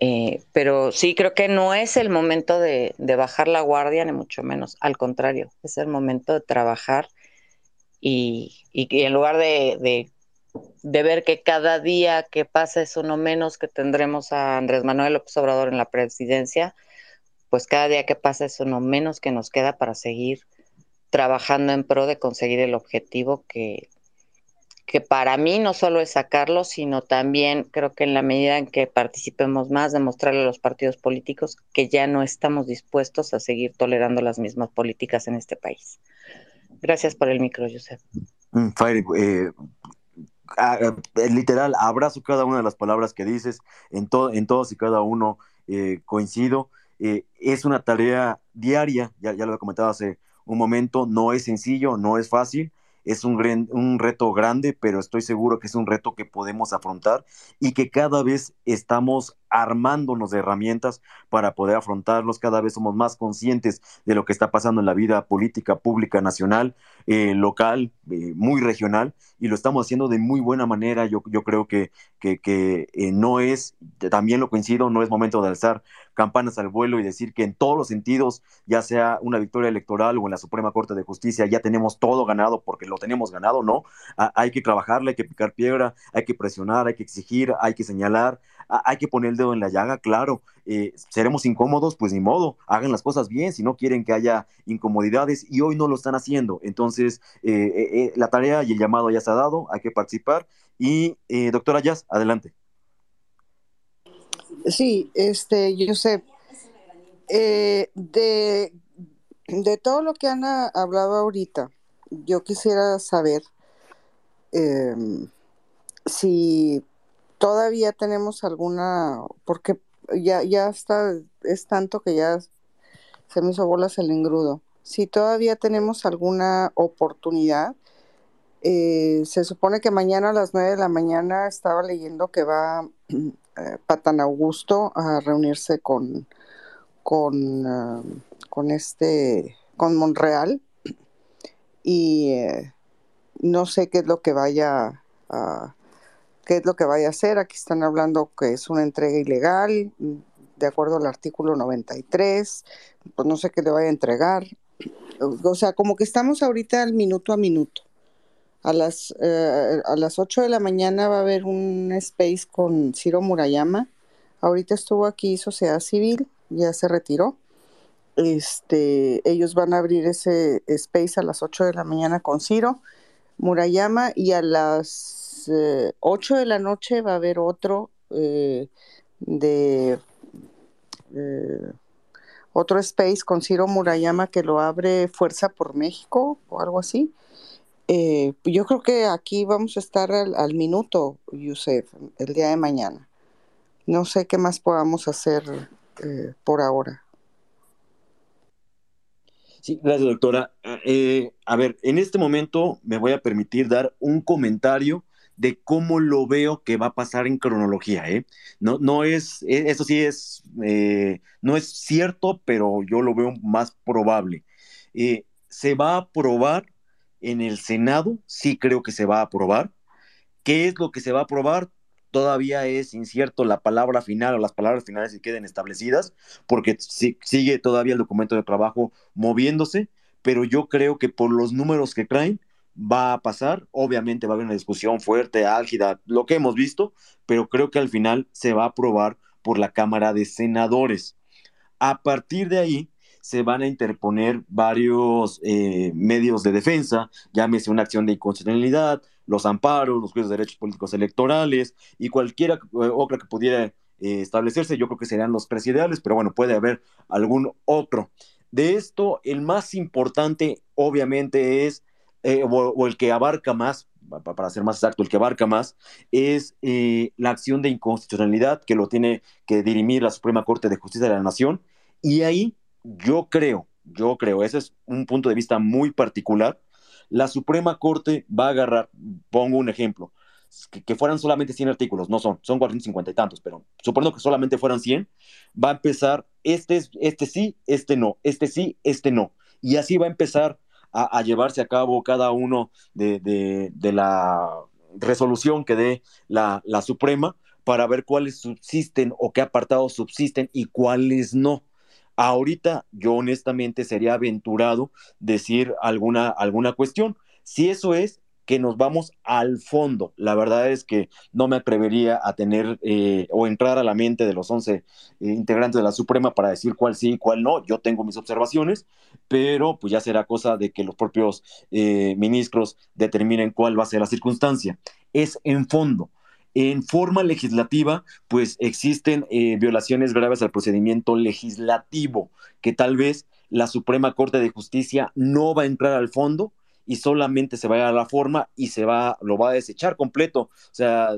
Eh, pero sí, creo que no es el momento de, bajar la guardia, ni mucho menos. Al contrario, es el momento de trabajar y, en lugar de, ver que cada día que pasa es uno menos que tendremos a Andrés Manuel López Obrador en la presidencia, pues cada día que pasa es uno menos que nos queda para seguir trabajando en pro de conseguir el objetivo que, que para mí no solo es sacarlo, sino también creo que en la medida en que participemos más, demostrarle a los partidos políticos que ya no estamos dispuestos a seguir tolerando las mismas políticas en este país. Gracias por el micro, Josep. Mm, eh, literal, abrazo cada una de las palabras que dices, en, todo en todos y cada uno eh, coincido. Eh, es una tarea diaria, ya, ya lo he comentado hace un momento, no es sencillo, no es fácil, es un, un reto grande, pero estoy seguro que es un reto que podemos afrontar y que cada vez estamos armándonos de herramientas para poder afrontarlos, cada vez somos más conscientes de lo que está pasando en la vida política pública nacional, eh, local, eh, muy regional, y lo estamos haciendo de muy buena manera. Yo, yo creo que, que, eh, no es, también lo coincido, no es momento de alzar campanas al vuelo y decir que en todos los sentidos, ya sea una victoria electoral o en la Suprema Corte de Justicia, ya tenemos todo ganado porque lo tenemos ganado, ¿no? hay que trabajarle, hay que picar piedra, hay que presionar, hay que exigir, hay que señalar, hay que poner el dedo en la llaga, claro. Eh, seremos incómodos, pues ni modo, hagan las cosas bien si no quieren que haya incomodidades y hoy no lo están haciendo. Entonces, eh, eh, la tarea y el llamado ya se ha dado, hay que participar. Y, doctora Jazz, adelante. Sí, este, sé, de, de todo lo que han hablado ahorita, yo quisiera saber em, si todavía tenemos alguna, porque ya, ya está, es tanto que ya se me hizo bolas el engrudo. Si todavía tenemos alguna oportunidad, eh, se supone que mañana a las 9 de la mañana estaba leyendo que va eh, Patan Augusto a reunirse con, con, ah, con este, con Monreal y eh, no sé qué es lo que vaya a qué es lo que vaya a hacer. Aquí están hablando que es una entrega ilegal, de acuerdo al artículo 93, pues no sé qué le vaya a entregar. O sea, como que estamos ahorita al minuto a minuto. A las, eh, a las 8 de la mañana va a haber un space con Ciro Murayama. Ahorita estuvo aquí Sociedad Civil, ya se retiró. Este, ellos van a abrir ese space a las 8 de la mañana con Ciro Murayama y a las 8 de la noche va a haber otro eh, de eh, otro space con Ciro Murayama que lo abre Fuerza por México o algo así. Eh, yo creo que aquí vamos a estar al, minuto, Yusef, el día de mañana. No sé qué más podamos hacer por ahora. Sí, gracias, doctora. a ver, en este momento me voy a permitir dar un comentario de cómo lo veo que va a pasar en cronología. ¿eh? No, no es, e, eso sí es, eh, no es cierto, pero yo lo veo más probable. Eh, ¿Se va a aprobar en el Senado? Sí creo que se va a aprobar. ¿Qué es lo que se va a aprobar? Todavía es incierto la palabra final o las palabras finales que queden establecidas, porque sigue todavía el documento de trabajo moviéndose, pero yo creo que por los números que traen, va a pasar. Obviamente va a haber una discusión fuerte, álgida, lo que hemos visto, pero creo que al final se va a aprobar por la Cámara de Senadores. A partir de ahí se van a interponer varios eh, medios de defensa, llámese una acción de inconstitucionalidad, los amparos, los de derechos políticos electorales y cualquiera eh, otra que pudiera eh, establecerse, yo creo que serían los presidenciales, pero bueno, puede haber algún otro. De esto, el más importante, obviamente, es eh, o, el que abarca más, para ser más exacto, el que abarca más, es eh, la acción de inconstitucionalidad que lo tiene que dirimir la Suprema Corte de Justicia de la Nación. Y ahí yo creo, yo creo, ese es un punto de vista muy particular, la Suprema Corte va a agarrar, pongo un ejemplo, que, fueran solamente 100 artículos, no son, son 450 y tantos, pero suponiendo que solamente fueran 100, va a empezar, este, este sí, este no, este sí, este no. Y así va a empezar a, llevarse a cabo cada uno de, la resolución que dé la, Suprema para ver cuáles subsisten o qué apartados subsisten y cuáles no. Ahorita yo honestamente sería aventurado decir alguna, alguna cuestión. Si eso es, que nos vamos al fondo. La verdad es que no me atrevería a tener eh, o entrar a la mente de los 11 eh, integrantes de la Suprema para decir cuál sí y cuál no. Yo tengo mis observaciones, pero pues ya será cosa de que los propios eh, ministros determinen cuál va a ser la circunstancia. Es en fondo. En forma legislativa, pues existen violaciones graves al procedimiento legislativo, que tal vez la Suprema Corte de Justicia no va a entrar al fondo, y solamente se va a la forma y se va, lo va a desechar completo, o sea,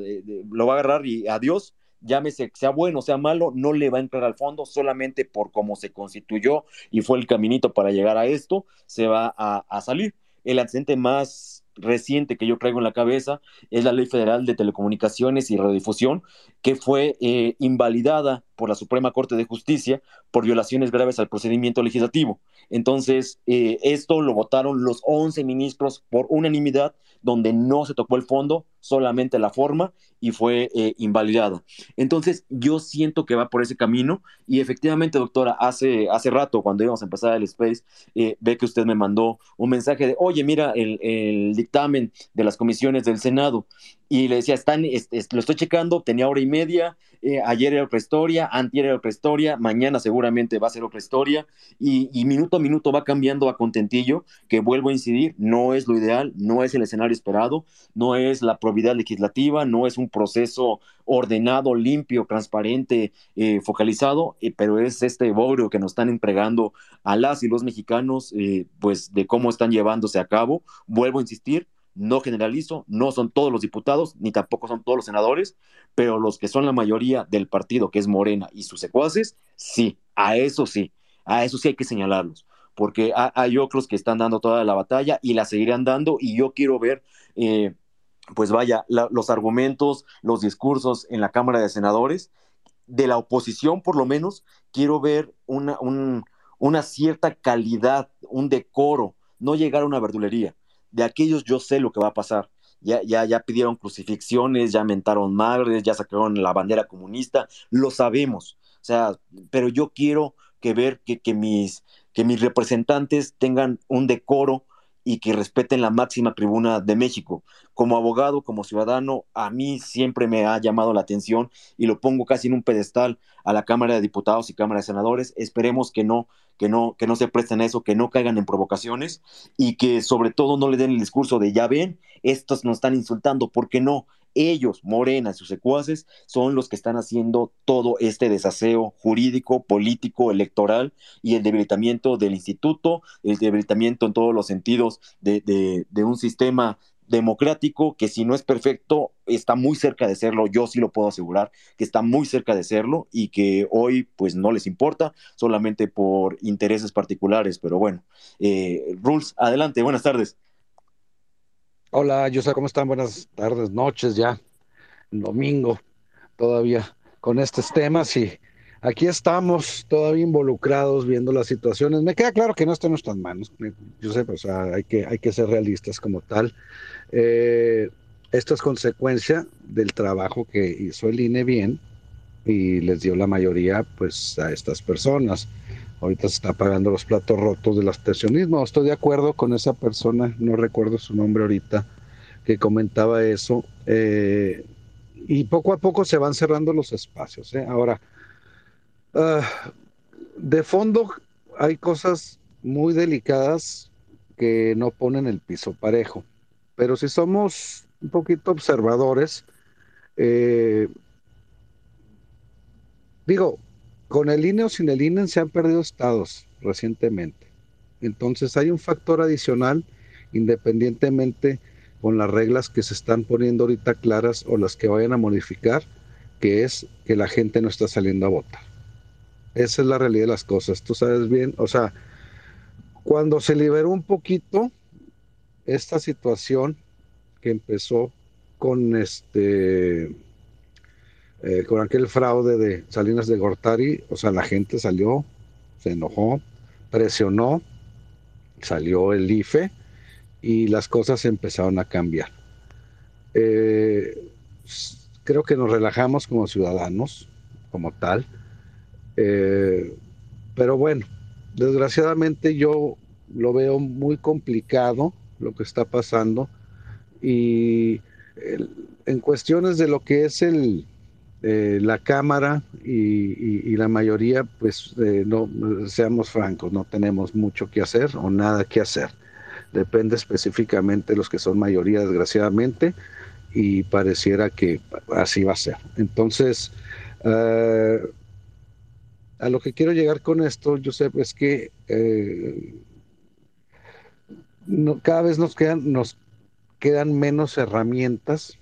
lo va a agarrar y adiós, llámese sea bueno, sea malo, no le va a entrar al fondo solamente por cómo se constituyó y fue el caminito para llegar a esto, se va a, a salir. El antecedente más reciente que yo traigo en la cabeza es la Ley Federal de Telecomunicaciones y Radiodifusión, que fue eh, invalidada por la Suprema Corte de Justicia por violaciones graves al procedimiento legislativo. Entonces, eh, esto lo votaron los 11 ministros por unanimidad, donde no se tocó el fondo, solamente la forma, y fue eh, invalidada. Entonces, yo siento que va por ese camino, y efectivamente, doctora, hace, hace rato, cuando íbamos a empezar el Space, eh, ve que usted me mandó un mensaje de, oye, mira el, el dictamen de las comisiones del Senado, y le decía, están, lo estoy checando, tenía hora y media, eh, ayer era otra historia, antier era otra historia, mañana seguramente va a ser otra historia, y, minuto a minuto va cambiando a contentillo, que vuelvo a incidir, no es lo ideal, no es el escenario esperado, no es la probidad legislativa, no es un proceso ordenado, limpio, transparente, eh, focalizado, eh, pero es este bogro que nos están entregando a las y los mexicanos, pues de cómo están llevándose a cabo. Vuelvo a insistir, no generalizo, no son todos los diputados, ni tampoco son todos los senadores, pero los que son la mayoría del partido, que es Morena y sus secuaces, sí, a eso sí, a eso sí hay que señalarlos, porque hay otros que están dando toda la batalla y la seguirán dando, y yo quiero ver, eh, pues vaya, los argumentos, los discursos en la Cámara de Senadores, de la oposición por lo menos, quiero ver una, una cierta calidad, un decoro, no llegar a una verdulería de aquellos yo sé lo que va a pasar. Ya, ya, ya pidieron crucifixiones, ya mentaron madres, ya sacaron la bandera comunista, lo sabemos. O sea, pero yo quiero que ver que, que, mis, que mis representantes tengan un decoro y que respeten la máxima tribuna de México. Como abogado, como ciudadano, a mí siempre me ha llamado la atención y lo pongo casi en un pedestal a la Cámara de Diputados y Cámara de Senadores. Esperemos que no, que no, que no se presten a eso, que no caigan en provocaciones y que sobre todo no le den el discurso de ya ven, estos nos están insultando, ¿por qué no? Ellos, Morena y sus secuaces, son los que están haciendo todo este desaseo jurídico, político, electoral y el debilitamiento del instituto, el debilitamiento en todos los sentidos de, un sistema democrático que si no es perfecto está muy cerca de serlo, yo sí lo puedo asegurar, que está muy cerca de serlo y que hoy pues no les importa solamente por intereses particulares, pero bueno, eh, Rules, adelante, buenas tardes. Hola, yo sé cómo están. Buenas tardes, noches ya, domingo, todavía con estos temas y aquí estamos todavía involucrados viendo las situaciones. Me queda claro que no está en nuestras manos, yo sé, o sea, hay que, hay que ser realistas como tal. Eh, esto es consecuencia del trabajo que hizo el INE bien y les dio la mayoría pues a estas personas ahorita se está pagando los platos rotos del abstencionismo. Estoy de acuerdo con esa persona, no recuerdo su nombre ahorita, que comentaba eso. Eh, y poco a poco se van cerrando los espacios. ¿eh? Ahora, ah, de fondo hay cosas muy delicadas que no ponen el piso parejo. Pero si somos un poquito observadores, eh, digo, con el INE o sin el INE se han perdido estados recientemente. Entonces hay un factor adicional, independientemente con las reglas que se están poniendo ahorita claras o las que vayan a modificar, que es que la gente no está saliendo a votar. Esa es la realidad de las cosas. Tú sabes bien, o sea, cuando se liberó un poquito esta situación que empezó con este eh, con aquel fraude de Salinas de Gortari, o sea, la gente salió, se enojó, presionó, salió el IFE y las cosas empezaron a cambiar. Eh, creo que nos relajamos como ciudadanos, como tal, eh, pero bueno, desgraciadamente yo lo veo muy complicado lo que está pasando Y en cuestiones de lo que es el, eh, la Cámara y, la mayoría, pues eh, no, seamos francos, no tenemos mucho que hacer o nada que hacer. Depende específicamente de los que son mayoría, desgraciadamente, y pareciera que así va a ser. Entonces, eh, a lo que quiero llegar con esto, Josep, es que cada vez nos quedan, nos quedan menos herramientas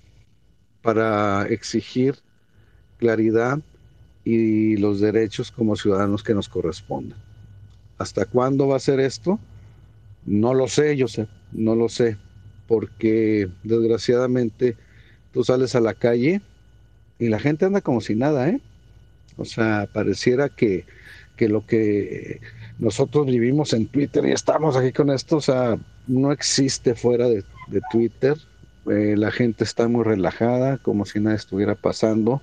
para exigir claridad y los derechos como ciudadanos que nos corresponden. ¿Hasta cuándo va a ser esto? No lo sé, yo sé, no lo sé, porque desgraciadamente tú sales a la calle y la gente anda como si nada, ¿eh? O sea, pareciera que, que lo que nosotros vivimos en Twitter y estamos aquí con esto, o sea, no existe fuera de, Twitter. Eh, la gente está muy relajada, como si nada estuviera pasando.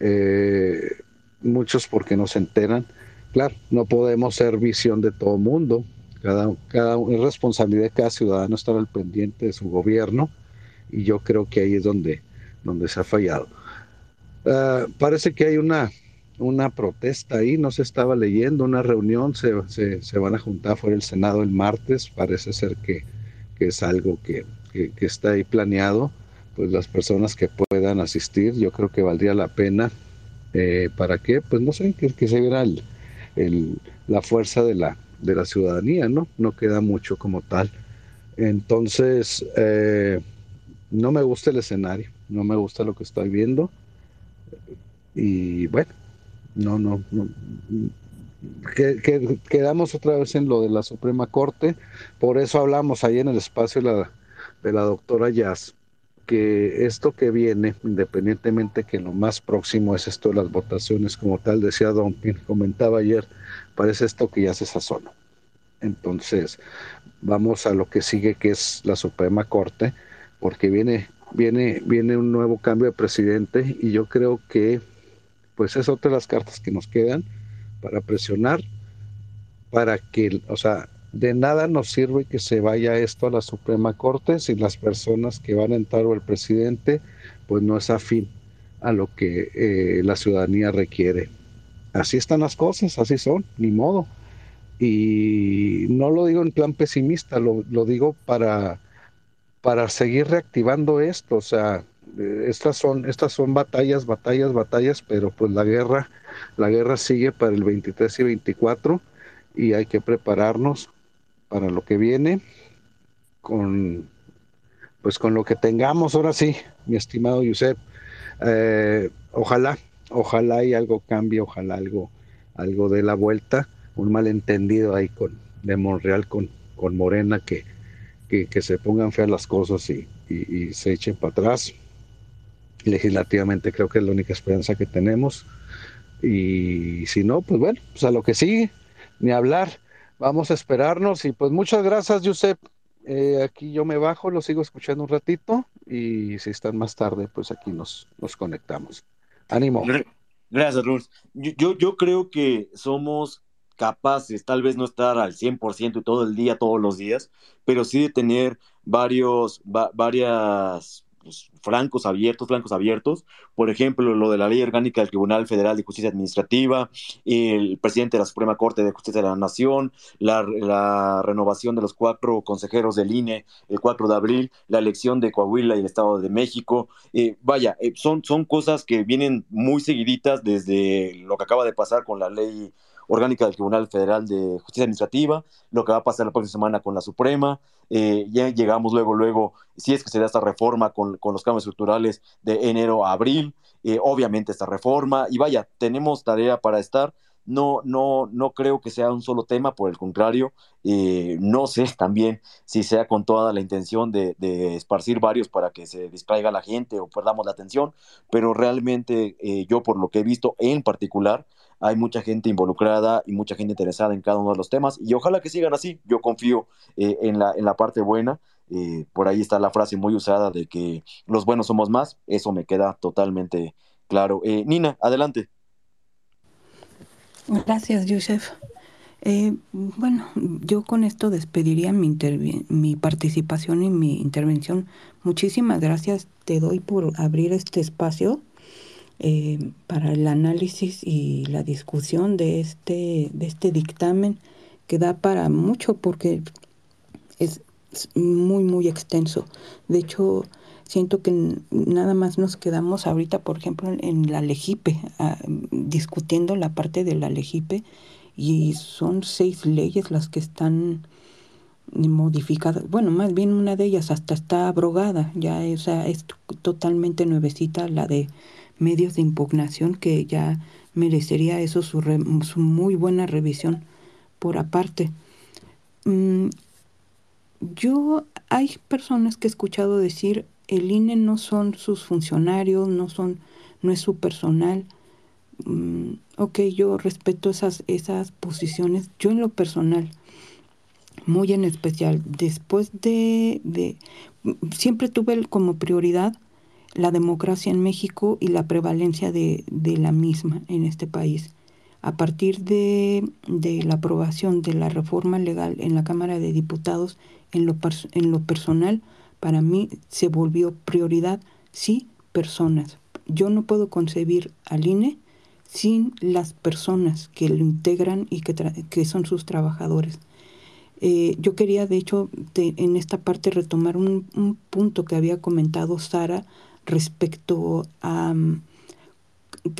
Eh, muchos porque no se enteran. Claro, no podemos ser visión de todo mundo. Cada, cada es responsabilidad de cada ciudadano estar al pendiente de su gobierno y yo creo que ahí es donde, donde se ha fallado. Ah, parece que hay una, una protesta ahí, no se estaba leyendo, una reunión, se, se, van a juntar fuera del Senado el martes, parece ser que, que es algo que, que, que, está ahí planeado pues las personas que puedan asistir, yo creo que valdría la pena. Eh, ¿Para qué? Pues no sé, que, se viera el, la fuerza de la, de la ciudadanía, ¿no? No queda mucho como tal. Entonces, eh, no me gusta el escenario, no me gusta lo que estoy viendo. Y bueno, no, no, no. Que, quedamos otra vez en lo de la Suprema Corte, por eso hablamos ahí en el espacio de la, de la doctora Jazz, que esto que viene, independientemente que lo más próximo es esto de las votaciones como tal, decía Don comentaba ayer, parece esto que ya se sazona. Entonces, vamos a lo que sigue, que es la Suprema Corte, porque viene, viene, viene un nuevo cambio de presidente y yo creo que pues es otra de las cartas que nos quedan para presionar, para que, o sea, de nada nos sirve que se vaya esto a la Suprema Corte si las personas que van a entrar o el presidente, pues no es afín a lo que eh, la ciudadanía requiere. Así están las cosas, así son, ni modo. Y no lo digo en plan pesimista, lo, digo para, para seguir reactivando esto. O sea, eh, estas son, estas son batallas, batallas, batallas, pero pues la guerra, la guerra sigue para el 23 y 24 y hay que prepararnos para lo que viene, con pues con lo que tengamos ahora sí, mi estimado Yusef. Eh, ojalá, ojalá y algo cambie, ojalá algo, algo de la vuelta, un malentendido ahí con de Monreal con, con Morena que, que, se pongan feas las cosas y, y, se echen para atrás. Legislativamente creo que es la única esperanza que tenemos. Y si no, pues bueno, pues a lo que sigue, ni hablar. Vamos a esperarnos y pues muchas gracias, Josep. Eh, aquí yo me bajo, lo sigo escuchando un ratito y si están más tarde, pues aquí nos, nos conectamos. Ánimo. Gracias, Ruth. Yo, yo, creo que somos capaces, tal vez no estar al 100% todo el día, todos los días, pero sí de tener varios, varias pues, francos abiertos, francos abiertos. Por ejemplo, lo de la ley orgánica del Tribunal Federal de Justicia Administrativa, el presidente de la Suprema Corte de Justicia de la Nación, la, renovación de los cuatro consejeros del INE el 4 de abril, la elección de Coahuila y el Estado de México. Eh, vaya, eh, son, son cosas que vienen muy seguiditas desde lo que acaba de pasar con la ley orgánica del Tribunal Federal de Justicia Administrativa, lo que va a pasar la próxima semana con la Suprema, eh, ya llegamos luego, luego, si es que se da esta reforma con, con los cambios estructurales de enero a abril, eh, obviamente esta reforma, y vaya, tenemos tarea para estar. No, no, no creo que sea un solo tema, por el contrario, eh, no sé también si sea con toda la intención de, de, esparcir varios para que se distraiga la gente o perdamos la atención, pero realmente yo por lo que he visto en particular, hay mucha gente involucrada y mucha gente interesada en cada uno de los temas y ojalá que sigan así. Yo confío eh, en, la, en la parte buena. Eh, por ahí está la frase muy usada de que los buenos somos más. Eso me queda totalmente claro. Eh, Nina, adelante. Gracias, Yusef. Eh, bueno, yo con esto despediría mi, mi participación y mi intervención. Muchísimas gracias te doy por abrir este espacio eh, para el análisis y la discusión de este, de este dictamen que da para mucho porque es muy, muy extenso. De hecho, siento que nada más nos quedamos ahorita, por ejemplo, en la Legipe, ah, discutiendo la parte de la Legipe, y son seis leyes las que están modificadas. Bueno, más bien una de ellas hasta está abrogada, ya es totalmente nuevecita la de medios de impugnación que ya merecería eso su, su muy buena revisión por aparte. Mm, yo hay personas que he escuchado decir el INE no son sus funcionarios, no son, no es su personal. Mm, ok, yo respeto esas, esas posiciones. Yo en lo personal, muy en especial, después de, de siempre tuve como prioridad la democracia en México y la prevalencia de, de la misma en este país. A partir de, de, la aprobación de la reforma legal en la Cámara de Diputados, en lo, en lo personal, para mí se volvió prioridad, sí, personas. Yo no puedo concebir al INE sin las personas que lo integran y que, que son sus trabajadores. Eh, yo quería, de hecho, en esta parte retomar un, un, punto que había comentado Sara respecto a um,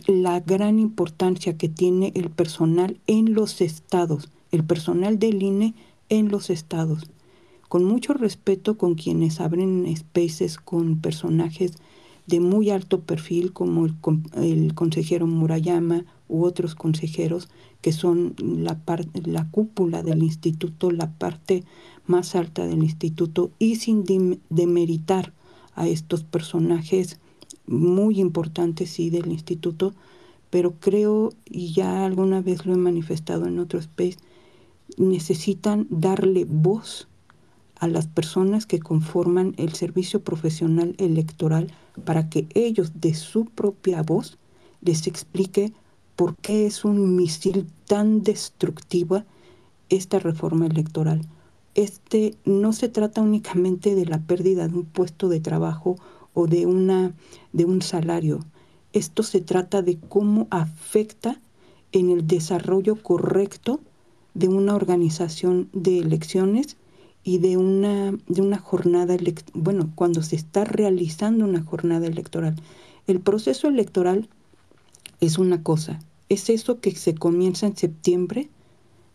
la gran importancia que tiene el personal en los estados, el personal del INE en los estados. Con mucho respeto con quienes abren spaces con personajes de muy alto perfil como el, consejero Murayama u otros consejeros que son la, la cúpula del instituto, la parte más alta del instituto y sin demeritar a estos personajes muy importantes sí del instituto, pero creo, y ya alguna vez lo he manifestado en otro space, necesitan darle voz a las personas que conforman el servicio profesional electoral para que ellos de su propia voz les explique por qué es un misil tan destructiva esta reforma electoral. Este no se trata únicamente de la pérdida de un puesto de trabajo o de una de un salario. Esto se trata de cómo afecta en el desarrollo correcto de una organización de elecciones y de una, de una jornada, bueno, cuando se está realizando una jornada electoral. El proceso electoral es una cosa, es eso que se comienza en septiembre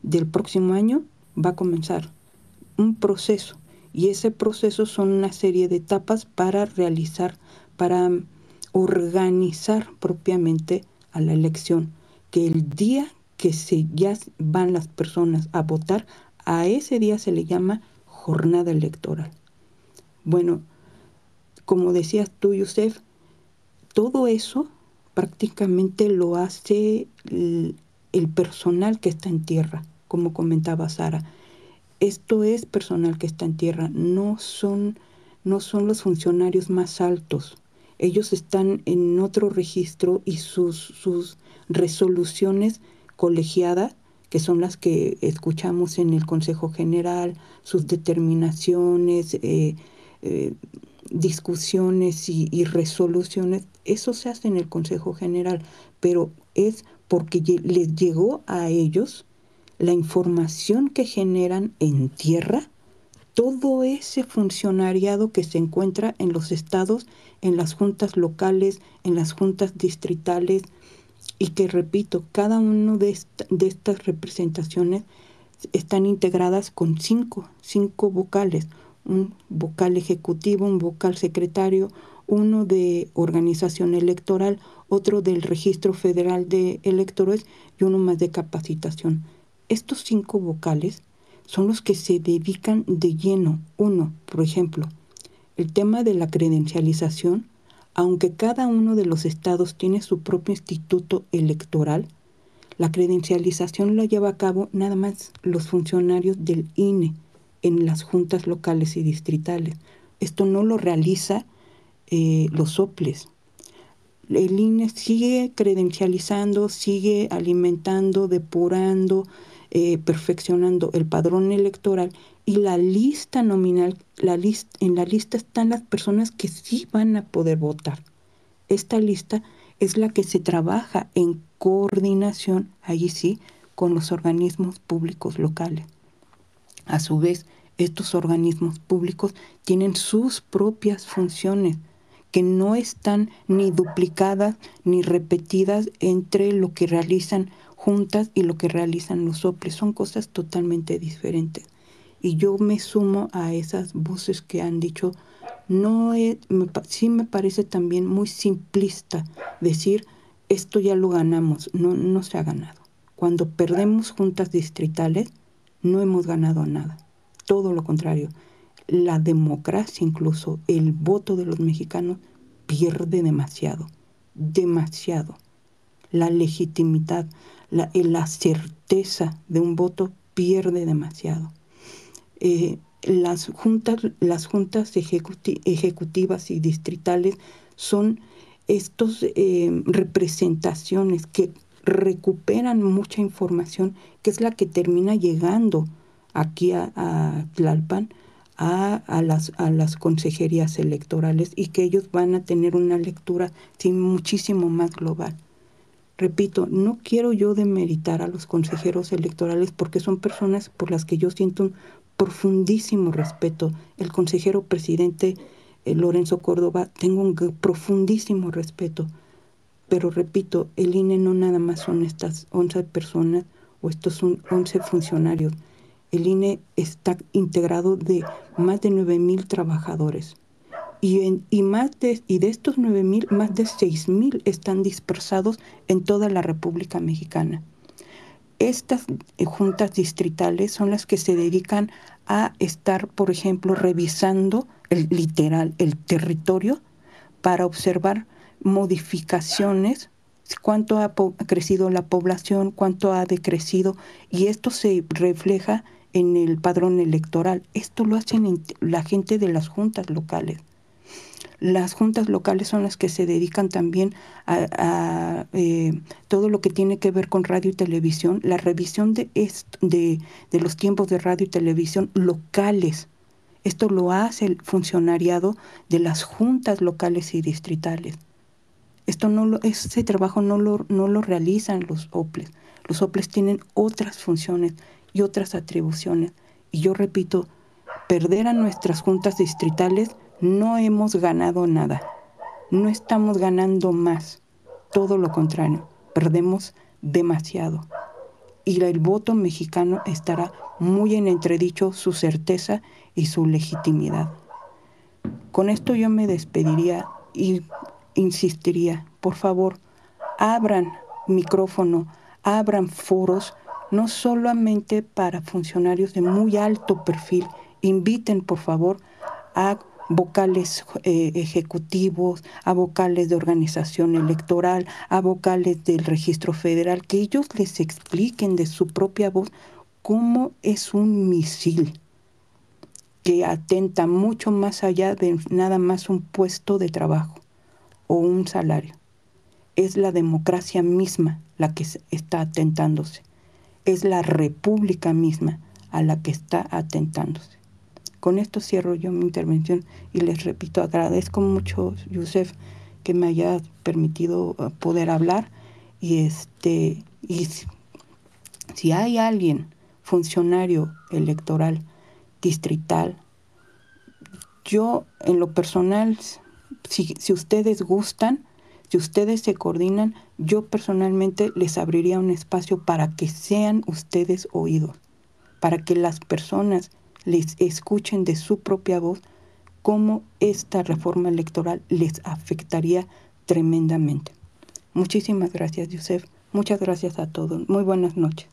del próximo año, va a comenzar un proceso y ese proceso son una serie de etapas para realizar, para organizar propiamente a la elección, que el día que se ya van las personas a votar, a ese día se le llama jornada electoral. Bueno, como decías tú, Yusef, todo eso prácticamente lo hace el, personal que está en tierra, como comentaba Sara. Esto es personal que está en tierra, no son, no son los funcionarios más altos. Ellos están en otro registro y sus, sus resoluciones colegiadas que son las que escuchamos en el Consejo General, sus determinaciones, eh, eh, discusiones y, y, resoluciones, eso se hace en el Consejo General, pero es porque les llegó a ellos la información que generan en tierra todo ese funcionariado que se encuentra en los estados, en las juntas locales, en las juntas distritales, y que repito, cada una de, de estas representaciones están integradas con cinco, cinco vocales, un vocal ejecutivo, un vocal secretario, uno de organización electoral, otro del registro federal de electores y uno más de capacitación. Estos cinco vocales son los que se dedican de lleno. Uno, por ejemplo, el tema de la credencialización aunque cada uno de los estados tiene su propio instituto electoral, la credencialización la lleva a cabo nada más los funcionarios del INE en las juntas locales y distritales. Esto no lo realiza eh, los soples. el INE sigue credencializando, sigue alimentando, depurando, eh, perfeccionando el padrón electoral y la lista nominal, la lista, en la lista están las personas que sí van a poder votar. Esta lista es la que se trabaja en coordinación, allí sí, con los organismos públicos locales. A su vez, estos organismos públicos tienen sus propias funciones que no están ni duplicadas ni repetidas entre lo que realizan juntas y lo que realizan los OPLES. Son cosas totalmente diferentes. Y yo me sumo a esas voces que han dicho, no sí me parece también muy simplista decir, esto ya lo ganamos, no, no se ha ganado. Cuando perdemos juntas distritales, no hemos ganado nada. Todo lo contrario. La democracia, incluso el voto de los mexicanos, pierde demasiado. Demasiado. La legitimidad, la, la certeza de un voto pierde demasiado. Eh, las juntas, las juntas ejecutivas y distritales son estos eh, representaciones que recuperan mucha información, que es la que termina llegando aquí a, Tlalpan, a, las, a las consejerías electorales y que ellos van a tener una lectura muchísimo más global. Repito, no quiero yo demeritar a los consejeros electorales porque son personas por las que yo siento un profundísimo respeto. El consejero presidente eh, Lorenzo Córdoba, tengo un profundísimo respeto. Pero repito, el INE no nada más son estas 11 personas o estos son 11 funcionarios. El INE está integrado de más de 9 mil trabajadores. Y, y, más de, y de estos 9 mil, más de 6 mil están dispersados en toda la República Mexicana. Estas eh, juntas distritales son las que se dedican a estar, por ejemplo, revisando el literal, el territorio, para observar modificaciones, cuánto ha crecido la población, cuánto ha decrecido, y esto se refleja en el padrón electoral. Esto lo hacen la gente de las juntas locales. Las juntas locales son las que se dedican también a, eh, todo lo que tiene que ver con radio y televisión, la revisión de, de, de los tiempos de radio y televisión locales. Esto lo hace el funcionariado de las juntas locales y distritales. Esto no lo, ese trabajo no lo, no lo realizan los OPLES. Los OPLES tienen otras funciones y otras atribuciones. Y yo repito, perder a nuestras juntas distritales no hemos ganado nada. No estamos ganando más. Todo lo contrario, perdemos demasiado. Y el voto mexicano estará muy en entredicho su certeza y su legitimidad. Con esto yo me despediría y insistiría, por favor, abran micrófono, abran foros, no solamente para funcionarios de muy alto perfil, inviten por favor a vocales eh, ejecutivos, a vocales de organización electoral, a vocales del registro federal, que ellos les expliquen de su propia voz cómo es un misil que atenta mucho más allá de nada más un puesto de trabajo o un salario. Es la democracia misma la que está atentándose. Es la república misma a la que está atentándose. Con esto cierro yo mi intervención y les repito, agradezco mucho, Yusef, que me haya permitido uh, poder hablar y este y si, hay alguien funcionario electoral distrital yo en lo personal si, si ustedes gustan si ustedes se coordinan yo personalmente les abriría un espacio para que sean ustedes oídos para que las personas les escuchen de su propia voz cómo esta reforma electoral les afectaría tremendamente. Muchísimas gracias, Yusef. Muchas gracias a todos. Muy buenas noches.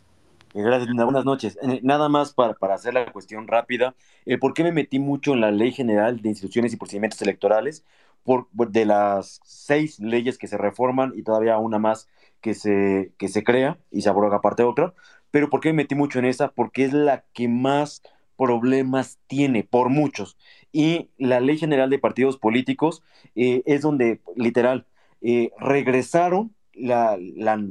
Gracias, Linda. Buenas noches. Eh, nada más para, para hacer la cuestión rápida, el por qué me metí mucho en la Ley General de Instituciones y Procedimientos Electorales, por, de las seis leyes que se reforman y todavía una más que se, que se crea y se abroga aparte otra, pero ¿por qué me metí mucho en esa? Porque es la que más problemas tiene, por muchos. Y la ley general de partidos políticos eh, es donde, literal, eh, regresaron la, la,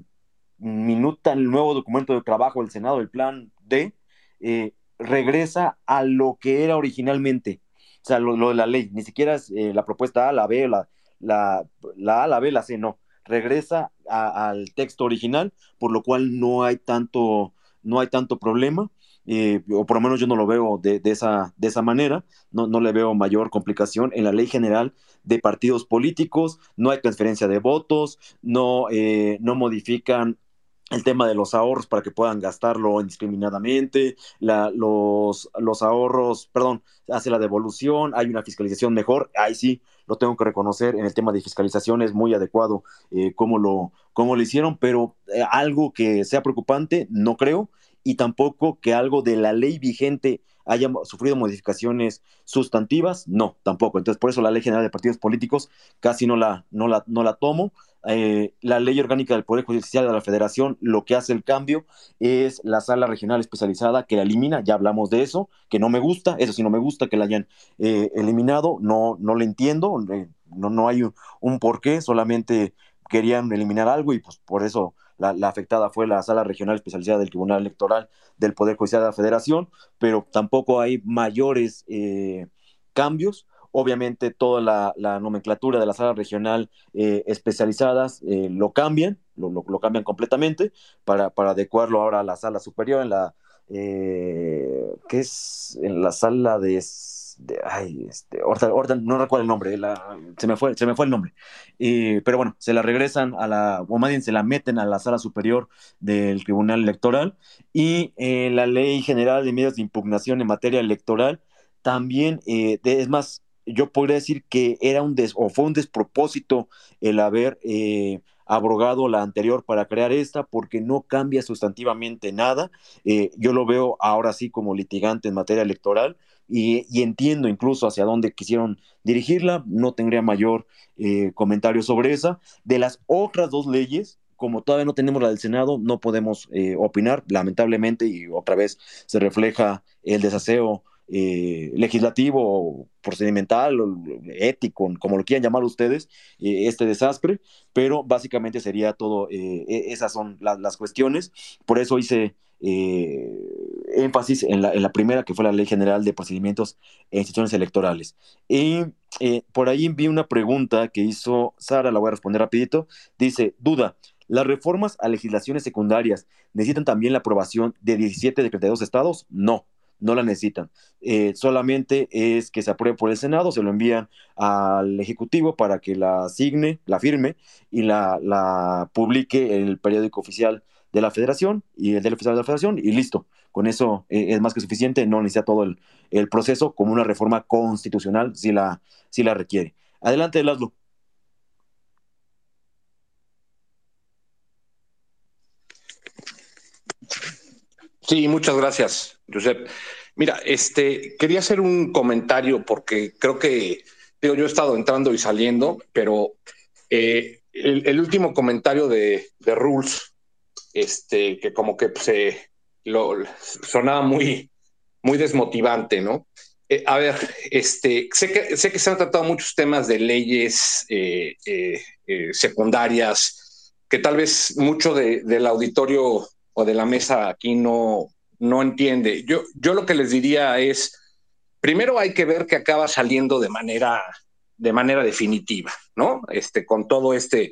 minuta, el nuevo documento de trabajo del Senado, el plan D, eh, regresa a lo que era originalmente, o sea, lo, de la ley, ni siquiera es la propuesta A, la B, la, la, la A, la B, la C, no, regresa al texto original, por lo cual no hay tanto, no hay tanto problema. Eh, o por lo menos yo no lo veo de, esa, de esa manera, no, no, le veo mayor complicación en la ley general de partidos políticos, no hay transferencia de votos, no, eh, no modifican el tema de los ahorros para que puedan gastarlo indiscriminadamente, la, los, los ahorros, perdón, hace la devolución, hay una fiscalización mejor, ahí sí lo tengo que reconocer, en el tema de fiscalización es muy adecuado eh, cómo, lo, cómo lo hicieron, pero algo que sea preocupante, no creo, y tampoco que algo de la ley vigente haya sufrido modificaciones sustantivas, no, tampoco. Entonces, por eso la Ley General de Partidos Políticos casi no la, no la, no la tomo. Eh, la Ley Orgánica del Poder Judicial de la Federación, lo que hace el cambio es la sala regional especializada que la elimina, ya hablamos de eso, que no me gusta, eso sí no me gusta que la hayan eh, eliminado, no, no le entiendo, eh, no, no hay un, un porqué, solamente querían eliminar algo y pues por eso la, afectada fue la sala regional especializada del Tribunal Electoral del Poder Judicial de la Federación, pero tampoco hay mayores eh, cambios. Obviamente toda la, nomenclatura de la sala regional eh, especializadas eh, lo cambian, lo, lo, cambian completamente para, para adecuarlo ahora a la sala superior, en la, que es en la sala de ay, este, no recuerdo el nombre, se, me fue, se me fue el nombre. pero bueno, se la regresan a la, o más bien se la meten a la sala superior del Tribunal Electoral y eh, la Ley General de Medios de Impugnación en materia electoral también, eh, es más, yo podría decir que era un des, o fue un despropósito el haber eh, abrogado la anterior para crear esta porque no cambia sustantivamente nada. yo lo veo ahora sí como litigante en materia electoral y, entiendo incluso hacia dónde quisieron dirigirla, no tendría mayor eh, comentario sobre esa. De las otras dos leyes, como todavía no tenemos la del Senado, no podemos eh, opinar, lamentablemente, y otra vez se refleja el desaseo eh, legislativo, procedimental, ético, como lo quieran llamar ustedes, este desastre, pero básicamente sería todo, e, esas son las cuestiones. Por eso hice eh, énfasis en la, en la, primera, que fue la Ley General de Procedimientos e Instituciones Electorales. Y eh, por ahí vi una pregunta que hizo Sara, la voy a responder rapidito. Dice, duda, ¿las reformas a legislaciones secundarias necesitan también la aprobación de 17 de 32 estados? No no la necesitan. Eh, solamente es que se apruebe por el Senado, se lo envían al Ejecutivo para que la asigne, la firme y la, la publique en el periódico oficial de la federación y el del oficial de la federación y listo. Con eso eh, es más que suficiente, no necesita todo el, el, proceso como una reforma constitucional si la, si la requiere. Adelante, Laszlo. Sí, muchas gracias, Josep. Mira, este, quería hacer un comentario porque creo que, digo, yo he estado entrando y saliendo, pero eh, el, último comentario de, de Rules este, que como que se sonaba muy, muy desmotivante, ¿no? Eh, a ver, este, sé que, sé que se han tratado muchos temas de leyes eh, eh, secundarias que tal vez mucho del auditorio o de la mesa aquí no, no entiende. Yo, yo lo que les diría es, primero hay que ver que acaba saliendo de manera, de manera definitiva, ¿no? Este, con todo este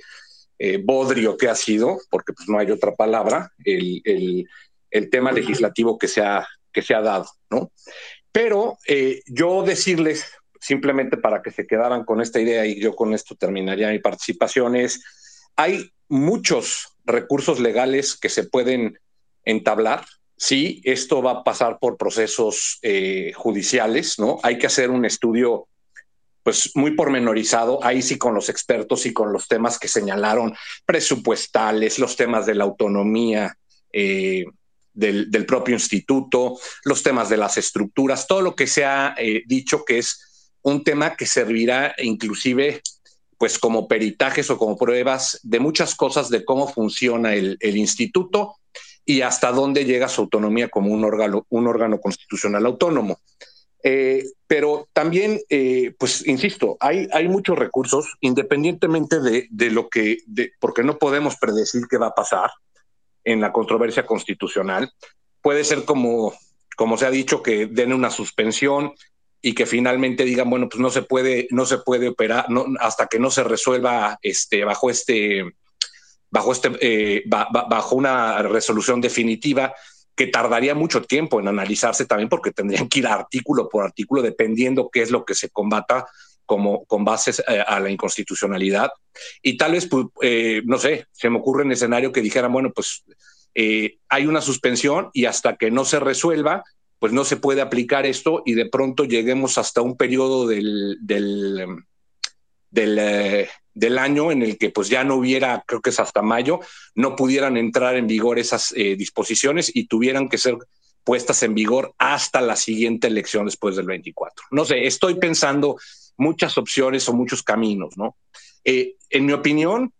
eh, bodrio que ha sido, porque pues no hay otra palabra, el, tema legislativo que se ha, que se ha dado, ¿no? Pero eh, yo decirles, simplemente para que se quedaran con esta idea y yo con esto terminaría mi participación, es, hay muchos recursos legales que se pueden entablar. Sí, esto va a pasar por procesos eh, judiciales, ¿no? Hay que hacer un estudio pues muy pormenorizado, ahí sí con los expertos y con los temas que señalaron, presupuestales, los temas de la autonomía eh, del, propio instituto, los temas de las estructuras, todo lo que se ha eh, dicho que es un tema que servirá inclusive pues como peritajes o como pruebas de muchas cosas de cómo funciona el, el instituto y hasta dónde llega su autonomía como un órgano, un órgano constitucional autónomo. Eh, pero también, eh, pues, insisto, hay, hay muchos recursos, independientemente de, de lo que, porque no podemos predecir qué va a pasar en la controversia constitucional. Puede ser como, como se ha dicho, que den una suspensión y que finalmente digan, bueno, pues no se puede, no se puede operar no, hasta que no se resuelva este, bajo este, bajo este, eh, bajo una resolución definitiva que tardaría mucho tiempo en analizarse también porque tendrían que ir artículo por artículo dependiendo qué es lo que se combata como con bases eh, a la inconstitucionalidad. Y tal vez, pues, eh, no sé, se me ocurre un escenario que dijeran, bueno, pues eh, hay una suspensión y hasta que no se resuelva, pues no se puede aplicar esto y de pronto lleguemos hasta un periodo del, del, del, del año en el que pues ya no hubiera, creo que es hasta mayo, no pudieran entrar en vigor esas eh, disposiciones y tuvieran que ser puestas en vigor hasta la siguiente elección después del 24. No sé, estoy pensando muchas opciones o muchos caminos, ¿no? Eh, en mi opinión,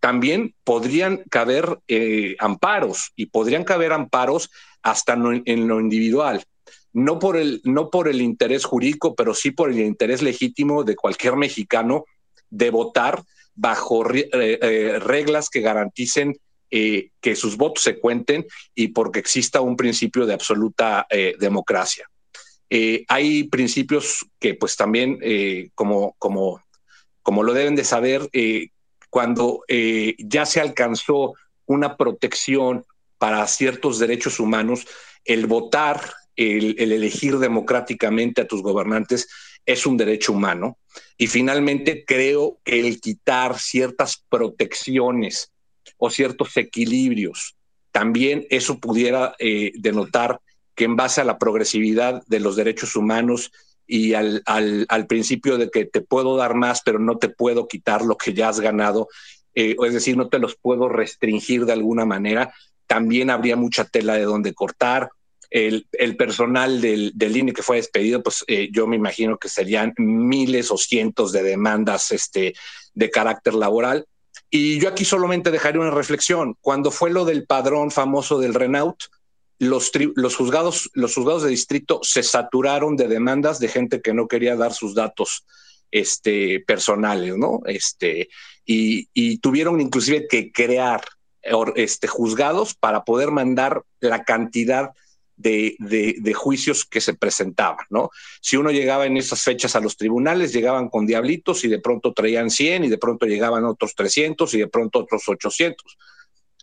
también podrían caber eh, amparos y podrían caber amparos hasta en lo individual. No por, el, no por el interés jurídico, pero sí por el interés legítimo de cualquier mexicano de votar bajo eh, eh, reglas que garanticen eh, que sus votos se cuenten y porque exista un principio de absoluta democracia. hay principios que pues también, como, como, como lo deben de saber, cuando ya se alcanzó una protección para ciertos derechos humanos, el votar, el, el elegir democráticamente a tus gobernantes es un derecho humano. Y finalmente creo que el quitar ciertas protecciones o ciertos equilibrios, también eso pudiera eh, denotar que en base a la progresividad de los derechos humanos y al, al, principio de que te puedo dar más, pero no te puedo quitar lo que ya has ganado, eh, es decir, no te los puedo restringir de alguna manera, también habría mucha tela de donde cortar, el, personal del, del, INE que fue despedido, pues eh, yo me imagino que serían miles o cientos de demandas este, de carácter laboral. Y yo aquí solamente dejaré una reflexión. Cuando fue lo del padrón famoso del Renault, los, los, juzgados, los juzgados de distrito se saturaron de demandas de gente que no quería dar sus datos este, personales, ¿no? Este, y, y tuvieron inclusive que crear este, juzgados para poder mandar la cantidad de, juicios que se presentaban, ¿no? Si uno llegaba en esas fechas a los tribunales, llegaban con diablitos y de pronto traían 100 y de pronto llegaban otros 300 y de pronto otros 800.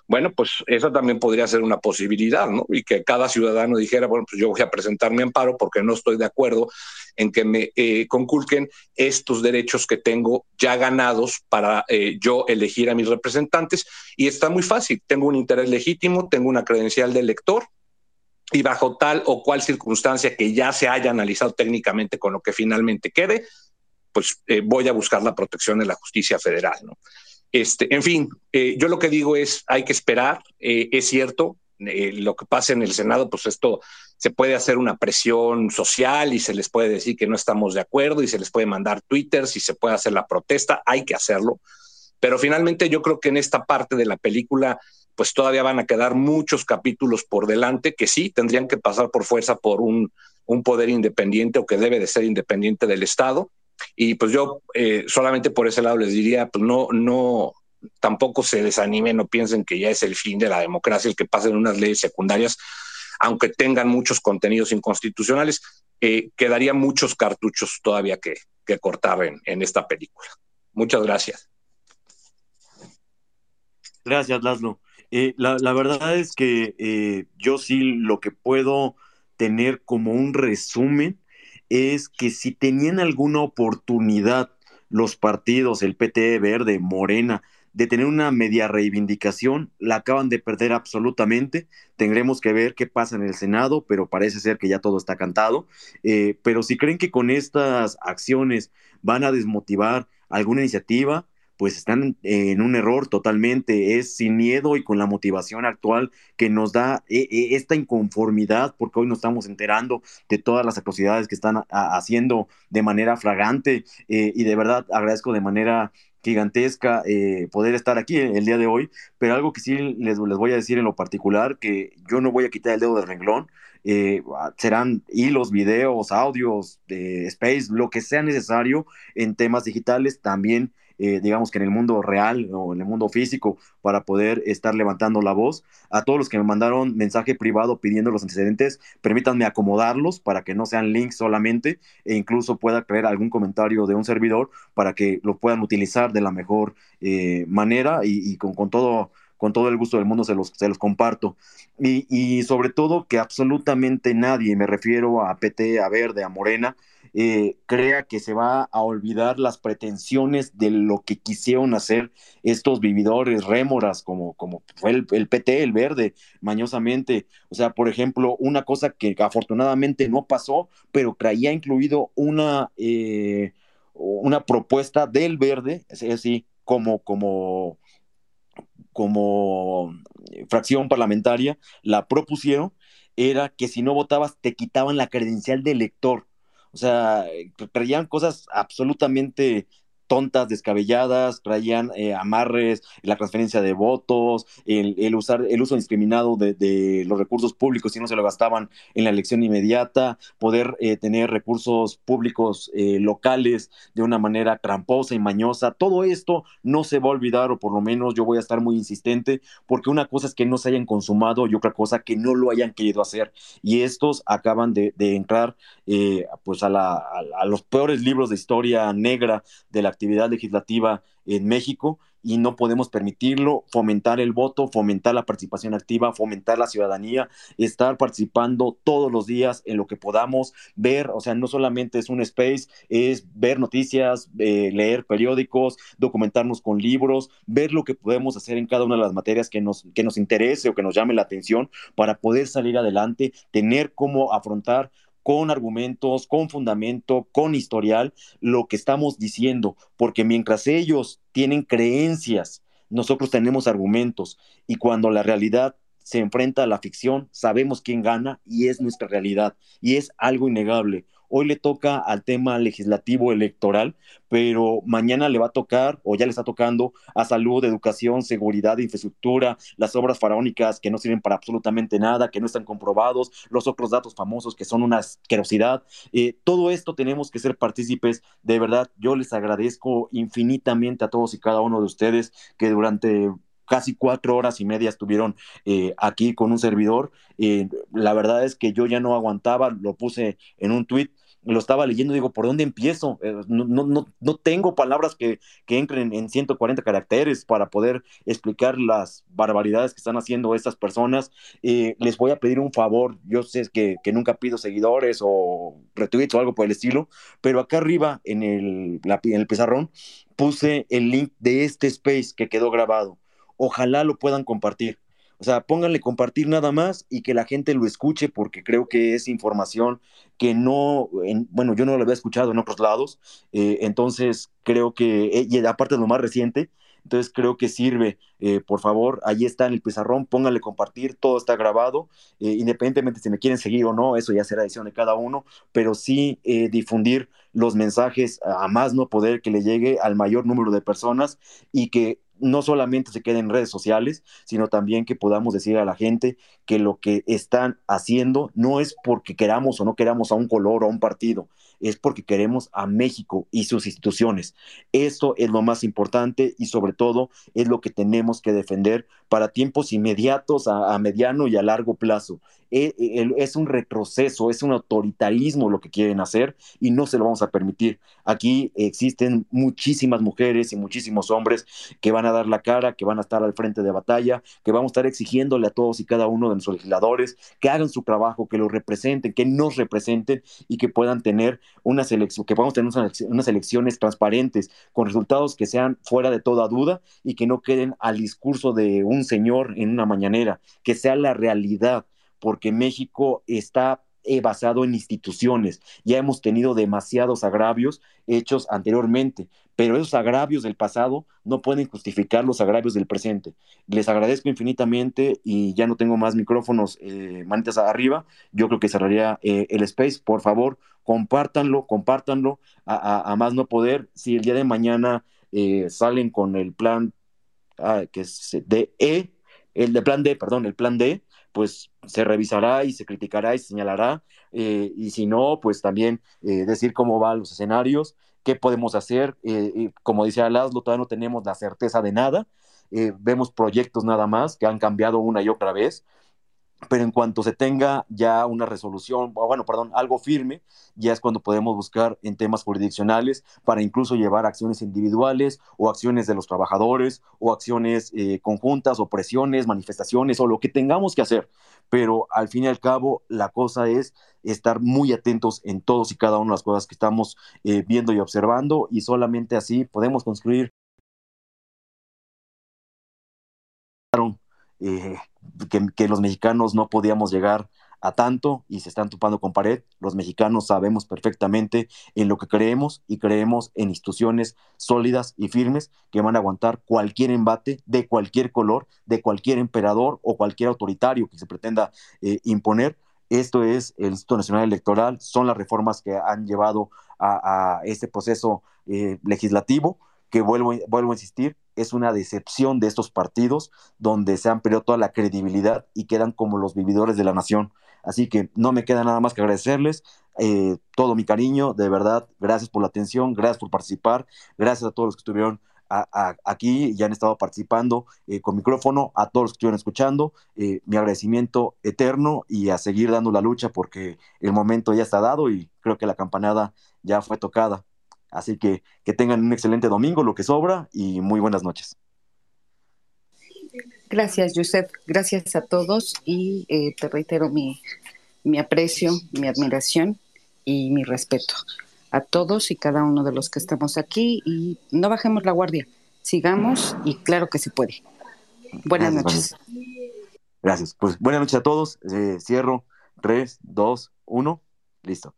Bueno, pues esa también podría ser una posibilidad, ¿no? Y que cada ciudadano dijera, bueno, pues yo voy a presentar mi amparo porque no estoy de acuerdo en que me eh, conculquen estos derechos que tengo ya ganados para eh, yo elegir a mis representantes. Y está muy fácil, tengo un interés legítimo, tengo una credencial de elector, y bajo tal o cual circunstancia que ya se haya analizado técnicamente con lo que finalmente quede, pues eh, voy a buscar la protección de la justicia federal. ¿no? Este, en fin, eh, yo lo que digo es, hay que esperar, eh, es cierto, lo que pasa en el Senado, pues esto se puede hacer una presión social y se les puede decir que no estamos de acuerdo y se les puede mandar twitters y se puede hacer la protesta, hay que hacerlo. Pero finalmente yo creo que en esta parte de la película pues todavía van a quedar muchos capítulos por delante que sí tendrían que pasar por fuerza por un, poder independiente o que debe de ser independiente del Estado. Y pues yo eh, solamente por ese lado les diría, pues no, no, tampoco se desanimen, no piensen que ya es el fin de la democracia el que pasen unas leyes secundarias, aunque tengan muchos contenidos inconstitucionales, eh, quedarían muchos cartuchos todavía que, que cortar en, en esta película. Muchas gracias. Gracias, Laszlo. Eh, la, verdad es que eh, yo sí lo que puedo tener como un resumen es que si tenían alguna oportunidad los partidos, el PT Verde, Morena, de tener una media reivindicación, la acaban de perder absolutamente. Tendremos que ver qué pasa en el Senado, pero parece ser que ya todo está cantado. Eh, pero si creen que con estas acciones van a desmotivar alguna iniciativa, pues están en un error totalmente, es sin miedo y con la motivación actual que nos da eh, eh, esta inconformidad, porque hoy nos estamos enterando de todas las atrocidades que están haciendo de manera fragante eh, y de verdad agradezco de manera gigantesca eh, poder estar aquí el día de hoy, pero algo que sí les, les, voy a decir en lo particular, que yo no voy a quitar el dedo del renglón, eh, serán hilos, videos, audios, de space, lo que sea necesario en temas digitales, también eh, digamos que en el mundo real o en el mundo físico para poder estar levantando la voz. A todos los que me mandaron mensaje privado pidiendo los antecedentes, permítanme acomodarlos para que no sean links solamente e incluso pueda crear algún comentario de un servidor para que lo puedan utilizar de la mejor eh, manera y, con, con todo con todo el gusto del mundo se los, se los comparto. Y, y, sobre todo que absolutamente nadie, me refiero a PT, a Verde, a Morena, eh, crea que se va a olvidar las pretensiones de lo que quisieron hacer estos vividores rémoras, como, como fue el, PT, el verde, mañosamente. O sea, por ejemplo, una cosa que afortunadamente no pasó, pero traía incluido una, eh, una propuesta del verde, es así, como, como, como fracción parlamentaria, la propusieron, era que si no votabas te quitaban la credencial de elector. O sea, traían cosas absolutamente tontas, descabelladas, traían eh, amarres, la transferencia de votos, el, usar, el uso indiscriminado de, los recursos públicos si no se lo gastaban en la elección inmediata, poder eh, tener recursos públicos eh, locales de una manera tramposa y mañosa. Todo esto no se va a olvidar, o por lo menos yo voy a estar muy insistente, porque una cosa es que no se hayan consumado y otra cosa que no lo hayan querido hacer. Y estos acaban de, entrar pues a, la, a los peores libros de historia negra de la actividad legislativa en México y no podemos permitirlo, fomentar el voto, fomentar la participación activa, fomentar la ciudadanía, estar participando todos los días en lo que podamos ver, o sea, no solamente es un space, es ver noticias, eh, leer periódicos, documentarnos con libros, ver lo que podemos hacer en cada una de las materias que nos, que nos interese o que nos llame la atención para poder salir adelante, tener cómo afrontar con argumentos, con fundamento, con historial, lo que estamos diciendo, porque mientras ellos tienen creencias, nosotros tenemos argumentos y cuando la realidad se enfrenta a la ficción, sabemos quién gana y es nuestra realidad y es algo innegable. Hoy le toca al tema legislativo electoral, pero mañana le va a tocar, o ya le está tocando, a salud, educación, seguridad, infraestructura, las obras faraónicas que no sirven para absolutamente nada, que no están comprobados, los otros datos famosos que son una asquerosidad. Eh, todo esto tenemos que ser partícipes. De verdad, yo les agradezco infinitamente a todos y cada uno de ustedes que durante casi cuatro horas y media estuvieron eh, aquí con un servidor. Eh, la verdad es que yo ya no aguantaba, lo puse en un tweet lo estaba leyendo, digo, ¿por dónde empiezo? Eh, no, no, no, tengo palabras que, que, entren en 140 caracteres para poder explicar las barbaridades que están haciendo estas personas. les voy a pedir un favor, yo sé que, que, nunca pido seguidores o retweets o algo por el estilo, pero acá arriba en el, en el pizarrón puse el link de este space que quedó grabado ojalá lo puedan compartir. O sea, pónganle compartir nada más y que la gente lo escuche porque creo que es información que no, bueno, yo no lo había escuchado en otros lados, eh, entonces creo que, eh, y aparte de lo más reciente, entonces creo que sirve, eh, por favor, ahí está en el pizarrón, pónganle compartir, todo está grabado, independientemente si me quieren seguir o no, eso ya será decisión de cada uno, pero sí difundir los mensajes a más no poder que le llegue al mayor número de personas y que no solamente se quede en redes sociales, sino también que podamos decir a la gente que lo que están haciendo no es porque queramos o no queramos a un color o a un partido, es porque queremos a México y sus instituciones. Esto es lo más importante y sobre todo es lo que tenemos que defender para tiempos inmediatos, a, mediano y a largo plazo. E, e, es un retroceso, es un autoritarismo lo que quieren hacer y no se lo vamos a permitir. Aquí existen muchísimas mujeres y muchísimos hombres que van a dar la cara, que van a estar al frente de batalla, que vamos a estar exigiéndole a todos y cada uno de nuestros legisladores que hagan su trabajo, que lo representen, que nos representen y que puedan tener unas elecciones, que podamos tener unas elecciones transparentes, con resultados que sean fuera de toda duda y que no queden al discurso de un señor en una mañanera, que sea la realidad, porque México está eh, basado en instituciones. Ya hemos tenido demasiados agravios hechos anteriormente, pero esos agravios del pasado no pueden justificar los agravios del presente. Les agradezco infinitamente y ya no tengo más micrófonos, eh, manitas arriba. Yo creo que cerraría eh, el space. Por favor, compártanlo, compártanlo a, más no poder. Si el día de mañana eh, salen con el plan ah, que es de E, el de plan D, perdón, el plan D, pues se revisará y se criticará y se señalará, eh, y si no, pues también eh, decir cómo van los escenarios, qué podemos hacer. como decía Laszlo, todavía no tenemos la certeza de nada, vemos proyectos nada más que han cambiado una y otra vez, pero en cuanto se tenga ya una resolución, bueno, perdón, algo firme, ya es cuando podemos buscar en temas jurisdiccionales para incluso llevar acciones individuales o acciones de los trabajadores o acciones eh, conjuntas o presiones, manifestaciones o lo que tengamos que hacer. Pero al fin y al cabo, la cosa es estar muy atentos en todos y cada una de las cosas que estamos eh, viendo y observando y solamente así podemos construir eh, que, los mexicanos no podíamos llegar a tanto y se están topando con pared. Los mexicanos sabemos perfectamente en lo que creemos y creemos en instituciones sólidas y firmes que van a aguantar cualquier embate de cualquier color, de cualquier emperador o cualquier autoritario que se pretenda eh, imponer. Esto es el Instituto Nacional Electoral, son las reformas que han llevado a, este proceso eh, legislativo que vuelvo, vuelvo a insistir, es una decepción de estos partidos donde se han perdido toda la credibilidad y quedan como los vividores de la nación. Así que no me queda nada más que agradecerles eh, todo mi cariño, de verdad, gracias por la atención, gracias por participar, gracias a todos los que estuvieron aquí y han estado participando eh, con micrófono, a todos los que estuvieron escuchando, eh, mi agradecimiento eterno y a seguir dando la lucha porque el momento ya está dado y creo que la campanada ya fue tocada. Así que que tengan un excelente domingo, lo que sobra, y muy buenas noches. Gracias, Josep. Gracias a todos y eh, te reitero mi, mi aprecio, mi admiración y mi respeto a todos y cada uno de los que estamos aquí y no bajemos la guardia, sigamos y claro que se puede. Buenas noches. Gracias. Pues buenas noches a todos. Eh, cierro. 3, 2, 1. Listo.